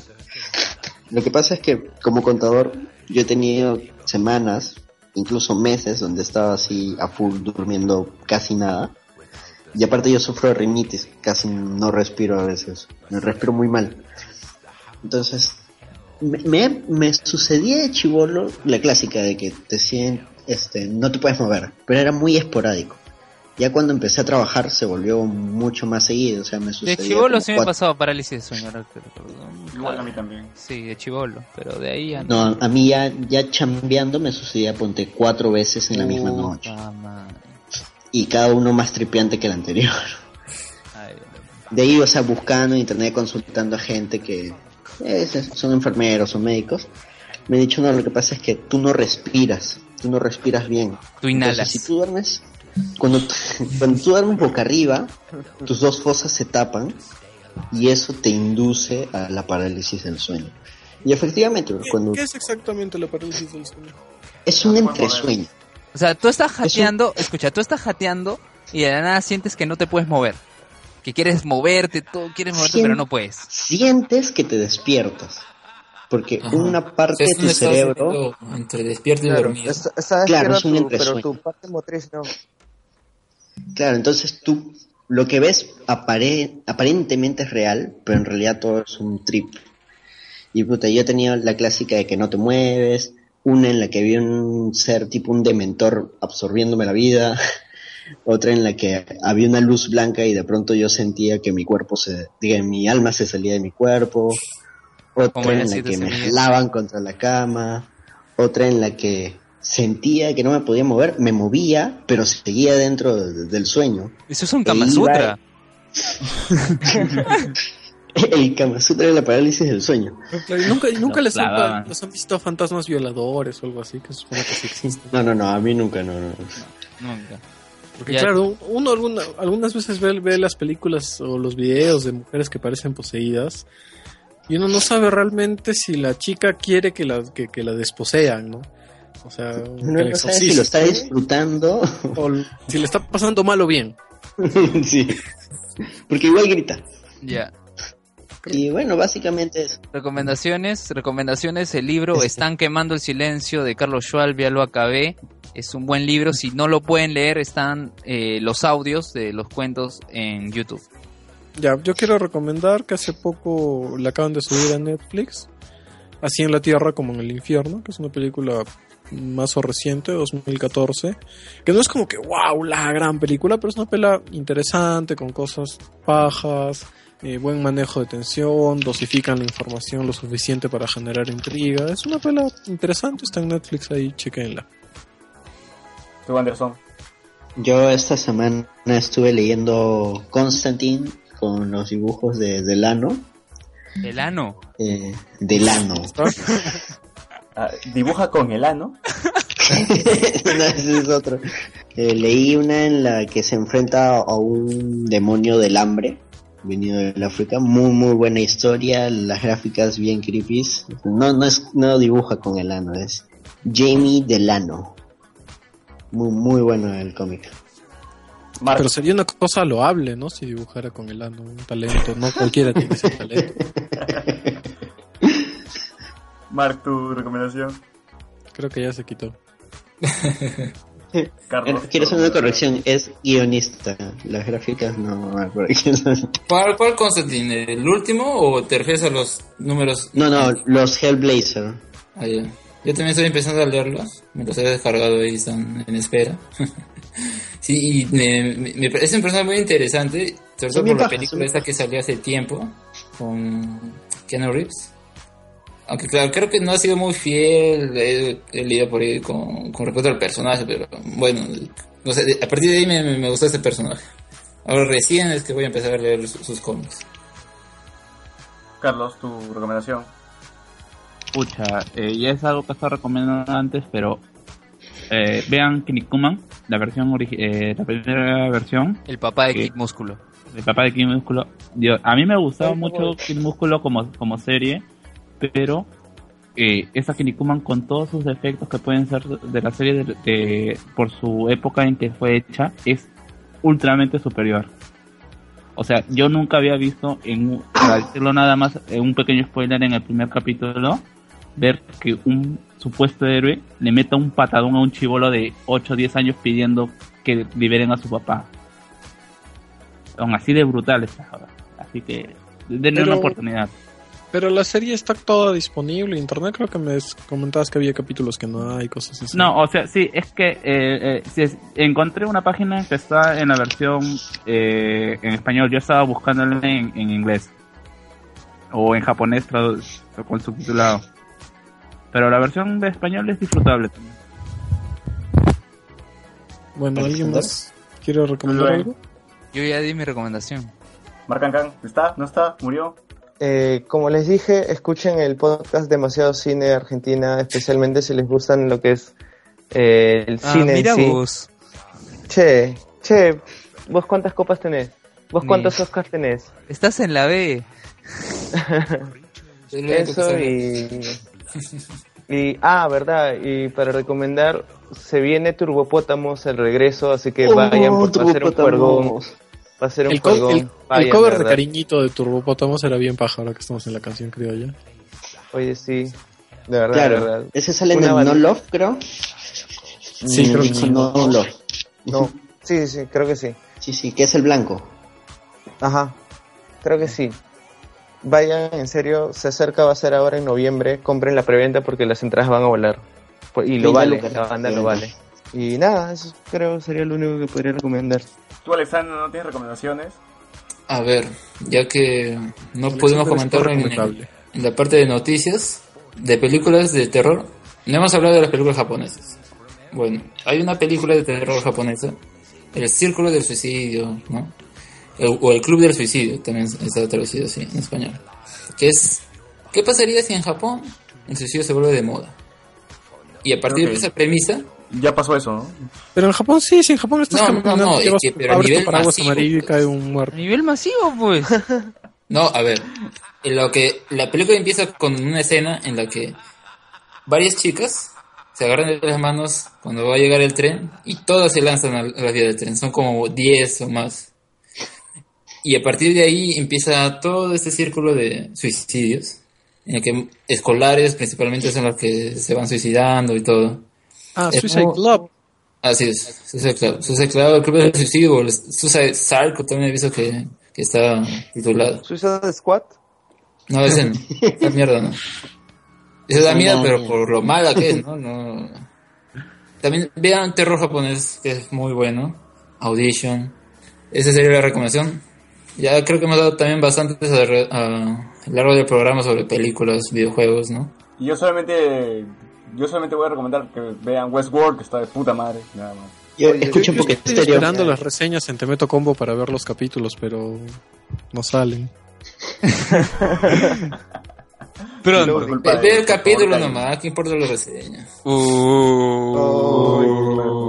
Lo que pasa es que como contador yo he tenido semanas, incluso meses, donde estaba así a full durmiendo casi nada. Y aparte yo sufro de rinitis, casi no respiro a veces, me respiro muy mal. Entonces, me, me, sucedía de chivolo la clásica de que te sientes, este, no te puedes mover, pero era muy esporádico. Ya cuando empecé a trabajar se volvió mucho más seguido, o sea, me De sucedía chivolo sí me cuatro- pasaba parálisis de sueño. recuerdo. Igual a mí también. Sí, de chivolo, pero de ahí ya no. No, a mí ya, ya chambeando me sucedía, ponte, cuatro veces en la misma noche. madre. Y cada uno más tripiante que el anterior. Ay, De ahí, o sea, buscando en internet, consultando a gente que eh, son enfermeros o médicos, me han dicho, no, lo que pasa es que tú no respiras, tú no respiras bien. Tú inhalas. Entonces, si tú duermes, cuando, cuando tú duermes boca arriba, tus dos fosas se tapan y eso te induce a la parálisis del sueño. Y efectivamente, ¿Qué, cuando qué es exactamente la parálisis del sueño? es un entresueño. O sea, tú estás jateando, escucha, tú estás jateando y de la nada sientes que no te puedes mover. Que quieres moverte, todo, quieres moverte, Sien- pero no puedes. Sientes que te despiertas. Porque Ajá. una parte de tu cerebro, entre despierto y Claro, dormido. es- estás Claro, es un tú, pero entresueño. tu parte motriz no. Claro, entonces tú lo que ves apare- aparentemente es real, pero en realidad todo es un trip. Y puta, yo tenía la clásica de que no te mueves, una en la que había un ser tipo un dementor absorbiéndome la vida, otra en la que había una luz blanca y de pronto yo sentía que mi cuerpo se, diga, mi alma se salía de mi cuerpo, otra en la que me jalaban contra la cama, otra en la que sentía que no me podía mover, me movía, pero seguía dentro de- del sueño. Eso es un E Kama Sutra. El Kama Sutra de la parálisis del sueño. Claro, y nunca, y nunca Los les, han, clavaban. les han visto fantasmas violadores o algo así, que se supone que sí existen. No, no, no, a mí nunca, no, no. Nunca. Porque Ya. claro, uno alguna, algunas veces ve, ve las películas o los videos de mujeres que parecen poseídas y uno no sabe realmente si la chica quiere que la, que, que la desposean, ¿no? O sea, No, sabes si lo está disfrutando. o si le está pasando mal o bien. sí. Porque igual grita. Ya. Y bueno, básicamente es. Recomendaciones, recomendaciones, el libro Este. Están quemando el silencio de Carlos Schwalbe, ya lo acabé. Es un buen libro, si no lo pueden leer están eh, los audios de los cuentos en YouTube. Ya, yo quiero recomendar que hace poco la acaban de subir a Netflix, Así en la Tierra como en el Infierno, que es una película más o reciente, 2014, que no es como que wow, la gran película, pero es una pela interesante, con cosas pajas, eh, buen manejo de tensión, dosifican la información lo suficiente para generar intriga. Es una pela interesante, está en Netflix ahí, chequenla. Tú, Anderson. Yo esta semana estuve leyendo Constantine con los dibujos de Delano. El ano. Eh, Delano. Ah, dibuja con el ano. no, ese es otro. Eh, leí una en la que se enfrenta a un demonio del hambre venido del África. Muy, muy buena historia, las gráficas bien creepy. No, no, es, no dibuja con el ano, es Jamie Delano. Muy, muy bueno el cómic. Mark, Pero sería una cosa loable, ¿no? Si dibujara con el ano, un talento. No cualquiera tiene ese talento. Mark, tu recomendación. Creo que ya se quitó. Carlos. Eh, Quiero hacer una corrección, es guionista. Las gráficas no. ¿Cuál, cuál Constantine? ¿El último o te refieres a los números? No, no, los Hellblazer. Ah, ya. Yo también estoy empezando a leerlos. Me los he descargado y están en espera. sí, y me, me, me parece un personaje muy interesante. Sobre todo por la película esta que salió hace tiempo con Keanu Reeves. Aunque claro, creo que no ha sido muy fiel. He leído por ahí con, con respecto al personaje, pero bueno, no sé, de- a partir de ahí me, me, me gustó este personaje. Ahora recién es que voy a empezar a leer sus, sus cómics. Carlos, tu recomendación. Pucha, eh, ya es algo que estaba recomendando antes, pero eh, vean Kinnikuman, la versión origi- eh, la primera versión, El papá de. Kid Músculo. el papá de Kid Músculo. Digo, a mí me gustaba mucho Kid Músculo como, como serie, pero eh, esa Kinnikuman con todos sus defectos que pueden ser de la serie de- de- por su época en que fue hecha, es ultramente superior. O sea, yo nunca había visto, en, para decirlo nada más, en un pequeño spoiler en el primer capítulo, ver que un supuesto héroe le meta un patadón a un chivolo de 8 o 10 años pidiendo que liberen a su papá. Son así de brutales. ahora. Así que denle Pero- una oportunidad. Pero la serie está toda disponible en internet. Creo que me comentabas que había capítulos que no hay, cosas así. No, o sea, sí, es que eh, eh, sí, es- encontré una página que está en la versión eh, en español. Yo estaba buscándola en, en inglés o en japonés con subtitulado. Pero la versión de español es disfrutable. también. Bueno, ¿alguien más quiere recomendar algo? Yo ya di mi recomendación. Mark Cancan, ¿está? ¿No está? ¿Murió? Eh, como les dije, escuchen el podcast Demasiado Cine de Argentina, especialmente si les gustan lo que es eh, el Ah, cine en mira sí. vos. Che, che, ¿vos cuántas copas tenés? ¿Vos Ni- cuántos Oscars tenés? Estás en la B. Eso y... Y, ah, verdad, y para recomendar, se viene Turbopótamos el regreso, así que Oh, vayan porque va a ser un. Va a ser un El, co- el- el vayan, cover de verdad. cariñito de Turbopótamos era bien paja ahora que estamos en la canción criolla. Oye, sí, de verdad, de Claro, verdad. ese sale en el No Love, creo. Sí, creo que Mm, sí. No Love. No, sí, sí, creo que sí. Sí, sí, que es el blanco. Ajá, creo que sí. Vayan, en serio, se acerca, va a ser ahora en noviembre. Compren la preventa porque las entradas van a volar. Pues- Y lo 30 vale, la banda lo preventa. vale. Y nada, eso creo sería lo único que podría recomendar. ¿Tú, Alexandra, no tienes recomendaciones? A ver, ya que no Alexander comentar en, recomendable. en la parte de noticias de películas de terror, no hemos hablado de las películas japonesas. Bueno, hay una película de terror japonesa, El Círculo del Suicidio, ¿no? El- o El Club del Suicidio, también está traducido así en español. Que es, ¿qué pasaría si en Japón el suicidio se vuelve de moda? Y a partir Ok. de esa premisa, Ya pasó eso, ¿no? Pero en Japón sí, sí, en Japón estás No, caminando, no, no, es que- pero a nivel paraguas masivo, amarillo pues. cae un muerto. A nivel masivo, pues. No, a ver, en lo que la película empieza con una escena en la que varias chicas se agarran de las manos cuando va a llegar el tren y todas se lanzan a a la vía del tren, son como 10 o más. Y a partir de ahí empieza todo este círculo de suicidios, en el que escolares principalmente son los que se van suicidando y todo. Ah, Es Suicide como- Club. Así es, Suicide Club, Suicide Club, el club del suicidio, el Suicide Circle también he visto que, que está titulado. Suicide Squad. No, ese no. Esa mierda no. Esa da Sí, miedo, no, pero por lo mala que es, ¿no? no. También vean terror japonés, que es muy bueno. Audition. Esa sería la recomendación. Ya creo que hemos dado también bastantes a, a lo largo del programa sobre películas, videojuegos, ¿no? Y yo solamente, yo solamente voy a recomendar que vean Westworld, que está de puta madre, nada más. Yo Oye, escuchen Yo porque estoy esperando las reseñas en Temeto Combo para ver los capítulos, pero no salen. Culpa Ve, el capítulo nomás, ¿qué importa la reseña? Uh.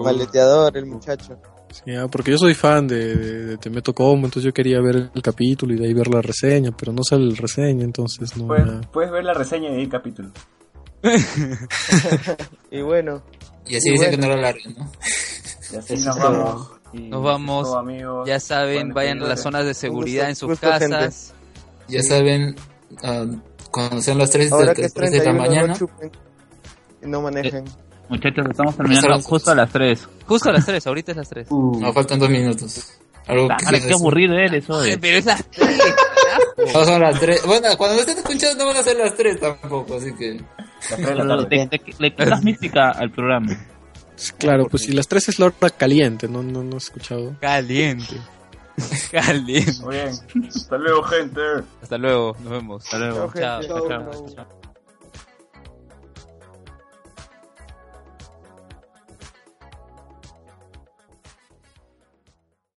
Maleteador, el muchacho. Sí, ah, porque yo soy fan de, de, de Te Meto Combo, entonces yo quería ver el capítulo y de ahí ver la reseña, pero no sale la reseña, entonces no. Puedes, puedes ver la reseña y el capítulo. Y bueno, Y así Y dice bueno. que no lo alarguen, ¿no? Y así nos vamos. Nos vamos. todo, amigos. Ya saben, vayan a las zonas de seguridad en sus gusto, casas. Ya saben, ah, cuando sean las 3 ahora de, que es 3 de la 31 mañana, no chupen no manejen. Muchachos, estamos terminando Empezamos. justo a las 3. Justo a las 3, ahorita es las 3. nos faltan dos minutos. Algo que Cámara, quieras qué decir? aburrido eres, oye. Pero es las 3. No son las 3. Bueno, cuando estén escuchando no van a ser las 3 tampoco, así que... Le, le- le quitas mística al programa. Claro, pues si las 3 es la hora caliente, no, no, no he escuchado. Caliente. Caliente. Muy bien. Hasta luego, gente. Hasta luego, nos vemos. Hasta luego. Gente. Chao. chao. Chao.